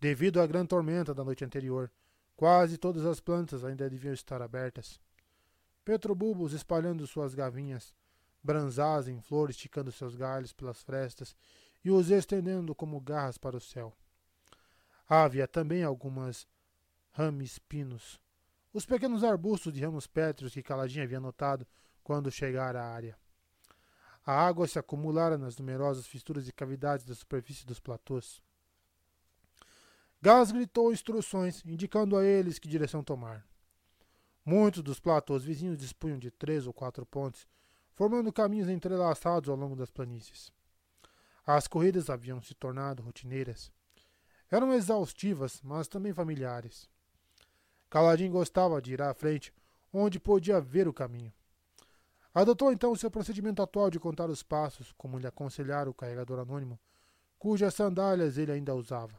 Devido à grande tormenta da noite anterior, Quase todas as plantas ainda deviam estar abertas. Petrobulbos espalhando suas gavinhas, branzás em flor esticando seus galhos pelas frestas e os estendendo como garras para o céu. Havia também algumas rames pinos, os pequenos arbustos de ramos pétreos que Caladinha havia notado quando chegara à área. A água se acumulara nas numerosas fissuras e cavidades da superfície dos platôs. Gás gritou instruções, indicando a eles que direção tomar. Muitos dos platôs vizinhos dispunham de três ou quatro pontes, formando caminhos entrelaçados ao longo das planícies. As corridas haviam se tornado rotineiras. Eram exaustivas, mas também familiares. Caladinho gostava de ir à frente, onde podia ver o caminho. Adotou então o seu procedimento atual de contar os passos, como lhe aconselhara o carregador anônimo, cujas sandálias ele ainda usava.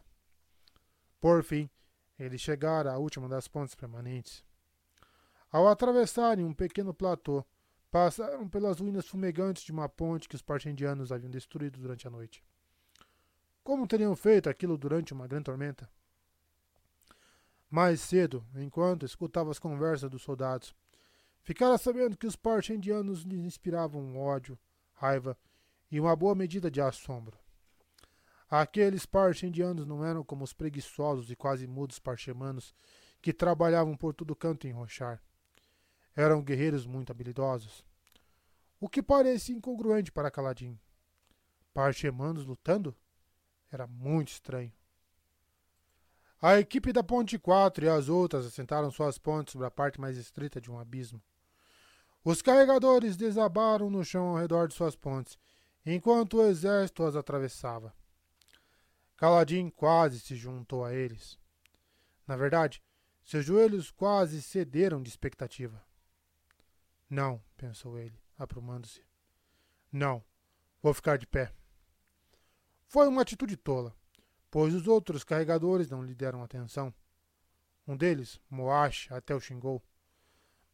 Por fim, eles chegaram à última das pontes permanentes. Ao atravessarem um pequeno platô, passaram pelas ruínas fumegantes de uma ponte que os partendianos haviam destruído durante a noite. Como teriam feito aquilo durante uma grande tormenta? Mais cedo, enquanto escutava as conversas dos soldados, ficara sabendo que os partendianos lhes inspiravam ódio, raiva e uma boa medida de assombro. Aqueles parchendianos não eram como os preguiçosos e quase mudos parchemanos que trabalhavam por todo canto em Rochar. Eram guerreiros muito habilidosos. O que parecia incongruente para Caladim. Parchemanos lutando? Era muito estranho. A equipe da Ponte 4 e as outras assentaram suas pontes sobre a parte mais estreita de um abismo. Os carregadores desabaram no chão ao redor de suas pontes, enquanto o exército as atravessava. Caladim quase se juntou a eles. Na verdade, seus joelhos quase cederam de expectativa. Não, pensou ele, aprumando-se. Não, vou ficar de pé. Foi uma atitude tola, pois os outros carregadores não lhe deram atenção. Um deles, Moash, até o xingou.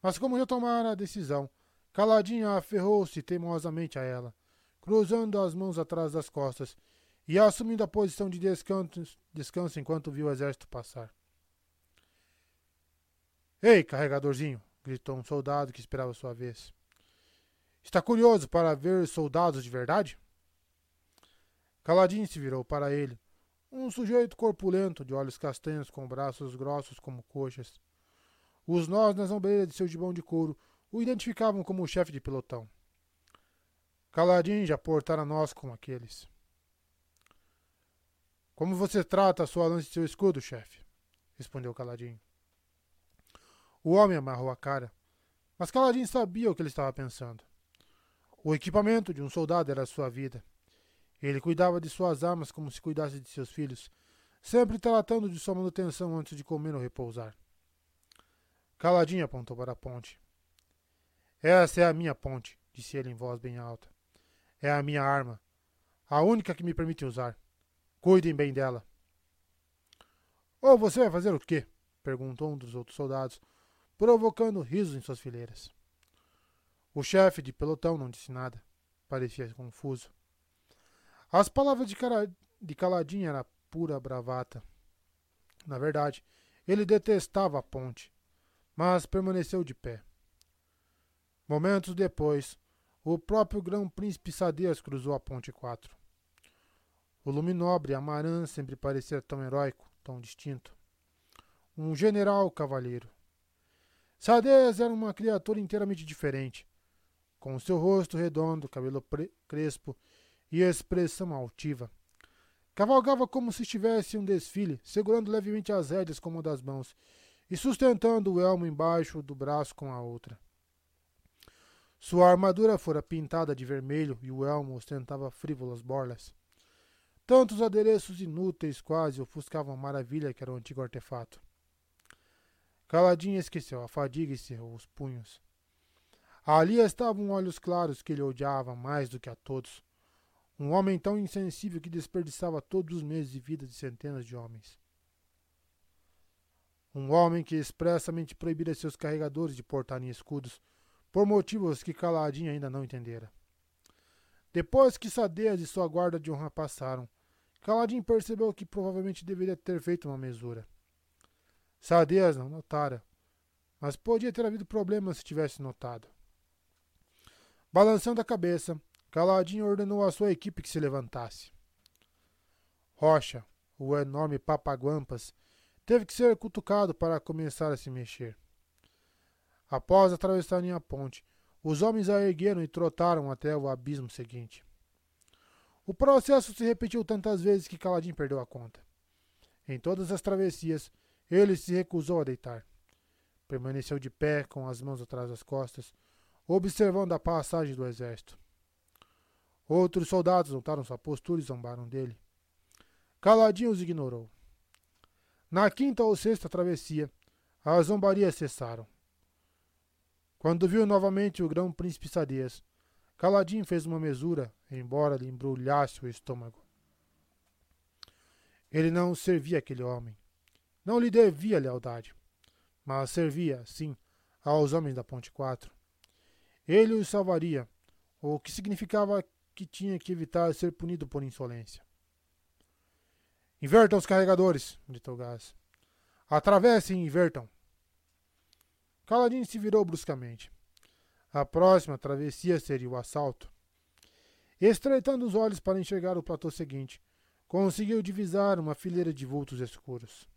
Mas como já tomara a decisão, Caladinho aferrou-se teimosamente a ela, cruzando as mãos atrás das costas e assumindo a posição de descanso, descanso enquanto viu o exército passar. Ei, carregadorzinho! gritou um soldado que esperava sua vez. Está curioso para ver soldados de verdade? Caladinho se virou para ele. Um sujeito corpulento, de olhos castanhos, com braços grossos como coxas. Os nós nas ombreiras de seu gibão de couro o identificavam como o chefe de pelotão. Caladinho já portara nós com aqueles. Como você trata a sua lança e seu escudo, chefe? respondeu Caladinho. O homem amarrou a cara, mas Caladinho sabia o que ele estava pensando. O equipamento de um soldado era a sua vida. Ele cuidava de suas armas como se cuidasse de seus filhos, sempre tratando de sua manutenção antes de comer ou repousar. Caladinho apontou para a ponte. Essa é a minha ponte, disse ele em voz bem alta. É a minha arma, a única que me permite usar. Cuidem bem dela. Ou você vai fazer o quê? perguntou um dos outros soldados, provocando risos em suas fileiras. O chefe de pelotão não disse nada. Parecia confuso. As palavras de, cara, de Caladinho eram pura bravata. Na verdade, ele detestava a ponte, mas permaneceu de pé. Momentos depois, o próprio grão-príncipe Sadeias cruzou a ponte 4. O luminobre Amaran sempre parecia tão heróico, tão distinto. Um general cavalheiro. Sadeias era uma criatura inteiramente diferente, com seu rosto redondo, cabelo crespo e expressão altiva. Cavalgava como se estivesse em um desfile, segurando levemente as rédeas com uma das mãos e sustentando o elmo embaixo do braço com a outra. Sua armadura fora pintada de vermelho e o elmo ostentava frívolas borlas. Tantos adereços inúteis quase ofuscavam a maravilha que era o antigo artefato. Caladinho esqueceu a fadiga e cerrou os punhos. Ali estavam olhos claros que ele odiava mais do que a todos. Um homem tão insensível que desperdiçava todos os meses de vida de centenas de homens. Um homem que expressamente proibira seus carregadores de portarem escudos, por motivos que Caladinho ainda não entendera. Depois que Sadeias e sua guarda de honra passaram, Caladinho percebeu que provavelmente deveria ter feito uma mesura. Sadeias não notara, mas podia ter havido problemas se tivesse notado. Balançando a cabeça, Caladinho ordenou à sua equipe que se levantasse. Rocha, o enorme papaguampas, teve que ser cutucado para começar a se mexer. Após atravessarem a ponte, os homens a ergueram e trotaram até o abismo seguinte. O processo se repetiu tantas vezes que Caladinho perdeu a conta. Em todas as travessias, ele se recusou a deitar. Permaneceu de pé, com as mãos atrás das costas, observando a passagem do exército. Outros soldados notaram sua postura e zombaram dele. Caladinho os ignorou. Na quinta ou sexta travessia, as zombarias cessaram. Quando viu novamente o grão príncipe Sadias, Caladinho fez uma mesura, embora lhe embrulhasse o estômago. Ele não servia aquele homem. Não lhe devia lealdade. Mas servia, sim, aos homens da Ponte 4. Ele os salvaria, o que significava que tinha que evitar ser punido por insolência. Invertam os carregadores, gritou Gás. Atravessem invertam. Caladinho se virou bruscamente. A próxima travessia seria o assalto. Estreitando os olhos para enxergar o platô seguinte, conseguiu divisar uma fileira de vultos escuros.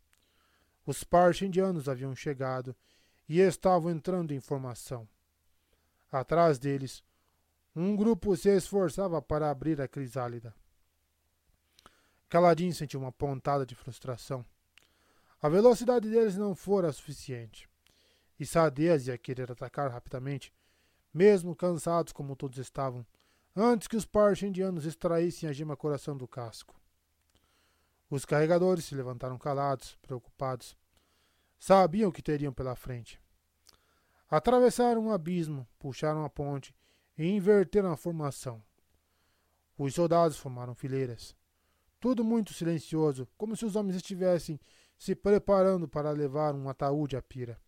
Os parchindianos haviam chegado e estavam entrando em formação. Atrás deles, um grupo se esforçava para abrir a crisálida. Caladinho sentiu uma pontada de frustração. A velocidade deles não fora suficiente. E Sadez ia querer atacar rapidamente, mesmo cansados como todos estavam, antes que os parchindianos extraíssem a gema coração do casco. Os carregadores se levantaram calados, preocupados. Sabiam o que teriam pela frente. Atravessaram um abismo, puxaram a ponte e inverteram a formação. Os soldados formaram fileiras. Tudo muito silencioso, como se os homens estivessem se preparando para levar um ataúde à pira.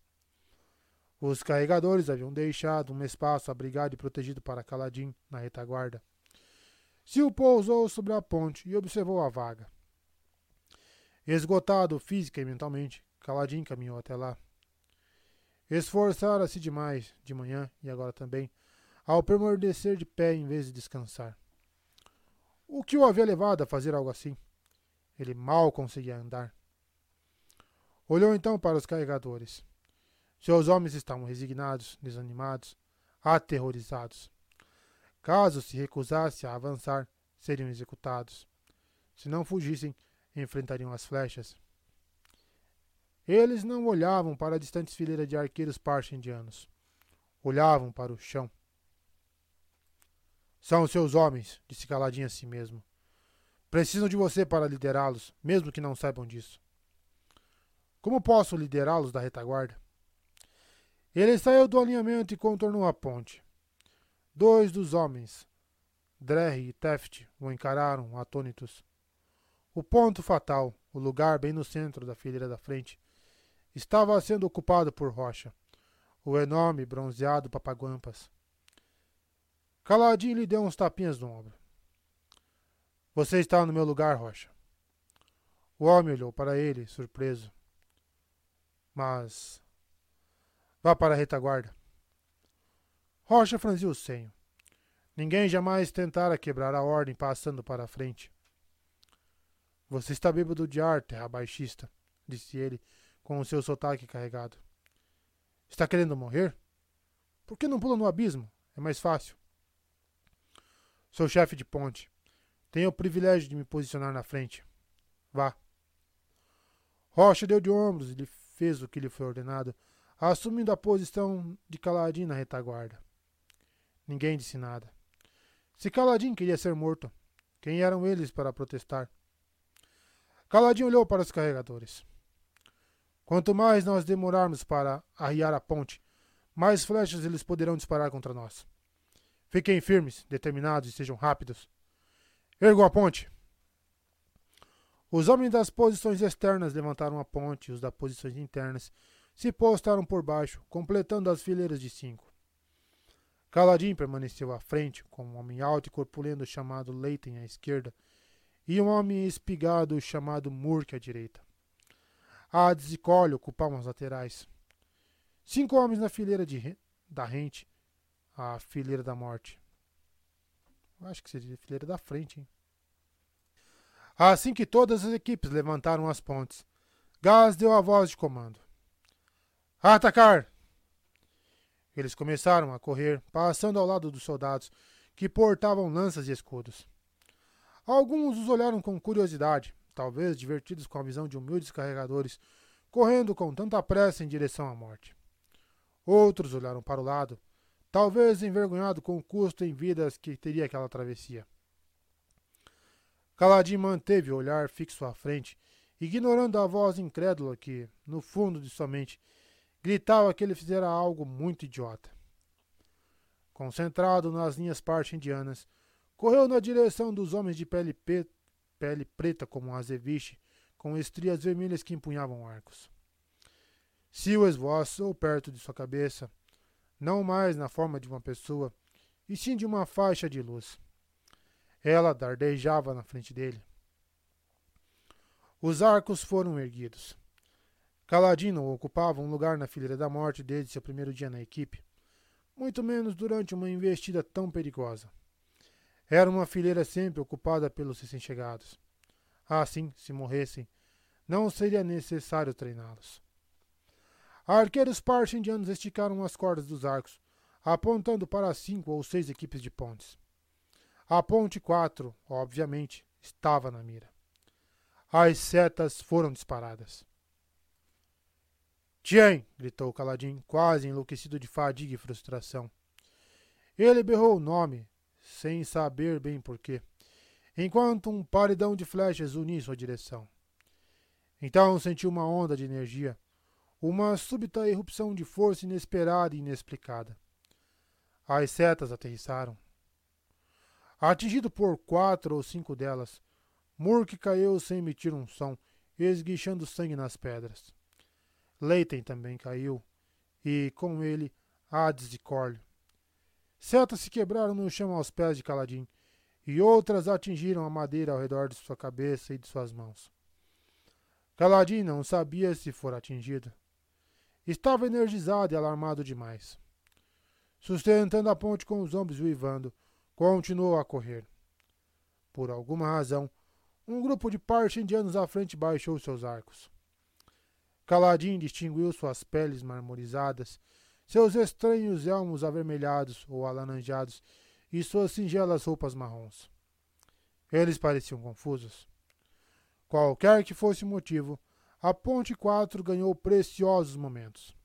Os carregadores haviam deixado um espaço abrigado e protegido para Caladim na retaguarda. Sil pousou sobre a ponte e observou a vaga. Esgotado física e mentalmente, Caladim caminhou até lá. Esforçara-se demais, de manhã e agora também, ao permanecer de pé em vez de descansar. O que o havia levado a fazer algo assim? Ele mal conseguia andar. Olhou então para os carregadores. Seus homens estavam resignados, desanimados, aterrorizados. Caso se recusasse a avançar, seriam executados. Se não fugissem, enfrentariam as flechas. Eles não olhavam para a distante fileira de arqueiros parcha-indianos. Olhavam para o chão. São os seus homens, disse caladinho a si mesmo. Precisam de você para liderá-los, mesmo que não saibam disso. Como posso liderá-los da retaguarda? Ele saiu do alinhamento e contornou a ponte. Dois dos homens, Drerry e Teft, o encararam, atônitos. O ponto fatal, o lugar bem no centro da fileira da frente, estava sendo ocupado por Rocha, o enorme bronzeado papaguampas. Caladinho lhe deu uns tapinhas no ombro. Você está no meu lugar, Rocha. O homem olhou para ele, surpreso. Mas. Vá para a retaguarda. Rocha franziu o senho. Ninguém jamais tentara quebrar a ordem passando para a frente. Você está bêbado de ar, terra baixista, disse ele, com o seu sotaque carregado. Está querendo morrer? Por que não pula no abismo? É mais fácil. Sou chefe de ponte. Tenho o privilégio de me posicionar na frente. Vá. Rocha deu de ombros e lhe fez o que lhe foi ordenado, assumindo a posição de Caladim na retaguarda. Ninguém disse nada. Se Caladim queria ser morto, quem eram eles para protestar? Caladim olhou para os carregadores. Quanto mais nós demorarmos para arriar a ponte, mais flechas eles poderão disparar contra nós. Fiquem firmes, determinados e sejam rápidos. Ergo a ponte. Os homens das posições externas levantaram a ponte os das posições internas se postaram por baixo, completando as fileiras de cinco. Caladim permaneceu à frente, com um homem alto e corpulento chamado Leighton à esquerda e um homem espigado chamado Murk à direita. Hades e Cole ocupavam as laterais. Cinco homens na fileira de, da rente a fileira da morte. Acho que seria a fileira da frente, hein? Assim que todas as equipes levantaram as pontes, Gás deu a voz de comando. Atacar! Eles começaram a correr, passando ao lado dos soldados, que portavam lanças e escudos. Alguns os olharam com curiosidade, talvez divertidos com a visão de humildes carregadores correndo com tanta pressa em direção à morte. Outros olharam para o lado, talvez envergonhado com o custo em vidas que teria aquela travessia. Caladim manteve o olhar fixo à frente, ignorando a voz incrédula que, no fundo de sua mente, gritava que ele fizera algo muito idiota. Concentrado nas linhas parte-indianas, correu na direção dos homens de pele, pe pele preta como um azeviche, com estrias vermelhas que empunhavam arcos. Se o esvoaçou perto de sua cabeça, não mais na forma de uma pessoa, e sim de uma faixa de luz. Ela dardejava na frente dele. Os arcos foram erguidos. Caladino ocupava um lugar na fileira da morte desde seu primeiro dia na equipe, muito menos durante uma investida tão perigosa. Era uma fileira sempre ocupada pelos recém-chegados. Assim, se morressem, não seria necessário treiná-los. Arqueiros parcha-indianos esticaram as cordas dos arcos, apontando para cinco ou seis equipes de pontes. A ponte 4, obviamente, estava na mira. As setas foram disparadas. Tien! gritou Caladim, quase enlouquecido de fadiga e frustração. Ele berrou o nome, sem saber bem porquê, enquanto um paredão de flechas unia sua direção. Então sentiu uma onda de energia uma súbita erupção de força inesperada e inexplicada. As setas aterrissaram. Atingido por quatro ou cinco delas, Murk caiu sem emitir um som, esguichando sangue nas pedras. Leighton também caiu, e, com ele, Hades e Corley. Setas se quebraram no chão aos pés de Caladim, e outras atingiram a madeira ao redor de sua cabeça e de suas mãos. Caladim não sabia se fora atingido. Estava energizado e alarmado demais. sustentando a ponte com os ombros uivando, continuou a correr. Por alguma razão, um grupo de parte indianos à frente baixou seus arcos. Caladin distinguiu suas peles marmorizadas, seus estranhos elmos avermelhados ou alaranjados e suas singelas roupas marrons. Eles pareciam confusos. Qualquer que fosse o motivo, a Ponte 4 ganhou preciosos momentos.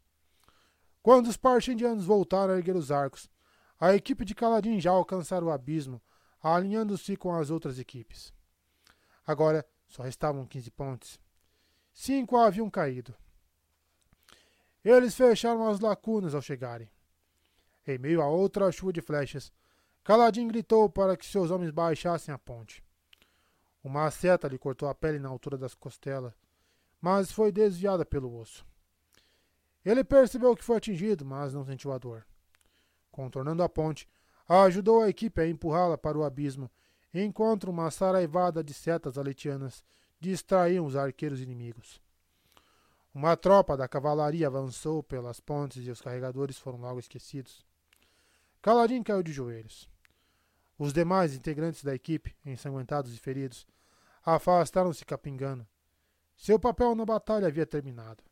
Quando os partindianos voltaram a erguer os arcos, a equipe de Caladin já alcançara o abismo, alinhando-se com as outras equipes. Agora só restavam 15 pontes. Cinco haviam caído. Eles fecharam as lacunas ao chegarem. Em meio a outra chuva de flechas, Caladin gritou para que seus homens baixassem a ponte. Uma seta lhe cortou a pele na altura das costelas, mas foi desviada pelo osso. Ele percebeu que foi atingido, mas não sentiu a dor. Contornando a ponte, ajudou a equipe a empurrá-la para o abismo, enquanto uma saraivada de setas aletianas distraíam os arqueiros inimigos. Uma tropa da cavalaria avançou pelas pontes e os carregadores foram logo esquecidos. Caladin caiu de joelhos. Os demais integrantes da equipe, ensanguentados e feridos, afastaram-se capingando. Seu papel na batalha havia terminado.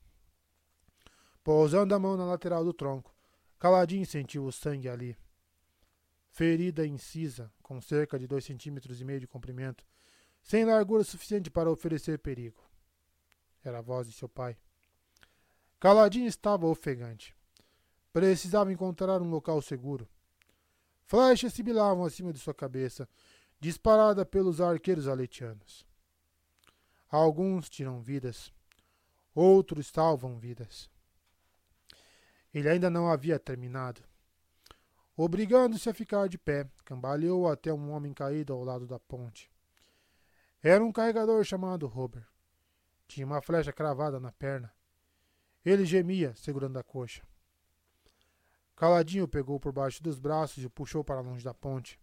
Pousando a mão na lateral do tronco, Caladin sentiu o sangue ali. Ferida incisa, com cerca de dois centímetros e meio de comprimento, sem largura suficiente para oferecer perigo. Era a voz de seu pai. Caladin estava ofegante. Precisava encontrar um local seguro. Flechas sibilavam acima de sua cabeça, disparada pelos arqueiros aletianos. Alguns tiram vidas, outros salvam vidas. Ele ainda não havia terminado. Obrigando-se a ficar de pé, cambaleou até um homem caído ao lado da ponte. Era um carregador chamado Robert. Tinha uma flecha cravada na perna. Ele gemia, segurando a coxa. Caladinho pegou por baixo dos braços e o puxou para longe da ponte.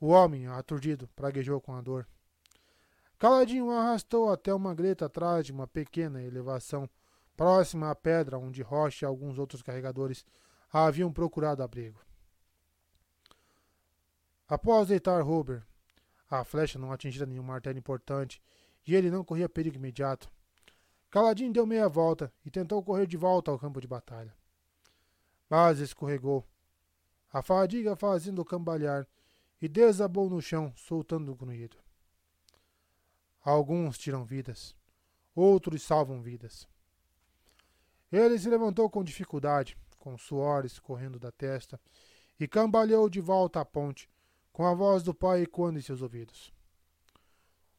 O homem, aturdido, praguejou com a dor. Caladinho o arrastou até uma greta atrás de uma pequena elevação, próxima à pedra onde Rocha e alguns outros carregadores haviam procurado abrigo. Após deitar Robert, a flecha não atingira nenhum martelo importante e ele não corria perigo imediato. Caladinho deu meia volta e tentou correr de volta ao campo de batalha mas escorregou. A fadiga fazendo cambalear e desabou no chão, soltando um grunhido. Alguns tiram vidas, outros salvam vidas. Ele se levantou com dificuldade, com suor escorrendo da testa, e cambaleou de volta à ponte, com a voz do pai ecoando em seus ouvidos.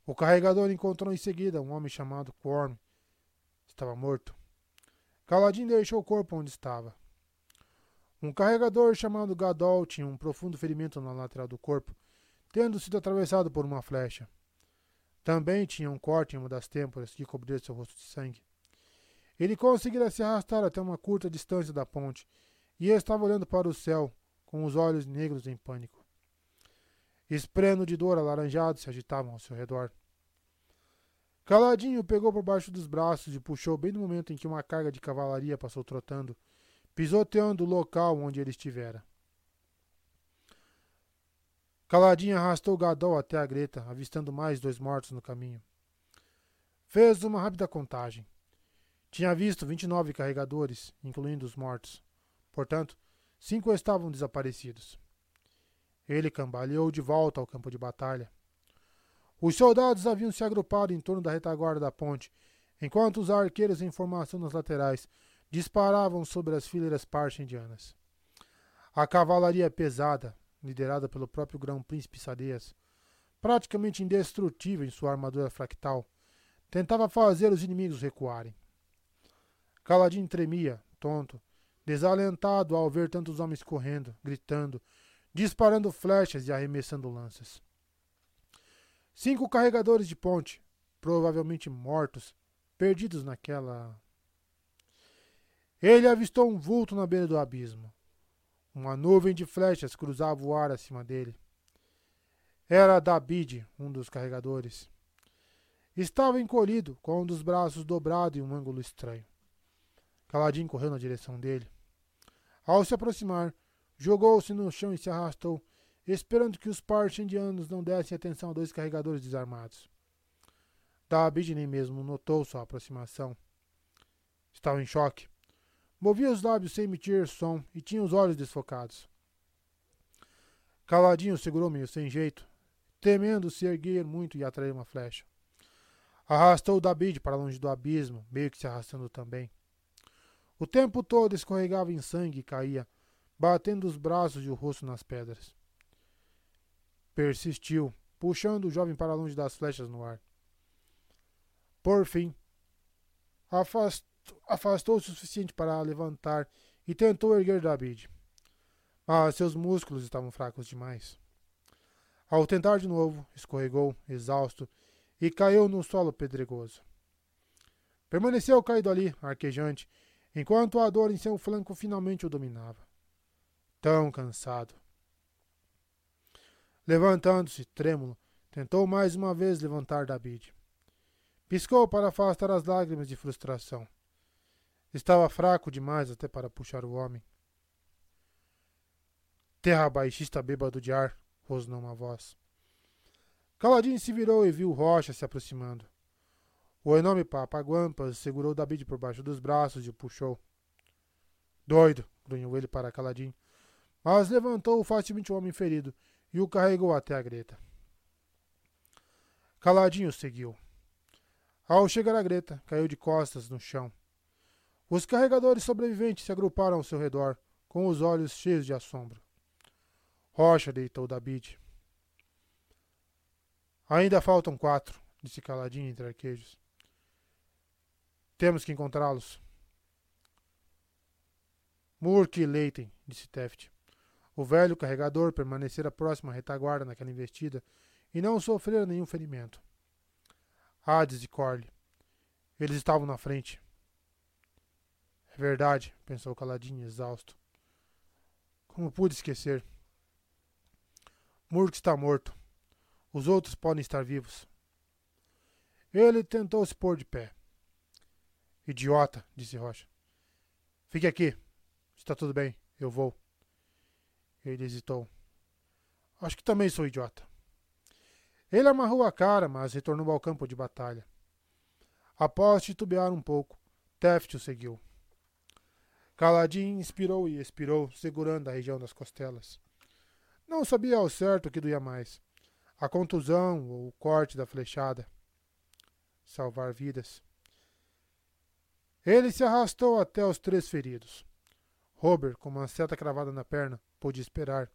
O carregador encontrou em seguida um homem chamado Corm. Estava morto. Caladin deixou o corpo onde estava. Um carregador chamado Gadol tinha um profundo ferimento na lateral do corpo, tendo sido atravessado por uma flecha. Também tinha um corte em uma das têmporas que cobria seu rosto de sangue. Ele conseguira se arrastar até uma curta distância da ponte e estava olhando para o céu, com os olhos negros em pânico. Espreno de dor alaranjados se agitavam ao seu redor. Caladinho pegou por baixo dos braços e puxou bem no momento em que uma carga de cavalaria passou trotando, pisoteando o local onde ele estivera. Caladinho arrastou Gadol até a greta, avistando mais dois mortos no caminho. Fez uma rápida contagem. Tinha visto 29 carregadores, incluindo os mortos. Portanto, cinco estavam desaparecidos. Ele cambaleou de volta ao campo de batalha. Os soldados haviam se agrupado em torno da retaguarda da ponte, enquanto os arqueiros em formação nas laterais disparavam sobre as fileiras parcha-indianas. A cavalaria pesada, liderada pelo próprio grão-príncipe Sadeias, praticamente indestrutível em sua armadura fractal, tentava fazer os inimigos recuarem. Caladin tremia, tonto, desalentado ao ver tantos homens correndo, gritando, disparando flechas e arremessando lanças. Cinco carregadores de ponte, provavelmente mortos, perdidos naquela ele avistou um vulto na beira do abismo. Uma nuvem de flechas cruzava o ar acima dele. Era David, um dos carregadores. Estava encolhido, com um dos braços dobrado em um ângulo estranho. Caladin correu na direção dele. Ao se aproximar, jogou-se no chão e se arrastou, esperando que os partes indianos não dessem atenção a dois carregadores desarmados. David nem mesmo notou sua aproximação. Estava em choque. Movia os lábios sem emitir som e tinha os olhos desfocados. Caladinho segurou meio sem jeito, temendo se erguer muito e atrair uma flecha. Arrastou David para longe do abismo, meio que se arrastando também. O tempo todo escorregava em sangue e caía, batendo os braços e o rosto nas pedras. Persistiu, puxando o jovem para longe das flechas no ar. Por fim, afastou-se o suficiente para levantar e tentou erguer David. Mas seus músculos estavam fracos demais. Ao tentar de novo, escorregou, exausto, e caiu no solo pedregoso. Permaneceu caído ali, arquejante, enquanto a dor em seu flanco finalmente o dominava. Tão cansado. Levantando-se, trêmulo, tentou mais uma vez levantar David. Piscou para afastar as lágrimas de frustração. Estava fraco demais até para puxar o homem. Terra baixista bêbado de ar, rosnou uma voz. Caladinho se virou e viu Rocha se aproximando. O enorme Papaguampas segurou David por baixo dos braços e o puxou. Doido, grunhou ele para Caladinho, mas levantou facilmente o homem ferido e o carregou até a greta. Caladinho seguiu. Ao chegar à greta, caiu de costas no chão. Os carregadores sobreviventes se agruparam ao seu redor, com os olhos cheios de assombro. Rocha deitou David. Ainda faltam quatro, disse caladinho entre arquejos. Temos que encontrá-los. Murk e Leiten, disse Teft. O velho carregador permanecera próximo à retaguarda naquela investida e não sofrera nenhum ferimento. Hades e Corley. Eles estavam na frente. Verdade, pensou caladinho, exausto. Como pude esquecer? Murk está morto. Os outros podem estar vivos. Ele tentou se pôr de pé. Idiota, disse Rocha. Fique aqui. Está tudo bem. Eu vou. Ele hesitou. Acho que também sou idiota. Ele amarrou a cara, mas retornou ao campo de batalha. Após titubear um pouco, Teft o seguiu. Caladin inspirou e expirou, segurando a região das costelas. Não sabia ao certo o que doía mais: a contusão ou o corte da flechada. Salvar vidas. Ele se arrastou até os três feridos. Robert, com uma seta cravada na perna, pôde esperar,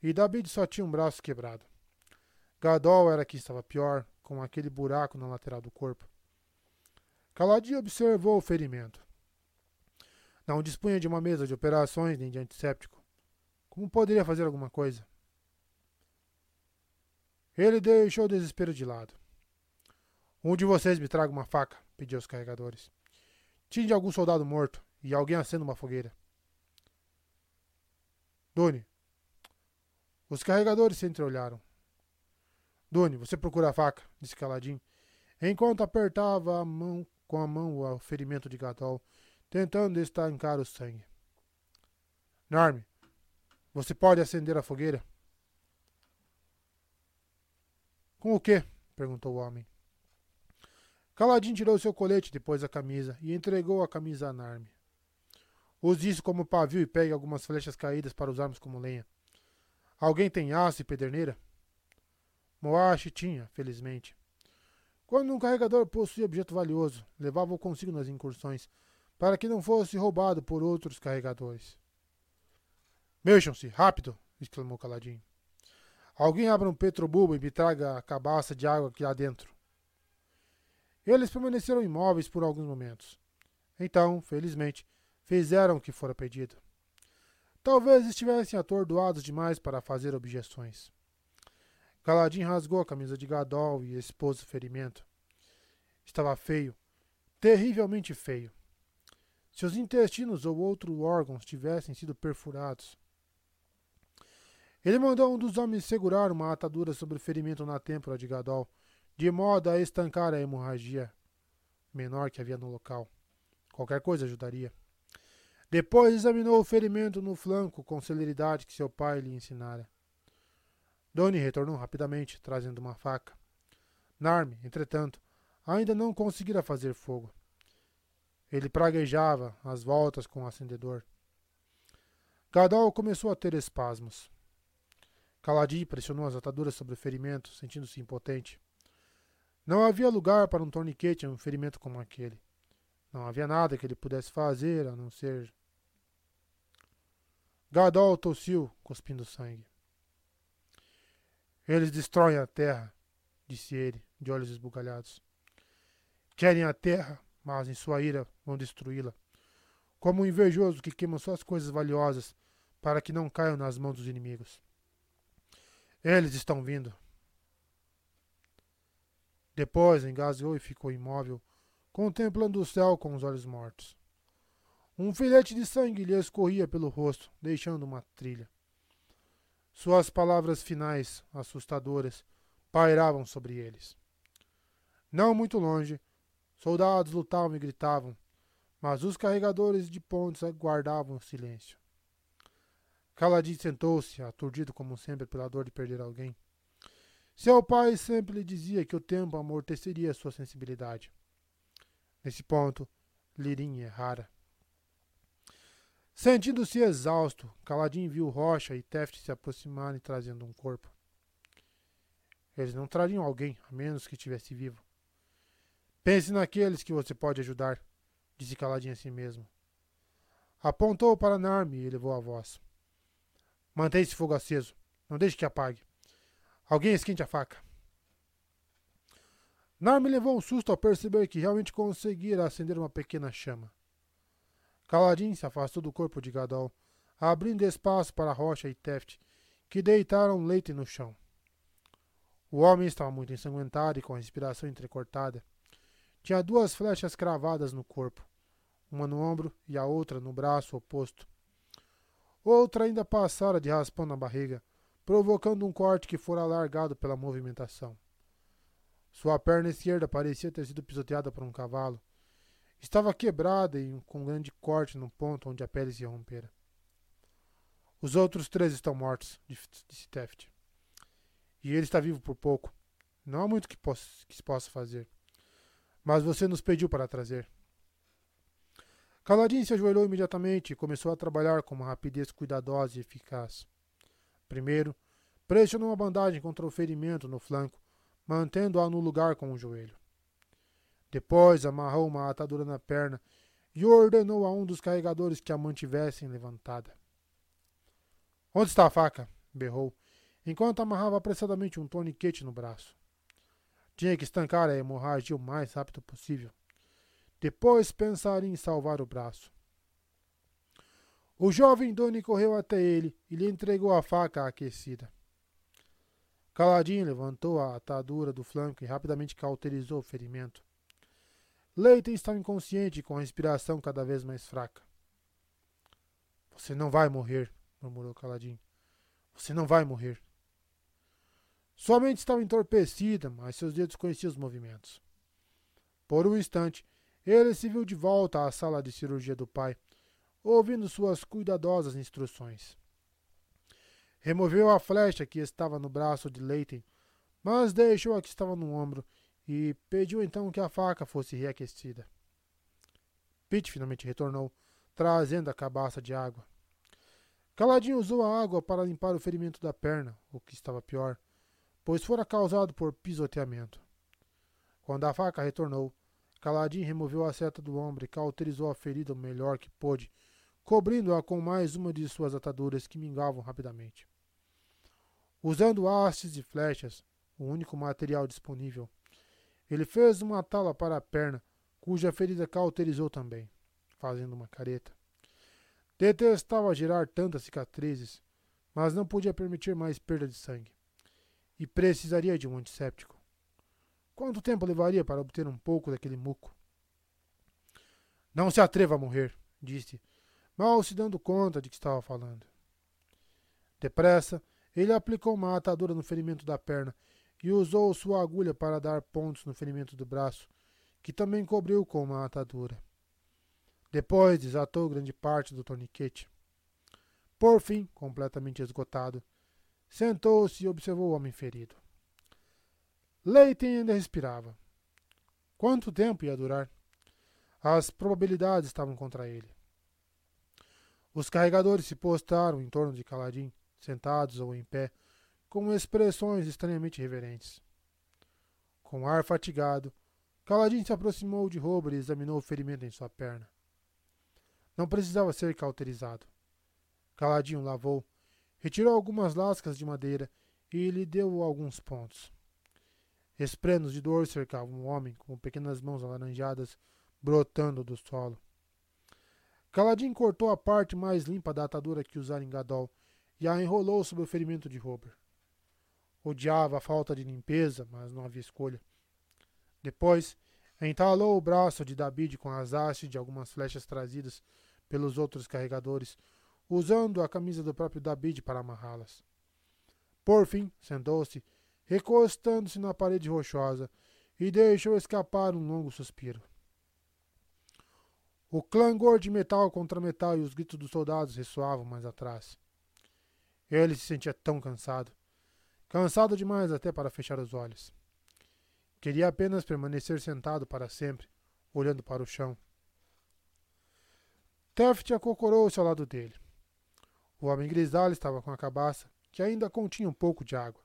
e David só tinha um braço quebrado. Gadol era quem estava pior, com aquele buraco na lateral do corpo. Caladinho observou o ferimento. Não dispunha de uma mesa de operações nem de antisséptico. Como poderia fazer alguma coisa? Ele deixou o desespero de lado. Um de vocês me traga uma faca, pediu aos carregadores. Tinha algum soldado morto e alguém acendo uma fogueira. Dune. Os carregadores se entreolharam. Dune, você procura a faca, disse Caladin, enquanto apertava a mão com a mão o ferimento de Gadol, tentando estancar o sangue. Norme, você pode acender a fogueira? Com o quê? perguntou o homem. Caladinho tirou seu colete depois a camisa e entregou a camisa a Narme. Use isso como pavio e pegue algumas flechas caídas para usarmos como lenha. Alguém tem aço e pederneira? Moashi tinha, felizmente. Quando um carregador possuía objeto valioso, levava-o consigo nas incursões, para que não fosse roubado por outros carregadores. Mexam-se, rápido! exclamou Caladinho. Alguém abra um petrobubo e me traga a cabaça de água aqui lá dentro. Eles permaneceram imóveis por alguns momentos. Então, felizmente, fizeram o que fora pedido. Talvez estivessem atordoados demais para fazer objeções. Caladinho rasgou a camisa de Gadol e expôs o ferimento. Estava feio, terrivelmente feio. Seus intestinos ou outros órgãos tivessem sido perfurados. Ele mandou um dos homens segurar uma atadura sobre o ferimento na têmpora de Gadol, de modo a estancar a hemorragia menor que havia no local. Qualquer coisa ajudaria. Depois examinou o ferimento no flanco com celeridade que seu pai lhe ensinara. Doni retornou rapidamente, trazendo uma faca. Narme, entretanto, ainda não conseguira fazer fogo. Ele praguejava às voltas com o acendedor. Gadol começou a ter espasmos. Caladi pressionou as ataduras sobre o ferimento, sentindo-se impotente. Não havia lugar para um torniquete em um ferimento como aquele. Não havia nada que ele pudesse fazer a não ser. Gadol tossiu, cuspindo sangue. Eles destroem a terra, disse ele, de olhos esbugalhados. Querem a terra, mas em sua ira vão destruí-la. Como um invejoso que queima suas coisas valiosas para que não caiam nas mãos dos inimigos. Eles estão vindo. Depois engasgou e ficou imóvel, contemplando o céu com os olhos mortos. Um filete de sangue lhe escorria pelo rosto, deixando uma trilha. Suas palavras finais, assustadoras, pairavam sobre eles. Não muito longe, soldados lutavam e gritavam, mas os carregadores de pontes guardavam silêncio. Caladinho sentou-se, aturdido como sempre pela dor de perder alguém. Seu pai sempre lhe dizia que o tempo amorteceria sua sensibilidade. Nesse ponto, Lirim errara. Sentindo-se exausto, Caladinho viu Rocha e Teft se aproximarem trazendo um corpo. Eles não trariam alguém, a menos que estivesse vivo. Pense naqueles que você pode ajudar, disse Caladinho a si mesmo. Apontou para Narme e elevou a voz. Mantenha esse fogo aceso. Não deixe que apague. Alguém esquente a faca. Narme levou um susto ao perceber que realmente conseguira acender uma pequena chama. Caladin se afastou do corpo de Gadol, abrindo espaço para Rocha e Teft, que deitaram leite no chão. O homem estava muito ensanguentado e com a respiração entrecortada. Tinha duas flechas cravadas no corpo, uma no ombro e a outra no braço oposto. Outra ainda passara de raspão na barriga, provocando um corte que fora alargado pela movimentação. Sua perna esquerda parecia ter sido pisoteada por um cavalo. Estava quebrada e com um grande corte no ponto onde a pele se rompera. Os outros três estão mortos, disse Teft. E ele está vivo por pouco. Não há muito que, possa, que se possa fazer. Mas você nos pediu para trazer. Caladinho se ajoelhou imediatamente e começou a trabalhar com uma rapidez cuidadosa e eficaz. Primeiro, pressionou uma bandagem contra o ferimento no flanco, mantendo-a no lugar com o joelho. Depois amarrou uma atadura na perna e ordenou a um dos carregadores que a mantivessem levantada. Onde está a faca? berrou, enquanto amarrava apressadamente um torniquete no braço. Tinha que estancar a hemorragia o mais rápido possível. Depois pensaria em salvar o braço. O jovem Doni correu até ele e lhe entregou a faca aquecida. Caladinho levantou a atadura do flanco e rapidamente cauterizou o ferimento. Leighton estava inconsciente com a respiração cada vez mais fraca. Você não vai morrer, murmurou Caladinho. Você não vai morrer. Sua mente estava entorpecida, mas seus dedos conheciam os movimentos. Por um instante, ele se viu de volta à sala de cirurgia do pai, ouvindo suas cuidadosas instruções. Removeu a flecha que estava no braço de Leighton, mas deixou a que estava no ombro e pediu então que a faca fosse reaquecida. Pete finalmente retornou, trazendo a cabaça de água. Caladinho usou a água para limpar o ferimento da perna, o que estava pior, pois fora causado por pisoteamento. Quando a faca retornou, Caladinho removeu a seta do ombro e cauterizou a ferida o melhor que pôde, cobrindo-a com mais uma de suas ataduras que mingavam rapidamente. Usando hastes e flechas, o único material disponível, ele fez uma tala para a perna, cuja ferida cauterizou também, fazendo uma careta. Detestava gerar tantas cicatrizes, mas não podia permitir mais perda de sangue. E precisaria de um antisséptico. Quanto tempo levaria para obter um pouco daquele muco? Não se atreva a morrer, disse, mal se dando conta de que estava falando. Depressa, ele aplicou uma atadura no ferimento da perna e usou sua agulha para dar pontos no ferimento do braço, que também cobriu com uma atadura. Depois desatou grande parte do torniquete. Por fim, completamente esgotado, sentou-se e observou o homem ferido. Leighton ainda respirava. Quanto tempo ia durar? As probabilidades estavam contra ele. Os carregadores se postaram em torno de Caladim, sentados ou em pé, com expressões estranhamente reverentes. Com ar fatigado, Caladim se aproximou de Robert e examinou o ferimento em sua perna. Não precisava ser cauterizado. Caladim o lavou, retirou algumas lascas de madeira e lhe deu alguns pontos. Esprenos de dor cercavam o homem, com pequenas mãos alaranjadas brotando do solo. Caladim cortou a parte mais limpa da atadura que usara em Gadol e a enrolou sobre o ferimento de Robert. Odiava a falta de limpeza, mas não havia escolha. Depois, entalou o braço de David com as hastes de algumas flechas trazidas pelos outros carregadores, usando a camisa do próprio David para amarrá-las. Por fim, sentou-se, recostando-se na parede rochosa, e deixou escapar um longo suspiro. O clangor de metal contra metal e os gritos dos soldados ressoavam mais atrás. Ele se sentia tão cansado. Cansado demais até para fechar os olhos. Queria apenas permanecer sentado para sempre, olhando para o chão. Taft acocorou-se ao lado dele. O homem grisalho estava com a cabaça, que ainda continha um pouco de água.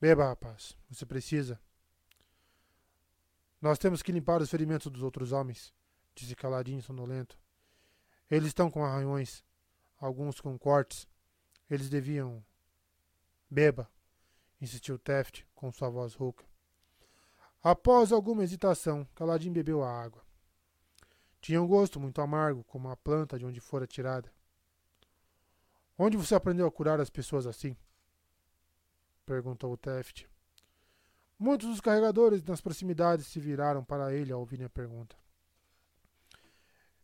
Beba, rapaz. Você precisa. Nós temos que limpar os ferimentos dos outros homens disse caladinho sonolento. Eles estão com arranhões, alguns com cortes. Eles deviam. Beba, insistiu Taft com sua voz rouca. Após alguma hesitação, Caladinho bebeu a água. Tinha um gosto muito amargo, como a planta de onde fora tirada. Onde você aprendeu a curar as pessoas assim? perguntou o Taft. Muitos dos carregadores nas proximidades se viraram para ele ao ouvir a pergunta.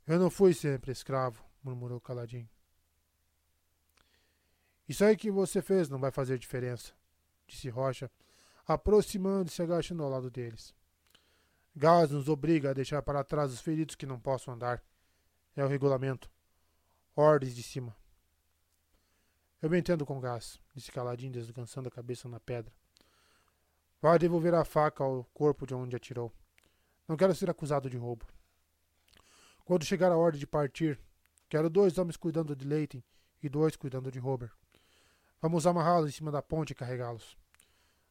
Eu não fui sempre escravo, murmurou caladinho. Isso aí que você fez não vai fazer diferença, disse Rocha, aproximando-se e agachando ao lado deles. Gás nos obriga a deixar para trás os feridos que não possam andar. É o regulamento. Ordens de cima. Eu me entendo com gás, disse Caladinho, descansando a cabeça na pedra. Vai devolver a faca ao corpo de onde atirou. Não quero ser acusado de roubo. Quando chegar a hora de partir, quero dois homens cuidando de Leighton e dois cuidando de Robert. Vamos amarrá-los em cima da ponte e carregá-los.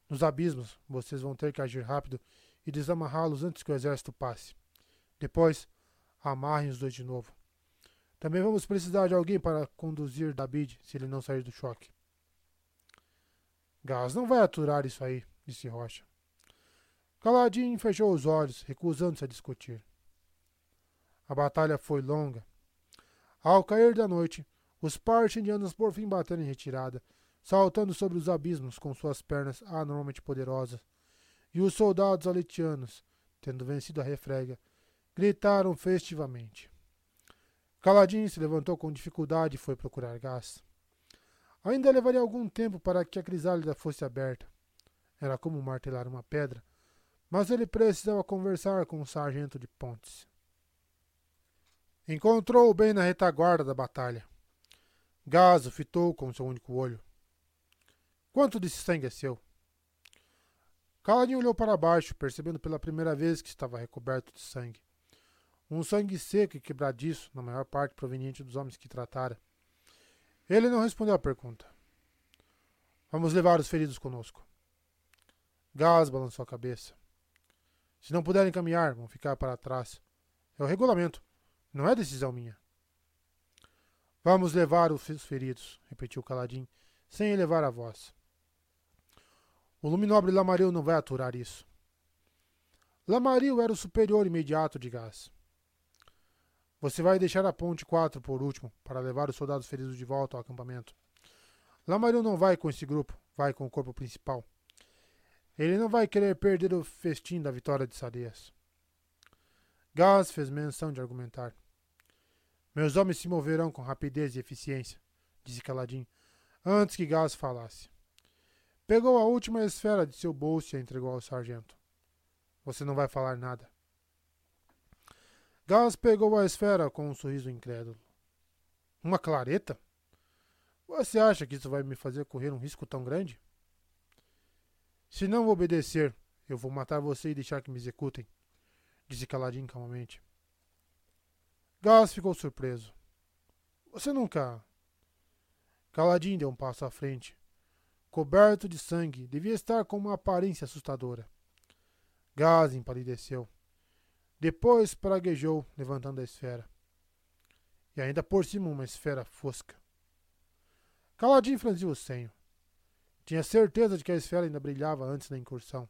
Nos abismos, vocês vão ter que agir rápido e desamarrá-los antes que o exército passe. Depois, amarrem os dois de novo. Também vamos precisar de alguém para conduzir David se ele não sair do choque. Gás não vai aturar isso aí, disse Rocha. Caladinho fechou os olhos, recusando-se a discutir. A batalha foi longa. Ao cair da noite, os partes indianos por fim bateram em retirada, saltando sobre os abismos com suas pernas anormalmente poderosas, e os soldados aletianos, tendo vencido a refrega, gritaram festivamente. Caladinho se levantou com dificuldade e foi procurar gás. Ainda levaria algum tempo para que a crisálida fosse aberta. Era como martelar uma pedra, mas ele precisava conversar com o sargento de Pontes. Encontrou-o bem na retaguarda da batalha. Gaso fitou com seu único olho. Quanto desse sangue é seu? Kaladin olhou para baixo, percebendo pela primeira vez que estava recoberto de sangue. Um sangue seco e quebradiço, na maior parte proveniente dos homens que tratara. Ele não respondeu à pergunta. Vamos levar os feridos conosco. Gás balançou a cabeça. Se não puderem caminhar, vão ficar para trás. É o regulamento. Não é decisão minha. Vamos levar os feridos, repetiu Caladim, sem elevar a voz. O luminobre Lamaril não vai aturar isso. Lamaril era o superior imediato de gás. Você vai deixar a ponte 4 por último, para levar os soldados feridos de volta ao acampamento. Lamaril não vai com esse grupo, vai com o corpo principal. Ele não vai querer perder o festim da vitória de Sadeias. Gás fez menção de argumentar. Meus homens se moverão com rapidez e eficiência, disse Caladim, antes que Gás falasse. Pegou a última esfera de seu bolso e a entregou ao sargento. Você não vai falar nada. Gás pegou a esfera com um sorriso incrédulo. Uma clareta? Você acha que isso vai me fazer correr um risco tão grande? Se não obedecer, eu vou matar você e deixar que me executem, disse Caladinho calmamente. Gás ficou surpreso. Você nunca. Caladinho deu um passo à frente. Coberto de sangue, devia estar com uma aparência assustadora. Gás empalideceu. Depois praguejou, levantando a esfera. E ainda por cima uma esfera fosca. Caladinho franziu o senho. Tinha certeza de que a esfera ainda brilhava antes da incursão.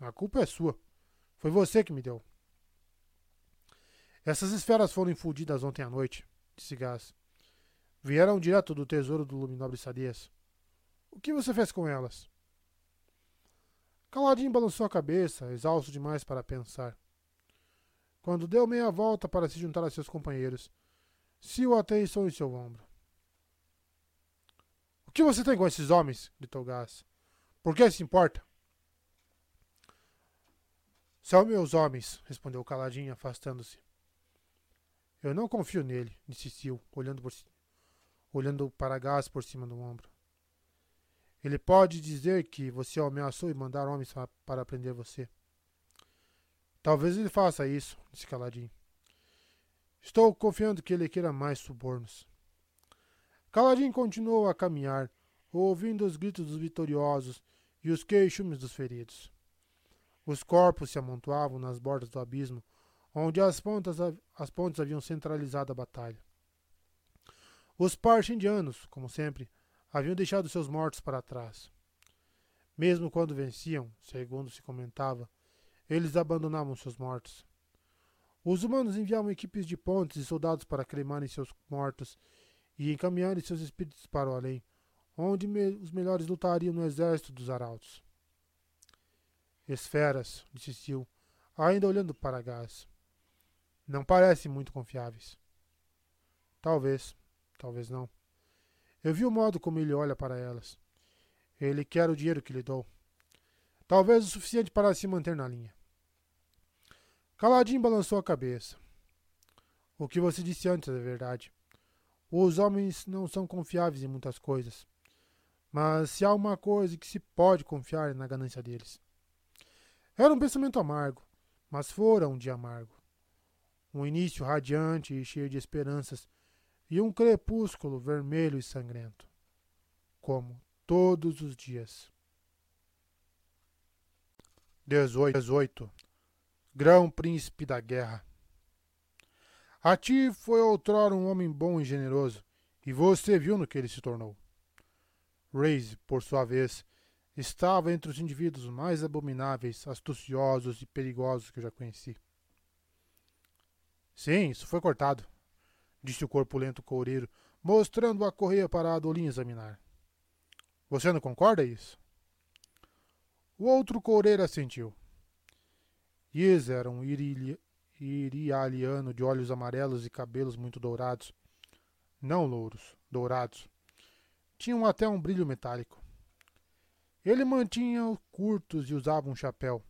A culpa é sua. Foi você que me deu. Essas esferas foram infundidas ontem à noite, disse Gás. Vieram direto do tesouro do Luminobre Sadias. O que você fez com elas? Caladinho balançou a cabeça, exausto demais para pensar. Quando deu meia volta para se juntar a seus companheiros, Sil aterrissou em seu ombro. O que você tem com esses homens? gritou Gás. Por que se importa? São meus homens, respondeu Caladinho, afastando-se. Eu não confio nele, disse Sil, olhando, por, olhando para Gás por cima do ombro. Ele pode dizer que você o ameaçou e mandar homens para prender você. Talvez ele faça isso, disse Caladinho. Estou confiando que ele queira mais subornos. Caladinho continuou a caminhar, ouvindo os gritos dos vitoriosos e os queixumes dos feridos. Os corpos se amontoavam nas bordas do abismo, onde as, pontas, as pontes haviam centralizado a batalha. Os parchindianos, como sempre, haviam deixado seus mortos para trás. Mesmo quando venciam, segundo se comentava, eles abandonavam seus mortos. Os humanos enviavam equipes de pontes e soldados para cremarem seus mortos e encaminharem seus espíritos para o além, onde me os melhores lutariam no exército dos arautos. Esferas, disse Sil, ainda olhando para Gás. Não parecem muito confiáveis. Talvez, talvez não. Eu vi o modo como ele olha para elas. Ele quer o dinheiro que lhe dou. Talvez o suficiente para se manter na linha. Caladinho balançou a cabeça. O que você disse antes é verdade. Os homens não são confiáveis em muitas coisas. Mas se há uma coisa que se pode confiar é na ganância deles. Era um pensamento amargo, mas fora um dia amargo. Um início radiante e cheio de esperanças, e um crepúsculo vermelho e sangrento. Como todos os dias. 18. 18 grão-príncipe da guerra. A ti foi outrora um homem bom e generoso, e você viu no que ele se tornou. Raise, por sua vez, estava entre os indivíduos mais abomináveis, astuciosos e perigosos que eu já conheci. Sim, isso foi cortado, disse o corpulento coureiro, mostrando a correia para Adolin examinar. Você não concorda isso? O outro coureiro assentiu. Yes era um irialiano de olhos amarelos e cabelos muito dourados. Não louros, dourados. Tinham até um brilho metálico. Ele mantinha curtos e usava um chapéu.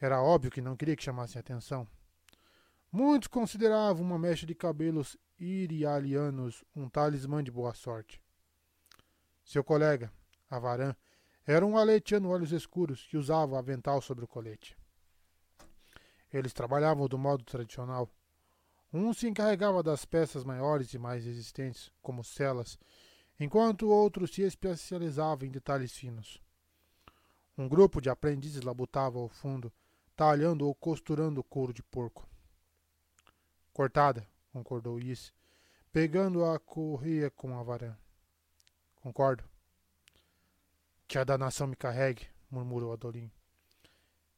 Era óbvio que não queria que chamassem atenção. Muitos consideravam uma mecha de cabelos irialianos um talismã de boa sorte. Seu colega, Avaran, era um aletiano olhos escuros que usava avental sobre o colete. Eles trabalhavam do modo tradicional. Um se encarregava das peças maiores e mais resistentes, como celas, enquanto o outro se especializava em detalhes finos. Um grupo de aprendizes labutava ao fundo, talhando ou costurando couro de porco. Cortada, concordou Is, pegando a correia com a varã. Concordo. Que a danação me carregue, murmurou Adolim.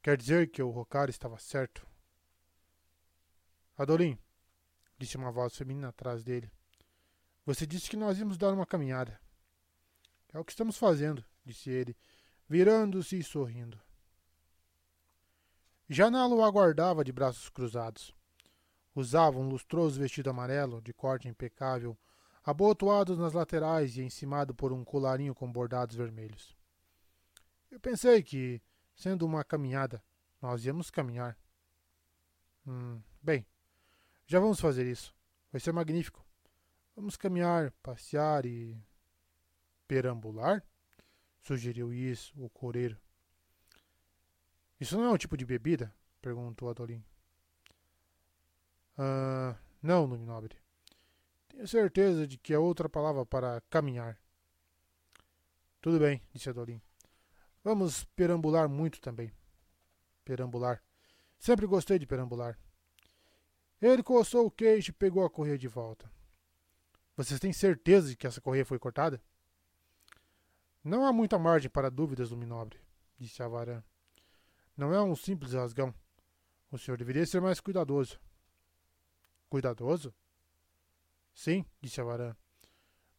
Quer dizer que o Rocar estava certo? Adolim, disse uma voz feminina atrás dele. Você disse que nós íamos dar uma caminhada. É o que estamos fazendo, disse ele, virando-se e sorrindo. Janalo aguardava de braços cruzados. Usava um lustroso vestido amarelo, de corte impecável, abotoado nas laterais e encimado por um colarinho com bordados vermelhos. Eu pensei que, sendo uma caminhada, nós íamos caminhar. Hum, bem, Já vamos fazer isso. Vai ser magnífico. Vamos caminhar, passear e. perambular? Sugeriu isso o coreiro. Isso não é um tipo de bebida? perguntou Adolim. Ah, não, nome nobre. Tenho certeza de que é outra palavra para caminhar. Tudo bem, disse Adolim. Vamos perambular muito também. Perambular. Sempre gostei de perambular. Ele coçou o queixo e pegou a correia de volta. Vocês têm certeza de que essa correia foi cortada? Não há muita margem para dúvidas, Luminobre, disse Avaran. Não é um simples rasgão. O senhor deveria ser mais cuidadoso. Cuidadoso? Sim, disse Avaran.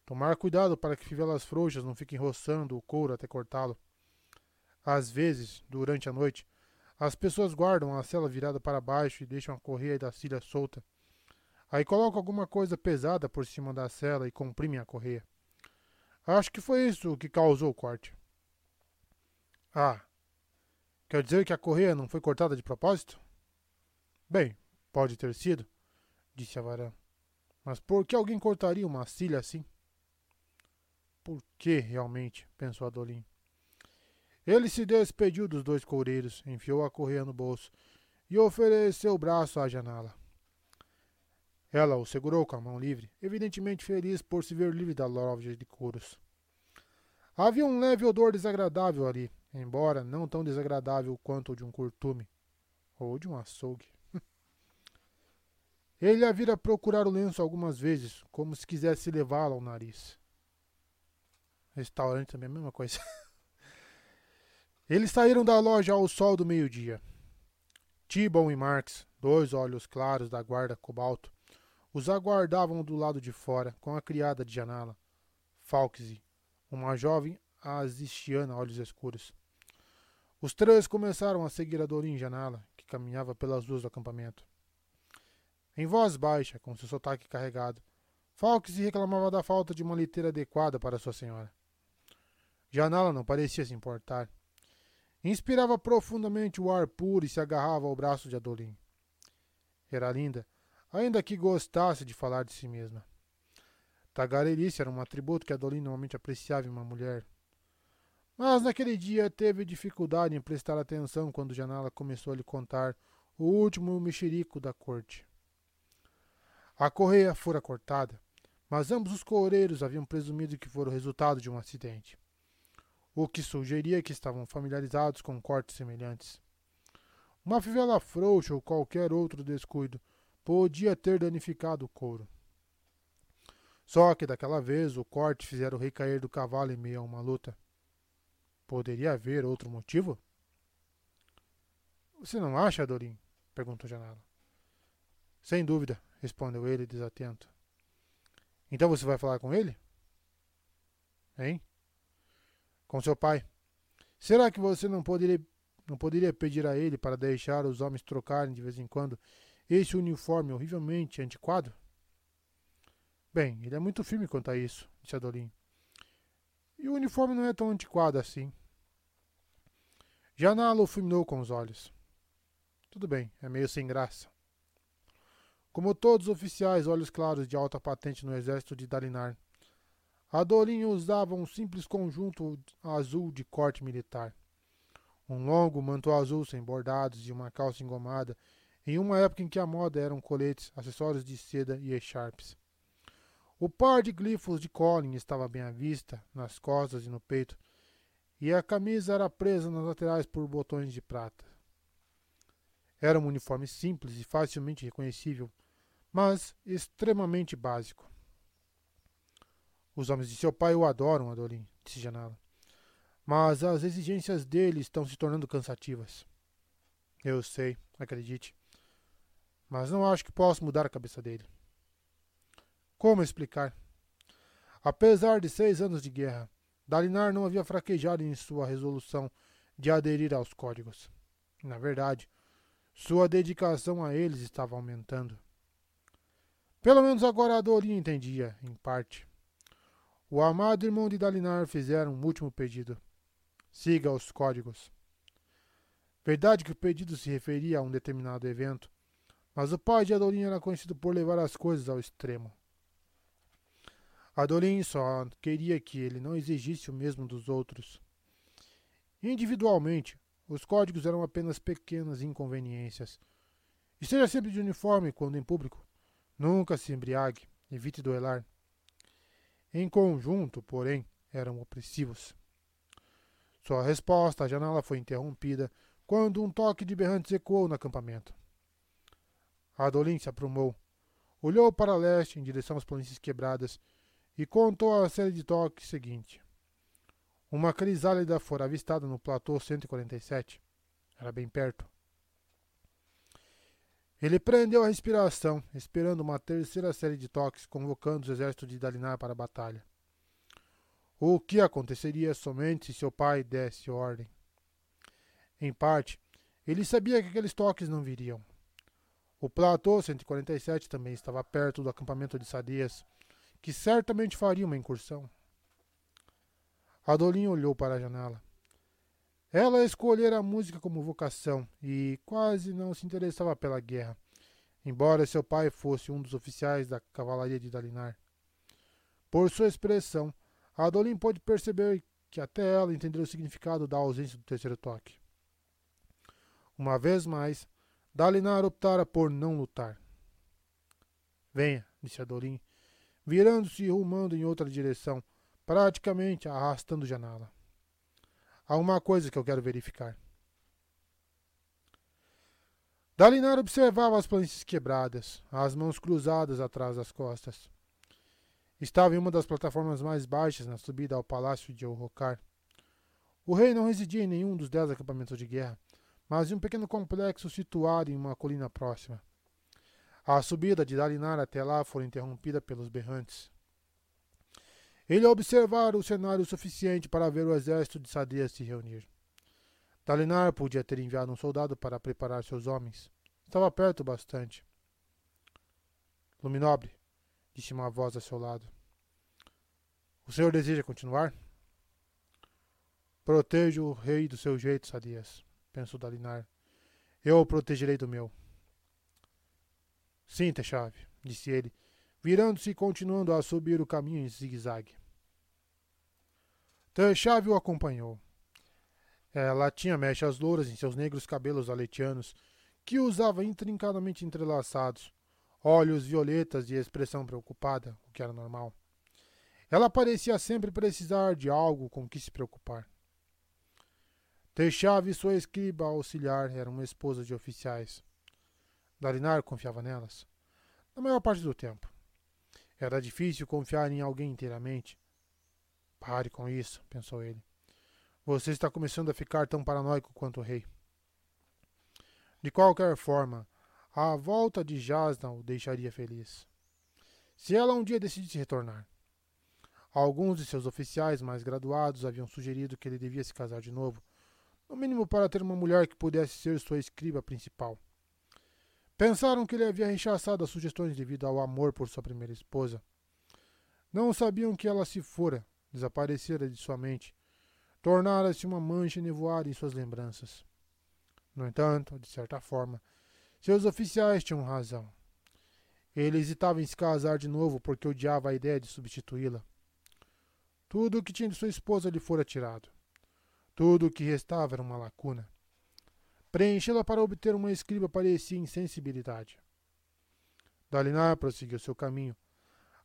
Tomar cuidado para que fivelas frouxas não fiquem roçando o couro até cortá-lo. Às vezes, durante a noite, as pessoas guardam a cela virada para baixo e deixam a correia da cilha solta. Aí colocam alguma coisa pesada por cima da cela e comprimem a correia. Acho que foi isso que causou o corte. Ah, quer dizer que a correia não foi cortada de propósito? Bem, pode ter sido, disse Avaran. Mas por que alguém cortaria uma cilha assim? Por que realmente? pensou Adolim. Ele se despediu dos dois coureiros, enfiou a correia no bolso e ofereceu o braço à janela. Ela o segurou com a mão livre, evidentemente feliz por se ver livre da loja de couros. Havia um leve odor desagradável ali, embora não tão desagradável quanto o de um curtume ou de um açougue. Ele a vira procurar o lenço algumas vezes, como se quisesse levá-la ao nariz. Restaurante também é a mesma coisa. Eles saíram da loja ao sol do meio-dia. Tibon e Marx, dois olhos claros da guarda cobalto, os aguardavam do lado de fora com a criada de janela, Falksy, uma jovem azistiana olhos escuros. Os três começaram a seguir a Dorin Janala, que caminhava pelas ruas do acampamento. Em voz baixa, com seu sotaque carregado, Falksy reclamava da falta de uma liteira adequada para sua senhora. Janala não parecia se importar. Inspirava profundamente o ar puro e se agarrava ao braço de Adolim. Era linda, ainda que gostasse de falar de si mesma. Tagarelice era um atributo que Adolim normalmente apreciava em uma mulher. Mas naquele dia teve dificuldade em prestar atenção quando Janala começou a lhe contar o último mexerico da corte. A correia fora cortada, mas ambos os coureiros haviam presumido que fora o resultado de um acidente o que sugeria que estavam familiarizados com cortes semelhantes. Uma fivela frouxa ou qualquer outro descuido podia ter danificado o couro. Só que daquela vez o corte fizera o rei cair do cavalo em meio a uma luta. Poderia haver outro motivo? Você não acha, Dorim? perguntou Janela. Sem dúvida, respondeu ele desatento. Então você vai falar com ele? Hein? Com seu pai. Será que você não poderia, não poderia pedir a ele para deixar os homens trocarem de vez em quando esse uniforme horrivelmente antiquado? Bem, ele é muito firme quanto a isso, disse Adolim. E o uniforme não é tão antiquado assim. Janalo fulminou com os olhos. Tudo bem, é meio sem graça. Como todos os oficiais olhos claros de alta patente no exército de Dalinar, a Dorinha usava um simples conjunto azul de corte militar. Um longo manto azul sem bordados e uma calça engomada, em uma época em que a moda eram coletes, acessórios de seda e echarpes. O par de glifos de Colin estava bem à vista, nas costas e no peito, e a camisa era presa nas laterais por botões de prata. Era um uniforme simples e facilmente reconhecível, mas extremamente básico. Os homens de seu pai o adoram, Adorim, disse Janala. Mas as exigências dele estão se tornando cansativas. Eu sei, acredite. Mas não acho que posso mudar a cabeça dele. Como explicar? Apesar de seis anos de guerra, Dalinar não havia fraquejado em sua resolução de aderir aos códigos. Na verdade, sua dedicação a eles estava aumentando. Pelo menos agora a Dorinha entendia, em parte. O amado irmão de Dalinar fizera um último pedido. Siga os códigos. Verdade que o pedido se referia a um determinado evento, Mas o pai de Adolin era conhecido por levar as coisas ao extremo. Adolin só queria que ele não exigisse o mesmo dos outros. Individualmente, os códigos eram apenas pequenas inconveniências. Esteja sempre de uniforme quando em público. Nunca se embriague. Evite duelar. Em conjunto, porém, eram opressivos. Sua resposta à janela foi interrompida quando um toque de berrantes ecoou no acampamento. Adolin se aprumou, olhou para leste em direção às planícies quebradas e contou a série de toques seguinte. Uma crisálida fora avistada no platô 147. Era bem perto. Ele prendeu a respiração, esperando uma terceira série de toques, convocando os exércitos de Dalinar para a batalha. O que aconteceria somente se seu pai desse ordem? Em parte, ele sabia que aqueles toques não viriam. O platô 147 também estava perto do acampamento de Sadias, que certamente faria uma incursão. Adolin olhou para a janela. Ela escolhera a música como vocação e quase não se interessava pela guerra, embora seu pai fosse um dos oficiais da cavalaria de Dalinar. Por sua expressão, Adolin pôde perceber que até ela entendeu o significado da ausência do terceiro toque. Uma vez mais, Dalinar optara por não lutar. Venha, disse Adolin, virando-se e rumando em outra direção, praticamente arrastando janela. Há uma coisa que eu quero verificar. Dalinar observava as planícies quebradas, as mãos cruzadas atrás das costas. Estava em uma das plataformas mais baixas na subida ao palácio de Orrocar. O rei não residia em nenhum dos dez acampamentos de guerra, mas em um pequeno complexo situado em uma colina próxima. A subida de Dalinar até lá foi interrompida pelos berrantes. Ele observara o cenário suficiente para ver o exército de Sadia se reunir. Dalinar podia ter enviado um soldado para preparar seus homens. Estava perto bastante. Luminobre, disse uma voz a seu lado. O senhor deseja continuar? Proteja o rei do seu jeito, Sadias, pensou Dalinar. Eu o protegerei do meu. Sim, Techave, disse ele, virando-se e continuando a subir o caminho em zigue-zague. Techave o acompanhou. Ela tinha mechas louras em seus negros cabelos aletianos, que usava intrincadamente entrelaçados, olhos violetas e expressão preocupada, o que era normal. Ela parecia sempre precisar de algo com que se preocupar. Techave e sua escriba auxiliar eram esposas de oficiais. Dalinar confiava nelas. Na maior parte do tempo. Era difícil confiar em alguém inteiramente. Pare com isso, pensou ele. Você está começando a ficar tão paranoico quanto o rei. De qualquer forma, a volta de Jasna o deixaria feliz. Se ela um dia decidisse retornar. Alguns de seus oficiais mais graduados haviam sugerido que ele devia se casar de novo, no mínimo para ter uma mulher que pudesse ser sua escriba principal. Pensaram que ele havia rechaçado as sugestões devido ao amor por sua primeira esposa. Não sabiam que ela se fora, desaparecera de sua mente, tornara-se uma mancha nevoada em suas lembranças. No entanto, de certa forma, seus oficiais tinham razão. Ele hesitava em se casar de novo porque odiava a ideia de substituí-la. Tudo o que tinha de sua esposa lhe fora tirado. Tudo o que restava era uma lacuna. Preenchê-la para obter uma escriba parecia insensibilidade. Dalinar prosseguiu seu caminho.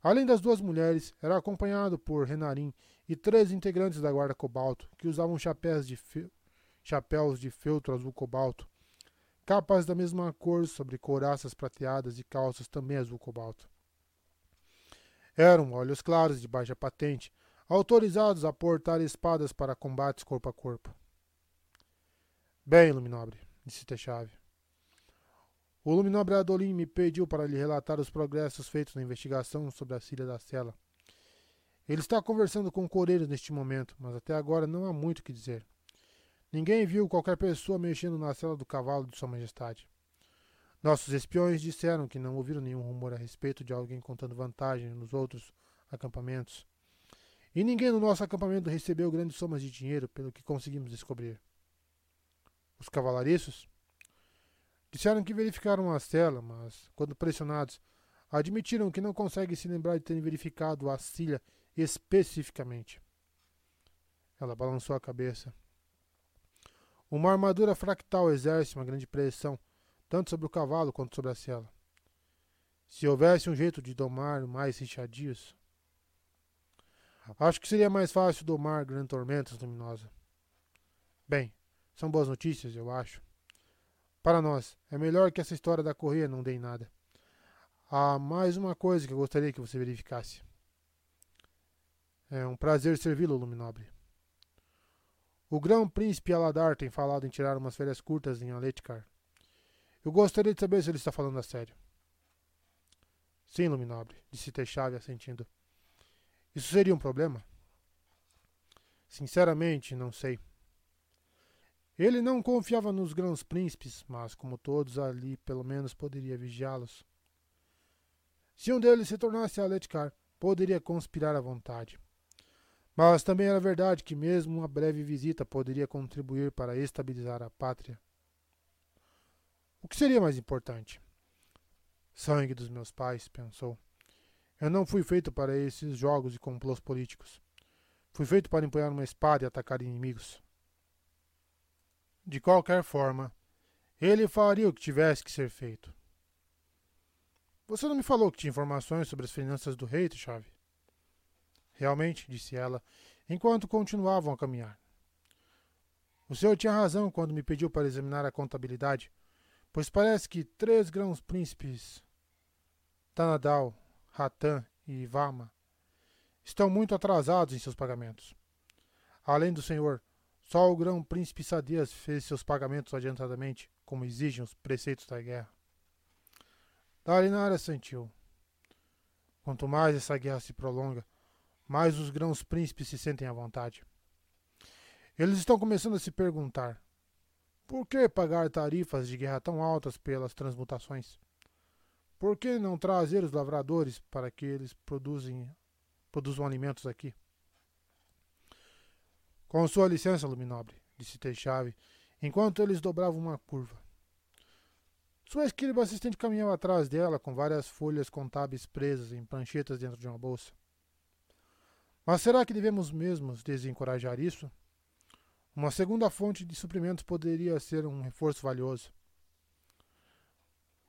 Além das duas mulheres, era acompanhado por Renarim e três integrantes da guarda cobalto, que usavam chapéus de, fe... chapéus de feltro azul cobalto, capas da mesma cor sobre couraças prateadas e calças também azul cobalto. Eram olhos claros de baixa patente, autorizados a portar espadas para combates corpo a corpo. Bem, Luminobre, disse Techave. O Luminobre Adolin me pediu para lhe relatar os progressos feitos na investigação sobre a Síria da Sela. Ele está conversando com o Coreiro neste momento, mas até agora não há muito o que dizer. Ninguém viu qualquer pessoa mexendo na cela do cavalo de Sua Majestade. Nossos espiões disseram que não ouviram nenhum rumor a respeito de alguém contando vantagem nos outros acampamentos. E ninguém no nosso acampamento recebeu grandes somas de dinheiro, pelo que conseguimos descobrir. Os cavalariços? Disseram que verificaram a cela, mas, quando pressionados, admitiram que não conseguem se lembrar de terem verificado a cilha especificamente. Ela balançou a cabeça. Uma armadura fractal exerce uma grande pressão, tanto sobre o cavalo quanto sobre a cela. Se houvesse um jeito de domar mais richadios. Acho que seria mais fácil domar grandes tormentas luminosas. Bem, são boas notícias, eu acho. Para nós, é melhor que essa história da correia não dê em nada. Há mais uma coisa que eu gostaria que você verificasse. É um prazer servi-lo, Luminobre. O grão-príncipe Aladar tem falado em tirar umas férias curtas em Aletkar. Eu gostaria de saber se ele está falando a sério. Sim, Luminobre, disse Techave assentindo. Isso seria um problema? Sinceramente, não sei. Ele não confiava nos grãos príncipes, mas, como todos ali, pelo menos poderia vigiá-los. Se um deles se tornasse Aletkar, poderia conspirar à vontade. Mas também era verdade que mesmo uma breve visita poderia contribuir para estabilizar a pátria. O que seria mais importante? Sangue dos meus pais, pensou. Eu não fui feito para esses jogos e complôs políticos. Fui feito para empunhar uma espada e atacar inimigos. De qualquer forma, ele faria o que tivesse que ser feito. Você não me falou que tinha informações sobre as finanças do rei, Chave? Realmente, disse ela, enquanto continuavam a caminhar. O senhor tinha razão quando me pediu para examinar a contabilidade, pois parece que três grãos príncipes, Tanadal, Ratan e Vama, estão muito atrasados em seus pagamentos. Além do senhor, só o grão-príncipe Sadias fez seus pagamentos adiantadamente, como exigem os preceitos da guerra. Dalinara sentiu. Quanto mais essa guerra se prolonga, mais os grãos-príncipes se sentem à vontade. Eles estão começando a se perguntar: por que pagar tarifas de guerra tão altas pelas transmutações? Por que não trazer os lavradores para que eles produzem, produzam alimentos aqui? Com sua licença, Luminobre, disse Teixave, enquanto eles dobravam uma curva. Sua esquerda assistente caminhava atrás dela com várias folhas contábeis presas em pranchetas dentro de uma bolsa. Mas será que devemos mesmo desencorajar isso? Uma segunda fonte de suprimentos poderia ser um reforço valioso.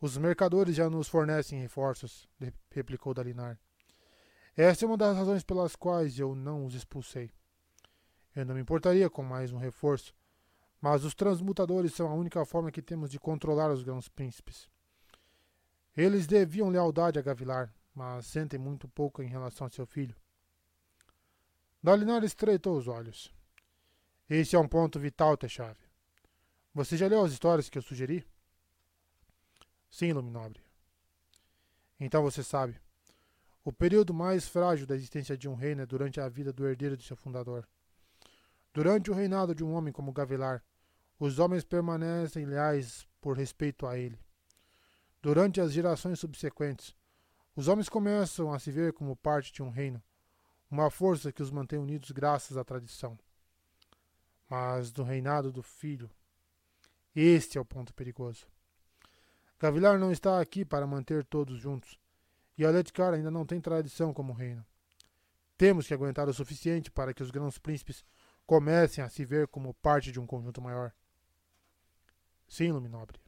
Os mercadores já nos fornecem reforços, replicou Dalinar. Essa é uma das razões pelas quais eu não os expulsei. Eu não me importaria com mais um reforço, mas os transmutadores são a única forma que temos de controlar os grãos príncipes. Eles deviam lealdade a Gavilar, mas sentem muito pouco em relação a seu filho. Dalinar estreitou os olhos. Esse é um ponto vital, Techave. Você já leu as histórias que eu sugeri? Sim, Luminobre. Então você sabe. O período mais frágil da existência de um reino é durante a vida do herdeiro de seu fundador. Durante o reinado de um homem como Gavilar, os homens permanecem leais por respeito a ele. Durante as gerações subsequentes, os homens começam a se ver como parte de um reino, uma força que os mantém unidos graças à tradição. Mas do reinado do filho, este é o ponto perigoso. Gavilar não está aqui para manter todos juntos, e Aletkar ainda não tem tradição como reino. Temos que aguentar o suficiente para que os grãos príncipes comecem a se ver como parte de um conjunto maior. Sim, Luminobre.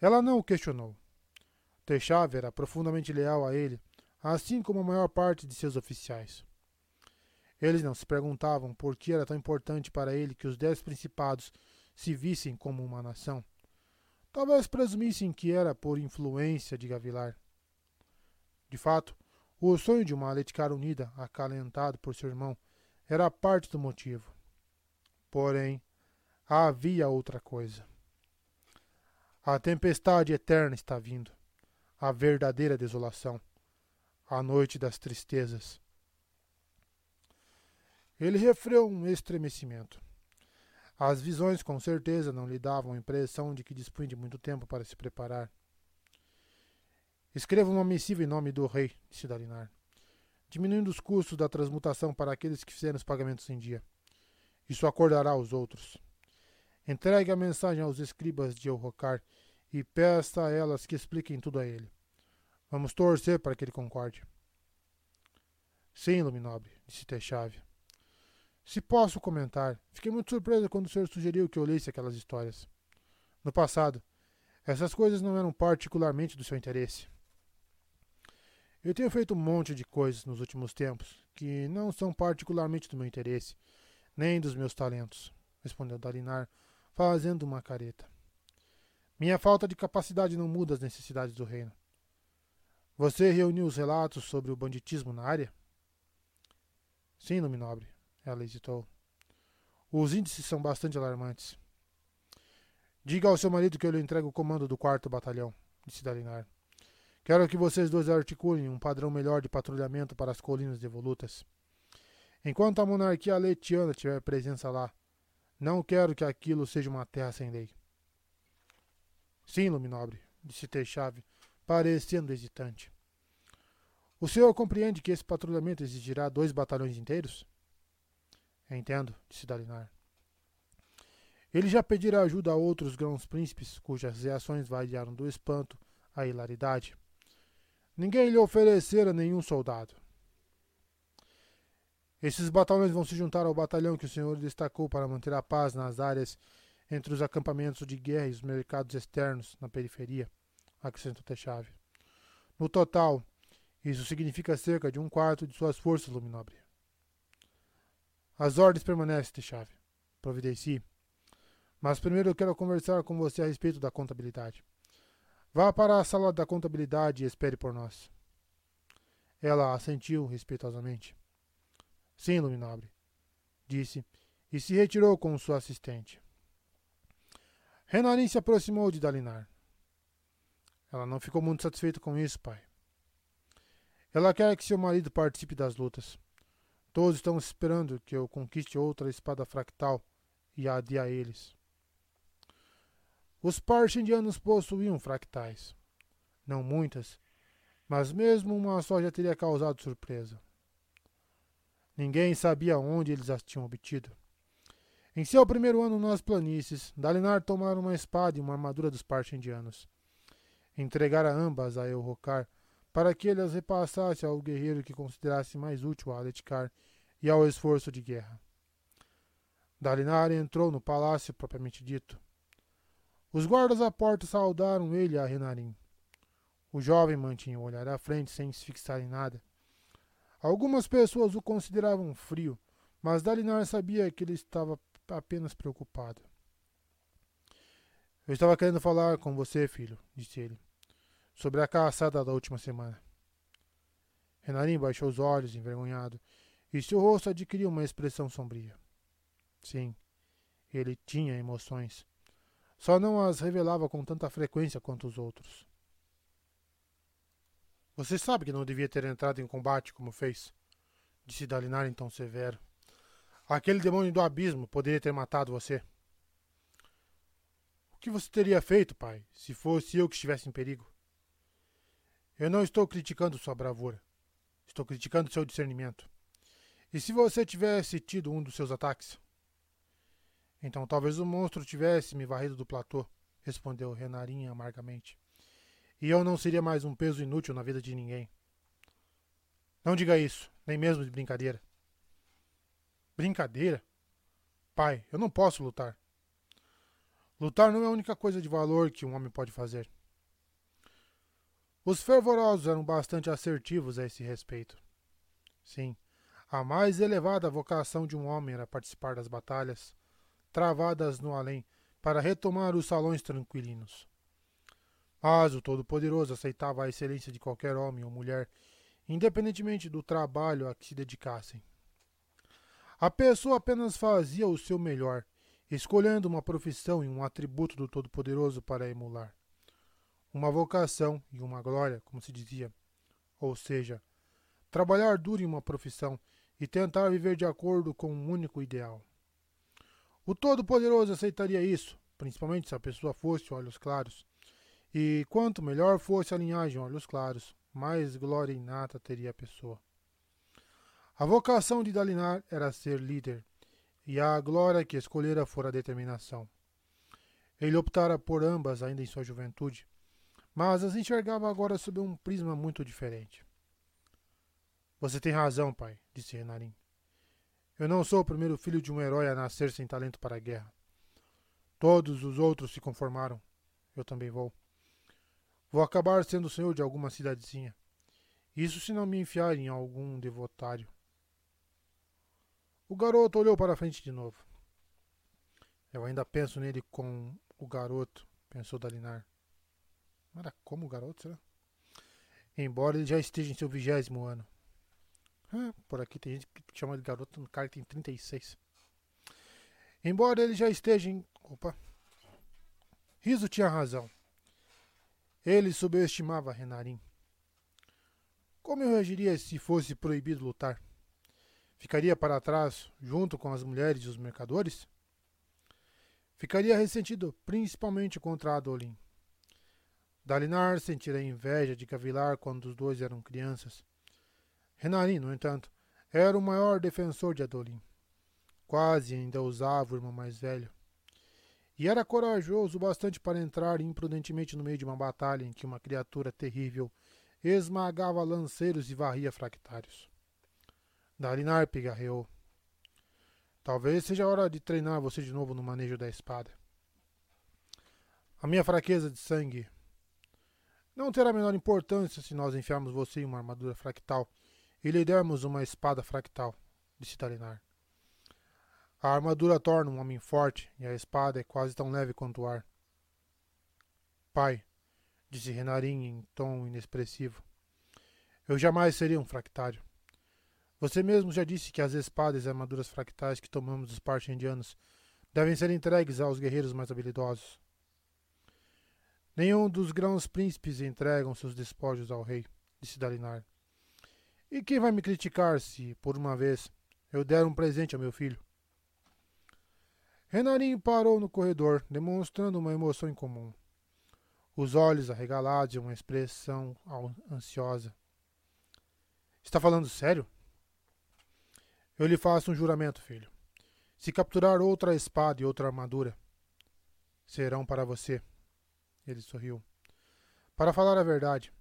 Ela não o questionou. Techave era profundamente leal a ele, assim como a maior parte de seus oficiais. Eles não se perguntavam por que era tão importante para ele que os dez principados se vissem como uma nação. Talvez presumissem que era por influência de Gavilar. De fato, o sonho de uma Aletikar unida, acalentado por seu irmão, era parte do motivo. Porém, havia outra coisa. A tempestade eterna está vindo, a verdadeira desolação, a noite das tristezas. Ele refreou um estremecimento. As visões com certeza não lhe davam a impressão de que dispunha de muito tempo para se preparar. Escreva uma missiva em nome do rei, disse Dalinar diminuindo os custos da transmutação para aqueles que fizeram os pagamentos em dia. Isso acordará os outros. Entregue a mensagem aos escribas de Elrocar e peça a elas que expliquem tudo a ele. Vamos torcer para que ele concorde. Sim, Luminobre, disse Techave. Se posso comentar, fiquei muito surpreso quando o senhor sugeriu que eu lesse aquelas histórias. No passado, essas coisas não eram particularmente do seu interesse. Eu tenho feito um monte de coisas nos últimos tempos que não são particularmente do meu interesse, nem dos meus talentos, respondeu Dalinar, fazendo uma careta. Minha falta de capacidade não muda as necessidades do reino. Você reuniu os relatos sobre o banditismo na área? Sim, Luminobre, ela hesitou. Os índices são bastante alarmantes. Diga ao seu marido que eu lhe entrego o comando do quarto batalhão, disse Dalinar. Quero que vocês dois articulem um padrão melhor de patrulhamento para as colinas devolutas. Enquanto a monarquia letiana tiver presença lá, não quero que aquilo seja uma terra sem lei. Sim, Luminobre, disse Teixave, parecendo hesitante. O senhor compreende que esse patrulhamento exigirá dois batalhões inteiros? Entendo, disse Dalinar. Ele já pedirá ajuda a outros grãos príncipes, cujas reações variaram do espanto à hilaridade. Ninguém lhe oferecera nenhum soldado. Esses batalhões vão se juntar ao batalhão que o senhor destacou para manter a paz nas áreas entre os acampamentos de guerra e os mercados externos na periferia, acrescentou Techave. No total, isso significa cerca de um quarto de suas forças, Luminobre. As ordens permanecem, Techave. Providencie. Mas primeiro eu quero conversar com você a respeito da contabilidade. Vá para a sala da contabilidade e espere por nós. Ela assentiu respeitosamente. Sim, Luminobre, disse, e se retirou com sua assistente. Renarin se aproximou de Dalinar. Ela não ficou muito satisfeita com isso, pai. Ela quer que seu marido participe das lutas. Todos estão esperando que eu conquiste outra espada fractal e a dê a eles. Os Parshindianos possuíam fractais. Não muitas, mas mesmo uma só já teria causado surpresa. Ninguém sabia onde eles as tinham obtido. Em seu primeiro ano nas planícies, Dalinar tomara uma espada e uma armadura dos Parshindianos. Entregara ambas a Elrocar para que ele as repassasse ao guerreiro que considerasse mais útil a Aletkar e ao esforço de guerra. Dalinar entrou no palácio propriamente dito. Os guardas à porta saudaram ele a Renarim. O jovem mantinha o olhar à frente sem se fixar em nada. Algumas pessoas o consideravam frio, mas Dalinar sabia que ele estava apenas preocupado. Eu estava querendo falar com você, filho, disse ele, sobre a caçada da última semana. Renarim baixou os olhos, envergonhado, e seu rosto adquiriu uma expressão sombria. Sim, ele tinha emoções só não as revelava com tanta frequência quanto os outros. Você sabe que não devia ter entrado em combate como fez, disse Dalinar tom severo. Aquele demônio do abismo poderia ter matado você. O que você teria feito, pai, se fosse eu que estivesse em perigo? Eu não estou criticando sua bravura. Estou criticando seu discernimento. E se você tivesse tido um dos seus ataques? Então talvez o monstro tivesse me varrido do platô, respondeu Renarinha amargamente. E eu não seria mais um peso inútil na vida de ninguém. Não diga isso, nem mesmo de brincadeira. Brincadeira? Pai, eu não posso lutar. Lutar não é a única coisa de valor que um homem pode fazer. Os fervorosos eram bastante assertivos a esse respeito. Sim, a mais elevada vocação de um homem era participar das batalhas, travadas no além, para retomar os salões tranquilinos. Mas o Todo-Poderoso aceitava a excelência de qualquer homem ou mulher, independentemente do trabalho a que se dedicassem. A pessoa apenas fazia o seu melhor, escolhendo uma profissão e um atributo do Todo-Poderoso para emular. Uma vocação e uma glória, como se dizia. Ou seja, trabalhar duro em uma profissão e tentar viver de acordo com um único ideal. O Todo-Poderoso aceitaria isso, principalmente se a pessoa fosse olhos claros. E quanto melhor fosse a linhagem olhos claros, mais glória inata teria a pessoa. A vocação de Dalinar era ser líder, e a glória que escolhera fora a determinação. Ele optara por ambas ainda em sua juventude, mas as enxergava agora sob um prisma muito diferente. Você tem razão, pai, disse Renarim. Eu não sou o primeiro filho de um herói a nascer sem talento para a guerra. Todos os outros se conformaram. Eu também vou. Vou acabar sendo senhor de alguma cidadezinha. Isso se não me enfiar em algum devotário. O garoto olhou para a frente de novo. Eu ainda penso nele com o garoto, pensou Dalinar. Não era como o garoto, será? Embora ele já esteja em seu vigésimo ano. Ah, por aqui tem gente que chama de garoto, um cara que tem 36. Embora ele já esteja em. Opa! Riso tinha razão. Ele subestimava Renarim. Como eu reagiria se fosse proibido lutar? Ficaria para trás, junto com as mulheres e os mercadores? Ficaria ressentido, principalmente contra Adolin. Dalinar sentira inveja de Gavilar quando os dois eram crianças. Renarin, no entanto, era o maior defensor de Adolin. Quase ainda usava o irmão mais velho. E era corajoso bastante para entrar imprudentemente no meio de uma batalha em que uma criatura terrível esmagava lanceiros e varria fractários. Dalinar pigarreou. Talvez seja hora de treinar você de novo no manejo da espada. A minha fraqueza de sangue não terá a menor importância se nós enfiarmos você em uma armadura fractal e lhe dermos uma espada fractal, disse Dalinar. A armadura torna um homem forte e a espada é quase tão leve quanto o ar. Pai, disse Renarin em tom inexpressivo, eu jamais seria um fractário. Você mesmo já disse que as espadas e armaduras fractais que tomamos dos partindianos devem ser entregues aos guerreiros mais habilidosos. Nenhum dos grãos príncipes entregam seus despojos ao rei, disse Dalinar. E quem vai me criticar se, por uma vez, eu der um presente ao meu filho? Renarim parou no corredor, demonstrando uma emoção incomum. Os olhos arregalados e uma expressão ansiosa. Está falando sério? Eu lhe faço um juramento, filho. Se capturar outra espada e outra armadura, serão para você. Ele sorriu. Para falar a verdade,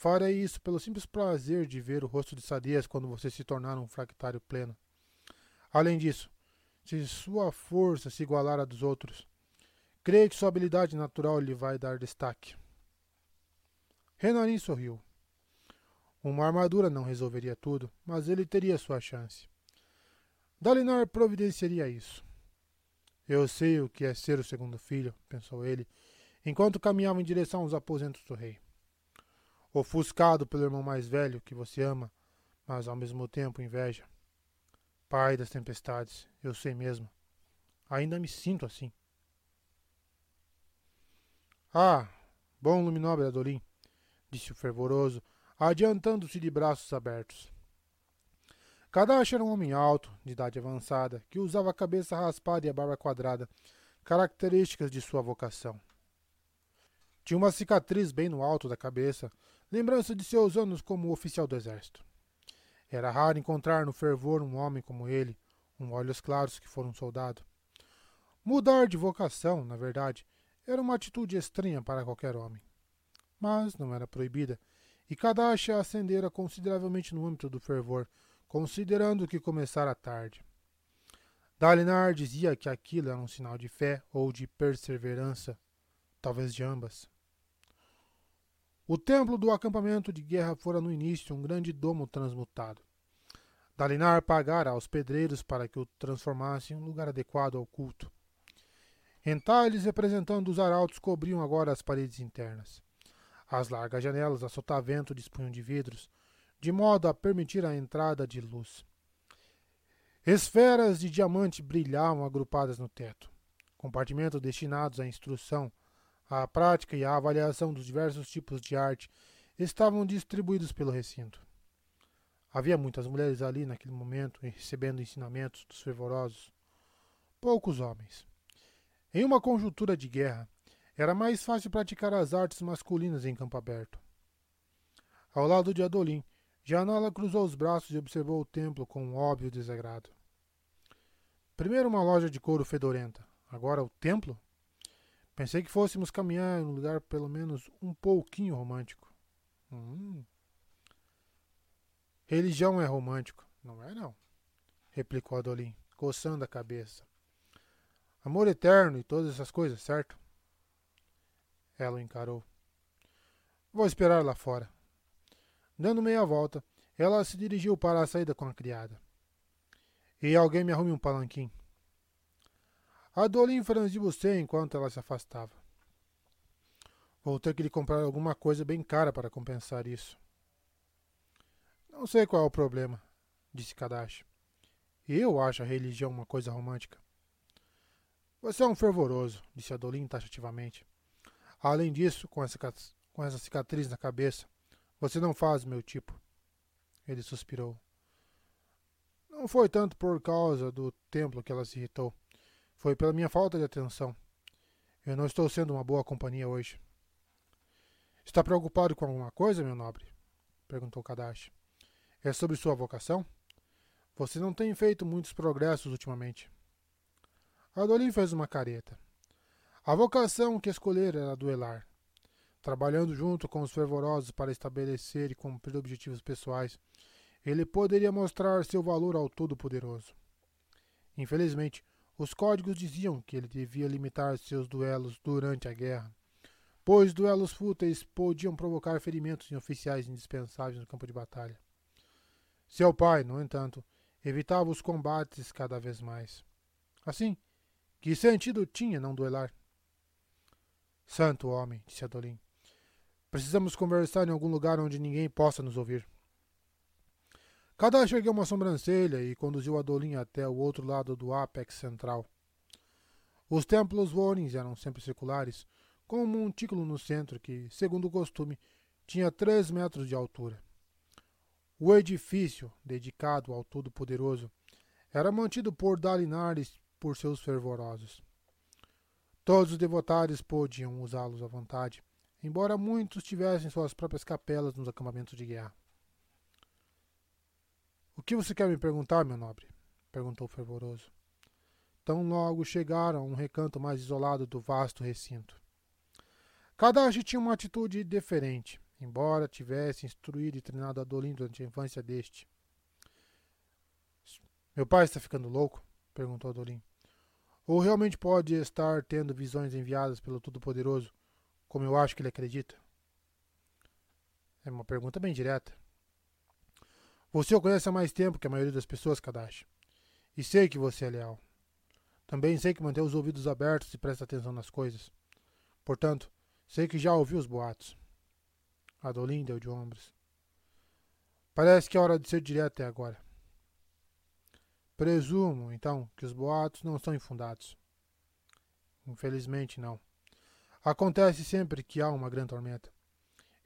farei isso pelo simples prazer de ver o rosto de Sadias quando você se tornar um fractário pleno. Além disso, se sua força se igualar à dos outros, creio que sua habilidade natural lhe vai dar destaque. Renarin sorriu. Uma armadura não resolveria tudo, mas ele teria sua chance. Dalinar providenciaria isso. Eu sei o que é ser o segundo filho, pensou ele, enquanto caminhava em direção aos aposentos do rei. Ofuscado pelo irmão mais velho, que você ama, mas ao mesmo tempo inveja. Pai das tempestades, eu sei mesmo. Ainda me sinto assim. Ah, bom luminobre Adolim, disse o fervoroso, adiantando-se de braços abertos. Kadashi era um homem alto, de idade avançada, que usava a cabeça raspada e a barba quadrada, características de sua vocação. Tinha uma cicatriz bem no alto da cabeça, lembrança de seus anos como oficial do exército. Era raro encontrar no fervor um homem como ele, um olhos claros que for um soldado. Mudar de vocação, na verdade, era uma atitude estranha para qualquer homem. Mas não era proibida, e Kadashi ascendera consideravelmente no âmbito do fervor, considerando que começara tarde. Dalinar dizia que aquilo era um sinal de fé ou de perseverança, talvez de ambas. O templo do acampamento de guerra fora no início um grande domo transmutado. Dalinar pagara aos pedreiros para que o transformassem em um lugar adequado ao culto. Entalhes representando os arautos cobriam agora as paredes internas. As largas janelas a sotavento dispunham de vidros, de modo a permitir a entrada de luz. Esferas de diamante brilhavam agrupadas no teto. Compartimentos destinados à instrução, à prática e à avaliação dos diversos tipos de arte estavam distribuídos pelo recinto. Havia muitas mulheres ali naquele momento recebendo ensinamentos dos fervorosos. Poucos homens. Em uma conjuntura de guerra, era mais fácil praticar as artes masculinas em campo aberto. Ao lado de Adolim, Janala cruzou os braços e observou o templo com um óbvio desagrado. Primeiro uma loja de couro fedorenta, agora o templo? Pensei que fôssemos caminhar em um lugar pelo menos um pouquinho romântico. Hum. Religião é romântico. Não é, não, replicou Adolim, coçando a cabeça. Amor eterno e todas essas coisas, certo? Ela o encarou. Vou esperar lá fora. Dando meia volta, ela se dirigiu para a saída com a criada. E alguém me arrume um palanquim. Adolim franziu o seio enquanto ela se afastava. Vou ter que lhe comprar alguma coisa bem cara para compensar isso. Não sei qual é o problema, disse Kadashi. Eu acho a religião uma coisa romântica. Você é um fervoroso, disse Adolim taxativamente. Além disso, com essa, com essa cicatriz na cabeça, você não faz meu tipo. Ele suspirou. Não foi tanto por causa do templo que ela se irritou. Foi pela minha falta de atenção. Eu não estou sendo uma boa companhia hoje. Está preocupado com alguma coisa, meu nobre? perguntou Kadashi. É sobre sua vocação? Você não tem feito muitos progressos ultimamente. Adolim fez uma careta. A vocação que escolher era duelar. Trabalhando junto com os fervorosos para estabelecer e cumprir objetivos pessoais, ele poderia mostrar seu valor ao Todo-Poderoso. Infelizmente, os códigos diziam que ele devia limitar seus duelos durante a guerra, pois duelos fúteis podiam provocar ferimentos em oficiais indispensáveis no campo de batalha. Seu pai, no entanto, evitava os combates cada vez mais. Assim, que sentido tinha não duelar? Santo homem, disse Adolim. Precisamos conversar em algum lugar onde ninguém possa nos ouvir. Cada ergueu uma sobrancelha e conduziu Adolim até o outro lado do ápex central. Os templos Warrens eram sempre circulares, com um montículo no centro que, segundo o costume, tinha três metros de altura. O edifício, dedicado ao Todo-Poderoso, era mantido por Dalinares por seus fervorosos. Todos os devotários podiam usá-los à vontade, embora muitos tivessem suas próprias capelas nos acampamentos de guerra. O que você quer me perguntar, meu nobre? perguntou fervoroso. Tão logo chegaram a um recanto mais isolado do vasto recinto. Kadashi tinha uma atitude diferente, embora tivesse instruído e treinado Adolim durante a infância deste. Meu pai está ficando louco? perguntou Adolim. Ou realmente pode estar tendo visões enviadas pelo Todo-Poderoso, como eu acho que ele acredita? É uma pergunta bem direta. Você o conhece há mais tempo que a maioria das pessoas, Kadashi. E sei que você é leal. Também sei que mantém os ouvidos abertos e presta atenção nas coisas. Portanto, sei que já ouviu os boatos. Adolin deu de ombros. Parece que é hora de ser direto até agora. Presumo, então, que os boatos não são infundados. Infelizmente, não. Acontece sempre que há uma grande tormenta.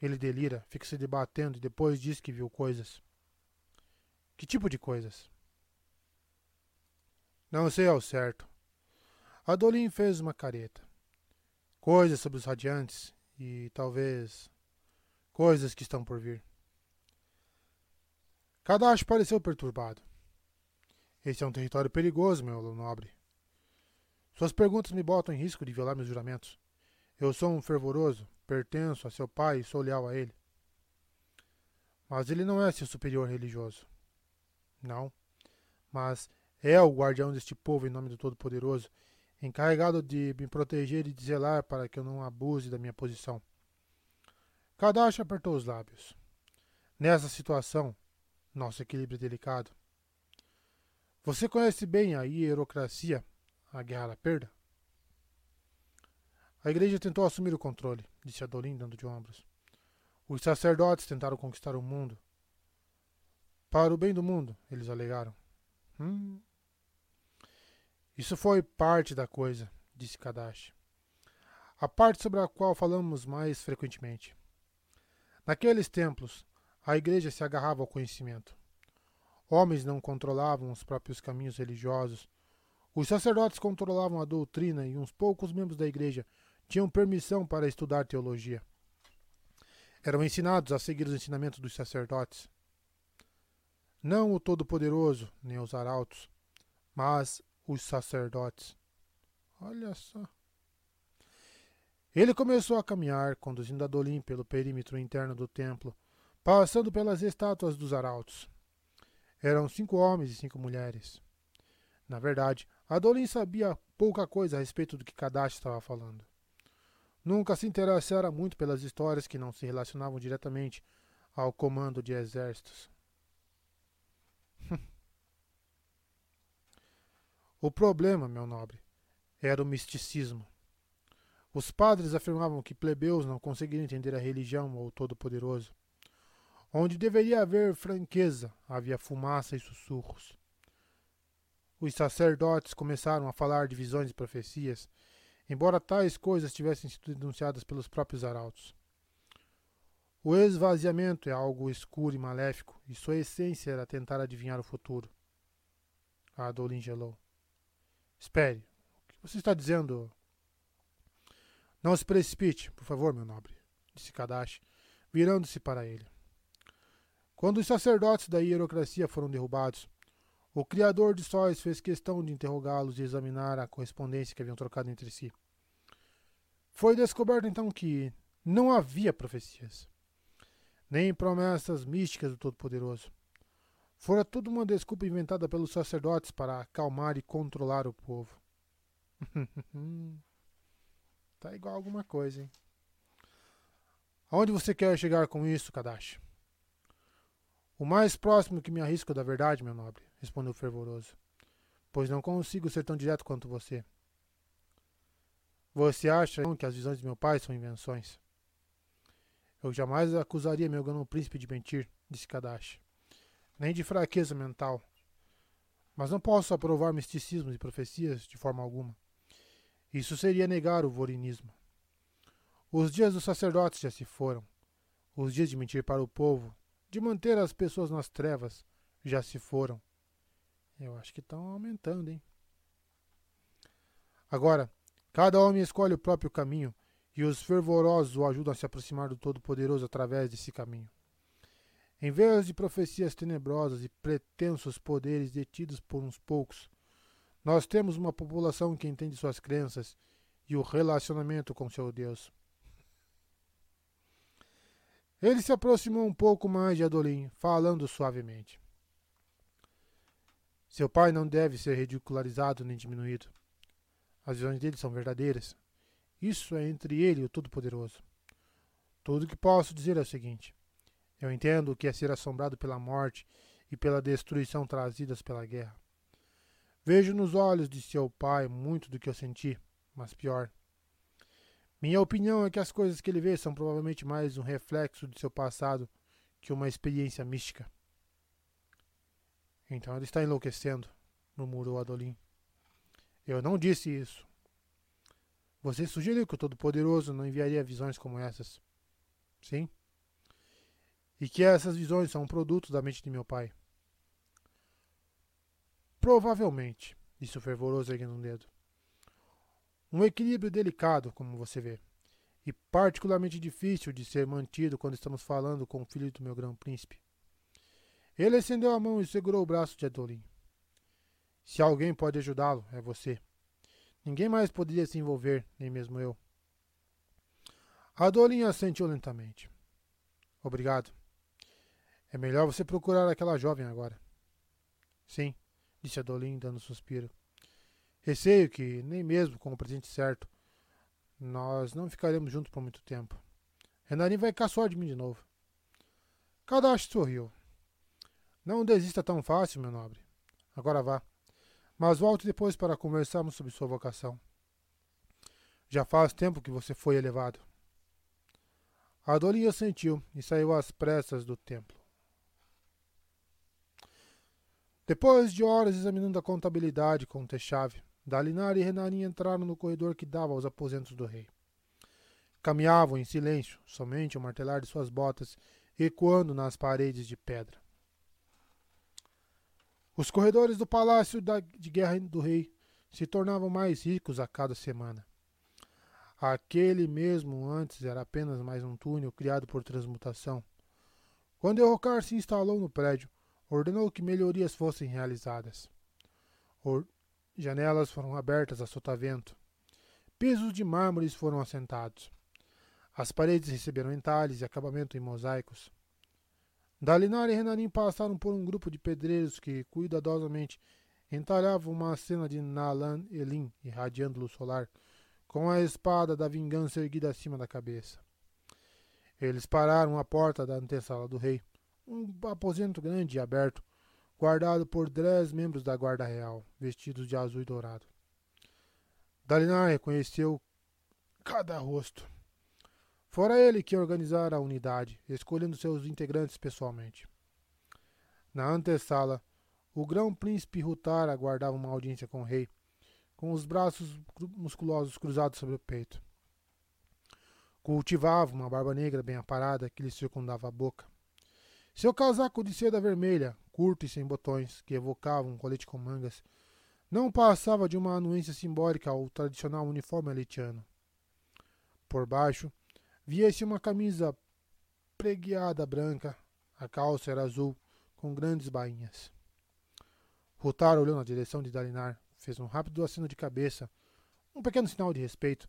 Ele delira, fica se debatendo e depois diz que viu coisas. Que tipo de coisas? Não sei ao certo. Adolin fez uma careta. Coisas sobre os radiantes e talvez coisas que estão por vir. Kadash pareceu perturbado. Esse é um território perigoso, meu nobre. Suas perguntas me botam em risco de violar meus juramentos. Eu sou um fervoroso, pertenço a seu pai e sou leal a ele. Mas ele não é seu superior religioso. Não. Mas é o guardião deste povo em nome do Todo-Poderoso, encarregado de me proteger e de zelar para que eu não abuse da minha posição. Kadash apertou os lábios. Nessa situação, nosso equilíbrio é delicado. Você conhece bem a hierocracia, a guerra da perda? A igreja tentou assumir o controle, disse Adolin, dando de ombros. Os sacerdotes tentaram conquistar o mundo. Para o bem do mundo, eles alegaram. Hum. Isso foi parte da coisa, disse Kadashi. A parte sobre a qual falamos mais frequentemente. Naqueles templos, a igreja se agarrava ao conhecimento. Homens não controlavam os próprios caminhos religiosos. Os sacerdotes controlavam a doutrina e uns poucos membros da igreja tinham permissão para estudar teologia. Eram ensinados a seguir os ensinamentos dos sacerdotes. Não o Todo-Poderoso, nem os arautos, mas os sacerdotes. Olha só. Ele começou a caminhar, conduzindo Adolim pelo perímetro interno do templo, passando pelas estátuas dos arautos. Eram cinco homens e cinco mulheres. Na verdade, Adolim sabia pouca coisa a respeito do que Kadash estava falando. Nunca se interessara muito pelas histórias que não se relacionavam diretamente ao comando de exércitos. O problema, meu nobre, era o misticismo. Os padres afirmavam que plebeus não conseguiam entender a religião ou Todo-Poderoso. Onde deveria haver franqueza, havia fumaça e sussurros. Os sacerdotes começaram a falar de visões e profecias, embora tais coisas tivessem sido denunciadas pelos próprios arautos. O esvaziamento é algo escuro e maléfico, e sua essência era tentar adivinhar o futuro. Adolin gelou. Espere, o que você está dizendo? Não se precipite, por favor, meu nobre, disse Kadash, virando-se para ele. Quando os sacerdotes da hierocracia foram derrubados, o Criador de Sóis fez questão de interrogá-los e examinar a correspondência que haviam trocado entre si. Foi descoberto então que não havia profecias nem promessas místicas do Todo-Poderoso. Fora tudo uma desculpa inventada pelos sacerdotes para acalmar e controlar o povo. tá igual alguma coisa, hein? Aonde você quer chegar com isso, Kadash? O mais próximo que me arrisco da verdade, meu nobre, respondeu fervoroso, pois não consigo ser tão direto quanto você. Você acha que as visões de meu pai são invenções? Eu jamais acusaria meu grão príncipe de mentir, disse Kadashi. Nem de fraqueza mental. Mas não posso aprovar misticismos e profecias de forma alguma. Isso seria negar o vorinismo. Os dias dos sacerdotes já se foram. Os dias de mentir para o povo, de manter as pessoas nas trevas, já se foram. Eu acho que estão aumentando, hein? Agora, cada homem escolhe o próprio caminho e os fervorosos o ajudam a se aproximar do Todo-Poderoso através desse caminho. Em vez de profecias tenebrosas e pretensos poderes detidos por uns poucos, nós temos uma população que entende suas crenças e o relacionamento com seu Deus. Ele se aproximou um pouco mais de Adolim, falando suavemente. Seu pai não deve ser ridicularizado nem diminuído. As visões dele são verdadeiras. Isso é entre ele e o Todo-Poderoso. Tudo o que posso dizer é o seguinte: eu entendo o que é ser assombrado pela morte e pela destruição trazidas pela guerra. Vejo nos olhos de seu pai muito do que eu senti, mas pior. Minha opinião é que as coisas que ele vê são provavelmente mais um reflexo de seu passado que uma experiência mística. Então ele está enlouquecendo, murmurou Adolin. Eu não disse isso. Você sugeriu que o Todo-Poderoso não enviaria visões como essas. Sim. E que essas visões são um produto da mente de meu pai. Provavelmente, disse o fervoroso erguendo um dedo. Um equilíbrio delicado, como você vê, e particularmente difícil de ser mantido quando estamos falando com o filho do meu grão-príncipe. Ele estendeu a mão e segurou o braço de Adolin. Se alguém pode ajudá-lo, é você. Ninguém mais poderia se envolver, nem mesmo eu. Adolin assentiu lentamente. Obrigado. É melhor você procurar aquela jovem agora. Sim, disse Adolin, dando um suspiro. Receio que, nem mesmo com o presente certo, nós não ficaremos juntos por muito tempo. Renarin vai caçoar de mim de novo. Kadashi sorriu. Não desista tão fácil, meu nobre. Agora vá mas volte depois para conversarmos sobre sua vocação. Já faz tempo que você foi elevado. Adolinha sentiu e saiu às pressas do templo. Depois de horas examinando a contabilidade com o Techave, Dalinar e Renarin entraram no corredor que dava aos aposentos do rei. Caminhavam em silêncio, somente o martelar de suas botas ecoando nas paredes de pedra. Os corredores do palácio de guerra do rei se tornavam mais ricos a cada semana. Aquele mesmo antes era apenas mais um túnel criado por transmutação. Quando Errocar se instalou no prédio, ordenou que melhorias fossem realizadas. Or janelas foram abertas a sotavento. pisos de mármores foram assentados. As paredes receberam entalhes e acabamento em mosaicos. Dalinar e Renarim passaram por um grupo de pedreiros que, cuidadosamente, entalhavam uma cena de Nalan Elim irradiando luz solar, com a espada da vingança erguida acima da cabeça. Eles pararam à porta da antessala do rei, um aposento grande e aberto, guardado por dez membros da guarda real, vestidos de azul e dourado. Dalinar reconheceu cada rosto. Fora ele que organizara a unidade, escolhendo seus integrantes pessoalmente. Na antessala, o grão-príncipe Rutar aguardava uma audiência com o rei, com os braços musculosos cruzados sobre o peito. Cultivava uma barba negra bem aparada que lhe circundava a boca. Seu casaco de seda vermelha, curto e sem botões, que evocava um colete com mangas, não passava de uma anuência simbólica ao tradicional uniforme aletiano. Por baixo, via-se uma camisa pregueada branca, a calça era azul, com grandes bainhas. Rutar olhou na direção de Dalinar, fez um rápido aceno de cabeça, um pequeno sinal de respeito,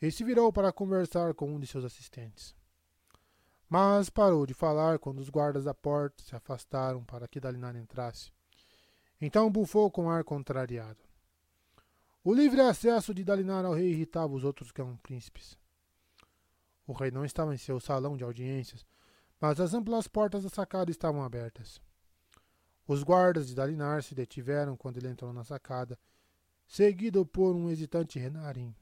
ele se virou para conversar com um de seus assistentes. Mas parou de falar quando os guardas da porta se afastaram para que Dalinar entrasse. Então bufou com ar contrariado. O livre acesso de Dalinar ao rei irritava os outros cão-príncipes. O rei não estava em seu salão de audiências, mas as amplas portas da sacada estavam abertas. Os guardas de Dalinar se detiveram quando ele entrou na sacada, seguido por um hesitante Renarim.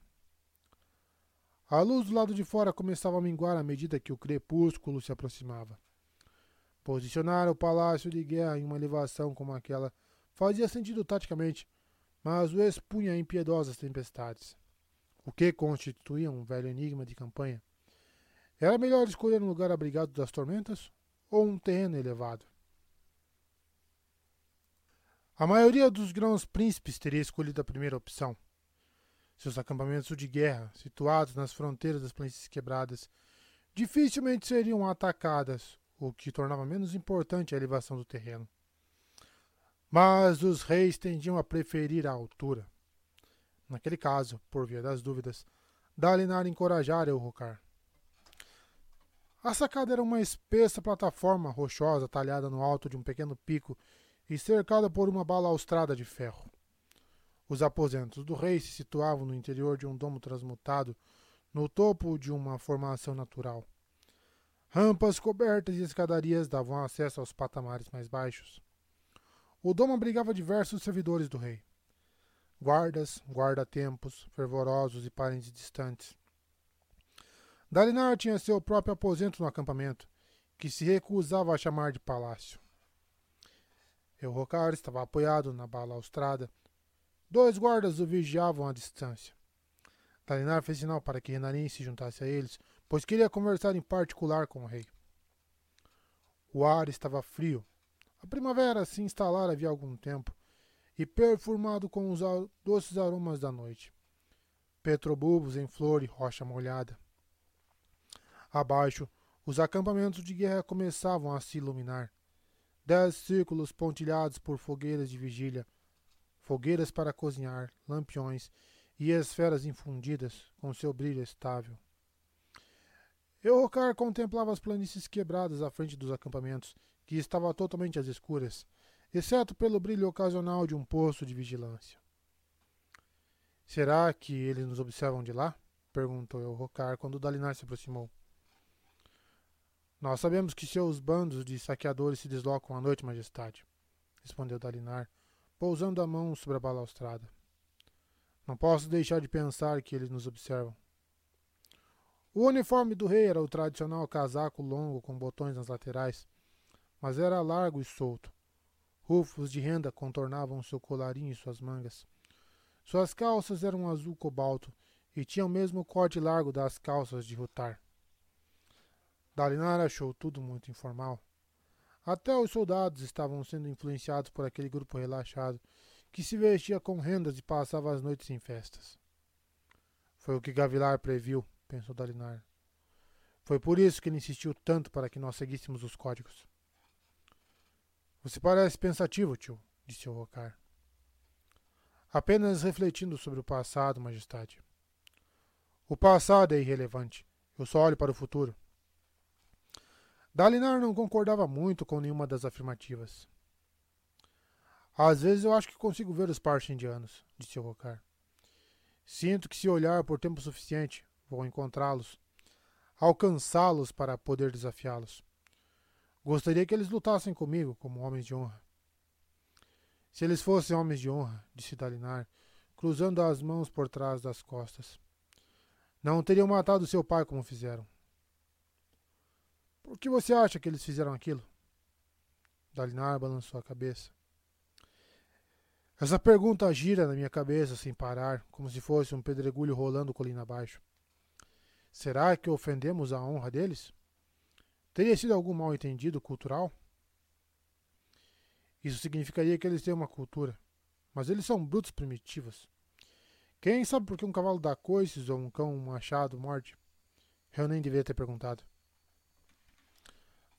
A luz do lado de fora começava a minguar à medida que o crepúsculo se aproximava. Posicionar o palácio de guerra em uma elevação como aquela fazia sentido taticamente, mas o expunha a impiedosas tempestades. O que constituía um velho enigma de campanha? Era melhor escolher um lugar abrigado das tormentas ou um terreno elevado? A maioria dos grãos príncipes teria escolhido a primeira opção. Seus acampamentos de guerra, situados nas fronteiras das planícies quebradas, dificilmente seriam atacadas, o que tornava menos importante a elevação do terreno. Mas os reis tendiam a preferir a altura. Naquele caso, por via das dúvidas, Dalinar encorajara Rocar. A sacada era uma espessa plataforma rochosa talhada no alto de um pequeno pico e cercada por uma balaustrada de ferro. Os aposentos do rei se situavam no interior de um domo transmutado, no topo de uma formação natural. Rampas cobertas e escadarias davam acesso aos patamares mais baixos. O domo abrigava diversos servidores do rei. Guardas, guarda-tempos, fervorosos e parentes distantes. Dalinar tinha seu próprio aposento no acampamento, que se recusava a chamar de palácio. Elrocar estava apoiado na balaustrada, Dois guardas o vigiavam à distância. Dalinar fez sinal para que Renarim se juntasse a eles, pois queria conversar em particular com o rei. O ar estava frio. A primavera se instalara havia algum tempo, e perfumado com os doces aromas da noite. Petrobulbos em flor e rocha molhada. Abaixo, os acampamentos de guerra começavam a se iluminar. Dez círculos pontilhados por fogueiras de vigília fogueiras para cozinhar, lampiões e esferas infundidas com seu brilho estável. Eurocar contemplava as planícies quebradas à frente dos acampamentos, que estavam totalmente às escuras, exceto pelo brilho ocasional de um posto de vigilância. Será que eles nos observam de lá? perguntou Eurocar quando Dalinar se aproximou. Nós sabemos que seus bandos de saqueadores se deslocam à noite, majestade, respondeu Dalinar, pousando a mão sobre a balaustrada. Não posso deixar de pensar que eles nos observam. O uniforme do rei era o tradicional casaco longo com botões nas laterais, mas era largo e solto. Rufos de renda contornavam seu colarinho e suas mangas. Suas calças eram azul cobalto e tinham o mesmo corte largo das calças de Rutar. Dalinar achou tudo muito informal. Até os soldados estavam sendo influenciados por aquele grupo relaxado que se vestia com rendas e passava as noites em festas. Foi o que Gavilar previu, pensou Dalinar. Foi por isso que ele insistiu tanto para que nós seguíssemos os códigos. Você parece pensativo, tio, disse o Rocar. Apenas refletindo sobre o passado, majestade. O passado é irrelevante. Eu só olho para o futuro. Dalinar não concordava muito com nenhuma das afirmativas. Às vezes eu acho que consigo ver os indianos, disse Rocar. Sinto que se olhar por tempo suficiente, vou encontrá-los, alcançá-los para poder desafiá-los. Gostaria que eles lutassem comigo como homens de honra. Se eles fossem homens de honra, disse Dalinar, cruzando as mãos por trás das costas, não teriam matado seu pai como fizeram. Por que você acha que eles fizeram aquilo? Dalinar balançou a cabeça. Essa pergunta gira na minha cabeça sem parar, como se fosse um pedregulho rolando colina abaixo. Será que ofendemos a honra deles? Teria sido algum mal entendido cultural? Isso significaria que eles têm uma cultura, mas eles são brutos primitivos. Quem sabe por que um cavalo dá coices ou um cão machado morde? Eu nem devia ter perguntado.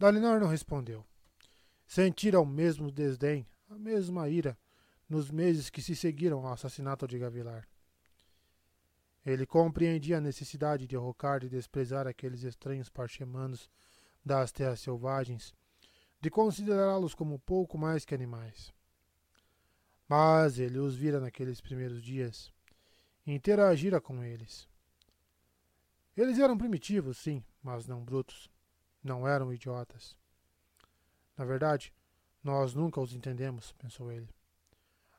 Dalinar não respondeu. Sentira o mesmo desdém, a mesma ira, nos meses que se seguiram ao assassinato de Gavilar. Ele compreendia a necessidade de arrocar e desprezar aqueles estranhos parchemanos das terras selvagens, de considerá-los como pouco mais que animais. Mas ele os vira naqueles primeiros dias, interagira com eles. Eles eram primitivos, sim, mas não brutos. Não eram idiotas. Na verdade, nós nunca os entendemos, pensou ele.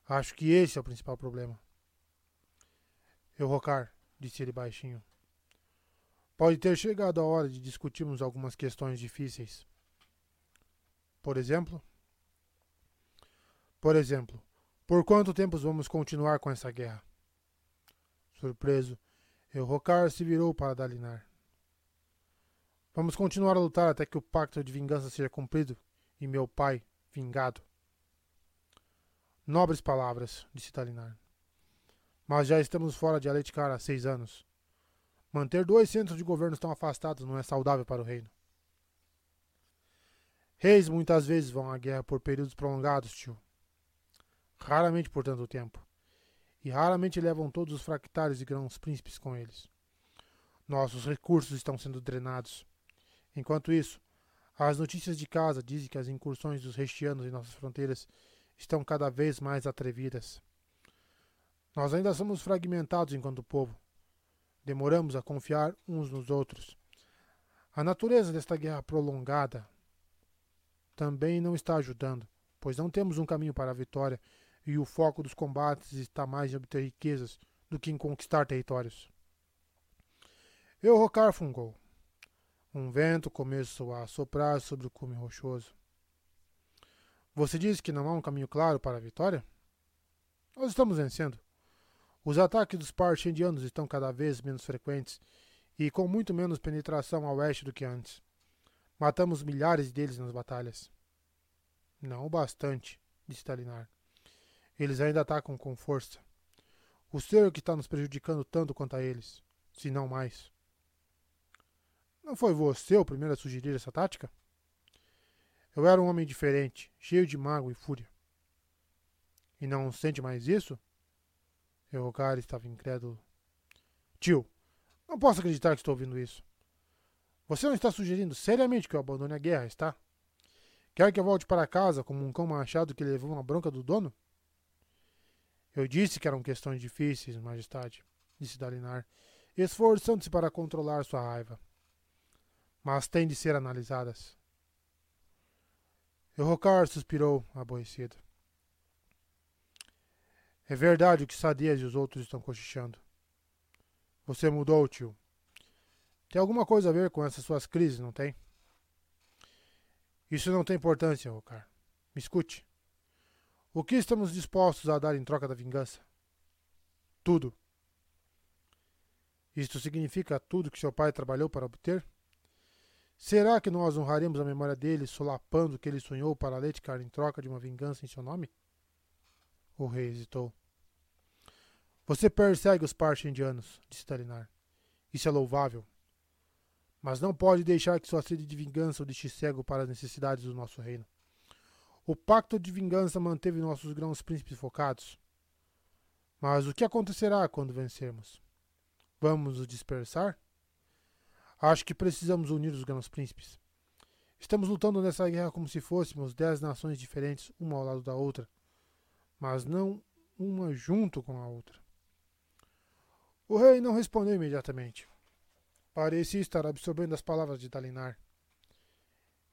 Acho que esse é o principal problema. Eu rocar, disse ele baixinho. Pode ter chegado a hora de discutirmos algumas questões difíceis. Por exemplo? Por exemplo, por quanto tempo vamos continuar com essa guerra? Surpreso, Rocar se virou para Dalinar. Vamos continuar a lutar até que o pacto de vingança seja cumprido e meu pai vingado. Nobres palavras, disse Dalinar. Mas já estamos fora de Aletikar há seis anos. Manter dois centros de governo tão afastados não é saudável para o reino. Reis muitas vezes vão à guerra por períodos prolongados, tio. Raramente por tanto tempo. E raramente levam todos os fractários e grãos príncipes com eles. Nossos recursos estão sendo drenados. Enquanto isso, as notícias de casa dizem que as incursões dos reistianos em nossas fronteiras estão cada vez mais atrevidas. Nós ainda somos fragmentados enquanto povo. Demoramos a confiar uns nos outros. A natureza desta guerra prolongada também não está ajudando, pois não temos um caminho para a vitória e o foco dos combates está mais em obter riquezas do que em conquistar territórios. Eu rocar fungou. Um vento começou a soprar sobre o cume rochoso. Você diz que não há um caminho claro para a vitória? Nós estamos vencendo. Os ataques dos partes indianos estão cada vez menos frequentes e com muito menos penetração a oeste do que antes. Matamos milhares deles nas batalhas. Não o bastante, disse Talinar. Eles ainda atacam com força. O ser que está nos prejudicando tanto quanto a eles, se não mais. Não foi você o primeiro a sugerir essa tática? Eu era um homem diferente, cheio de mágoa e fúria. E não sente mais isso? Evocar estava incrédulo. Tio, não posso acreditar que estou ouvindo isso. Você não está sugerindo seriamente que eu abandone a guerra, está? Quer que eu volte para casa como um cão machado que levou uma bronca do dono? Eu disse que eram questões difíceis, majestade, disse Dalinar, esforçando-se para controlar sua raiva. Mas têm de ser analisadas. Errocar suspirou, aborrecido. É verdade o que Sadias e os outros estão cochichando. Você mudou, tio. Tem alguma coisa a ver com essas suas crises, não tem? Isso não tem importância, Rocar. Me escute. O que estamos dispostos a dar em troca da vingança? Tudo. Isto significa tudo que seu pai trabalhou para obter? Será que nós honraremos a memória dele, solapando o que ele sonhou para Letcar em troca de uma vingança em seu nome? O rei hesitou. Você persegue os partes indianos, disse Talinar. Isso é louvável. Mas não pode deixar que sua sede de vingança o deixe cego para as necessidades do nosso reino. O pacto de vingança manteve nossos grãos príncipes focados. Mas o que acontecerá quando vencermos? Vamos nos dispersar? Acho que precisamos unir os grandes príncipes. Estamos lutando nessa guerra como se fôssemos dez nações diferentes, uma ao lado da outra, mas não uma junto com a outra. O rei não respondeu imediatamente. Parecia estar absorvendo as palavras de Dalinar.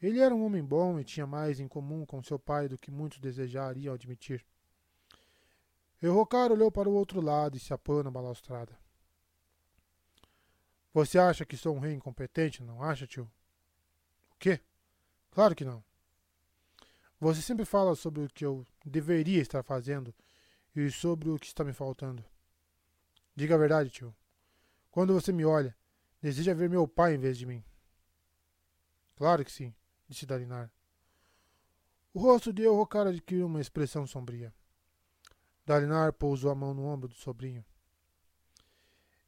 Ele era um homem bom e tinha mais em comum com seu pai do que muitos desejariam admitir. Errocar olhou para o outro lado e se apoiou na balaustrada. Você acha que sou um rei incompetente, não acha, tio? O quê? Claro que não. Você sempre fala sobre o que eu deveria estar fazendo e sobre o que está me faltando. Diga a verdade, tio. Quando você me olha, deseja ver meu pai em vez de mim. Claro que sim, disse Dalinar. O rosto de Elrocar adquiriu uma expressão sombria. Dalinar pousou a mão no ombro do sobrinho.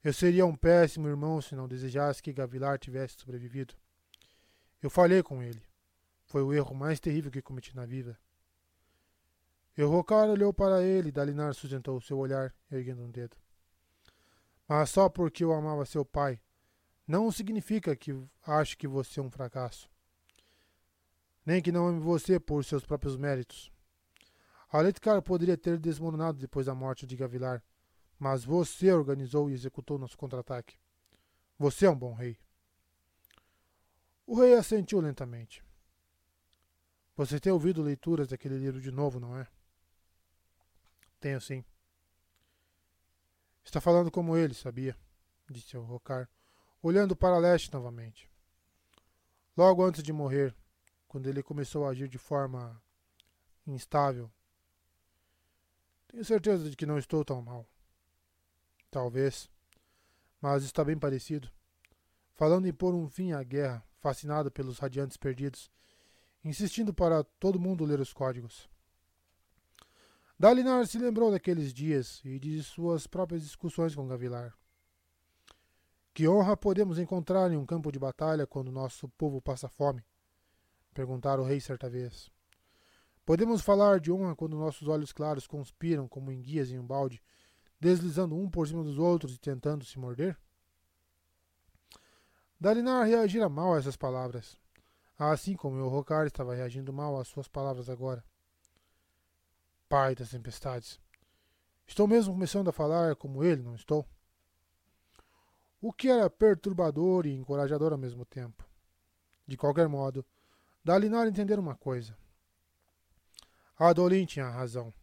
Eu seria um péssimo irmão se não desejasse que Gavilar tivesse sobrevivido. Eu falhei com ele. Foi o erro mais terrível que cometi na vida. Elrocar olhou para ele e Dalinar sustentou seu olhar, erguendo um dedo. Mas só porque eu amava seu pai, não significa que ache que você é um fracasso. Nem que não ame você por seus próprios méritos. Aletkar poderia ter desmoronado depois da morte de Gavilar, mas você organizou e executou nosso contra-ataque. Você é um bom rei. O rei assentiu lentamente. Você tem ouvido leituras daquele livro de novo, não é? Tenho sim. Está falando como ele, sabia? Disse o Rocar, olhando para leste novamente. Logo antes de morrer, quando ele começou a agir de forma instável. Tenho certeza de que não estou tão mal. Talvez. Mas está bem parecido. Falando em pôr um fim à guerra, fascinado pelos radiantes perdidos, insistindo para todo mundo ler os códigos. Dalinar se lembrou daqueles dias e de suas próprias discussões com Gavilar. Que honra podemos encontrar em um campo de batalha quando nosso povo passa fome? Perguntara o rei certa vez. Podemos falar de honra quando nossos olhos claros conspiram como enguias em um balde, deslizando um por cima dos outros e tentando se morder? Dalinar reagira mal a essas palavras, assim como o Rocar estava reagindo mal às suas palavras agora. Pai das tempestades. Estou mesmo começando a falar como ele, não estou? O que era perturbador e encorajador ao mesmo tempo. De qualquer modo, Dalinar entender uma coisa. Adolin tinha razão.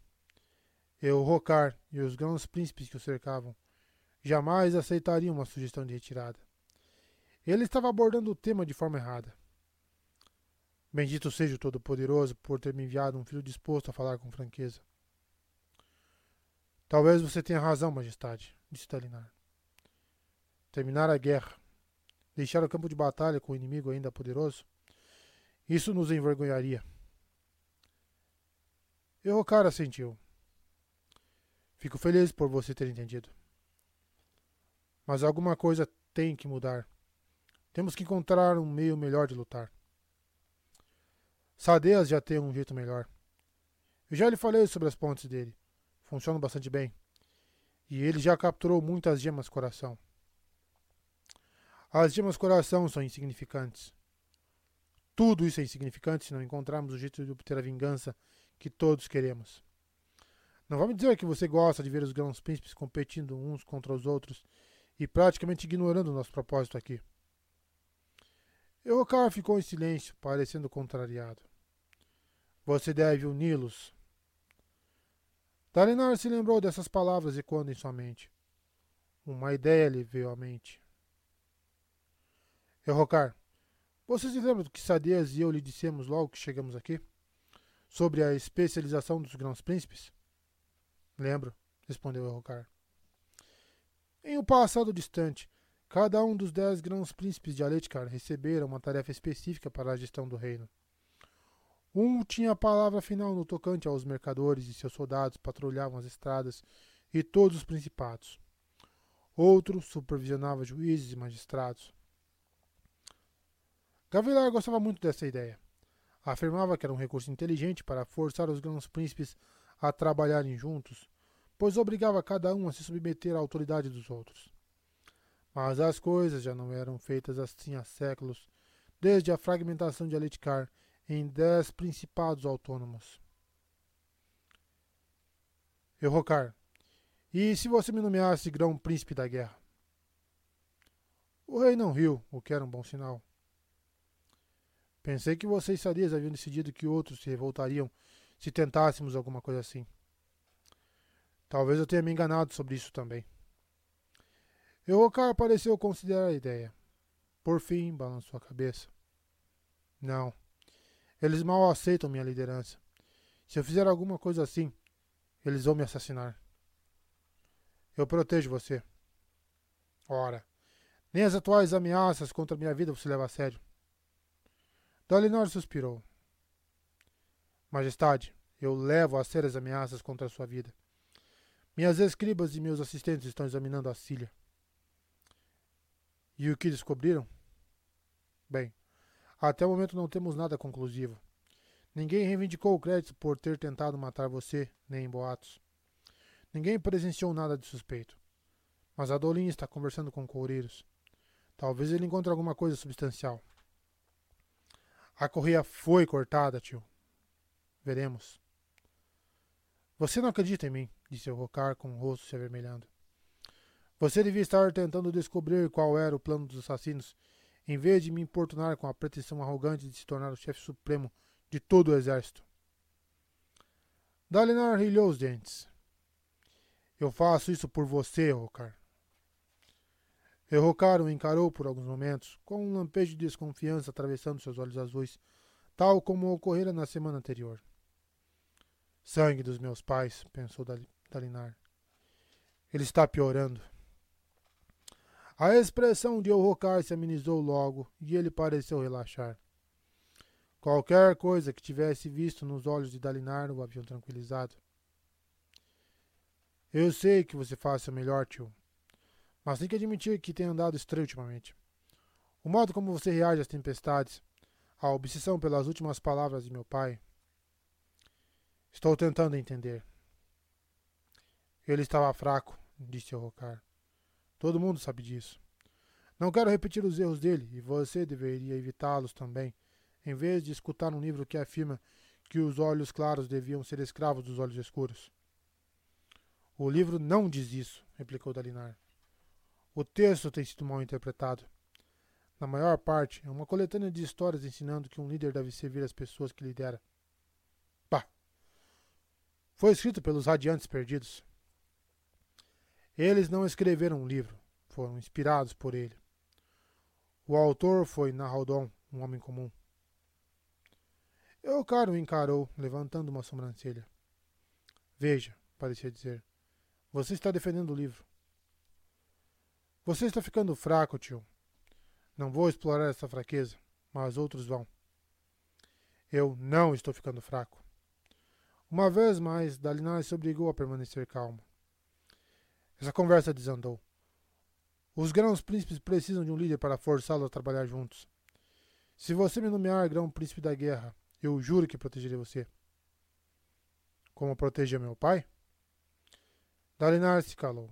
Eu, Rocar e os grandes príncipes que o cercavam jamais aceitariam uma sugestão de retirada. Ele estava abordando o tema de forma errada. Bendito seja o Todo-Poderoso por ter me enviado um filho disposto a falar com franqueza. Talvez você tenha razão, Majestade, disse Dalinar. Terminar a guerra, deixar o campo de batalha com o inimigo ainda poderoso, isso nos envergonharia. cara sentiu. Fico feliz por você ter entendido. Mas alguma coisa tem que mudar. Temos que encontrar um meio melhor de lutar. Sadeas já tem um jeito melhor. Eu já lhe falei sobre as pontes dele. Funcionam bastante bem. E ele já capturou muitas gemas coração. As gemas coração são insignificantes. Tudo isso é insignificante se não encontrarmos o jeito de obter a vingança que todos queremos. Não vamos dizer que você gosta de ver os grãos príncipes competindo uns contra os outros e praticamente ignorando o nosso propósito aqui. Eucar ficou em silêncio, parecendo contrariado. Você deve uni-los. Dalinar se lembrou dessas palavras ecoando em sua mente. Uma ideia lhe veio à mente. Eurocar, você se lembra do que Sadias e eu lhe dissemos logo que chegamos aqui? Sobre a especialização dos grãos príncipes? Lembro, respondeu Eurocar. Em um passado distante, cada um dos dez grãos príncipes de Aletkar recebera uma tarefa específica para a gestão do reino. Um tinha a palavra final no tocante aos mercadores e seus soldados patrulhavam as estradas e todos os principados. Outro supervisionava juízes e magistrados. Gavilar gostava muito dessa ideia. Afirmava que era um recurso inteligente para forçar os grandes príncipes a trabalharem juntos, pois obrigava cada um a se submeter à autoridade dos outros. Mas as coisas já não eram feitas assim há séculos, desde a fragmentação de Aletkar em dez principados autônomos. Errocar, e se você me nomeasse grão-príncipe da guerra? O rei não riu, o que era um bom sinal. Pensei que vocês sadias haviam decidido que outros se revoltariam se tentássemos alguma coisa assim. Talvez eu tenha me enganado sobre isso também. Eurocar pareceu considerar a ideia. Por fim, balançou a cabeça. Não. Eles mal aceitam minha liderança. Se eu fizer alguma coisa assim, eles vão me assassinar. Eu protejo você. Ora, nem as atuais ameaças contra minha vida você leva a sério. Dalinor suspirou. Majestade, eu levo a sério as ameaças contra a sua vida. Minhas escribas e meus assistentes estão examinando a Cília. E o que descobriram? Bem, até o momento não temos nada conclusivo. Ninguém reivindicou o crédito por ter tentado matar você, nem em boatos. Ninguém presenciou nada de suspeito. Mas a Dolin está conversando com Coureiros. Talvez ele encontre alguma coisa substancial. A correia foi cortada, tio. Veremos. Você não acredita em mim, disse Rocar com o rosto se avermelhando. Você devia estar tentando descobrir qual era o plano dos assassinos, em vez de me importunar com a pretensão arrogante de se tornar o chefe supremo de todo o exército. Dalinar rilhou os dentes. Eu faço isso por você, Rocar. Errocar o encarou por alguns momentos, com um lampejo de desconfiança atravessando seus olhos azuis, tal como ocorrera na semana anterior. Sangue dos meus pais, pensou Dalinar. Ele está piorando. A expressão de Errocar se amenizou logo e ele pareceu relaxar. Qualquer coisa que tivesse visto nos olhos de Dalinar o haviam tranquilizado. Eu sei que você faz seu melhor, tio. Mas tem que admitir que tem andado estranho ultimamente. O modo como você reage às tempestades, a obsessão pelas últimas palavras de meu pai. Estou tentando entender. Ele estava fraco, disse Rocar. Todo mundo sabe disso. Não quero repetir os erros dele, e você deveria evitá-los também, em vez de escutar um livro que afirma que os olhos claros deviam ser escravos dos olhos escuros. O livro não diz isso, replicou Dalinar. O texto tem sido mal interpretado. Na maior parte, é uma coletânea de histórias ensinando que um líder deve servir as pessoas que lidera. Pá! Foi escrito pelos radiantes perdidos. Eles não escreveram um livro, foram inspirados por ele. O autor foi Nahaldon, um homem comum. Eucaro encarou, levantando uma sobrancelha. Veja, parecia dizer, você está defendendo o livro. Você está ficando fraco, tio. Não vou explorar essa fraqueza, mas outros vão. Eu não estou ficando fraco. Uma vez mais, Dalinar se obrigou a permanecer calmo. Essa conversa desandou. Os grãos príncipes precisam de um líder para forçá-los a trabalhar juntos. Se você me nomear grão príncipe da guerra, eu juro que protegerei você. Como proteger meu pai? Dalinar se calou.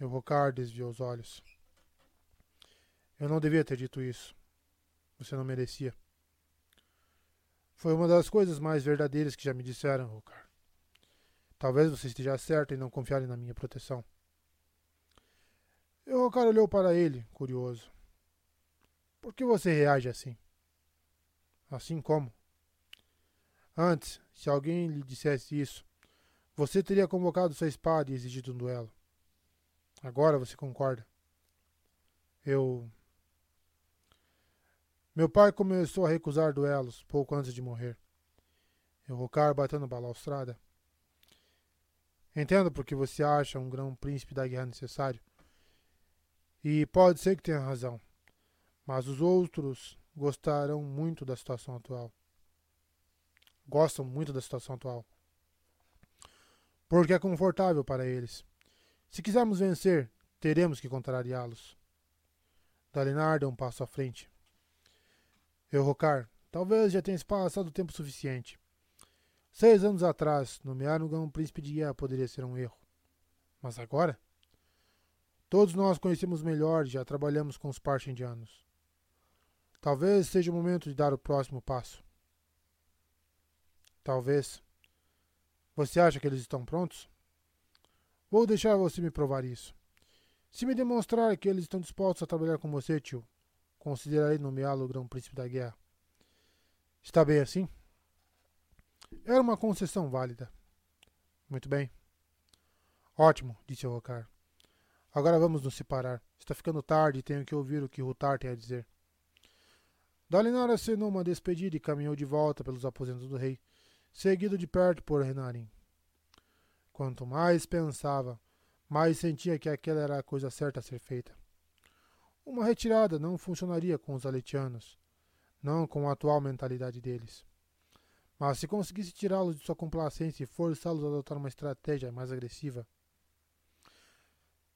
Eurocar desviou os olhos. Eu não devia ter dito isso. Você não merecia. Foi uma das coisas mais verdadeiras que já me disseram, Rocar. Talvez você esteja certo em não confiar na minha proteção. Rocar olhou para ele, curioso. Por que você reage assim? Assim como? Antes, se alguém lhe dissesse isso, você teria convocado sua espada e exigido um duelo. Agora você concorda. Eu. Meu pai começou a recusar duelos pouco antes de morrer. Eu rocar batendo balaustrada. Entendo porque você acha um grão príncipe da guerra necessário. E pode ser que tenha razão. Mas os outros gostarão muito da situação atual. Gostam muito da situação atual porque é confortável para eles. Se quisermos vencer, teremos que contrariá-los. Dalinar deu um passo à frente. Rocar, talvez já tenha passado tempo suficiente. Seis anos atrás, nomear um príncipe de guerra poderia ser um erro. Mas agora? Todos nós conhecemos melhor e já trabalhamos com os parchindianos. Talvez seja o momento de dar o próximo passo. Talvez. Você acha que eles estão prontos? Vou deixar você me provar isso. Se me demonstrar que eles estão dispostos a trabalhar com você, tio, considerarei nomeá-lo grão-príncipe da guerra. Está bem assim? Era uma concessão válida. Muito bem. Ótimo, disse Rocar. Agora vamos nos separar. Está ficando tarde e tenho que ouvir o que Rutar tem a dizer. Dalinar acenou uma despedida e caminhou de volta pelos aposentos do rei, seguido de perto por Renarim. Quanto mais pensava, mais sentia que aquela era a coisa certa a ser feita. Uma retirada não funcionaria com os aletianos, não com a atual mentalidade deles. Mas se conseguisse tirá-los de sua complacência e forçá-los a adotar uma estratégia mais agressiva,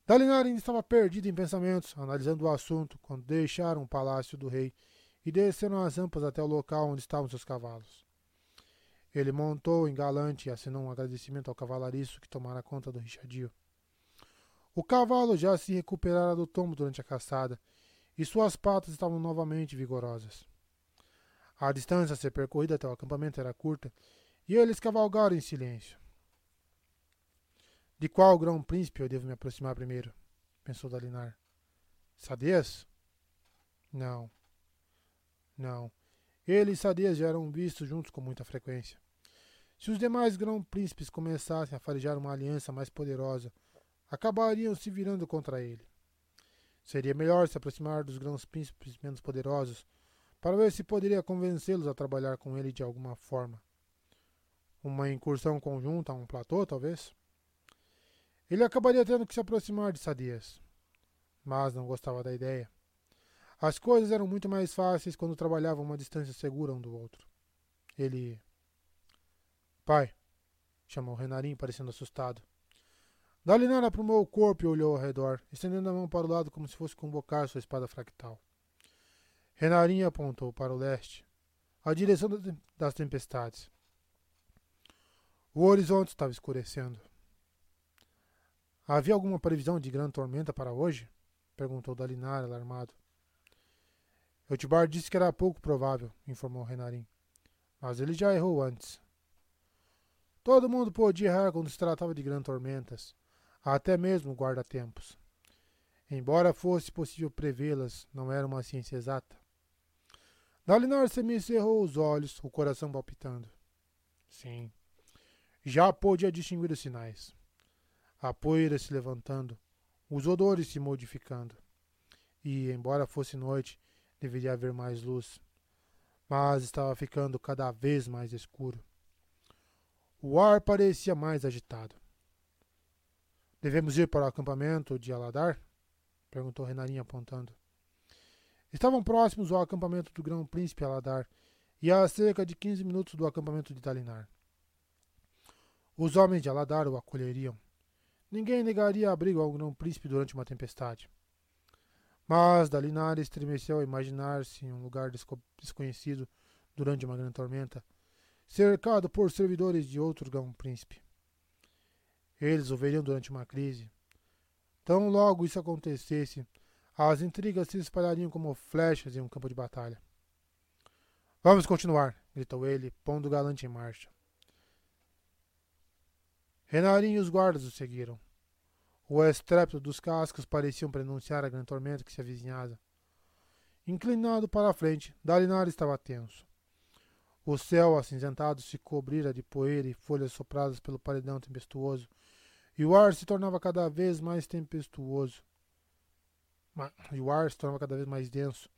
Dalinar ainda estava perdido em pensamentos, analisando o assunto, quando deixaram o palácio do rei e desceram as rampas até o local onde estavam seus cavalos. Ele montou em galante e assinou um agradecimento ao cavalariço que tomara conta do richadio. O cavalo já se recuperara do tombo durante a caçada e suas patas estavam novamente vigorosas. A distância a ser percorrida até o acampamento era curta e eles cavalgaram em silêncio. De qual grão-príncipe eu devo me aproximar primeiro? pensou Dalinar. Sadez? Não. Não. Ele e Sadez já eram vistos juntos com muita frequência. Se os demais grão-príncipes começassem a farejar uma aliança mais poderosa, acabariam se virando contra ele. Seria melhor se aproximar dos grãos-príncipes menos poderosos para ver se poderia convencê-los a trabalhar com ele de alguma forma. Uma incursão conjunta a um platô, talvez? Ele acabaria tendo que se aproximar de Sadias, mas não gostava da ideia. As coisas eram muito mais fáceis quando trabalhavam uma distância segura um do outro. Ele. Pai, chamou Renarim, parecendo assustado. Dalinar aprumou o corpo e olhou ao redor, estendendo a mão para o lado como se fosse convocar sua espada fractal. Renarim apontou para o leste, a direção das tempestades. O horizonte estava escurecendo. Havia alguma previsão de grande tormenta para hoje? perguntou Dalinar, alarmado. Eutibar disse que era pouco provável, informou Renarim. Mas ele já errou antes. Todo mundo podia errar quando se tratava de grandes tormentas, até mesmo guarda-tempos. Embora fosse possível prevê-las, não era uma ciência exata. Dalinar semicerrou os olhos, o coração palpitando. Sim, já podia distinguir os sinais a poeira se levantando, os odores se modificando. E, embora fosse noite, deveria haver mais luz. Mas estava ficando cada vez mais escuro. O ar parecia mais agitado. Devemos ir para o acampamento de Aladar? perguntou Renarinha apontando. Estavam próximos ao acampamento do grão-príncipe Aladar e a cerca de quinze minutos do acampamento de Dalinar. Os homens de Aladar o acolheriam. Ninguém negaria abrigo ao grão-príncipe durante uma tempestade. Mas Dalinar estremeceu ao imaginar-se em um lugar desconhecido durante uma grande tormenta, cercado por servidores de outro grão-príncipe. Eles o veriam durante uma crise. Tão logo isso acontecesse, as intrigas se espalhariam como flechas em um campo de batalha. Vamos continuar, gritou ele, pondo o galante em marcha. Renarim e os guardas o seguiram. O estrépito dos cascos pareciam prenunciar a grande tormenta que se avizinhava. Inclinado para a frente, Dalinar estava tenso. O céu acinzentado se cobrira de poeira e folhas sopradas pelo paredão tempestuoso, e o ar se tornava cada vez mais tempestuoso. E o ar se tornava cada vez mais denso,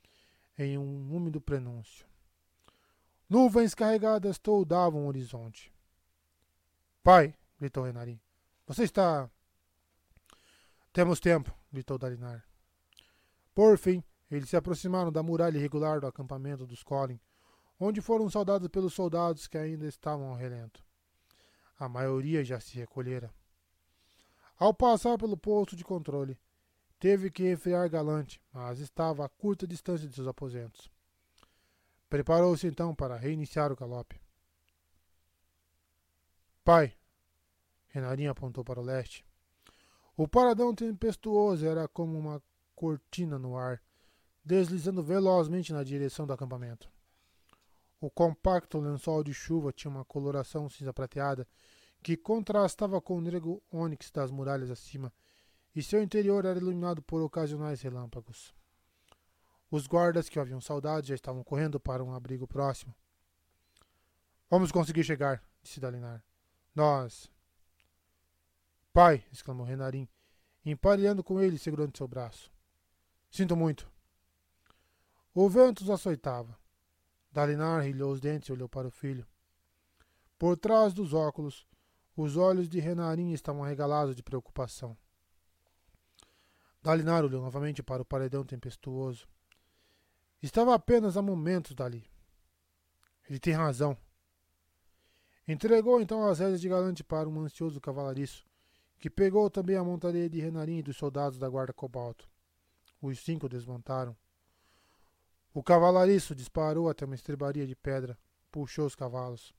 em um úmido prenúncio. Nuvens carregadas toldavam o horizonte. Pai, gritou Renarim. Você está. Temos tempo, gritou Dalinar. Por fim, eles se aproximaram da muralha irregular do acampamento dos Colin, onde foram saudados pelos soldados que ainda estavam ao relento. A maioria já se recolhera. Ao passar pelo posto de controle, teve que refrear galante, mas estava a curta distância de seus aposentos. Preparou-se então para reiniciar o galope. Pai, Renarinho apontou para o leste. O paradão tempestuoso era como uma cortina no ar, deslizando velozmente na direção do acampamento. O compacto lençol de chuva tinha uma coloração cinza prateada que contrastava com o negro ônix das muralhas acima, e seu interior era iluminado por ocasionais relâmpagos. Os guardas que haviam saudade já estavam correndo para um abrigo próximo. Vamos conseguir chegar, disse Dalinar. Nós. Pai! exclamou Renarim, emparelhando com ele segurando seu braço. Sinto muito. O vento os açoitava. Dalinar rilhou os dentes e olhou para o filho. Por trás dos óculos, os olhos de Renarim estavam regalados de preocupação. Dalinar olhou novamente para o paredão tempestuoso. Estava apenas a momentos dali. Ele tem razão. Entregou então as rédeas de galante para um ansioso cavalariço, que pegou também a montaria de Renarim e dos soldados da guarda cobalto. Os cinco desmontaram. O cavalariço disparou até uma estrebaria de pedra, puxou os cavalos.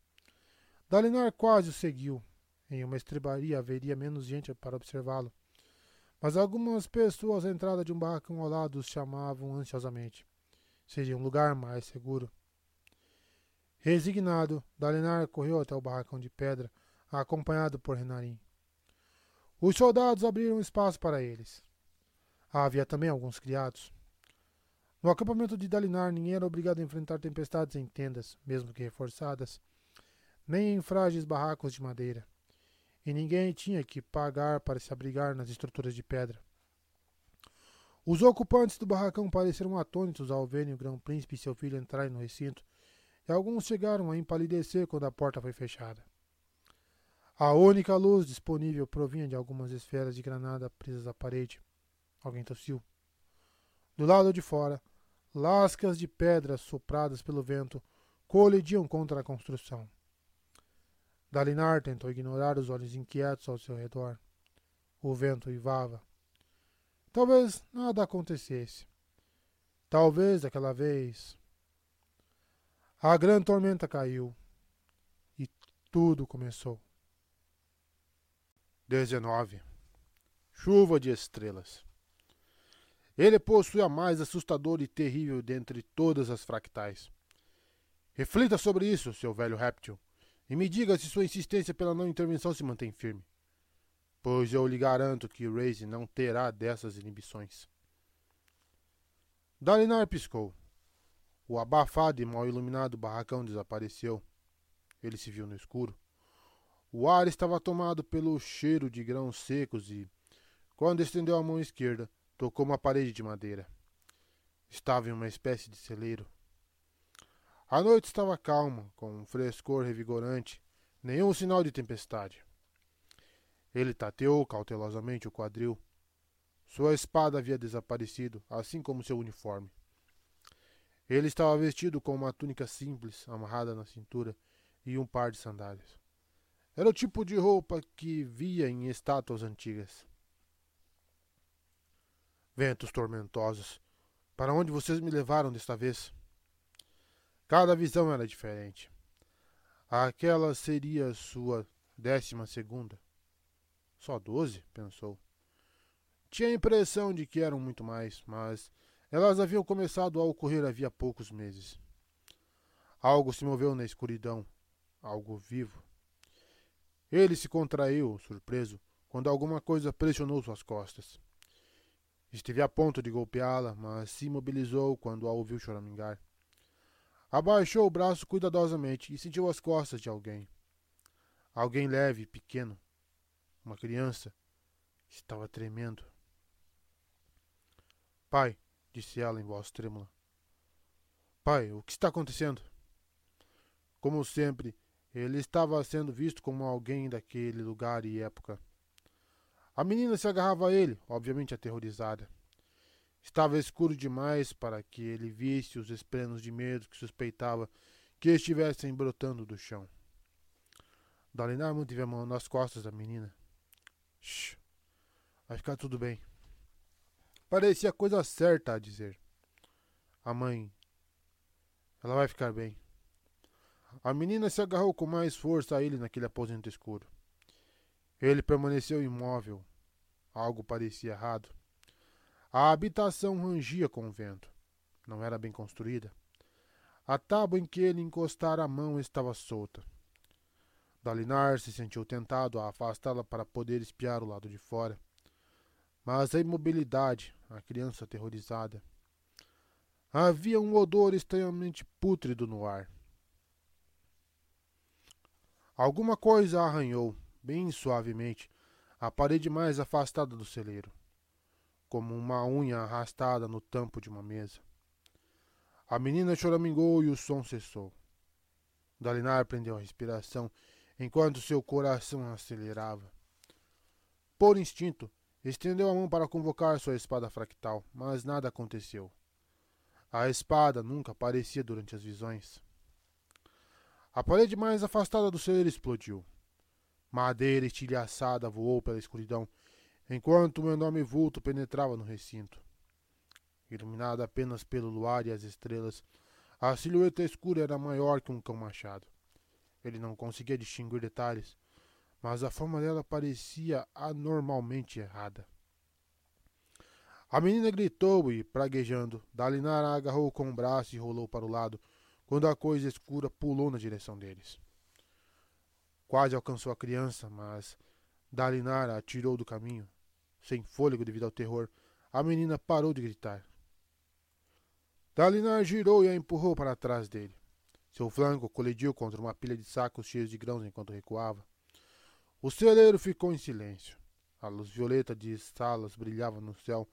Dalinar quase o seguiu. Em uma estrebaria haveria menos gente para observá-lo. Mas algumas pessoas à entrada de um barracão ao lado os chamavam ansiosamente. Seria um lugar mais seguro. Resignado, Dalinar correu até o barracão de pedra, acompanhado por Renarim. Os soldados abriram espaço para eles. Havia também alguns criados. No acampamento de Dalinar, ninguém era obrigado a enfrentar tempestades em tendas, mesmo que reforçadas, nem em frágeis barracos de madeira. E ninguém tinha que pagar para se abrigar nas estruturas de pedra. Os ocupantes do barracão pareceram atônitos ao verem o grão-príncipe e seu filho entrarem no recinto, e alguns chegaram a empalidecer quando a porta foi fechada. A única luz disponível provinha de algumas esferas de granada presas à parede. Alguém tossiu. Do lado de fora, lascas de pedras sopradas pelo vento colidiam contra a construção. Dalinar tentou ignorar os olhos inquietos ao seu redor. O vento uivava. Talvez nada acontecesse. Talvez aquela vez. A grande tormenta caiu e tudo começou. 19. Chuva de estrelas. Ele possui a mais assustadora e terrível dentre todas as fractais. Reflita sobre isso, seu velho réptil, e me diga se sua insistência pela não intervenção se mantém firme. Pois eu lhe garanto que Raze não terá dessas inibições. Dalinar piscou. O abafado e mal iluminado barracão desapareceu. Ele se viu no escuro. O ar estava tomado pelo cheiro de grãos secos e, quando estendeu a mão esquerda, tocou uma parede de madeira. Estava em uma espécie de celeiro. A noite estava calma, com um frescor revigorante, nenhum sinal de tempestade. Ele tateou cautelosamente o quadril. Sua espada havia desaparecido, assim como seu uniforme. Ele estava vestido com uma túnica simples, amarrada na cintura, e um par de sandálias. Era o tipo de roupa que via em estátuas antigas. Ventos tormentosos, para onde vocês me levaram desta vez? Cada visão era diferente. Aquela seria sua décima segunda. Só doze? pensou. Tinha a impressão de que eram muito mais, mas elas haviam começado a ocorrer havia poucos meses. Algo se moveu na escuridão, algo vivo. Ele se contraiu, surpreso, quando alguma coisa pressionou suas costas. Esteve a ponto de golpeá-la, mas se imobilizou quando a ouviu choramingar. Abaixou o braço cuidadosamente e sentiu as costas de alguém. Alguém leve pequeno. Uma criança. Estava tremendo. Pai, disse ela em voz trêmula. Pai, o que está acontecendo? Como sempre, ele estava sendo visto como alguém daquele lugar e época. A menina se agarrava a ele, obviamente aterrorizada. Estava escuro demais para que ele visse os esplenos de medo que suspeitava que estivessem brotando do chão. Dalinar manteve a mão nas costas da menina. Shh, vai ficar tudo bem. Parecia a coisa certa a dizer. A mãe. Ela vai ficar bem. A menina se agarrou com mais força a ele naquele aposento escuro. Ele permaneceu imóvel, Algo parecia errado. A habitação rangia com o vento. Não era bem construída. A tábua em que ele encostara a mão estava solta. Dalinar se sentiu tentado a afastá-la para poder espiar o lado de fora. Mas a imobilidade, a criança aterrorizada. Havia um odor estranhamente pútrido no ar. Alguma coisa arranhou, bem suavemente, a parede mais afastada do celeiro, como uma unha arrastada no tampo de uma mesa. A menina choramingou e o som cessou. Dalinar prendeu a respiração enquanto seu coração acelerava. Por instinto, estendeu a mão para convocar sua espada fractal, mas nada aconteceu. A espada nunca aparecia durante as visões. A parede mais afastada do celeiro explodiu. Madeira estilhaçada voou pela escuridão, enquanto um enorme vulto penetrava no recinto. Iluminada apenas pelo luar e as estrelas, a silhueta escura era maior que um cão machado. Ele não conseguia distinguir detalhes, mas a forma dela parecia anormalmente errada. A menina gritou e, praguejando, Dalinar a agarrou com o braço e rolou para o lado, quando a coisa escura pulou na direção deles. Quase alcançou a criança, mas Dalinara atirou do caminho. Sem fôlego devido ao terror, a menina parou de gritar. Dalinar girou e a empurrou para trás dele. Seu flanco colidiu contra uma pilha de sacos cheios de grãos enquanto recuava. O celeiro ficou em silêncio. A luz violeta de salas brilhava no céu,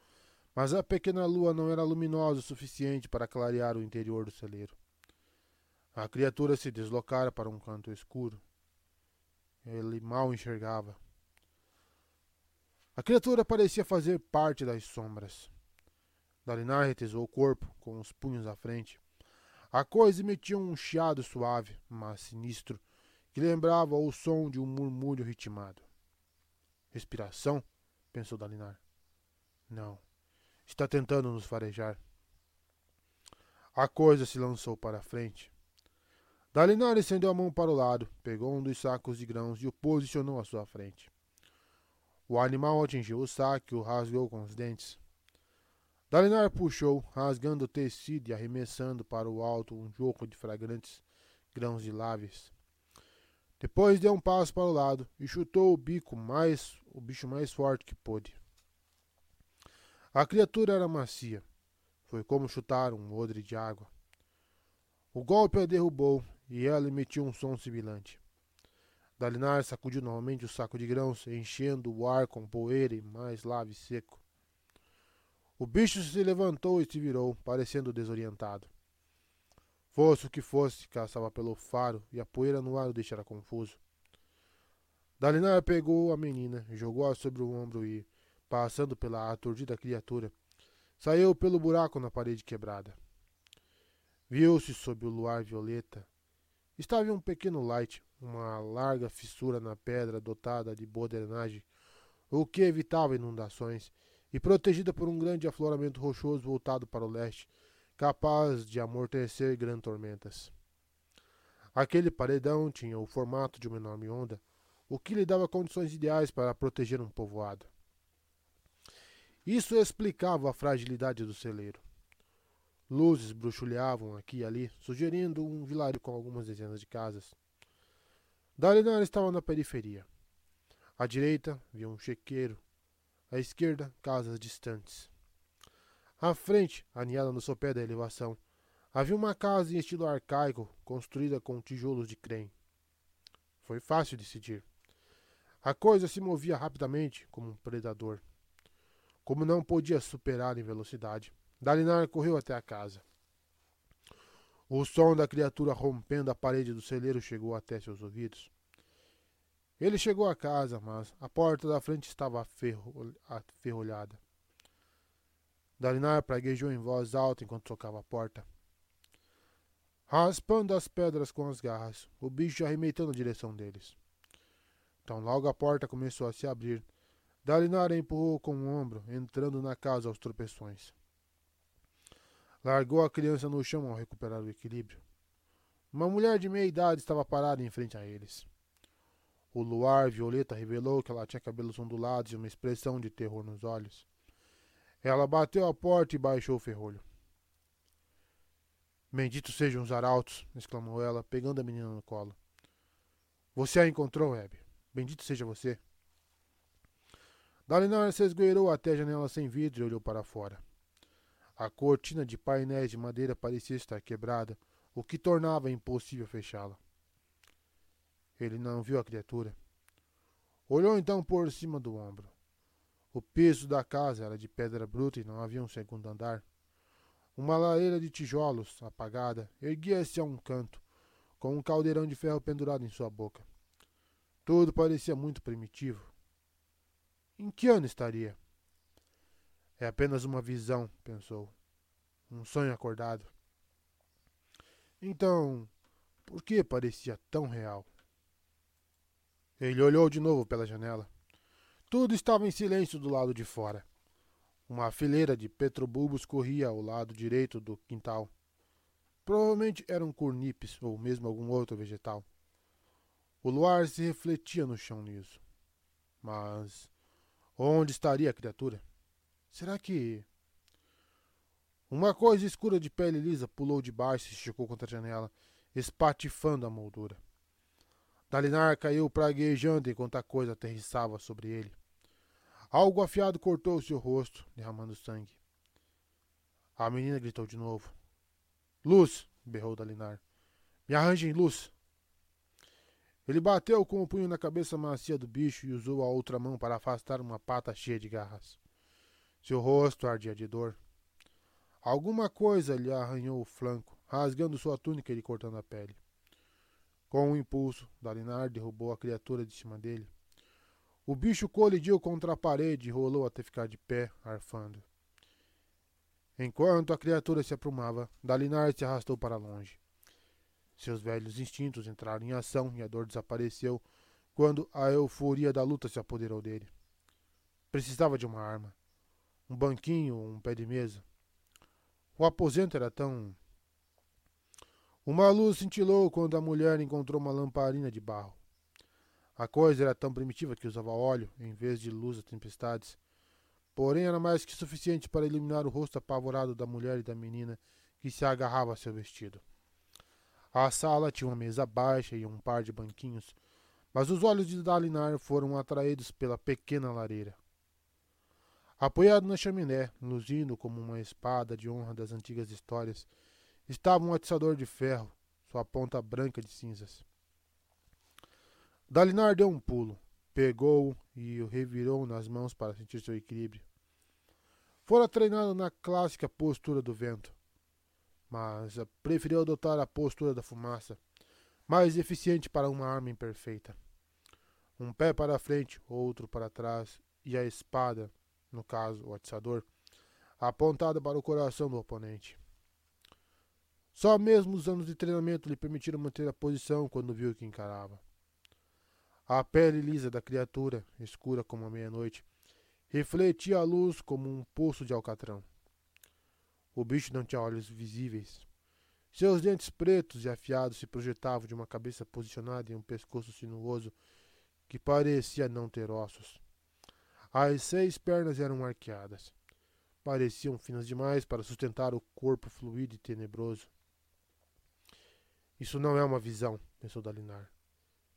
mas a pequena lua não era luminosa o suficiente para clarear o interior do celeiro. A criatura se deslocara para um canto escuro. Ele mal enxergava. A criatura parecia fazer parte das sombras. Dalinar retesou o corpo, com os punhos à frente. A coisa emitia um chiado suave, mas sinistro, que lembrava o som de um murmúrio ritmado. Respiração? pensou Dalinar. Não. Está tentando nos farejar. A coisa se lançou para a frente. Dalinar estendeu a mão para o lado, pegou um dos sacos de grãos e o posicionou à sua frente. O animal atingiu o saco e o rasgou com os dentes. Dalinar puxou, rasgando o tecido e arremessando para o alto um joco de fragrantes grãos de láveis. Depois deu um passo para o lado e chutou o bico mais o bicho mais forte que pôde. A criatura era macia. Foi como chutar um odre de água. O golpe a derrubou e ela emitiu um som sibilante. Dalinar sacudiu novamente o saco de grãos, enchendo o ar com poeira e mais lave seco. O bicho se levantou e se virou, parecendo desorientado. Fosse o que fosse, caçava pelo faro e a poeira no ar o deixara confuso. Dalinar pegou a menina, jogou-a sobre o ombro e, passando pela aturdida criatura, saiu pelo buraco na parede quebrada. Viu-se sob o luar violeta Estava um pequeno light, uma larga fissura na pedra dotada de boa drenagem, o que evitava inundações, e protegida por um grande afloramento rochoso voltado para o leste, capaz de amortecer grandes tormentas. Aquele paredão tinha o formato de uma enorme onda, o que lhe dava condições ideais para proteger um povoado. Isso explicava a fragilidade do celeiro. Luzes bruxuleavam aqui e ali, sugerindo um vilarejo com algumas dezenas de casas. Dalinar estava na periferia. À direita, via um chequeiro. À esquerda, casas distantes. À frente, aninhada no sopé da elevação, havia uma casa em estilo arcaico, construída com tijolos de creme. Foi fácil decidir. A coisa se movia rapidamente, como um predador. Como não podia superar em velocidade, Dalinar correu até a casa. O som da criatura rompendo a parede do celeiro chegou até seus ouvidos. Ele chegou à casa, mas a porta da frente estava aferrolhada. Dalinar praguejou em voz alta enquanto tocava a porta. Raspando as pedras com as garras, o bicho arremeteu na direção deles. Então logo a porta começou a se abrir. Dalinar empurrou com o ombro, entrando na casa aos tropeções. Largou a criança no chão ao recuperar o equilíbrio. Uma mulher de meia idade estava parada em frente a eles. O luar violeta revelou que ela tinha cabelos ondulados e uma expressão de terror nos olhos. Ela bateu a porta e baixou o ferrolho. Benditos sejam os arautos, exclamou ela, pegando a menina no colo. Você a encontrou, Abby. Bendito seja você. Dalinar se esgoeirou até a janela sem vidro e olhou para fora. A cortina de painéis de madeira parecia estar quebrada, o que tornava impossível fechá-la. Ele não viu a criatura. Olhou então por cima do ombro. O piso da casa era de pedra bruta e não havia um segundo andar. Uma lareira de tijolos, apagada, erguia-se a um canto, com um caldeirão de ferro pendurado em sua boca. Tudo parecia muito primitivo. Em que ano estaria? É apenas uma visão, pensou. Um sonho acordado. Então, por que parecia tão real? Ele olhou de novo pela janela. Tudo estava em silêncio do lado de fora. Uma fileira de petrobulbos corria ao lado direito do quintal. Provavelmente eram cornipes ou mesmo algum outro vegetal. O luar se refletia no chão liso. Mas onde estaria a criatura? Será que. Uma coisa escura de pele lisa pulou de baixo e esticou contra a janela, espatifando a moldura. Dalinar caiu praguejando enquanto a coisa aterrissava sobre ele. Algo afiado cortou seu rosto, derramando sangue. A menina gritou de novo. Luz! berrou Dalinar. Me arranjem luz! Ele bateu com o punho na cabeça macia do bicho e usou a outra mão para afastar uma pata cheia de garras. Seu rosto ardia de dor. Alguma coisa lhe arranhou o flanco, rasgando sua túnica e lhe cortando a pele. Com um impulso, Dalinar derrubou a criatura de cima dele. O bicho colidiu contra a parede e rolou até ficar de pé, arfando. Enquanto a criatura se aprumava, Dalinar se arrastou para longe. Seus velhos instintos entraram em ação e a dor desapareceu quando a euforia da luta se apoderou dele. Precisava de uma arma. Um banquinho um pé de mesa. O aposento era tão. Uma luz cintilou quando a mulher encontrou uma lamparina de barro. A coisa era tão primitiva que usava óleo em vez de luz a tempestades. Porém, era mais que suficiente para iluminar o rosto apavorado da mulher e da menina que se agarrava a seu vestido. A sala tinha uma mesa baixa e um par de banquinhos, mas os olhos de Dalinar foram atraídos pela pequena lareira. Apoiado na chaminé, luzindo como uma espada de honra das antigas histórias, estava um atiçador de ferro, sua ponta branca de cinzas. Dalinar deu um pulo, pegou-o e o revirou nas mãos para sentir seu equilíbrio. Fora treinado na clássica postura do vento, mas preferiu adotar a postura da fumaça, mais eficiente para uma arma imperfeita. Um pé para frente, outro para trás, e a espada, no caso o atiçador, apontada para o coração do oponente. Só mesmo os anos de treinamento lhe permitiram manter a posição quando viu que encarava. A pele lisa da criatura, escura como a meia-noite, refletia a luz como um poço de alcatrão. O bicho não tinha olhos visíveis. Seus dentes pretos e afiados se projetavam de uma cabeça posicionada em um pescoço sinuoso que parecia não ter ossos. As seis pernas eram arqueadas. Pareciam finas demais para sustentar o corpo fluido e tenebroso. Isso não é uma visão, pensou Dalinar.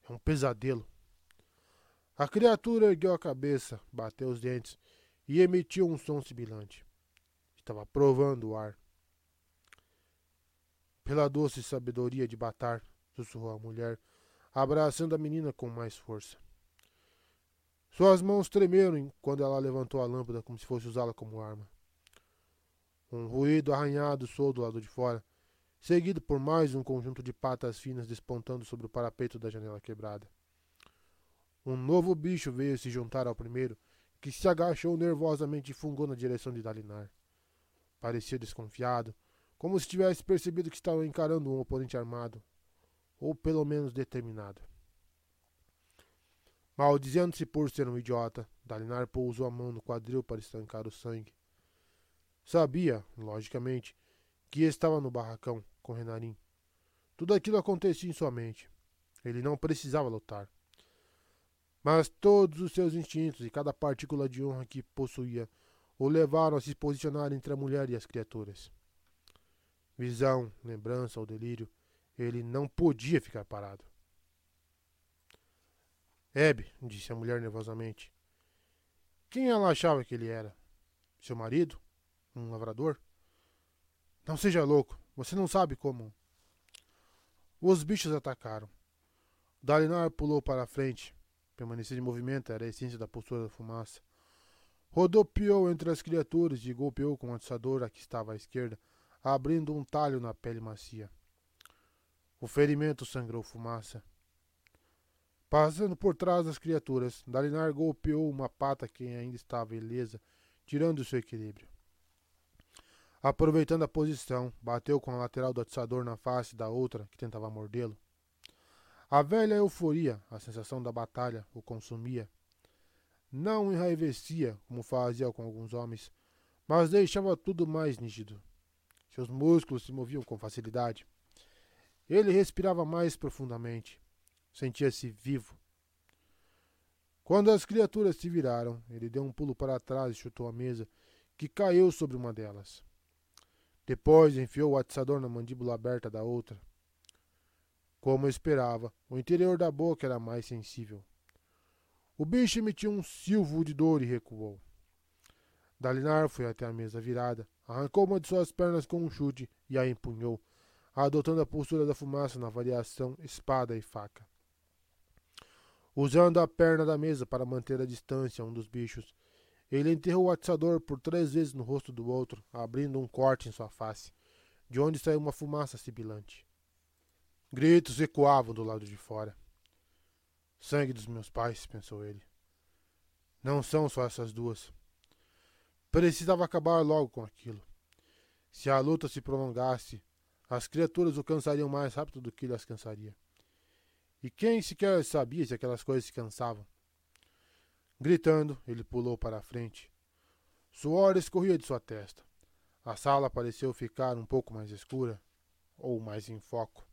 É um pesadelo. A criatura ergueu a cabeça, bateu os dentes e emitiu um som sibilante. Estava provando o ar. Pela doce sabedoria de Batar, sussurrou a mulher, abraçando a menina com mais força. Suas mãos tremeram quando ela levantou a lâmpada como se fosse usá-la como arma. Um ruído arranhado soou do lado de fora, seguido por mais um conjunto de patas finas despontando sobre o parapeito da janela quebrada. Um novo bicho veio se juntar ao primeiro, que se agachou nervosamente e fungou na direção de Dalinar. Parecia desconfiado, como se tivesse percebido que estava encarando um oponente armado, ou pelo menos determinado. Maldizendo-se por ser um idiota, Dalinar pousou a mão no quadril para estancar o sangue. Sabia, logicamente, que estava no barracão com Renarim. Tudo aquilo acontecia em sua mente. Ele não precisava lutar. Mas todos os seus instintos e cada partícula de honra que possuía o levaram a se posicionar entre a mulher e as criaturas. Visão, lembrança ou delírio, ele não podia ficar parado. Hebe, disse a mulher nervosamente. Quem ela achava que ele era? Seu marido? Um lavrador? Não seja louco, você não sabe como. Os bichos atacaram. Dalinar pulou para a frente. Permanecer em movimento era a essência da postura da fumaça. Rodopiou entre as criaturas e golpeou com o atiçador a que estava à esquerda, abrindo um talho na pele macia. O ferimento sangrou fumaça. Passando por trás das criaturas, Dalinar golpeou uma pata que ainda estava ilesa, tirando seu equilíbrio. Aproveitando a posição, bateu com a lateral do atiçador na face da outra que tentava mordê-lo. A velha euforia, a sensação da batalha, o consumia. Não enraivecia, como fazia com alguns homens, mas deixava tudo mais nítido. Seus músculos se moviam com facilidade. Ele respirava mais profundamente. Sentia-se vivo. Quando as criaturas se viraram, ele deu um pulo para trás e chutou a mesa, que caiu sobre uma delas. Depois enfiou o atiçador na mandíbula aberta da outra. Como esperava, o interior da boca era mais sensível. O bicho emitiu um silvo de dor e recuou. Dalinar foi até a mesa virada, arrancou uma de suas pernas com um chute e a empunhou, adotando a postura da fumaça na variação espada e faca. Usando a perna da mesa para manter a distância um dos bichos, ele enterrou o atiçador por três vezes no rosto do outro, abrindo um corte em sua face, de onde saiu uma fumaça sibilante. Gritos ecoavam do lado de fora. Sangue dos meus pais, pensou ele. Não são só essas duas. Precisava acabar logo com aquilo. Se a luta se prolongasse, as criaturas o cansariam mais rápido do que ele as cansaria. E quem sequer sabia se aquelas coisas se cansavam? Gritando, ele pulou para a frente. Suor escorria de sua testa. A sala pareceu ficar um pouco mais escura, ou mais em foco.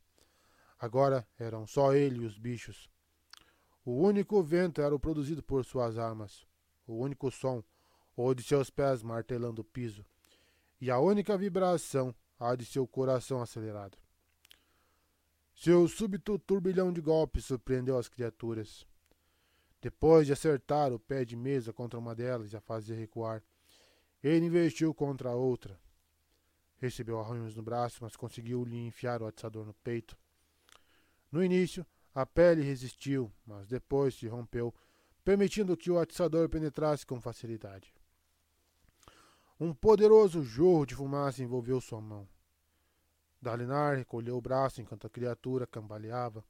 Agora eram só ele e os bichos. O único vento era o produzido por suas armas, o único som, o de seus pés martelando o piso, e a única vibração, a de seu coração acelerado. Seu súbito turbilhão de golpes surpreendeu as criaturas. Depois de acertar o pé de mesa contra uma delas e a fazer recuar, ele investiu contra a outra. Recebeu arranhos no braço, mas conseguiu lhe enfiar o atiçador no peito. No início, a pele resistiu, mas depois se rompeu, permitindo que o atiçador penetrasse com facilidade. Um poderoso jorro de fumaça envolveu sua mão. Dalinar recolheu o braço enquanto a criatura cambaleava,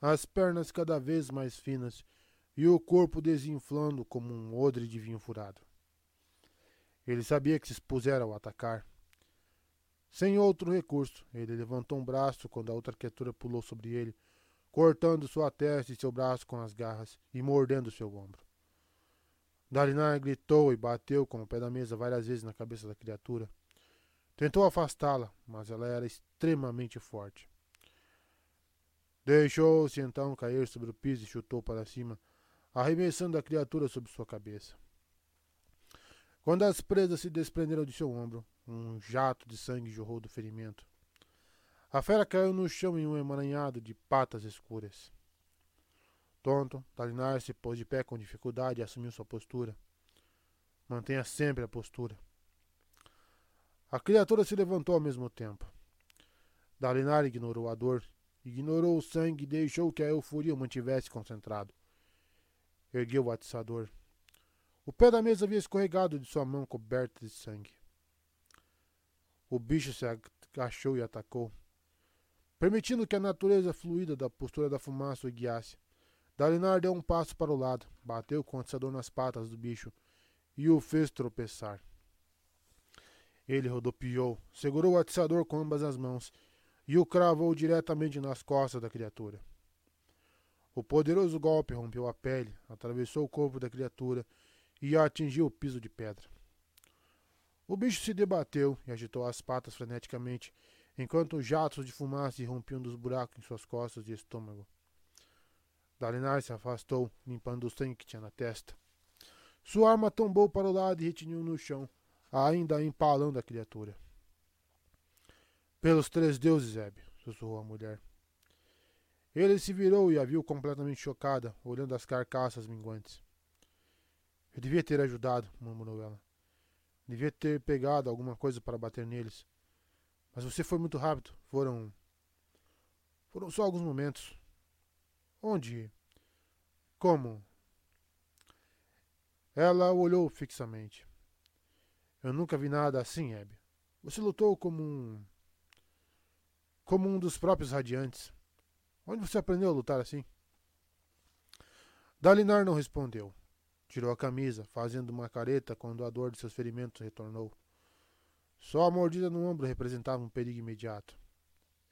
as pernas cada vez mais finas e o corpo desinflando como um odre de vinho furado. Ele sabia que se expusera ao atacar. Sem outro recurso, ele levantou um braço quando a outra criatura pulou sobre ele, cortando sua testa e seu braço com as garras e mordendo seu ombro. Dalinar gritou e bateu com o pé da mesa várias vezes na cabeça da criatura. Tentou afastá-la, mas ela era extremamente forte. Deixou-se então cair sobre o piso e chutou para cima, arremessando a criatura sobre sua cabeça. Quando as presas se desprenderam de seu ombro, um jato de sangue jorrou do ferimento. A fera caiu no chão em um emaranhado de patas escuras. Tonto, Talinar se pôs de pé com dificuldade e assumiu sua postura. Mantenha sempre a postura. A criatura se levantou ao mesmo tempo. Dalinar ignorou a dor, ignorou o sangue e deixou que a euforia o mantivesse concentrado ergueu o atiçador. O pé da mesa havia escorregado de sua mão coberta de sangue. O bicho se agachou e atacou. Permitindo que a natureza fluida da postura da fumaça o guiasse, Dalinar deu um passo para o lado, bateu o atiçador nas patas do bicho e o fez tropeçar. Ele rodopiou, segurou o atiçador com ambas as mãos e o cravou diretamente nas costas da criatura. O poderoso golpe rompeu a pele, atravessou o corpo da criatura e atingiu o piso de pedra. O bicho se debateu e agitou as patas freneticamente, enquanto jatos de fumaça irrompiam dos buracos em suas costas e estômago. Dalinar se afastou, limpando o sangue que tinha na testa. Sua arma tombou para o lado e retiniu no chão, ainda empalando a criatura. Pelos três deuses, Hebe, sussurrou a mulher. Ele se virou e a viu completamente chocada, olhando as carcaças minguantes. Eu devia ter ajudado, murmurou ela. Devia ter pegado alguma coisa para bater neles. Mas você foi muito rápido. Foram. Foram só alguns momentos. Onde? Como? Ela olhou fixamente. Eu nunca vi nada assim, Abby. Você lutou como um. como um dos próprios radiantes. Onde você aprendeu a lutar assim? Dalinar não respondeu. Tirou a camisa, fazendo uma careta quando a dor de seus ferimentos retornou. Só a mordida no ombro representava um perigo imediato.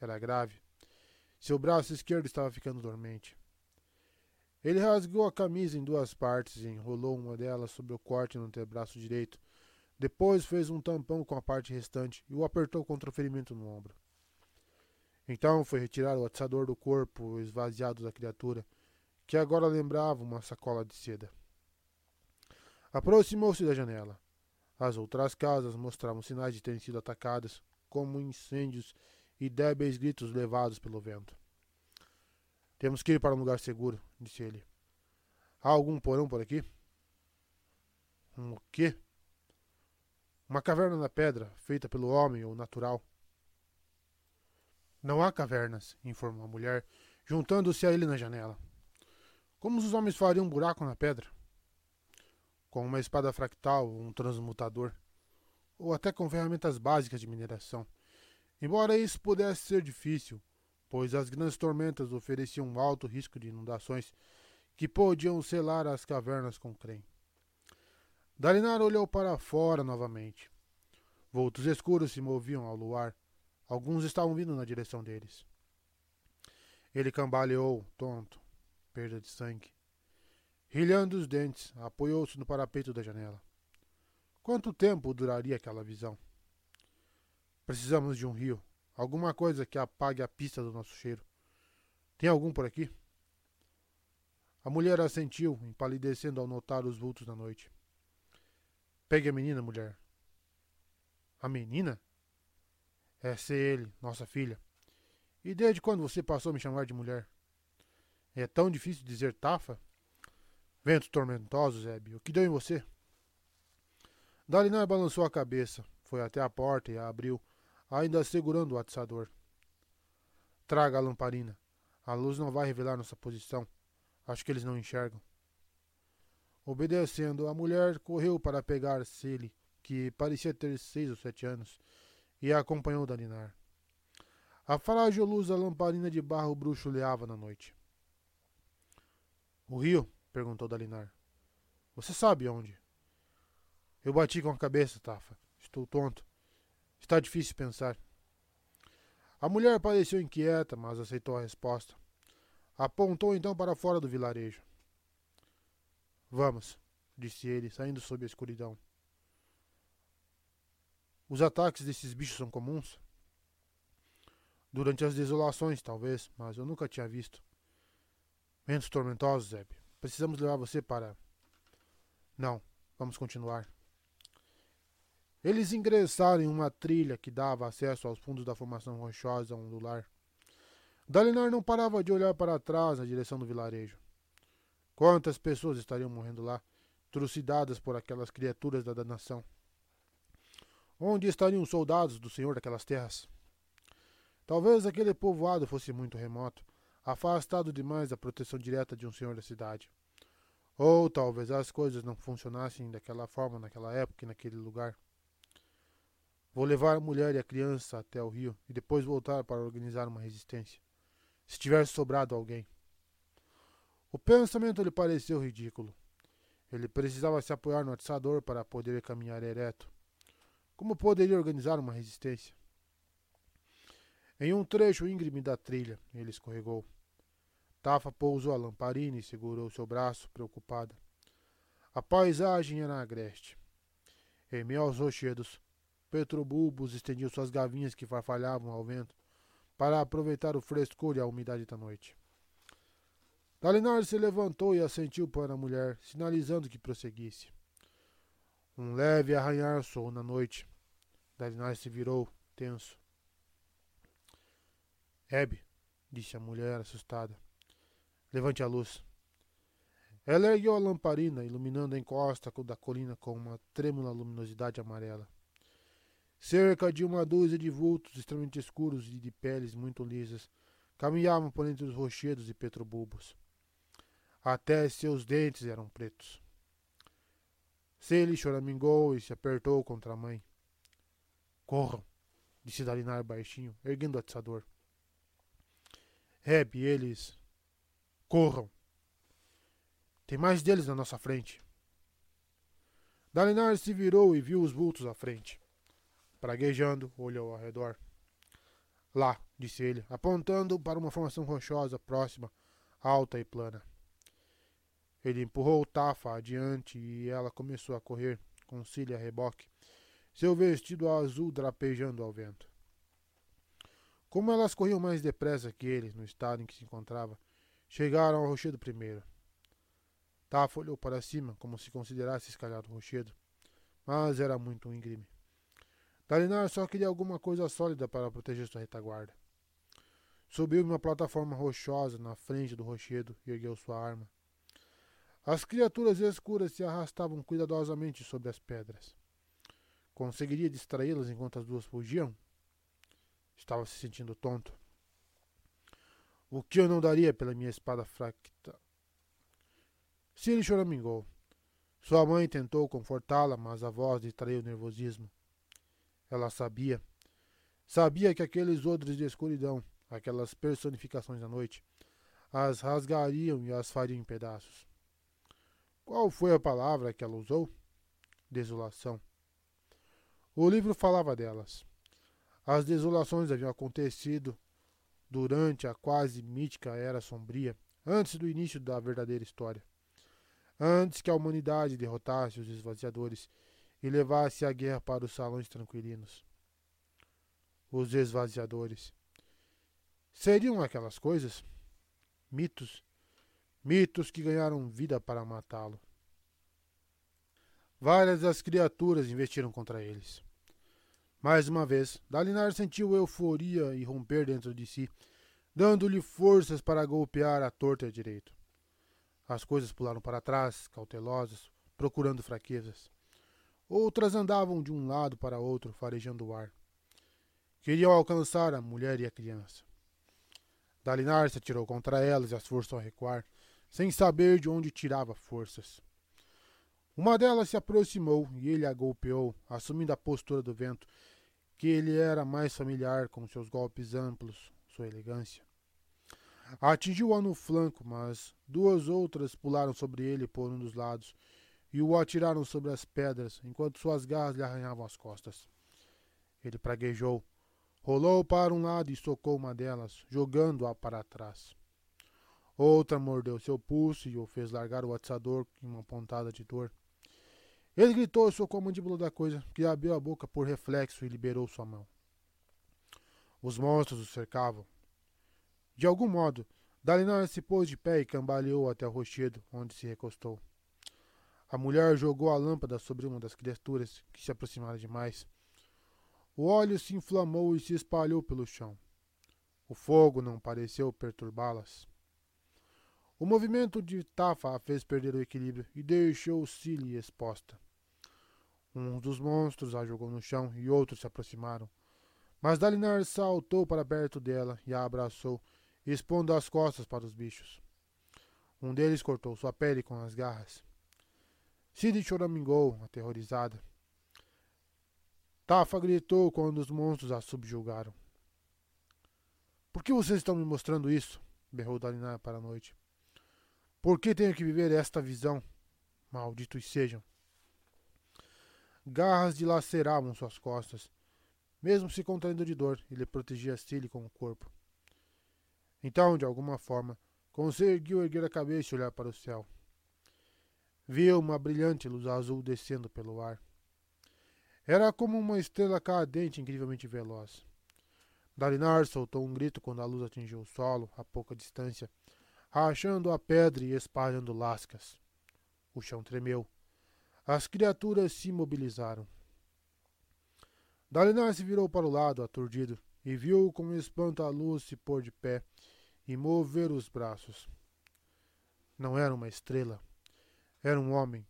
Era grave. Seu braço esquerdo estava ficando dormente. Ele rasgou a camisa em duas partes e enrolou uma delas sobre o corte no antebraço direito. Depois fez um tampão com a parte restante e o apertou contra o ferimento no ombro. Então foi retirar o atiçador do corpo esvaziado da criatura, que agora lembrava uma sacola de seda. Aproximou-se da janela. As outras casas mostravam sinais de terem sido atacadas, como incêndios e débeis gritos levados pelo vento. Temos que ir para um lugar seguro, disse ele. Há algum porão por aqui? Um quê? Uma caverna na pedra, feita pelo homem ou natural. Não há cavernas, informou a mulher, juntando-se a ele na janela. Como os homens fariam um buraco na pedra? com uma espada fractal ou um transmutador, ou até com ferramentas básicas de mineração. Embora isso pudesse ser difícil, pois as grandes tormentas ofereciam um alto risco de inundações que podiam selar as cavernas com creme. Dalinar olhou para fora novamente. Vultos escuros se moviam ao luar. Alguns estavam vindo na direção deles. Ele cambaleou, tonto, perda de sangue. Rilhando os dentes, apoiou-se no parapeito da janela. Quanto tempo duraria aquela visão? Precisamos de um rio, alguma coisa que apague a pista do nosso cheiro. Tem algum por aqui? A mulher assentiu, empalidecendo ao notar os vultos da noite. Pegue a menina, mulher. A menina? Essa é ele, nossa filha. E desde quando você passou a me chamar de mulher? É tão difícil dizer Tafa? Ventos tormentosos, Hebe, o que deu em você? Dalinar balançou a cabeça, foi até a porta e a abriu, ainda segurando o atiçador. Traga a lamparina. A luz não vai revelar nossa posição. Acho que eles não enxergam. Obedecendo, a mulher correu para pegar Cele, que parecia ter seis ou sete anos, e a acompanhou Dalinar. A frágil luz da lamparina de barro bruxuleava na noite. O rio, perguntou Dalinar. Você sabe onde? Eu bati com a cabeça, Tafa. Estou tonto. Está difícil pensar. A mulher pareceu inquieta, mas aceitou a resposta. Apontou então para fora do vilarejo. Vamos, disse ele, saindo sob a escuridão. Os ataques desses bichos são comuns? Durante as desolações, talvez, mas eu nunca tinha visto. Ventos tormentosos, Zeb. Precisamos levar você para. Não, vamos continuar. Eles ingressaram em uma trilha que dava acesso aos fundos da formação rochosa ondular. Dalinar não parava de olhar para trás na direção do vilarejo. Quantas pessoas estariam morrendo lá, trucidadas por aquelas criaturas da danação? Onde estariam os soldados do senhor daquelas terras? Talvez aquele povoado fosse muito remoto, afastado demais da proteção direta de um senhor da cidade. Ou talvez as coisas não funcionassem daquela forma naquela época e naquele lugar. Vou levar a mulher e a criança até o rio e depois voltar para organizar uma resistência. Se tivesse sobrado alguém. O pensamento lhe pareceu ridículo. Ele precisava se apoiar no atiçador para poder caminhar ereto. Como poderia organizar uma resistência? Em um trecho íngreme da trilha, ele escorregou. Tafa pousou a lamparina e segurou seu braço, preocupada. A paisagem era agreste. Em meio aos rochedos, Petrobulbos estendiam suas gavinhas que farfalhavam ao vento para aproveitar o frescor e a umidade da noite. Dalinar se levantou e assentiu para a mulher, sinalizando que prosseguisse. Um leve arranhar soou na noite. Dalinar se virou, tenso. Hebe, disse a mulher, assustada. Levante a luz. Ela ergueu a lamparina, iluminando a encosta da colina com uma trêmula luminosidade amarela. Cerca de uma dúzia de vultos extremamente escuros e de peles muito lisas caminhavam por entre os rochedos e petrobulbos. Até seus dentes eram pretos. Sele choramingou e se apertou contra a mãe. Corram, disse Dalinar baixinho, erguendo o atiçador. Reb, eles. Corram. Tem mais deles na nossa frente. Dalinar se virou e viu os vultos à frente. Praguejando, olhou ao redor. Lá, disse ele, apontando para uma formação rochosa próxima, alta e plana. Ele empurrou Tafa adiante e ela começou a correr, com Cília reboque, seu vestido azul drapejando ao vento. Como elas corriam mais depressa que ele, no estado em que se encontrava, chegaram ao rochedo primeiro. Tafa olhou para cima, como se considerasse escalar o rochedo, mas era muito íngreme. Dalinar só queria alguma coisa sólida para proteger sua retaguarda. Subiu uma plataforma rochosa na frente do rochedo e ergueu sua arma. As criaturas escuras se arrastavam cuidadosamente sobre as pedras. Conseguiria distraí-las enquanto as duas fugiam? Estava se sentindo tonto. O que eu não daria pela minha espada fracta? Ciri choramingou. Sua mãe tentou confortá-la, mas a voz distraiu o nervosismo. Ela sabia. Sabia que aqueles odres de escuridão, aquelas personificações da noite, as rasgariam e as fariam em pedaços. Qual foi a palavra que ela usou? Desolação. O livro falava delas. As desolações haviam acontecido durante a quase mítica Era Sombria, antes do início da verdadeira história. Antes que a humanidade derrotasse os esvaziadores e levasse a guerra para os salões tranquilinos. Os esvaziadores. Seriam aquelas coisas? Mitos. Mitos que ganharam vida para matá-lo. Várias das criaturas investiram contra eles. Mais uma vez, Dalinar sentiu euforia irromper dentro de si, dando-lhe forças para golpear a torta e a direito. As coisas pularam para trás, cautelosas, procurando fraquezas. Outras andavam de um lado para outro, farejando o ar. Queriam alcançar a mulher e a criança. Dalinar se atirou contra elas e as forçou a recuar, sem saber de onde tirava forças. Uma delas se aproximou e ele a golpeou, assumindo a postura do vento, que ele era mais familiar com seus golpes amplos, sua elegância. Atingiu-a no flanco, mas duas outras pularam sobre ele por um dos lados e o atiraram sobre as pedras, enquanto suas garras lhe arranhavam as costas. Ele praguejou, rolou para um lado e socou uma delas, jogando-a para trás. Outra mordeu seu pulso e o fez largar o atiçador em uma pontada de dor. Ele gritou e socou a mandíbula da coisa, que abriu a boca por reflexo e liberou sua mão. Os monstros o cercavam. De algum modo, Dalinar se pôs de pé e cambaleou até o rochedo, onde se recostou. A mulher jogou a lâmpada sobre uma das criaturas que se aproximaram demais. O óleo se inflamou e se espalhou pelo chão. O fogo não pareceu perturbá-las. O movimento de Tafa a fez perder o equilíbrio e deixou Cilly exposta. Um dos monstros a jogou no chão e outros se aproximaram. Mas Dalinar saltou para perto dela e a abraçou, expondo as costas para os bichos. Um deles cortou sua pele com as garras. Cid choramingou, aterrorizada. Tafa gritou quando os monstros a subjugaram. Por que vocês estão me mostrando isso? berrou Dalinar para a noite. Por que tenho que viver esta visão? Malditos sejam. Garras dilaceravam suas costas. Mesmo se contraindo de dor, ele protegia Cilly com o corpo. Então, de alguma forma, conseguiu erguer a cabeça e olhar para o céu. Viu uma brilhante luz azul descendo pelo ar. Era como uma estrela cadente incrivelmente veloz. Dalinar soltou um grito quando a luz atingiu o solo, a pouca distância, rachando a pedra e espalhando lascas. O chão tremeu. As criaturas se imobilizaram. Dalinar se virou para o lado, aturdido, e viu com espanto a luz se pôr de pé e mover os braços. Não era uma estrela. Era um homem.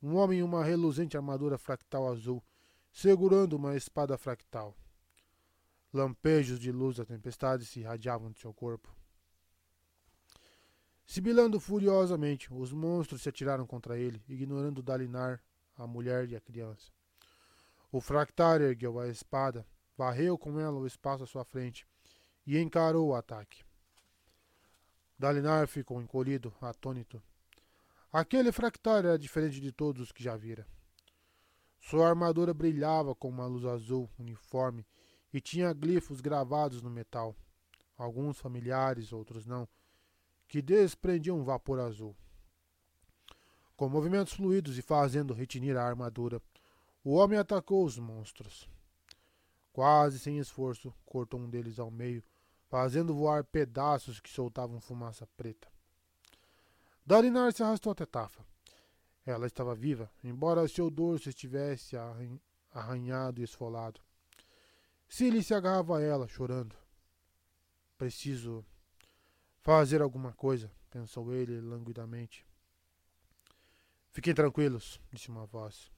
Um homem em uma reluzente armadura fractal azul, segurando uma espada fractal. Lampejos de luz da tempestade se irradiavam de seu corpo. Sibilando furiosamente, os monstros se atiraram contra ele, ignorando Dalinar, a mulher e a criança. O fractal ergueu a espada, varreu com ela o espaço à sua frente e encarou o ataque. Dalinar ficou encolhido, atônito. Aquele fractal era diferente de todos os que já vira. Sua armadura brilhava com uma luz azul uniforme e tinha glifos gravados no metal, alguns familiares, outros não, que desprendiam um vapor azul. Com movimentos fluidos e fazendo retinir a armadura, o homem atacou os monstros. Quase sem esforço, cortou um deles ao meio, fazendo voar pedaços que soltavam fumaça preta. Dalinar se arrastou até Tafa. Ela estava viva, embora seu dorso estivesse arranhado e esfolado. Cilly se agarrava a ela, chorando. Preciso fazer alguma coisa, pensou ele languidamente. Fiquem tranquilos, disse uma voz.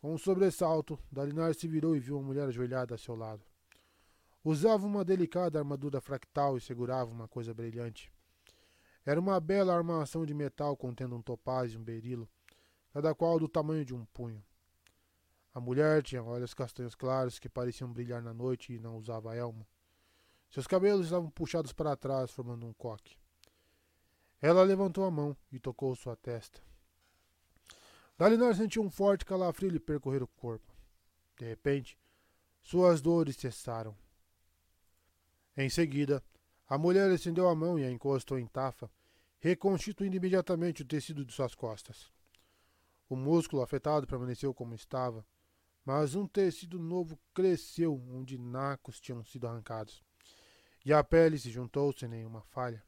Com um sobressalto, Dalinar se virou e viu uma mulher ajoelhada a seu lado. Usava uma delicada armadura fractal e segurava uma coisa brilhante. Era uma bela armação de metal contendo um topázio e um berilo, cada qual do tamanho de um punho. A mulher tinha olhos castanhos claros que pareciam brilhar na noite e não usava elmo. Seus cabelos estavam puxados para trás, formando um coque. Ela levantou a mão e tocou sua testa. Dalinar sentiu um forte calafrio lhe percorrer o corpo. De repente, suas dores cessaram. Em seguida, a mulher estendeu a mão e a encostou em Tafa, reconstituindo imediatamente o tecido de suas costas. O músculo afetado permaneceu como estava, mas um tecido novo cresceu onde nacos tinham sido arrancados, e a pele se juntou sem nenhuma falha.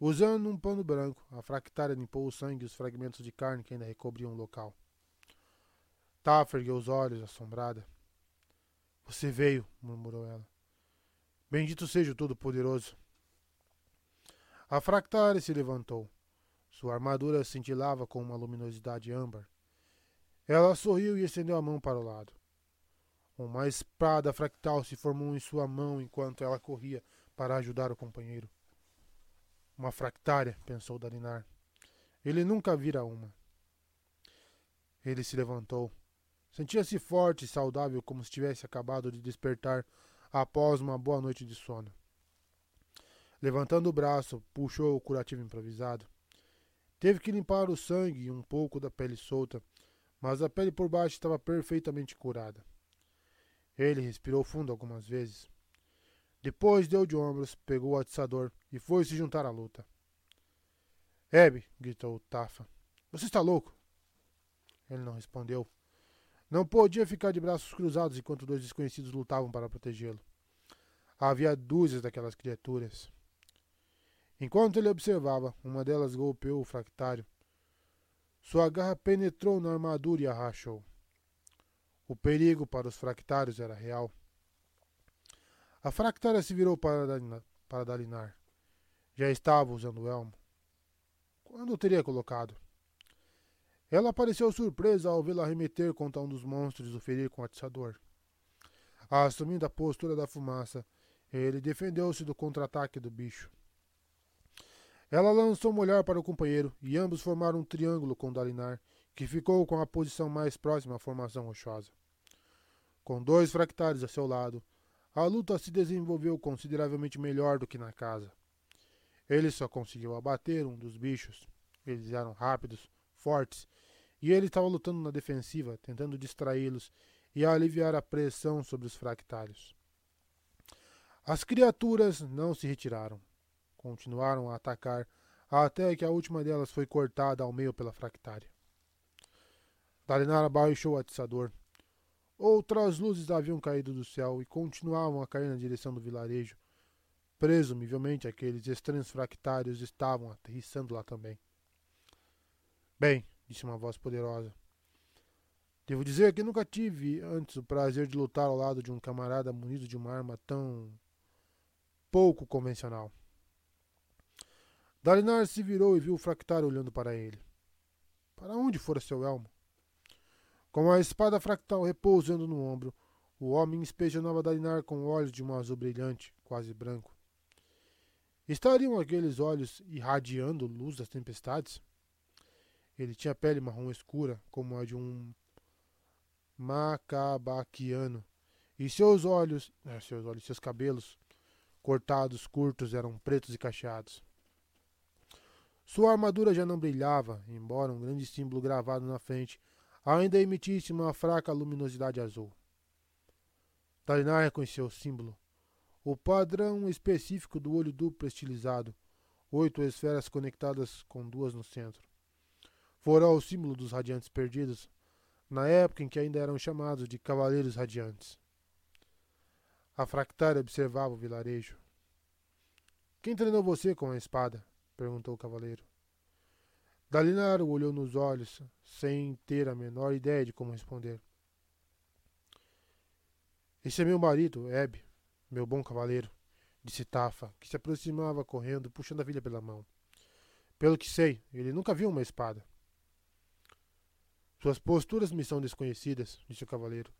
Usando um pano branco, a fractária limpou o sangue e os fragmentos de carne que ainda recobriam o local. Tafa ergueu os olhos, assombrada. Você veio, murmurou ela. Bendito seja o Todo-Poderoso. A fractária se levantou. Sua armadura cintilava com uma luminosidade âmbar. Ela sorriu e estendeu a mão para o lado. Uma espada fractal se formou em sua mão enquanto ela corria para ajudar o companheiro. Uma fractária, pensou Dalinar. Ele nunca vira uma. Ele se levantou. Sentia-se forte e saudável como se tivesse acabado de despertar após uma boa noite de sono. Levantando o braço, puxou o curativo improvisado. Teve que limpar o sangue e um pouco da pele solta, mas a pele por baixo estava perfeitamente curada. Ele respirou fundo algumas vezes. Depois deu de ombros, pegou o atiçador e foi se juntar à luta. Hebe, gritou Tafa. Você está louco? Ele não respondeu. Não podia ficar de braços cruzados enquanto dois desconhecidos lutavam para protegê-lo. Havia dúzias daquelas criaturas. Enquanto ele observava, uma delas golpeou o fractário. Sua garra penetrou na armadura e a rachou. O perigo para os fractários era real. A fractária se virou para. Para Dalinar. Já estava usando o elmo. Quando teria colocado? Ela pareceu surpresa ao vê-la arremeter contra um dos monstros e o ferir com o atiçador. Assumindo a postura da fumaça, ele defendeu-se do contra-ataque do bicho. Ela lançou um olhar para o companheiro e ambos formaram um triângulo com Dalinar, que ficou com a posição mais próxima à formação rochosa. Com dois fractais a seu lado, a luta se desenvolveu consideravelmente melhor do que na casa. Ele só conseguiu abater um dos bichos. Eles eram rápidos, fortes e ele estava lutando na defensiva, tentando distraí-los e aliviar a pressão sobre os fractários. As criaturas não se retiraram. Continuaram a atacar até que a última delas foi cortada ao meio pela fractária. Dalinar abaixou o atiçador. Outras luzes haviam caído do céu e continuavam a cair na direção do vilarejo, Presumivelmente, aqueles estranhos fractários estavam aterrissando lá também. Bem, disse uma voz poderosa. Devo dizer que nunca tive antes o prazer de lutar ao lado de um camarada munido de uma arma tão pouco convencional. Dalinar se virou e viu o fractário olhando para ele. Para onde fora seu elmo? Com a espada fractal repousando no ombro, o homem inspecionava Dalinar com olhos de um azul brilhante, quase branco. Estariam aqueles olhos irradiando luz das tempestades? Ele tinha pele marrom escura, como a de um macabaquiano, e seus olhos, é, seus olhos, seus cabelos cortados curtos eram pretos e cacheados. Sua armadura já não brilhava, embora um grande símbolo gravado na frente ainda emitisse uma fraca luminosidade azul. Talinar reconheceu o símbolo o padrão específico do olho duplo estilizado, oito esferas conectadas com duas no centro. Fora o símbolo dos radiantes perdidos, na época em que ainda eram chamados de cavaleiros radiantes. A fractária observava o vilarejo. Quem treinou você com a espada? perguntou o cavaleiro. Dalinar o olhou nos olhos, sem ter a menor ideia de como responder. Esse é meu marido, Eb, meu bom cavaleiro, disse Tafa, que se aproximava correndo, puxando a filha pela mão. Pelo que sei, ele nunca viu uma espada. Suas posturas me são desconhecidas, disse o cavaleiro,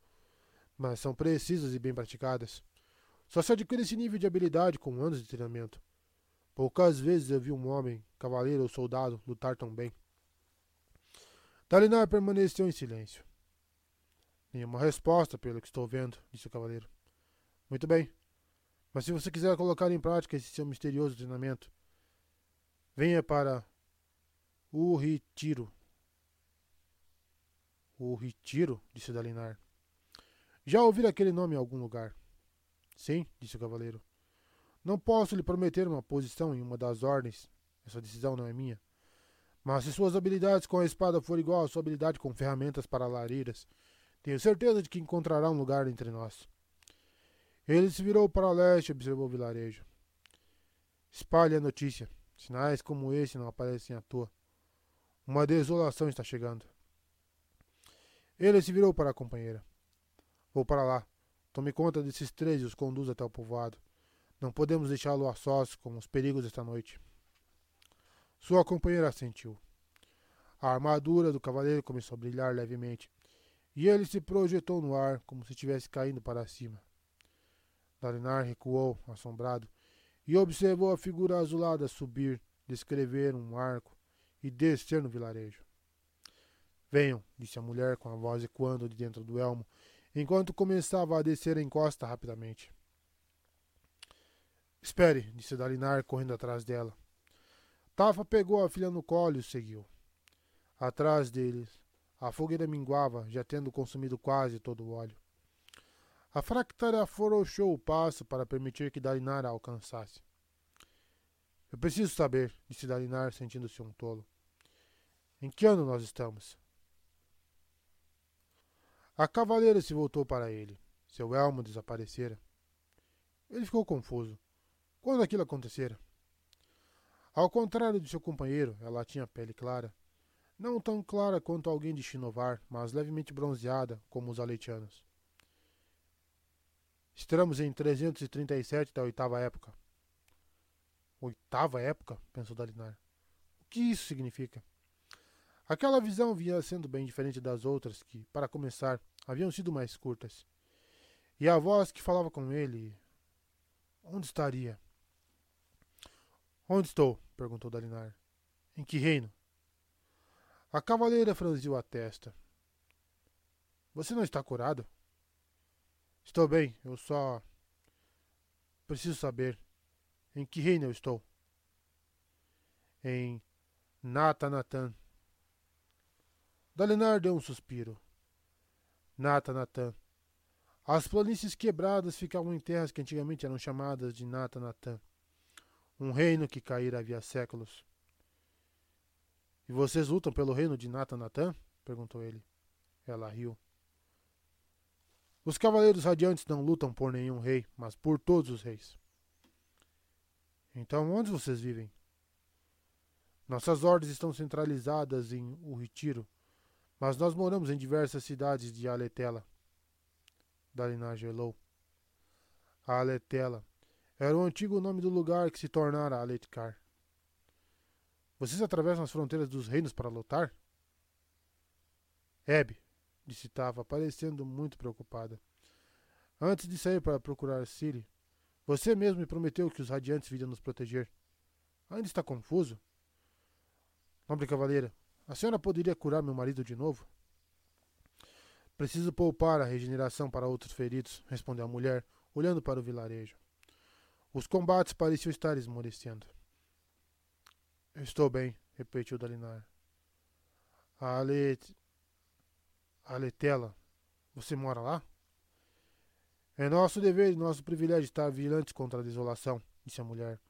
mas são precisas e bem praticadas. Só se adquire esse nível de habilidade com anos de treinamento. Poucas vezes eu vi um homem, cavaleiro ou soldado, lutar tão bem. Dalinar permaneceu em silêncio. Nenhuma resposta, pelo que estou vendo, disse o cavaleiro. Muito bem. Mas se você quiser colocar em prática esse seu misterioso treinamento, venha para o Retiro. O Retiro? disse Dalinar. Já ouvi aquele nome em algum lugar. Sim, disse o cavaleiro. Não posso lhe prometer uma posição em uma das ordens. Essa decisão não é minha. Mas se suas habilidades com a espada for igual à sua habilidade com ferramentas para lareiras, tenho certeza de que encontrará um lugar entre nós. Ele se virou para leste observou o vilarejo. Espalhe a notícia. Sinais como esse não aparecem à toa. Uma desolação está chegando. Ele se virou para a companheira. Vou para lá. Tome conta desses três e os conduza até o povoado. Não podemos deixá-lo a sós com os perigos desta noite. Sua companheira assentiu. A armadura do cavaleiro começou a brilhar levemente, e ele se projetou no ar como se estivesse caindo para cima. Dalinar recuou, assombrado, e observou a figura azulada subir, descrever um arco e descer no vilarejo. Venham, disse a mulher com a voz ecoando de dentro do elmo, enquanto começava a descer a encosta rapidamente. Espere, disse Dalinar, correndo atrás dela. Tafa pegou a filha no colo e seguiu. Atrás deles, a fogueira minguava, já tendo consumido quase todo o óleo. A fractária afrouxou o passo para permitir que Dalinar a alcançasse. Eu preciso saber, disse Dalinar, sentindo-se um tolo. Em que ano nós estamos? A cavaleira se voltou para ele. Seu elmo desaparecera. Ele ficou confuso. Quando aquilo acontecera? Ao contrário de seu companheiro, ela tinha pele clara. Não tão clara quanto alguém de Shinovar, mas levemente bronzeada, como os aleitianos. Estamos em 337 da oitava época. Oitava época? pensou Dalinar. O que isso significa? Aquela visão vinha sendo bem diferente das outras que, para começar, haviam sido mais curtas. E a voz que falava com ele. Onde estaria? Onde estou? perguntou Dalinar. Em que reino? A cavaleira franziu a testa. Você não está curado? Estou bem, eu só. Preciso saber. Em que reino eu estou? Em Natanatan. Dalinar deu um suspiro. Natanatan. As planícies quebradas ficavam em terras que antigamente eram chamadas de Natanatan. Um reino que caíra havia séculos. E vocês lutam pelo reino de Natanatan? perguntou ele. Ela riu. Os cavaleiros radiantes não lutam por nenhum rei, mas por todos os reis. Então, onde vocês vivem? Nossas ordens estão centralizadas em O Retiro, mas nós moramos em diversas cidades de Aletela. Dalinar gelou. Aletela era o antigo nome do lugar que se tornara Aletkar. Vocês atravessam as fronteiras dos reinos para lutar? Hebe, disse Tava, parecendo muito preocupada. Antes de sair para procurar Ciri, você mesmo me prometeu que os radiantes viriam nos proteger. Ainda está confuso? Nobre cavaleira, a senhora poderia curar meu marido de novo? Preciso poupar a regeneração para outros feridos, respondeu a mulher, olhando para o vilarejo. Os combates pareciam estar esmorecendo. Estou bem, repetiu Dalinar. A Alet... Aletela, você mora lá? É nosso dever e nosso privilégio estar vigilantes contra a desolação, disse a mulher.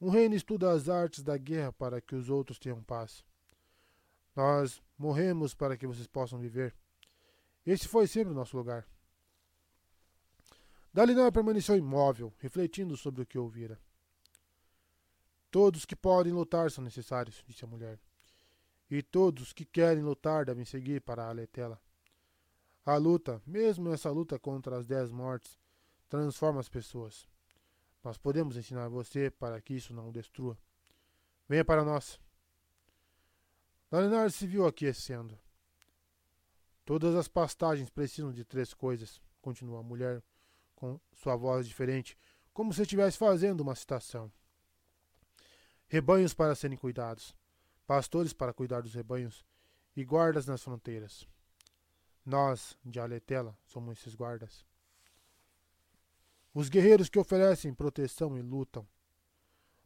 Um reino estuda as artes da guerra para que os outros tenham paz. Nós morremos para que vocês possam viver. Esse foi sempre o nosso lugar. Dalinar permaneceu imóvel, refletindo sobre o que ouvira. Todos que podem lutar são necessários, disse a mulher. E todos que querem lutar devem seguir para a Aletela. A luta, mesmo essa luta contra as dez mortes, transforma as pessoas. Nós podemos ensinar você para que isso não o destrua. Venha para nós. Dalinar se viu aquecendo. Todas as pastagens precisam de três coisas, continuou a mulher com sua voz diferente, como se estivesse fazendo uma citação. Rebanhos para serem cuidados, pastores para cuidar dos rebanhos e guardas nas fronteiras. Nós, de Aletela, somos esses guardas. Os guerreiros que oferecem proteção e lutam.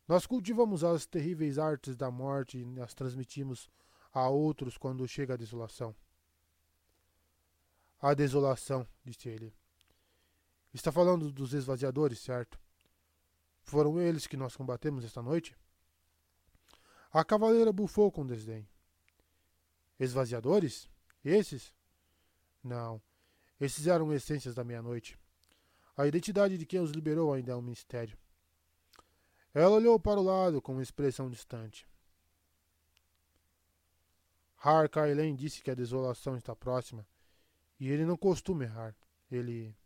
Nós cultivamos as terríveis artes da morte e as transmitimos a outros quando chega a desolação. A desolação, disse ele. Está falando dos esvaziadores, certo? Foram eles que nós combatemos esta noite? A cavaleira bufou com desdém. Esvaziadores? Esses? Não. Esses eram essências da meia-noite. A identidade de quem os liberou ainda é um mistério. Ela olhou para o lado com uma expressão distante. Har Kailen disse que a desolação está próxima, e ele não costuma errar. Ele.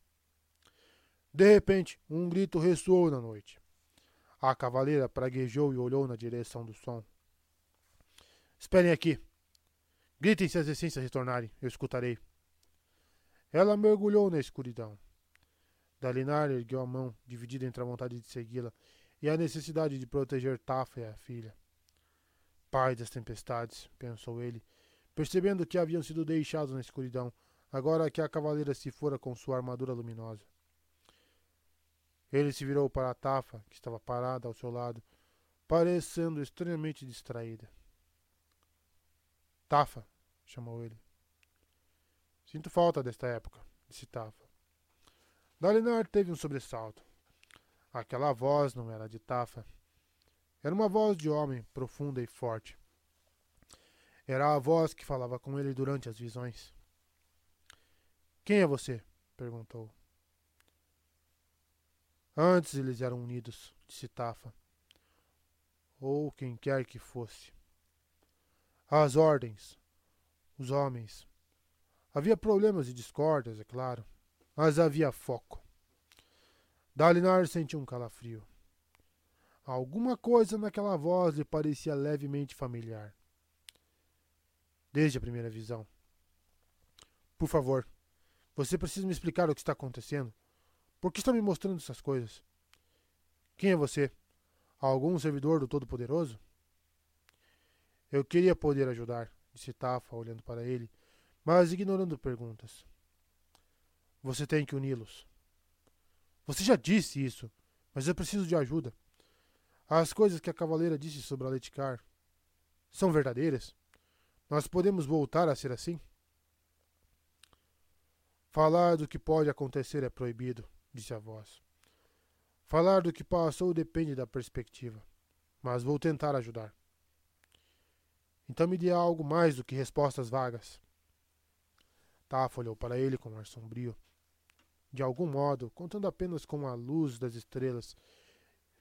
De repente, um grito ressoou na noite. A cavaleira praguejou e olhou na direção do som. Esperem aqui. Gritem se as essências retornarem, eu escutarei. Ela mergulhou na escuridão. Dalinar ergueu a mão, dividida entre a vontade de segui-la e a necessidade de proteger Tafa e a filha. Pai das tempestades, pensou ele, percebendo que haviam sido deixados na escuridão, agora que a cavaleira se fora com sua armadura luminosa. Ele se virou para a Tafa, que estava parada ao seu lado, parecendo estranhamente distraída. Tafa, chamou ele. Sinto falta desta época, disse Tafa. Dalinar teve um sobressalto. Aquela voz não era de Tafa. Era uma voz de homem, profunda e forte. Era a voz que falava com ele durante as visões. Quem é você? perguntou. Antes eles eram unidos, disse Tafa. Ou quem quer que fosse. As ordens, os homens, Havia problemas e discórdias, é claro, mas havia foco. Dalinar sentiu um calafrio. Alguma coisa naquela voz lhe parecia levemente familiar. Desde a primeira visão. Por favor, você precisa me explicar o que está acontecendo. Por que está me mostrando essas coisas? Quem é você? Algum servidor do Todo-Poderoso? Eu queria poder ajudar, disse Tafa, olhando para ele mas ignorando perguntas. Você tem que uni-los. Você já disse isso, mas eu preciso de ajuda. As coisas que a cavaleira disse sobre a Leticar são verdadeiras? Nós podemos voltar a ser assim? Falar do que pode acontecer é proibido, disse a voz. Falar do que passou depende da perspectiva, mas vou tentar ajudar. Então me dê algo mais do que respostas vagas. Tafa olhou para ele com um ar sombrio. De algum modo, contando apenas com a luz das estrelas,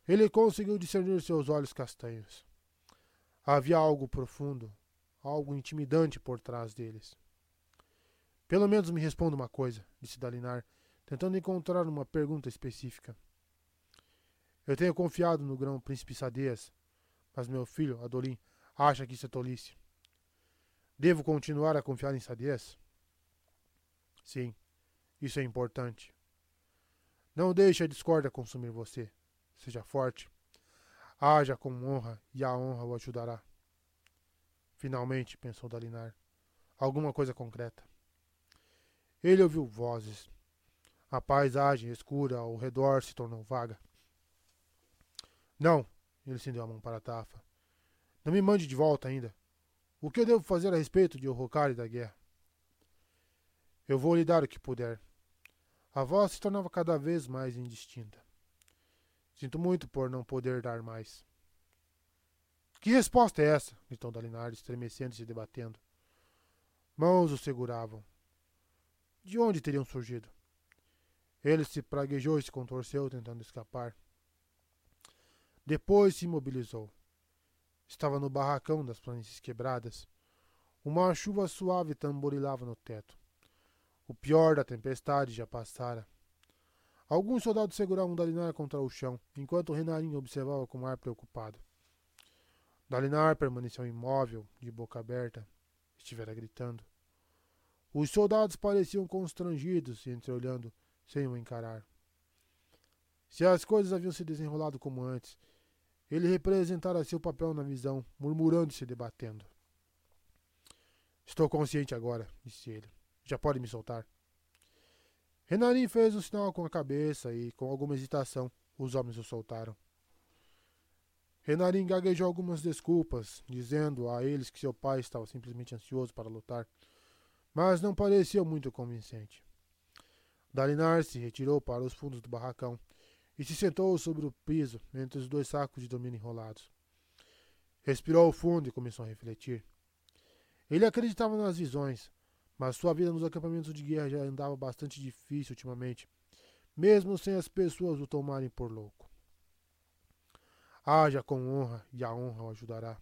Ele conseguiu discernir seus olhos castanhos. Havia algo profundo, algo intimidante por trás deles. Pelo menos me responda uma coisa, disse Dalinar, tentando encontrar uma pergunta específica. Eu tenho confiado no grão príncipe Sadeias, mas meu filho, Adolim, acha que isso é tolice. Devo continuar a confiar em Sadeias? Sim, isso é importante. Não deixe a discórdia consumir você. Seja forte. Haja com honra e a honra o ajudará. Finalmente, pensou Dalinar, alguma coisa concreta. Ele ouviu vozes. A paisagem escura ao redor se tornou vaga. Não, ele estendeu a mão para a Tafa. Não me mande de volta ainda. O que eu devo fazer a respeito de Orrocar e da guerra? Eu vou lhe dar o que puder. A voz se tornava cada vez mais indistinta. Sinto muito por não poder dar mais. Que resposta é essa? gritou Dalinar, estremecendo e se debatendo. Mãos o seguravam. De onde teriam surgido? Ele se praguejou e se contorceu, tentando escapar. Depois se imobilizou. Estava no barracão das planícies quebradas. Uma chuva suave tamborilava no teto. O pior da tempestade já passara. Alguns soldados seguravam Dalinar contra o chão, enquanto Renarin observava com ar preocupado. Dalinar permaneceu imóvel, de boca aberta. Estivera gritando. Os soldados pareciam constrangidos, entreolhando, sem o encarar. Se as coisas haviam se desenrolado como antes, ele representara seu papel na visão, murmurando e se debatendo. Estou consciente agora, disse ele. Já pode me soltar. Renarin fez um sinal com a cabeça e, com alguma hesitação, os homens o soltaram. Renarin gaguejou algumas desculpas, dizendo a eles que seu pai estava simplesmente ansioso para lutar mas não pareceu muito convincente. Dalinar se retirou para os fundos do barracão e se sentou sobre o piso entre os dois sacos de domínio enrolados. Respirou fundo e começou a refletir. Ele acreditava nas visões, mas sua vida nos acampamentos de guerra já andava bastante difícil ultimamente, mesmo sem as pessoas o tomarem por louco. Haja com honra e a honra o ajudará.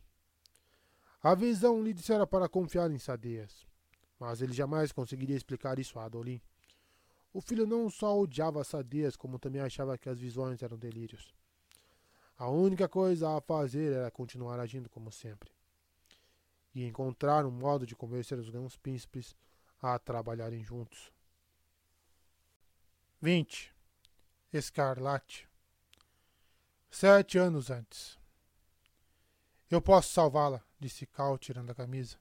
A visão lhe dissera para confiar em Sadeias mas ele jamais conseguiria explicar isso a Adolin. O filho não só odiava Sadias, como também achava que as visões eram delírios. A única coisa a fazer era continuar agindo como sempre. E encontrar um modo de convencer os grandes príncipes a trabalharem juntos. 20. Escarlate. Sete anos antes. Eu posso salvá-la, disse Cal, tirando a camisa.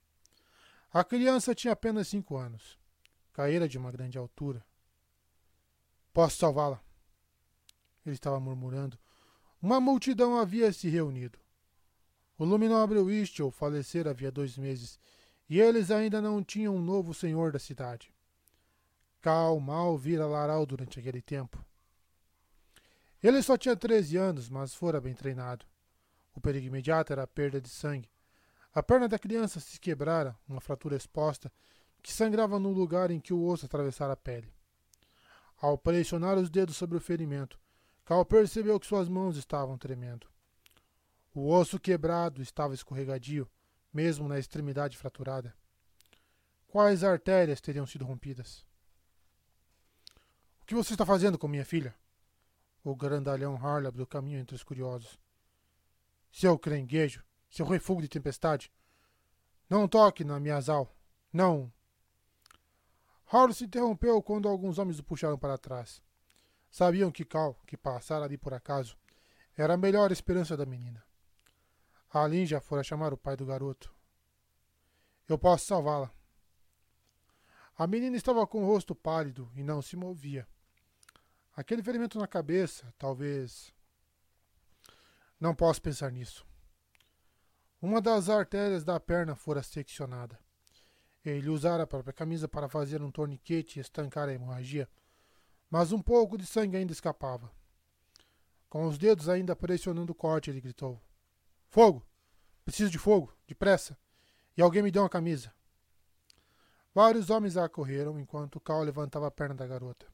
A criança tinha apenas cinco anos. Caíra de uma grande altura. Posso salvá-la. Ele estava murmurando. Uma multidão havia se reunido. O luminobre Wistel falecera havia dois meses, e eles ainda não tinham um novo senhor da cidade. Cal mal vira Laral durante aquele tempo. Ele só tinha treze anos, mas fora bem treinado. O perigo imediato era a perda de sangue, a perna da criança se quebrara, uma fratura exposta, que sangrava no lugar em que o osso atravessara a pele. Ao pressionar os dedos sobre o ferimento, Cal percebeu que suas mãos estavam tremendo. O osso quebrado estava escorregadio, mesmo na extremidade fraturada. Quais artérias teriam sido rompidas? O que você está fazendo com minha filha? O grandalhão Harley abriu caminho entre os curiosos. Seu crenguejo, seu refúgio de tempestade. Não toque na minha azal. Não. Harold se interrompeu quando alguns homens o puxaram para trás. Sabiam que Cal, que passara ali por acaso, era a melhor esperança da menina. Alin já fora chamar o pai do garoto. Eu posso salvá-la. A menina estava com o rosto pálido e não se movia. Aquele ferimento na cabeça, talvez. Não posso pensar nisso. Uma das artérias da perna fora seccionada. Ele usara a própria camisa para fazer um torniquete e estancar a hemorragia, mas um pouco de sangue ainda escapava. Com os dedos ainda pressionando o corte, ele gritou: Fogo! Preciso de fogo, depressa! E alguém me dê uma camisa. Vários homens acorreram enquanto Cal levantava a perna da garota.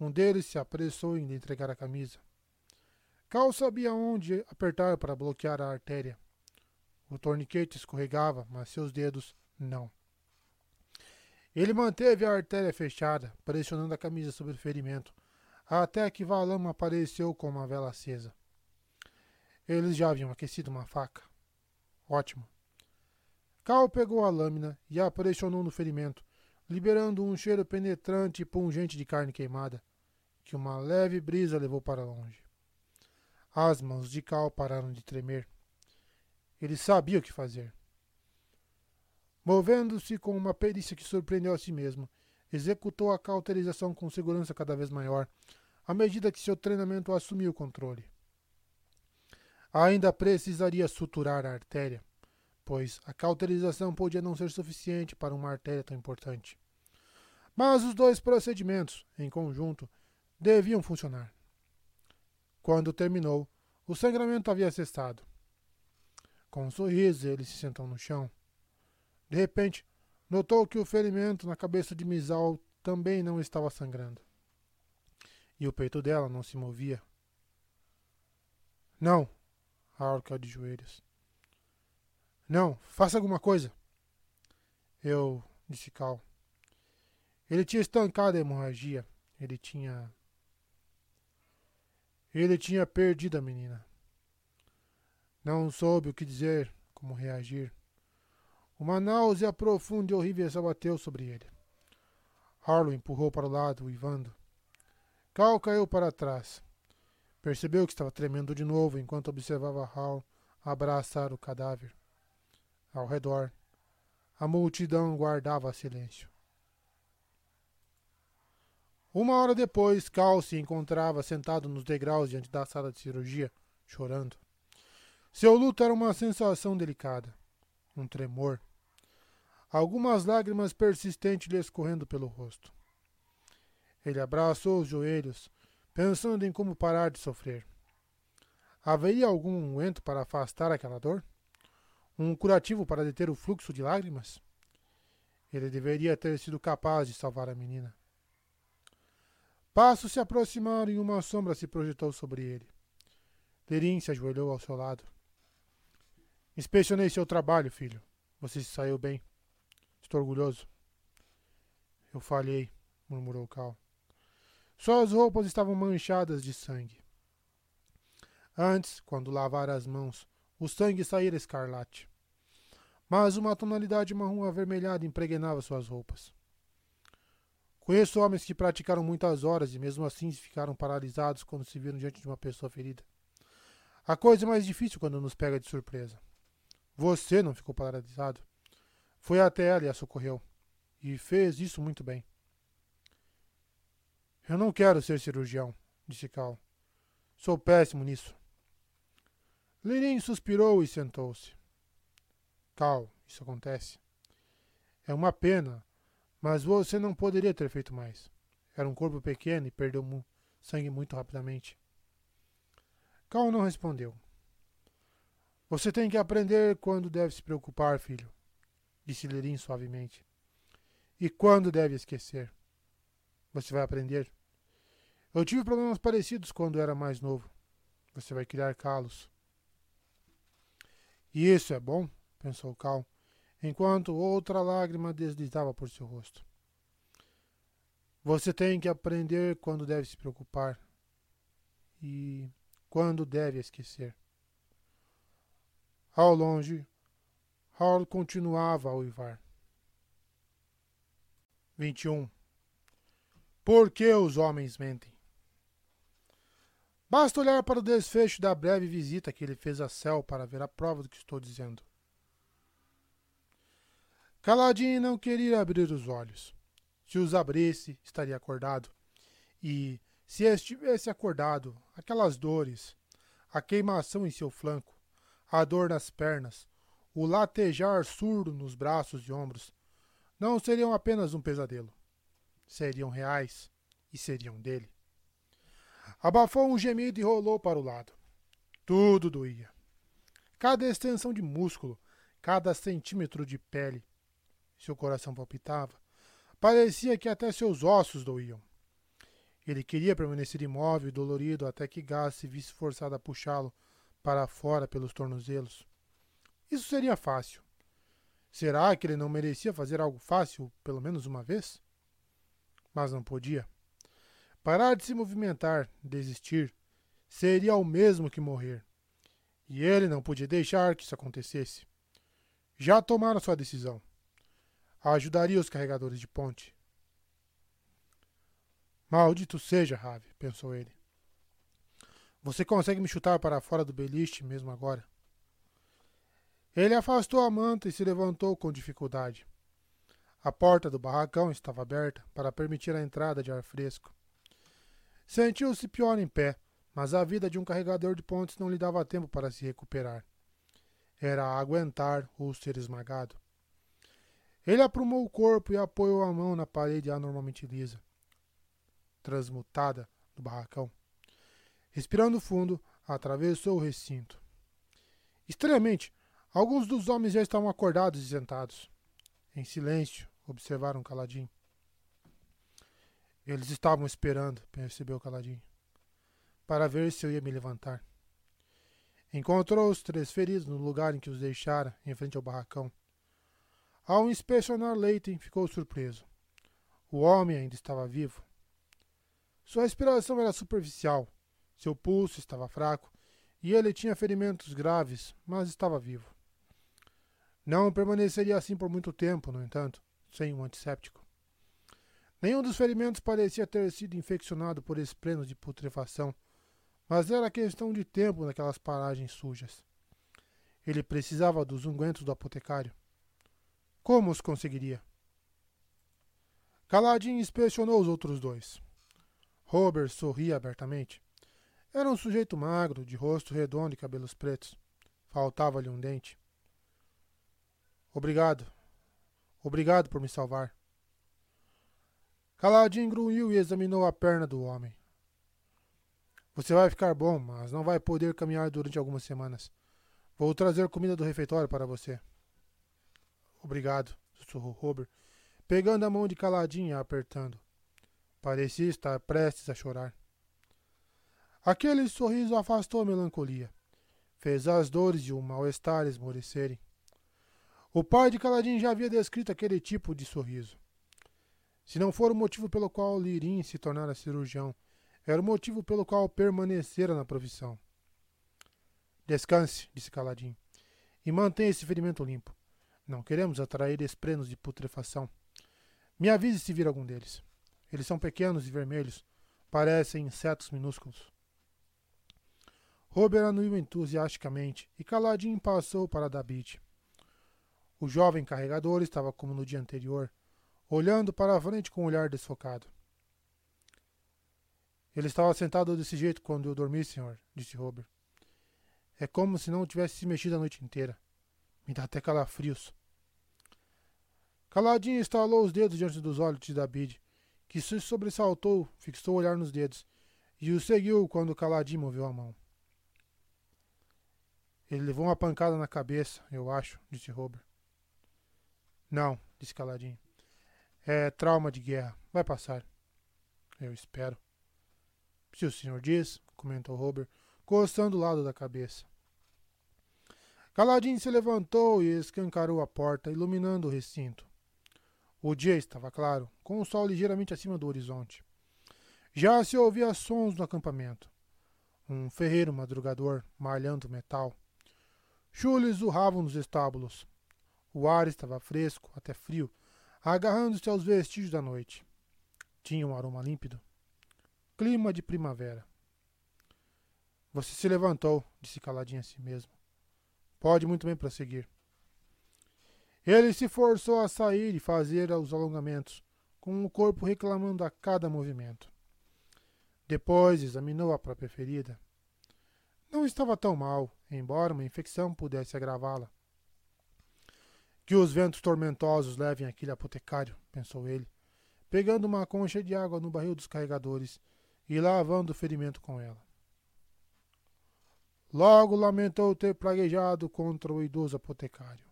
Um deles se apressou em lhe entregar a camisa. Cal sabia onde apertar para bloquear a artéria. O torniquete escorregava, mas seus dedos não. Ele manteve a artéria fechada, pressionando a camisa sobre o ferimento, até que Valama apareceu com uma vela acesa. Eles já haviam aquecido uma faca. Ótimo. Cal pegou a lâmina e a pressionou no ferimento, liberando um cheiro penetrante e pungente de carne queimada, que uma leve brisa levou para longe. As mãos de Cal pararam de tremer. Ele sabia o que fazer. Movendo-se com uma perícia que surpreendeu a si mesmo, executou a cauterização com segurança cada vez maior, à medida que seu treinamento assumiu o controle. Ainda precisaria suturar a artéria, pois a cauterização podia não ser suficiente para uma artéria tão importante. Mas os dois procedimentos, em conjunto, deviam funcionar. Quando terminou, o sangramento havia cessado. Com um sorriso, ele se sentou no chão. De repente, notou que o ferimento na cabeça de Misal também não estava sangrando. E o peito dela não se movia. Não, Raul caiu de joelhos. Não, faça alguma coisa. Eu, disse Cal. Ele tinha estancado a hemorragia. Ele tinha ele tinha perdido a menina. Não soube o que dizer, como reagir. Uma náusea profunda e horrível se abateu sobre ele. Harlow empurrou para o lado, uivando. Cal caiu para trás. Percebeu que estava tremendo de novo enquanto observava Hal abraçar o cadáver. Ao redor, a multidão guardava silêncio. Uma hora depois, Cal se encontrava sentado nos degraus diante da sala de cirurgia, chorando. Seu luto era uma sensação delicada, um tremor. Algumas lágrimas persistentes lhe escorrendo pelo rosto. Ele abraçou os joelhos, pensando em como parar de sofrer. Haveria algum unguento para afastar aquela dor? Um curativo para deter o fluxo de lágrimas? Ele deveria ter sido capaz de salvar a menina. Passos se aproximaram e uma sombra se projetou sobre ele. Lerin se ajoelhou ao seu lado. Inspecionei seu trabalho, filho. Você se saiu bem. Estou orgulhoso. Eu falhei, murmurou Cal. Suas roupas estavam manchadas de sangue. Antes, quando lavara as mãos, o sangue saíra escarlate. Mas uma tonalidade marrom avermelhada impregnava suas roupas. Conheço homens que praticaram muitas horas e mesmo assim ficaram paralisados quando se viram diante de uma pessoa ferida. A coisa é mais difícil quando nos pega de surpresa. Você não ficou paralisado. Foi até ela e a socorreu. E fez isso muito bem. Eu não quero ser cirurgião, disse Cal. Sou péssimo nisso. Lenin suspirou e sentou-se. Cal, isso acontece. É uma pena, mas você não poderia ter feito mais. Era um corpo pequeno e perdeu mu sangue muito rapidamente. Cal não respondeu. Você tem que aprender quando deve se preocupar, filho, disse Lerin suavemente. E quando deve esquecer. Você vai aprender. Eu tive problemas parecidos quando era mais novo. Você vai criar calos. E isso é bom? pensou Cal enquanto outra lágrima deslizava por seu rosto. Você tem que aprender quando deve se preocupar e quando deve esquecer. Ao longe, Hall continuava a uivar. 21. Por que os homens mentem? Basta olhar para o desfecho da breve visita que ele fez a Céu para ver a prova do que estou dizendo. Caladinho não queria abrir os olhos. Se os abrisse, estaria acordado. E, se estivesse acordado, aquelas dores, a queimação em seu flanco, a dor nas pernas, o latejar surdo nos braços e ombros, não seriam apenas um pesadelo. Seriam reais e seriam dele. Abafou um gemido e rolou para o lado. Tudo doía. Cada extensão de músculo, cada centímetro de pele, seu coração palpitava. Parecia que até seus ossos doíam. Ele queria permanecer imóvel e dolorido até que Gás se visse forçado a puxá-lo para fora pelos tornozelos. Isso seria fácil. Será que ele não merecia fazer algo fácil pelo menos uma vez? Mas não podia. Parar de se movimentar, desistir, seria o mesmo que morrer. E ele não podia deixar que isso acontecesse. Já tomaram sua decisão. Ajudaria os carregadores de ponte. Maldito seja, Rave, pensou ele. Você consegue me chutar para fora do beliche mesmo agora? Ele afastou a manta e se levantou com dificuldade. A porta do barracão estava aberta para permitir a entrada de ar fresco. Sentiu-se pior em pé, mas a vida de um carregador de pontes não lhe dava tempo para se recuperar. Era aguentar ou ser esmagado. Ele aprumou o corpo e apoiou a mão na parede anormalmente lisa transmutada do barracão. Respirando fundo, atravessou o recinto. Estranhamente, alguns dos homens já estavam acordados e sentados. Em silêncio, observaram Caladinho. Eles estavam esperando, percebeu Caladinho, para ver se eu ia me levantar. Encontrou os três feridos no lugar em que os deixara, em frente ao barracão. Ao inspecionar Leighton, ficou surpreso. O homem ainda estava vivo. Sua respiração era superficial, seu pulso estava fraco e ele tinha ferimentos graves, mas estava vivo. Não permaneceria assim por muito tempo, no entanto, sem um antisséptico. Nenhum dos ferimentos parecia ter sido infeccionado por esplenos de putrefação, mas era questão de tempo naquelas paragens sujas. Ele precisava dos ungüentos do apotecário. Como os conseguiria? Caladinho inspecionou os outros dois. Robert sorria abertamente. Era um sujeito magro, de rosto redondo e cabelos pretos. Faltava-lhe um dente. Obrigado. Obrigado por me salvar. Caladinho grunhiu e examinou a perna do homem. Você vai ficar bom, mas não vai poder caminhar durante algumas semanas. Vou trazer comida do refeitório para você. Obrigado, sussurrou Robert, pegando a mão de Caladinho e apertando. Parecia estar prestes a chorar. Aquele sorriso afastou a melancolia. Fez as dores de um mal-estar esmorecerem. O pai de Caladinho já havia descrito aquele tipo de sorriso. Se não for o motivo pelo qual Lirim se tornara cirurgião, era o motivo pelo qual permanecera na profissão. Descanse, disse Caladinho, e mantenha esse ferimento limpo. Não queremos atrair esprenos de putrefação. Me avise se vir algum deles. Eles são pequenos e vermelhos, parecem insetos minúsculos. Robert anuiu entusiasticamente e caladinho passou para David. O jovem carregador estava como no dia anterior, olhando para a frente com um olhar desfocado. Ele estava sentado desse jeito quando eu dormi, senhor, disse Robert. É como se não tivesse se mexido a noite inteira. Me dá até calafrios. Caladinho estalou os dedos diante dos olhos de David que se sobressaltou, fixou o olhar nos dedos, e o seguiu quando Caladinho moveu a mão. Ele levou uma pancada na cabeça, eu acho, disse Robert. Não, disse Caladinho. É trauma de guerra. Vai passar. Eu espero. Se o senhor diz, comentou Robert, coçando o lado da cabeça. Caladinho se levantou e escancarou a porta, iluminando o recinto. O dia estava claro, com o sol ligeiramente acima do horizonte. Já se ouvia sons no acampamento. Um ferreiro madrugador malhando metal. Chules urravam nos estábulos. O ar estava fresco, até frio, agarrando-se aos vestígios da noite. Tinha um aroma límpido. Clima de primavera. Você se levantou, disse caladinho a si mesmo. Pode muito bem prosseguir. Ele se forçou a sair e fazer os alongamentos, com o corpo reclamando a cada movimento. Depois examinou a própria ferida. Não estava tão mal, embora uma infecção pudesse agravá-la. Que os ventos tormentosos levem aquele apotecário, pensou ele, pegando uma concha de água no barril dos carregadores e lavando o ferimento com ela. Logo lamentou ter praguejado contra o idoso apotecário.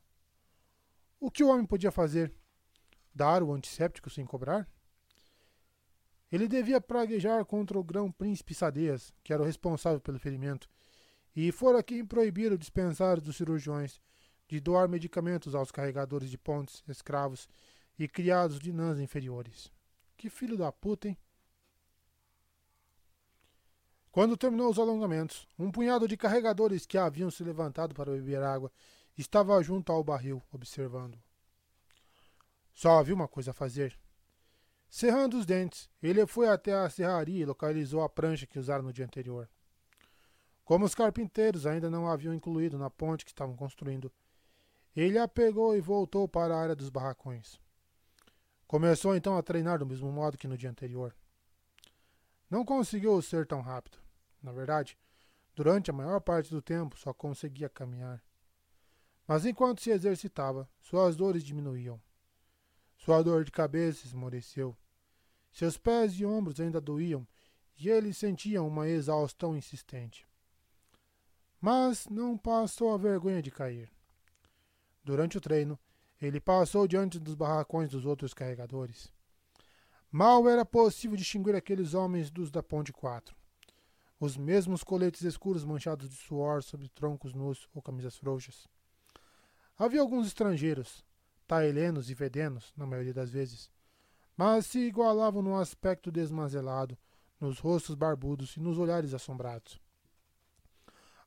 O que o homem podia fazer? Dar o antisséptico sem cobrar? Ele devia praguejar contra o grão-príncipe Sadeias, que era o responsável pelo ferimento, e fora quem proibiram dispensar dos cirurgiões de doar medicamentos aos carregadores de pontes, escravos e criados de nãs inferiores. Que filho da puta, hein? Quando terminou os alongamentos, um punhado de carregadores que haviam se levantado para beber água estava junto ao barril, observando. Só havia uma coisa a fazer. Cerrando os dentes, ele foi até a serraria e localizou a prancha que usaram no dia anterior. Como os carpinteiros ainda não haviam incluído na ponte que estavam construindo, ele a pegou e voltou para a área dos barracões. Começou então a treinar do mesmo modo que no dia anterior. Não conseguiu ser tão rápido. Na verdade, durante a maior parte do tempo só conseguia caminhar. Mas enquanto se exercitava, suas dores diminuíam. Sua dor de cabeça esmoreceu. Seus pés e ombros ainda doíam e ele sentia uma exaustão insistente. Mas não passou a vergonha de cair. Durante o treino, ele passou diante dos barracões dos outros carregadores. Mal era possível distinguir aqueles homens dos da Ponte 4. Os mesmos coletes escuros manchados de suor sobre troncos nus ou camisas frouxas. Havia alguns estrangeiros, taelenos e vedenos, na maioria das vezes, mas se igualavam no aspecto desmazelado, nos rostos barbudos e nos olhares assombrados.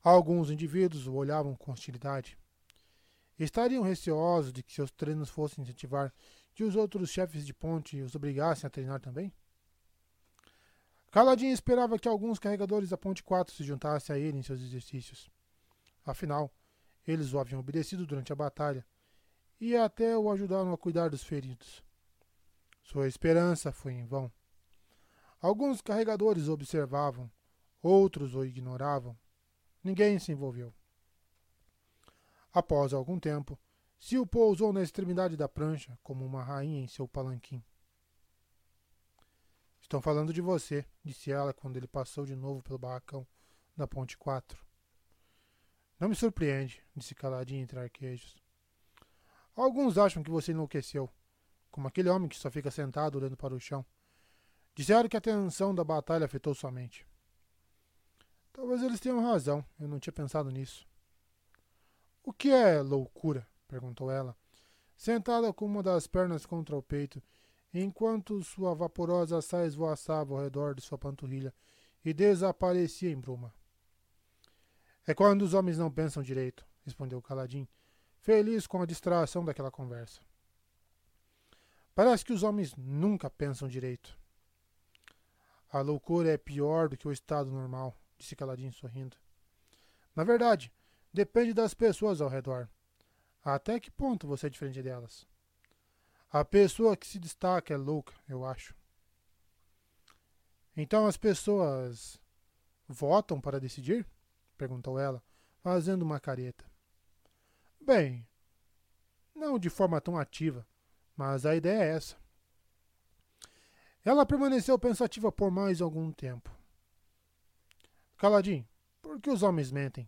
Alguns indivíduos o olhavam com hostilidade. Estariam receosos de que seus treinos fossem incentivar que os outros chefes de ponte os obrigassem a treinar também? Caladinho esperava que alguns carregadores da Ponte 4 se juntassem a ele em seus exercícios. Afinal, eles o haviam obedecido durante a batalha e até o ajudaram a cuidar dos feridos. Sua esperança foi em vão. Alguns carregadores observavam, outros o ignoravam. Ninguém se envolveu. Após algum tempo, Sil pousou na extremidade da prancha, como uma rainha em seu palanquim. Estão falando de você, disse ela quando ele passou de novo pelo barracão da ponte 4. Não me surpreende, disse caladinho entre arquejos. Alguns acham que você enlouqueceu, como aquele homem que só fica sentado olhando para o chão. Disseram que a tensão da batalha afetou sua mente. Talvez eles tenham razão, eu não tinha pensado nisso. O que é loucura? perguntou ela, sentada com uma das pernas contra o peito, enquanto sua vaporosa saia esvoaçava ao redor de sua panturrilha e desaparecia em bruma. É quando os homens não pensam direito, respondeu Caladim, feliz com a distração daquela conversa. Parece que os homens nunca pensam direito. A loucura é pior do que o estado normal, disse Caladim sorrindo. Na verdade, depende das pessoas ao redor. Até que ponto você é diferente delas? A pessoa que se destaca é louca, eu acho. Então as pessoas votam para decidir? perguntou ela, fazendo uma careta. Bem, não de forma tão ativa, mas a ideia é essa. Ela permaneceu pensativa por mais algum tempo. Caladinho, por que os homens mentem?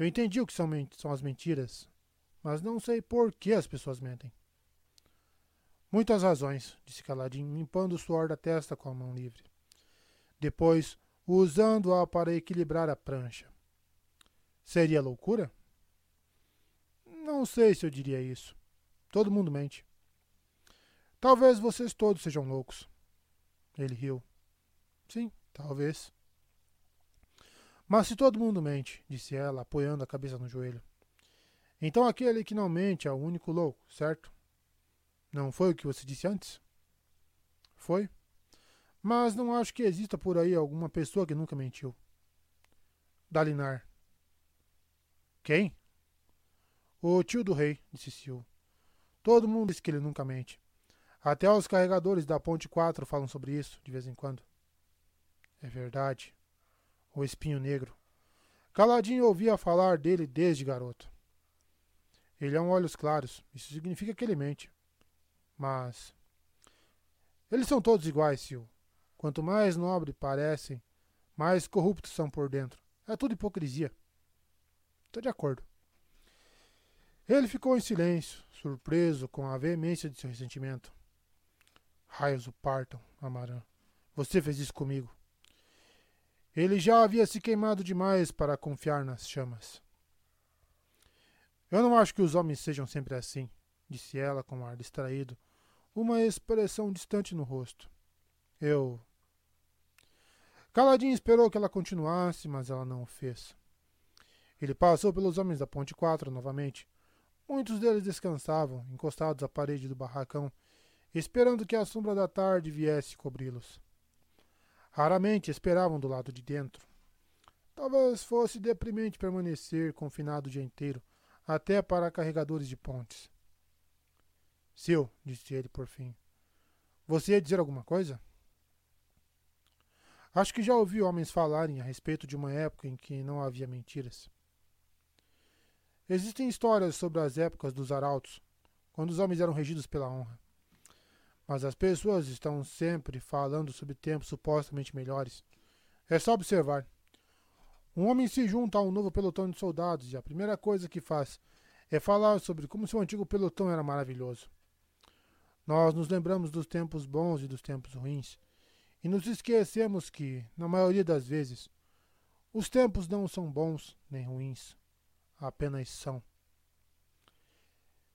Eu entendi o que são, são as mentiras, mas não sei por que as pessoas mentem. Muitas razões, disse Caladinho, limpando o suor da testa com a mão livre. Depois, usando-a para equilibrar a prancha. Seria loucura? Não sei se eu diria isso. Todo mundo mente. Talvez vocês todos sejam loucos. Ele riu. Sim, talvez. Mas se todo mundo mente, disse ela, apoiando a cabeça no joelho, então aquele que não mente é o único louco, certo? Não foi o que você disse antes? Foi. Mas não acho que exista por aí alguma pessoa que nunca mentiu. Dalinar. Quem? O tio do rei, disse Sil. Todo mundo diz que ele nunca mente. Até os carregadores da Ponte 4 falam sobre isso, de vez em quando. É verdade. O espinho negro. Caladinho ouvia falar dele desde garoto. Ele é um olhos claros. Isso significa que ele mente. Mas. Eles são todos iguais, Sil. Quanto mais nobre parecem, mais corruptos são por dentro. É tudo hipocrisia. Estou de acordo. Ele ficou em silêncio, surpreso com a veemência de seu ressentimento. Raios o partam, Amarã. Você fez isso comigo. Ele já havia se queimado demais para confiar nas chamas. Eu não acho que os homens sejam sempre assim, disse ela com um ar distraído, uma expressão distante no rosto. Eu. Caladinho esperou que ela continuasse, mas ela não o fez. Ele passou pelos homens da Ponte 4 novamente. Muitos deles descansavam, encostados à parede do barracão, esperando que a sombra da tarde viesse cobri-los. Raramente esperavam do lado de dentro. Talvez fosse deprimente permanecer confinado o dia inteiro, até para carregadores de pontes. Seu, disse ele por fim. Você ia dizer alguma coisa? Acho que já ouvi homens falarem a respeito de uma época em que não havia mentiras. Existem histórias sobre as épocas dos arautos, quando os homens eram regidos pela honra. Mas as pessoas estão sempre falando sobre tempos supostamente melhores. É só observar. Um homem se junta a um novo pelotão de soldados e a primeira coisa que faz é falar sobre como seu antigo pelotão era maravilhoso. Nós nos lembramos dos tempos bons e dos tempos ruins e nos esquecemos que, na maioria das vezes, os tempos não são bons nem ruins, apenas são.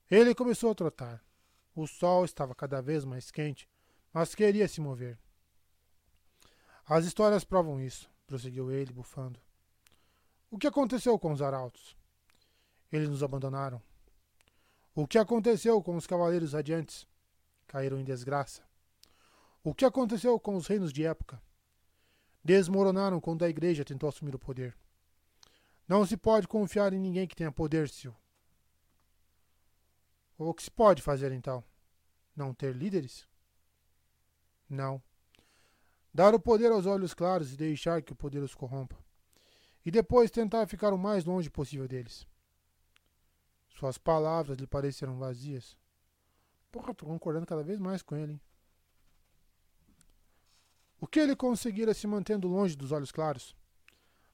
Ele começou a trotar. O sol estava cada vez mais quente, mas queria se mover. As histórias provam isso, prosseguiu ele, bufando. O que aconteceu com os arautos? Eles nos abandonaram. O que aconteceu com os cavaleiros radiantes? Caíram em desgraça. O que aconteceu com os reinos de época? Desmoronaram quando a igreja tentou assumir o poder. Não se pode confiar em ninguém que tenha poder, Sil. O que se pode fazer então? Não ter líderes? Não. Dar o poder aos olhos claros e deixar que o poder os corrompa. E depois tentar ficar o mais longe possível deles. Suas palavras lhe pareceram vazias. Porra, tô concordando cada vez mais com ele, hein? O que ele conseguira se mantendo longe dos olhos claros?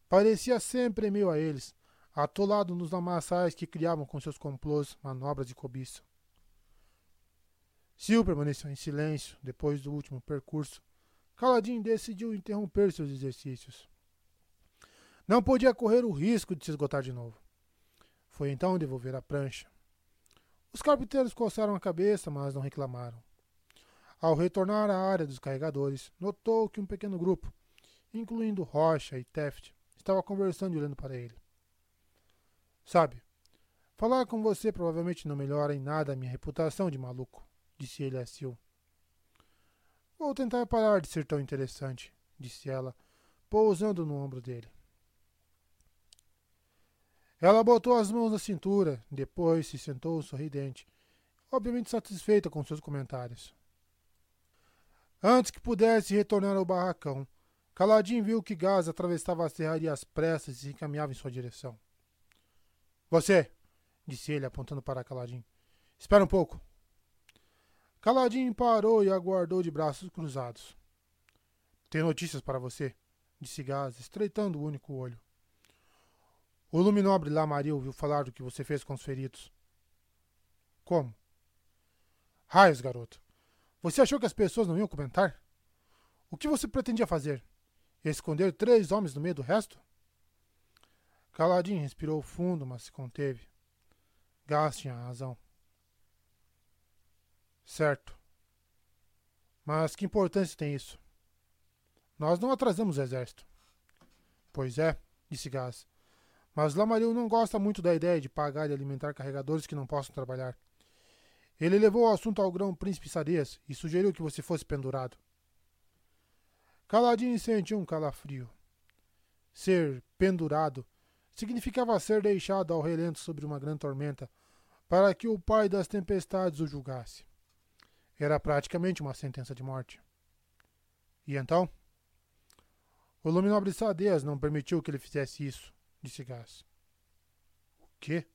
Parecia sempre em meio a eles, atolado nos lamaçais que criavam com seus complôs, manobras de cobiça. Sil permaneceu em silêncio depois do último percurso. Caladinho decidiu interromper seus exercícios. Não podia correr o risco de se esgotar de novo. Foi então devolver a prancha. Os carpinteiros coçaram a cabeça, mas não reclamaram. Ao retornar à área dos carregadores, notou que um pequeno grupo, incluindo Rocha e Teft, estava conversando e olhando para ele. Sabe, falar com você provavelmente não melhora em nada a minha reputação de maluco, disse ele a Sil. Vou tentar parar de ser tão interessante, disse ela, pousando no ombro dele. Ela botou as mãos na cintura, depois se sentou sorridente, obviamente satisfeita com seus comentários. Antes que pudesse retornar ao barracão, Caladinho viu que Gás atravessava a serraria às pressas e se encaminhava em sua direção. Você, disse ele, apontando para Caladinho. Espera um pouco. Caladinho parou e aguardou de braços cruzados. Tenho notícias para você, disse Gás, estreitando o único olho. O luminobre Lamaril ouviu falar do que você fez com os feridos. Como? Raios, garoto. Você achou que as pessoas não iam comentar? O que você pretendia fazer? Esconder três homens no meio do resto? Caladinho respirou fundo, mas se conteve. Gás tinha razão. Certo. Mas que importância tem isso? Nós não atrasamos o exército. Pois é, disse Gás. Mas Lamaril não gosta muito da ideia de pagar e alimentar carregadores que não possam trabalhar. Ele levou o assunto ao grão príncipe Sadias e sugeriu que você fosse pendurado. Caladinho sentiu um calafrio. Ser pendurado significava ser deixado ao relento sobre uma grande tormenta para que o pai das tempestades o julgasse. Era praticamente uma sentença de morte. E então? O luminobre Sadias não permitiu que ele fizesse isso disse Gás. O quê?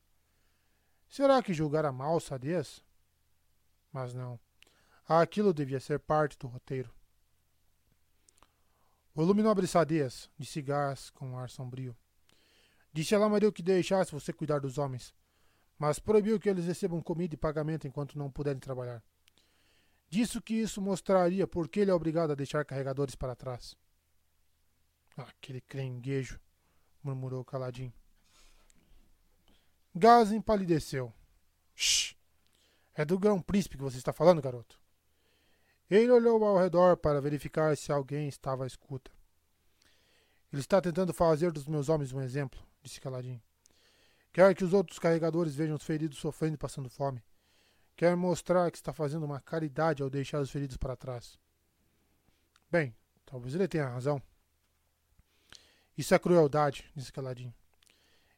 Será que julgara mal Sadias? Mas não. Aquilo devia ser parte do roteiro. O luminobre Sadias, disse Gás com um ar sombrio. Disse a Lamaril que deixasse você cuidar dos homens, mas proibiu que eles recebam comida e pagamento enquanto não puderem trabalhar. Disse que isso mostraria por que ele é obrigado a deixar carregadores para trás. Aquele crenguejo, murmurou caladinho. Gás empalideceu. Shh! É do grão príncipe que você está falando, garoto? Ele olhou ao redor para verificar se alguém estava à escuta. Ele está tentando fazer dos meus homens um exemplo, disse Caladinho. Quer que os outros carregadores vejam os feridos sofrendo e passando fome. Quer mostrar que está fazendo uma caridade ao deixar os feridos para trás. Bem, talvez ele tenha razão. Isso é crueldade, disse Caladinho.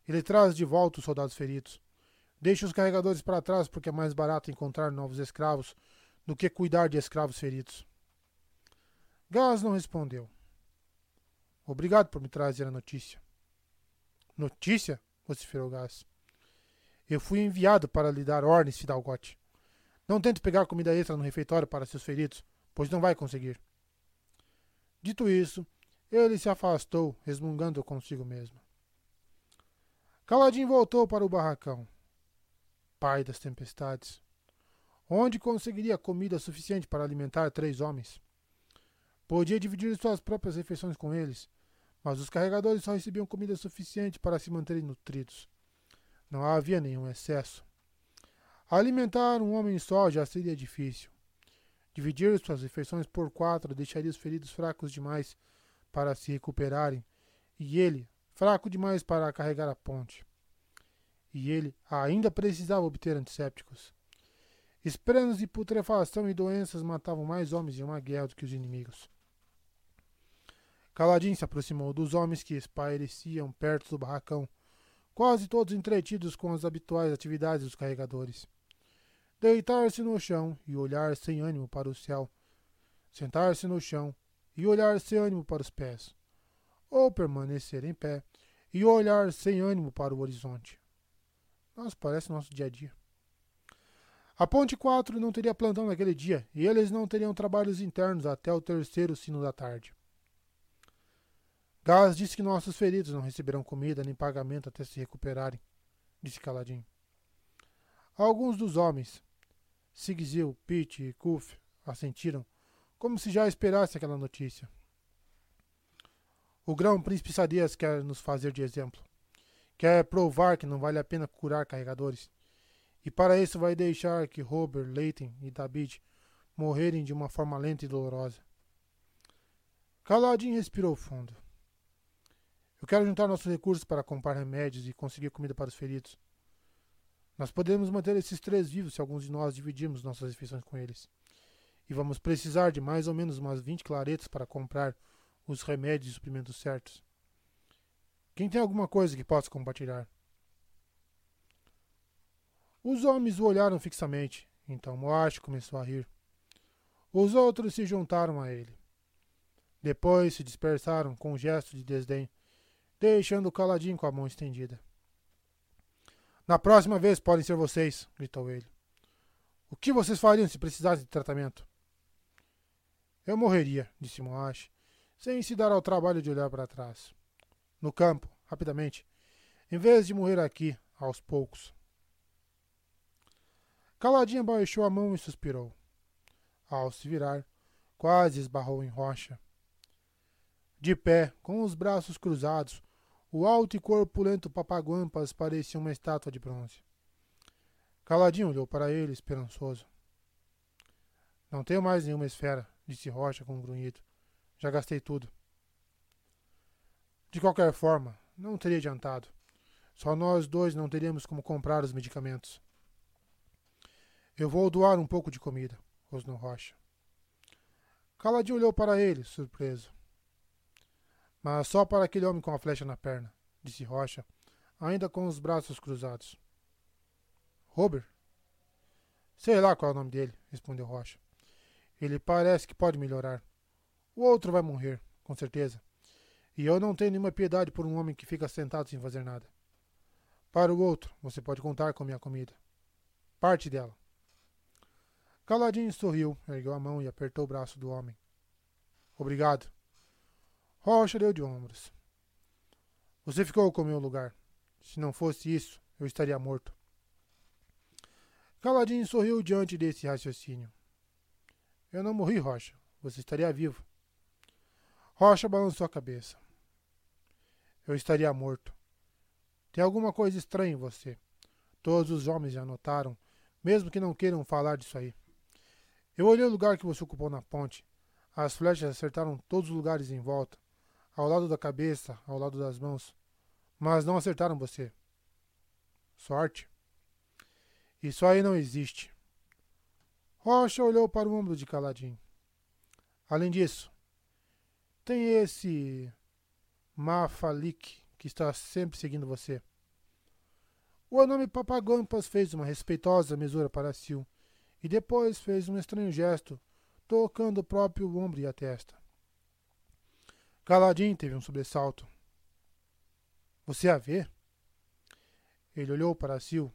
Ele traz de volta os soldados feridos. Deixa os carregadores para trás porque é mais barato encontrar novos escravos do que cuidar de escravos feridos. Gás não respondeu. Obrigado por me trazer a notícia. Notícia? vociferou Gás. Eu fui enviado para lhe dar ordens, Fidalgote. Não tente pegar comida extra no refeitório para seus feridos, pois não vai conseguir. Dito isso, ele se afastou, resmungando consigo mesmo. Caladinho voltou para o barracão. Pai das tempestades. Onde conseguiria comida suficiente para alimentar três homens? Podia dividir suas próprias refeições com eles, mas os carregadores só recebiam comida suficiente para se manterem nutridos. Não havia nenhum excesso. Alimentar um homem só já seria difícil. Dividir suas refeições por quatro deixaria os feridos fracos demais para se recuperarem, e ele fraco demais para carregar a ponte. E ele ainda precisava obter antissépticos. Esprenos de putrefação e doenças matavam mais homens em uma guerra do que os inimigos. Caladinho se aproximou dos homens que espaireciam perto do barracão, quase todos entretidos com as habituais atividades dos carregadores. Deitar-se no chão e olhar sem ânimo para o céu. Sentar-se no chão e olhar sem ânimo para os pés. Ou permanecer em pé e olhar sem ânimo para o horizonte. Nossa, parece nosso dia a dia. A Ponte 4 não teria plantão naquele dia e eles não teriam trabalhos internos até o terceiro sino da tarde. Gás disse que nossos feridos não receberão comida nem pagamento até se recuperarem, disse Caladinho. Alguns dos homens, Sigzil, Pete e Kuf, assentiram, como se já esperasse aquela notícia. O grão príncipe Sadias quer nos fazer de exemplo. Quer provar que não vale a pena curar carregadores. E para isso vai deixar que Robert, Leighton e David morrerem de uma forma lenta e dolorosa. Caladinho respirou fundo. Eu quero juntar nossos recursos para comprar remédios e conseguir comida para os feridos. Nós podemos manter esses três vivos se alguns de nós dividirmos nossas refeições com eles. E vamos precisar de mais ou menos umas 20 claretas para comprar os remédios e suprimentos certos. Quem tem alguma coisa que possa compartilhar? Os homens o olharam fixamente, então Moash começou a rir. Os outros se juntaram a ele. Depois se dispersaram com um gesto de desdém, deixando-o caladinho com a mão estendida. Na próxima vez podem ser vocês, gritou ele. O que vocês fariam se precisassem de tratamento? Eu morreria, disse Moash, sem se dar ao trabalho de olhar para trás no campo, rapidamente, em vez de morrer aqui, aos poucos. Caladinha baixou a mão e suspirou. Ao se virar, quase esbarrou em rocha. De pé, com os braços cruzados, o alto e corpulento papaguampas parecia uma estátua de bronze. Caladinho olhou para ele, esperançoso. Não tenho mais nenhuma esfera, disse Rocha com um grunhido. Já gastei tudo. De qualquer forma, não teria adiantado. Só nós dois não teríamos como comprar os medicamentos. Eu vou doar um pouco de comida, rosnou Rocha. Caladinho olhou para ele, surpreso. Mas só para aquele homem com a flecha na perna, disse Rocha, ainda com os braços cruzados. Robert? Sei lá qual é o nome dele, respondeu Rocha. Ele parece que pode melhorar. O outro vai morrer, com certeza. E eu não tenho nenhuma piedade por um homem que fica sentado sem fazer nada. Para o outro, você pode contar com minha comida. Parte dela. Caladinho sorriu, ergueu a mão e apertou o braço do homem. Obrigado. Rocha deu de ombros. Você ficou com meu lugar. Se não fosse isso, eu estaria morto. Caladinho sorriu diante desse raciocínio. Eu não morri, Rocha. Você estaria vivo. Rocha balançou a cabeça. Eu estaria morto. Tem alguma coisa estranha em você. Todos os homens já notaram, mesmo que não queiram falar disso aí. Eu olhei o lugar que você ocupou na ponte. As flechas acertaram todos os lugares em volta, ao lado da cabeça, ao lado das mãos, mas não acertaram você. Sorte. Isso aí não existe. Rocha olhou para o ombro de Caladinho. Além disso, tem esse Mafalik que está sempre seguindo você. O nome Papagampas fez uma respeitosa mesura para Sil e depois fez um estranho gesto, tocando o próprio ombro e a testa. Caladinho teve um sobressalto. Você a vê? Ele olhou para Sil.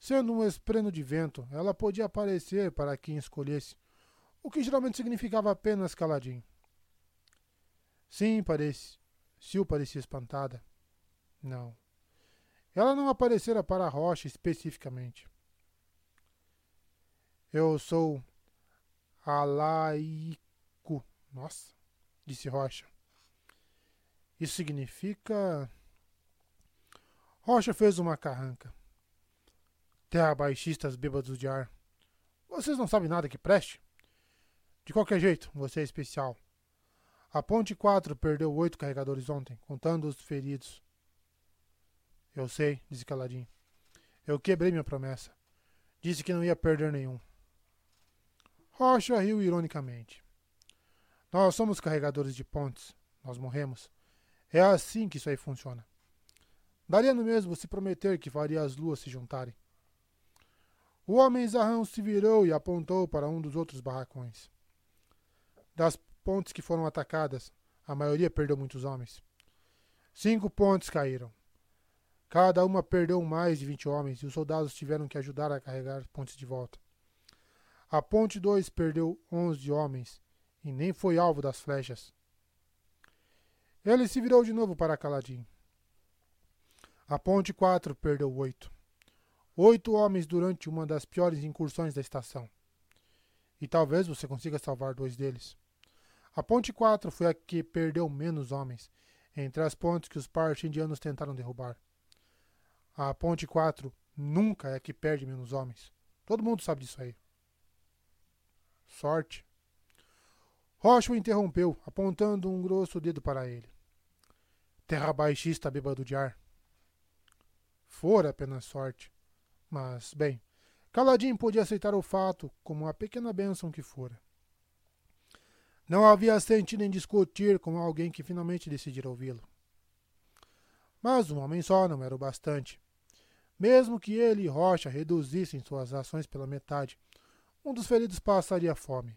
Sendo um espreno de vento, ela podia aparecer para quem escolhesse, o que geralmente significava apenas caladinho. Sim, parece. Sil parecia espantada. Não. Ela não aparecera para a rocha especificamente. Eu sou alaico. Nossa, disse Rocha. Isso significa. Rocha fez uma carranca. Terra baixistas bêbados de ar. Vocês não sabem nada que preste? De qualquer jeito, você é especial. A Ponte 4 perdeu oito carregadores ontem, contando os feridos. Eu sei, disse Caladinho. Eu quebrei minha promessa. Disse que não ia perder nenhum. Rocha riu ironicamente. Nós somos carregadores de pontes. Nós morremos. É assim que isso aí funciona. Daria no mesmo se prometer que faria as luas se juntarem. O homem zarrão se virou e apontou para um dos outros barracões. Das pontes que foram atacadas, a maioria perdeu muitos homens. Cinco pontes caíram. Cada uma perdeu mais de 20 homens e os soldados tiveram que ajudar a carregar pontes de volta. A ponte 2 perdeu 11 homens e nem foi alvo das flechas. Ele se virou de novo para Caladim. A ponte 4 perdeu 8. Oito homens durante uma das piores incursões da estação. E talvez você consiga salvar dois deles. A ponte 4 foi a que perdeu menos homens entre as pontes que os partes indianos tentaram derrubar. A ponte 4 nunca é que perde menos homens. Todo mundo sabe disso aí. Sorte. Rocha o interrompeu, apontando um grosso dedo para ele. Terra baixista bêbado de ar. Fora apenas sorte. Mas, bem, Caladinho podia aceitar o fato como uma pequena bênção que fora. Não havia sentido em discutir com alguém que finalmente decidira ouvi-lo. Mas um homem só não era o bastante. Mesmo que ele e Rocha reduzissem suas ações pela metade, um dos feridos passaria fome.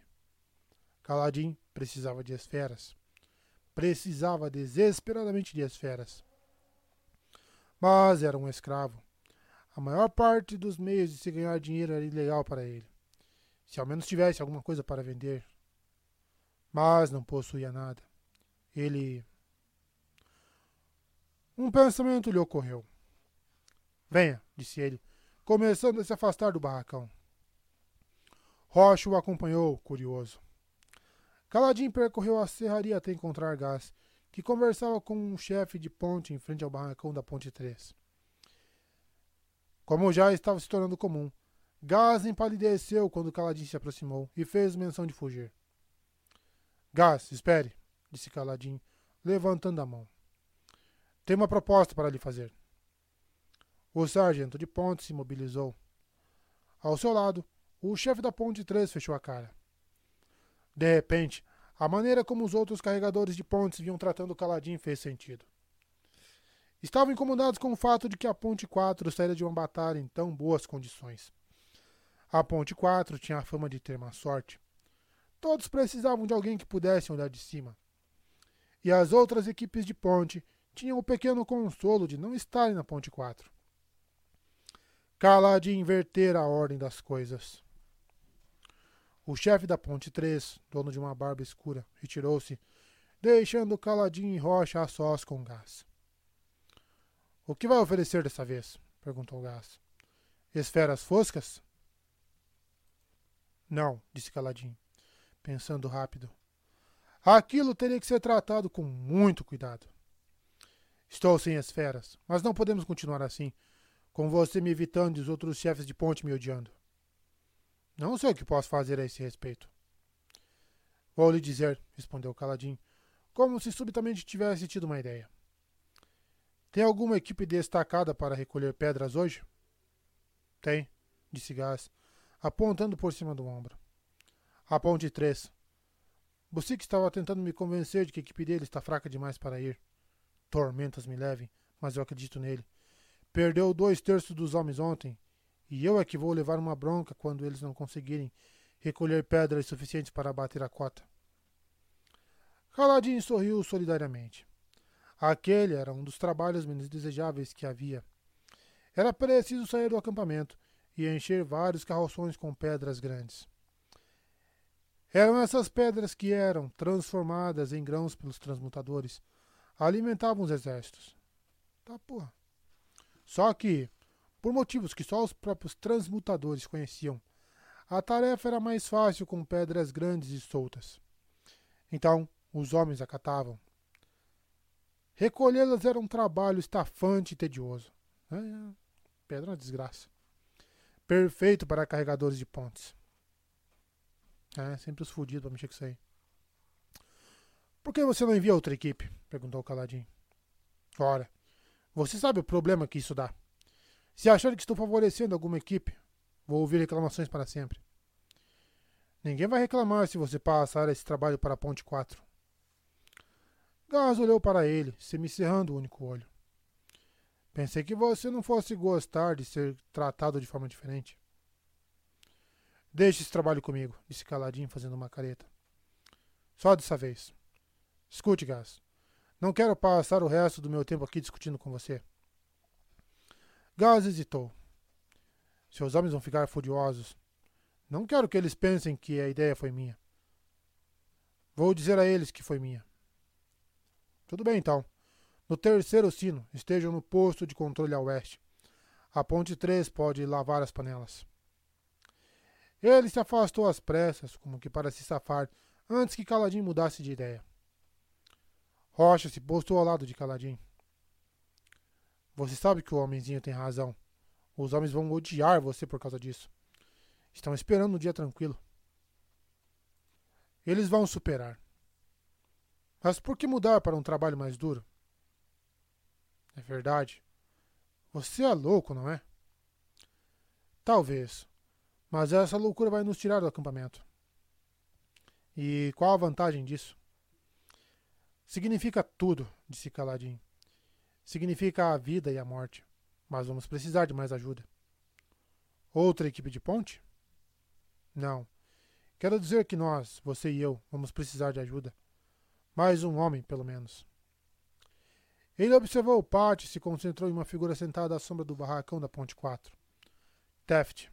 Caladim precisava de esferas. Precisava desesperadamente de esferas. Mas era um escravo. A maior parte dos meios de se ganhar dinheiro era ilegal para ele. Se ao menos tivesse alguma coisa para vender. Mas não possuía nada. Ele. Um pensamento lhe ocorreu. Venha, disse ele, começando a se afastar do barracão. Rocha o acompanhou, curioso. Caladinho percorreu a serraria até encontrar Gás, que conversava com um chefe de ponte em frente ao barracão da Ponte 3. Como já estava se tornando comum, Gás empalideceu quando Caladinho se aproximou e fez menção de fugir. Gás, espere, disse Caladinho, levantando a mão. Tenho uma proposta para lhe fazer. O sargento de ponte se mobilizou. Ao seu lado, o chefe da ponte 3 fechou a cara. De repente, a maneira como os outros carregadores de pontes vinham tratando o Caladinho fez sentido. Estavam incomodados com o fato de que a ponte 4 saíra de uma batalha em tão boas condições. A ponte 4 tinha a fama de ter má sorte. Todos precisavam de alguém que pudesse olhar de cima. E as outras equipes de ponte tinham o pequeno consolo de não estarem na ponte 4. Cala de inverter a ordem das coisas. O chefe da Ponte 3, dono de uma barba escura, retirou-se, deixando Caladinho e Rocha a sós com Gás. O que vai oferecer dessa vez? perguntou Gás. Esferas foscas? Não, disse Caladinho. pensando rápido. Aquilo teria que ser tratado com muito cuidado. Estou sem esferas, mas não podemos continuar assim, com você me evitando e os outros chefes de ponte me odiando. Não sei o que posso fazer a esse respeito. Vou lhe dizer, respondeu Caladin, como se subitamente tivesse tido uma ideia. Tem alguma equipe destacada para recolher pedras hoje? Tem, disse Gás, apontando por cima do ombro. A ponte 3. Bucic estava tentando me convencer de que a equipe dele está fraca demais para ir. Tormentas me levem, mas eu acredito nele. Perdeu dois terços dos homens ontem, e eu é que vou levar uma bronca quando eles não conseguirem recolher pedras suficientes para abater a cota. Caladinho sorriu solidariamente. Aquele era um dos trabalhos menos desejáveis que havia. Era preciso sair do acampamento e encher vários carroções com pedras grandes. Eram essas pedras que eram transformadas em grãos pelos transmutadores. Alimentavam os exércitos. Tá porra. Só que, por motivos que só os próprios transmutadores conheciam, a tarefa era mais fácil com pedras grandes e soltas. Então, os homens acatavam. Recolhê-las era um trabalho estafante e tedioso. É, é, pedra é uma desgraça. Perfeito para carregadores de pontes. É, sempre os fudidos para mexer com isso aí. Por que você não envia outra equipe? Perguntou o Caladinho. Ora, você sabe o problema que isso dá. Se achar que estou favorecendo alguma equipe, vou ouvir reclamações para sempre. Ninguém vai reclamar se você passar esse trabalho para a Ponte 4. Gás olhou para ele, semicerrando o único olho. Pensei que você não fosse gostar de ser tratado de forma diferente. Deixe esse trabalho comigo, disse Caladinho, fazendo uma careta. Só dessa vez. Escute, Gás. Não quero passar o resto do meu tempo aqui discutindo com você. Gás hesitou. Seus homens vão ficar furiosos. Não quero que eles pensem que a ideia foi minha. Vou dizer a eles que foi minha. Tudo bem, então. No terceiro sino, estejam no posto de controle a oeste. A ponte 3 pode lavar as panelas. Ele se afastou às pressas, como que para se safar, antes que Caladim mudasse de ideia. Rocha se postou ao lado de Caladim. Você sabe que o homenzinho tem razão. Os homens vão odiar você por causa disso. Estão esperando um dia tranquilo. Eles vão superar. Mas por que mudar para um trabalho mais duro? É verdade. Você é louco, não é? Talvez. Mas essa loucura vai nos tirar do acampamento. E qual a vantagem disso? Significa tudo, disse Caladinho. Significa a vida e a morte. Mas vamos precisar de mais ajuda. Outra equipe de ponte? Não. Quero dizer que nós, você e eu, vamos precisar de ajuda. Mais um homem, pelo menos. Ele observou o pátio e se concentrou em uma figura sentada à sombra do barracão da Ponte 4. Taft.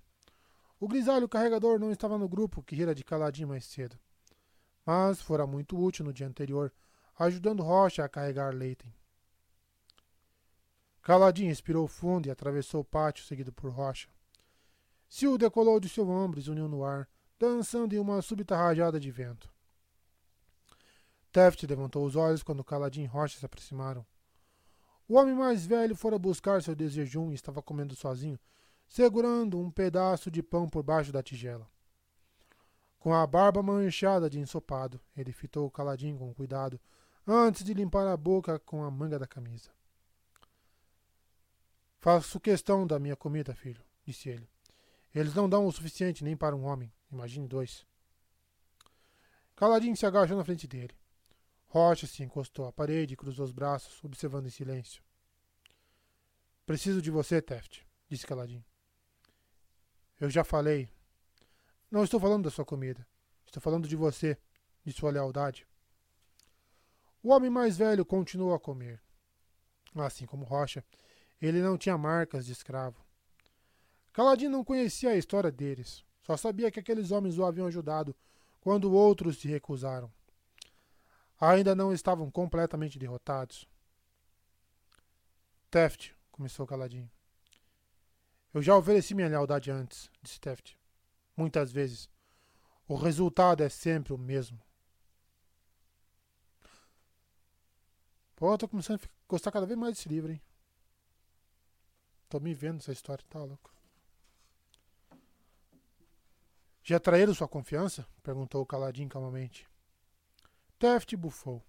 O grisalho carregador não estava no grupo que rira de caladinho mais cedo, mas fora muito útil no dia anterior, ajudando Rocha a carregar Leighton. Caladinho expirou fundo e atravessou o pátio, seguido por Rocha. Sil decolou de seu ombro e uniu no ar, dançando em uma súbita rajada de vento. Taft levantou os olhos quando Caladinho e Rocha se aproximaram. O homem mais velho fora buscar seu desjejum e estava comendo sozinho, segurando um pedaço de pão por baixo da tigela. Com a barba manchada de ensopado, ele fitou Caladinho com cuidado, antes de limpar a boca com a manga da camisa. Faço questão da minha comida, filho, disse ele. Eles não dão o suficiente nem para um homem, imagine dois. Caladinho se agachou na frente dele. Rocha se encostou à parede e cruzou os braços, observando em silêncio. Preciso de você, Teft, disse Caladinho. Eu já falei. Não estou falando da sua comida. Estou falando de você, de sua lealdade. O homem mais velho continuou a comer. Assim como Rocha, ele não tinha marcas de escravo. Caladinho não conhecia a história deles, só sabia que aqueles homens o haviam ajudado quando outros se recusaram ainda não estavam completamente derrotados. Teft, começou caladinho. Eu já ofereci minha lealdade antes, disse Teft. Muitas vezes. O resultado é sempre o mesmo. Pô, tô começando a gostar cada vez mais desse livro, hein? Tô me vendo essa história, tá louco. Já traíram sua confiança? perguntou o caladinho calmamente. Taft bufou.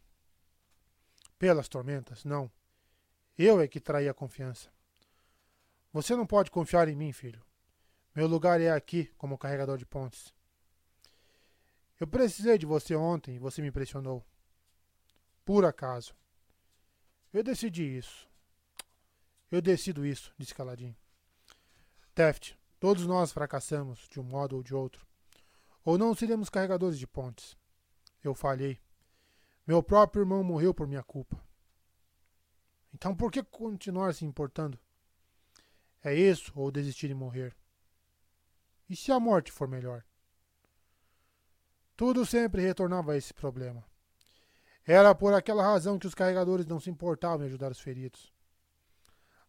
Pelas tormentas, não. Eu é que traí a confiança. Você não pode confiar em mim, filho. Meu lugar é aqui como carregador de pontes. Eu precisei de você ontem e você me impressionou. Por acaso. Eu decidi isso. Eu decido isso, disse Caladinho. Taft, todos nós fracassamos, de um modo ou de outro. Ou não seríamos carregadores de pontes. Eu falhei. Meu próprio irmão morreu por minha culpa. Então por que continuar se importando? É isso ou desistir de morrer? E se a morte for melhor? Tudo sempre retornava a esse problema. Era por aquela razão que os carregadores não se importavam em ajudar os feridos.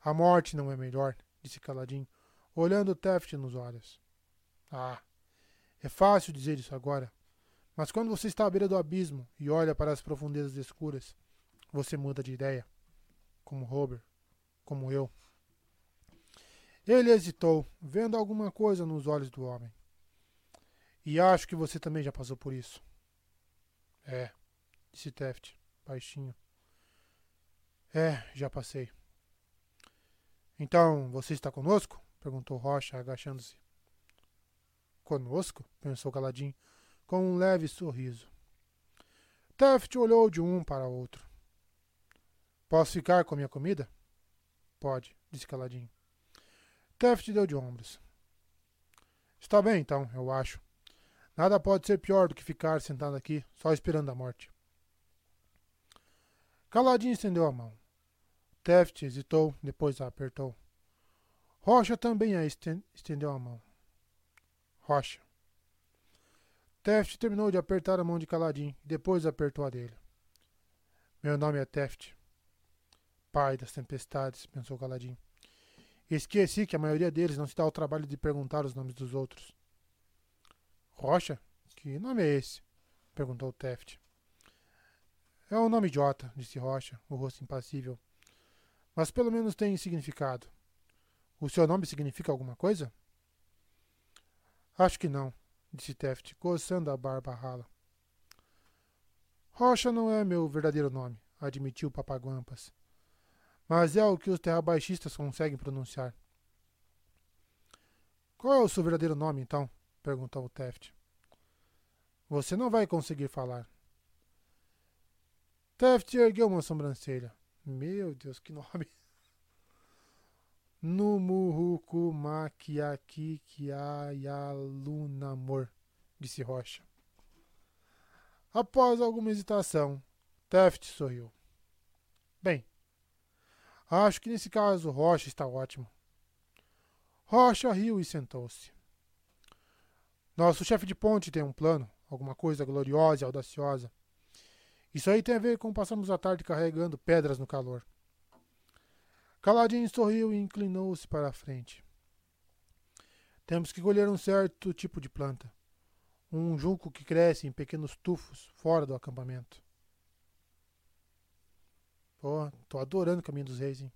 A morte não é melhor, disse Caladin, olhando Taft nos olhos. Ah, é fácil dizer isso agora, mas quando você está à beira do abismo e olha para as profundezas escuras, você muda de ideia. Como Robert, como eu. Ele hesitou, vendo alguma coisa nos olhos do homem. E acho que você também já passou por isso. É disse Teft, baixinho. É, já passei. Então, você está conosco? perguntou Rocha, agachando-se. Conosco? pensou Caladinho, com um leve sorriso. Teft olhou de um para outro. Posso ficar com minha comida? Pode, disse Caladinho. Teft deu de ombros. Está bem, então, eu acho. Nada pode ser pior do que ficar sentado aqui, só esperando a morte. Caladinho estendeu a mão. Teft hesitou, depois a apertou. Rocha também a estendeu a mão. Rocha. Teft terminou de apertar a mão de Caladinho e depois apertou a dele. Meu nome é Teft. Pai das tempestades, pensou Caladinho. Esqueci que a maioria deles não se dá o trabalho de perguntar os nomes dos outros. Rocha? Que nome é esse? perguntou Teft. É um nome idiota, disse Rocha, o rosto impassível. Mas pelo menos tem significado. O seu nome significa alguma coisa? Acho que não, disse Teft, coçando a barba rala. Rocha não é meu verdadeiro nome, admitiu Papaguampas. Mas é o que os terrabaixistas conseguem pronunciar. Qual é o seu verdadeiro nome, então? perguntou Teft. Você não vai conseguir falar. Taft ergueu uma sobrancelha. Meu Deus, que nome. Kiayalunamor, disse Rocha. Após alguma hesitação, Taft sorriu. Bem, acho que nesse caso Rocha está ótimo. Rocha riu e sentou-se. Nosso chefe de ponte tem um plano, alguma coisa gloriosa e audaciosa. Isso aí tem a ver com passamos a tarde carregando pedras no calor. Caladinho sorriu e inclinou-se para a frente. Temos que colher um certo tipo de planta. Um junco que cresce em pequenos tufos fora do acampamento. Pô, tô adorando o caminho dos reis, hein?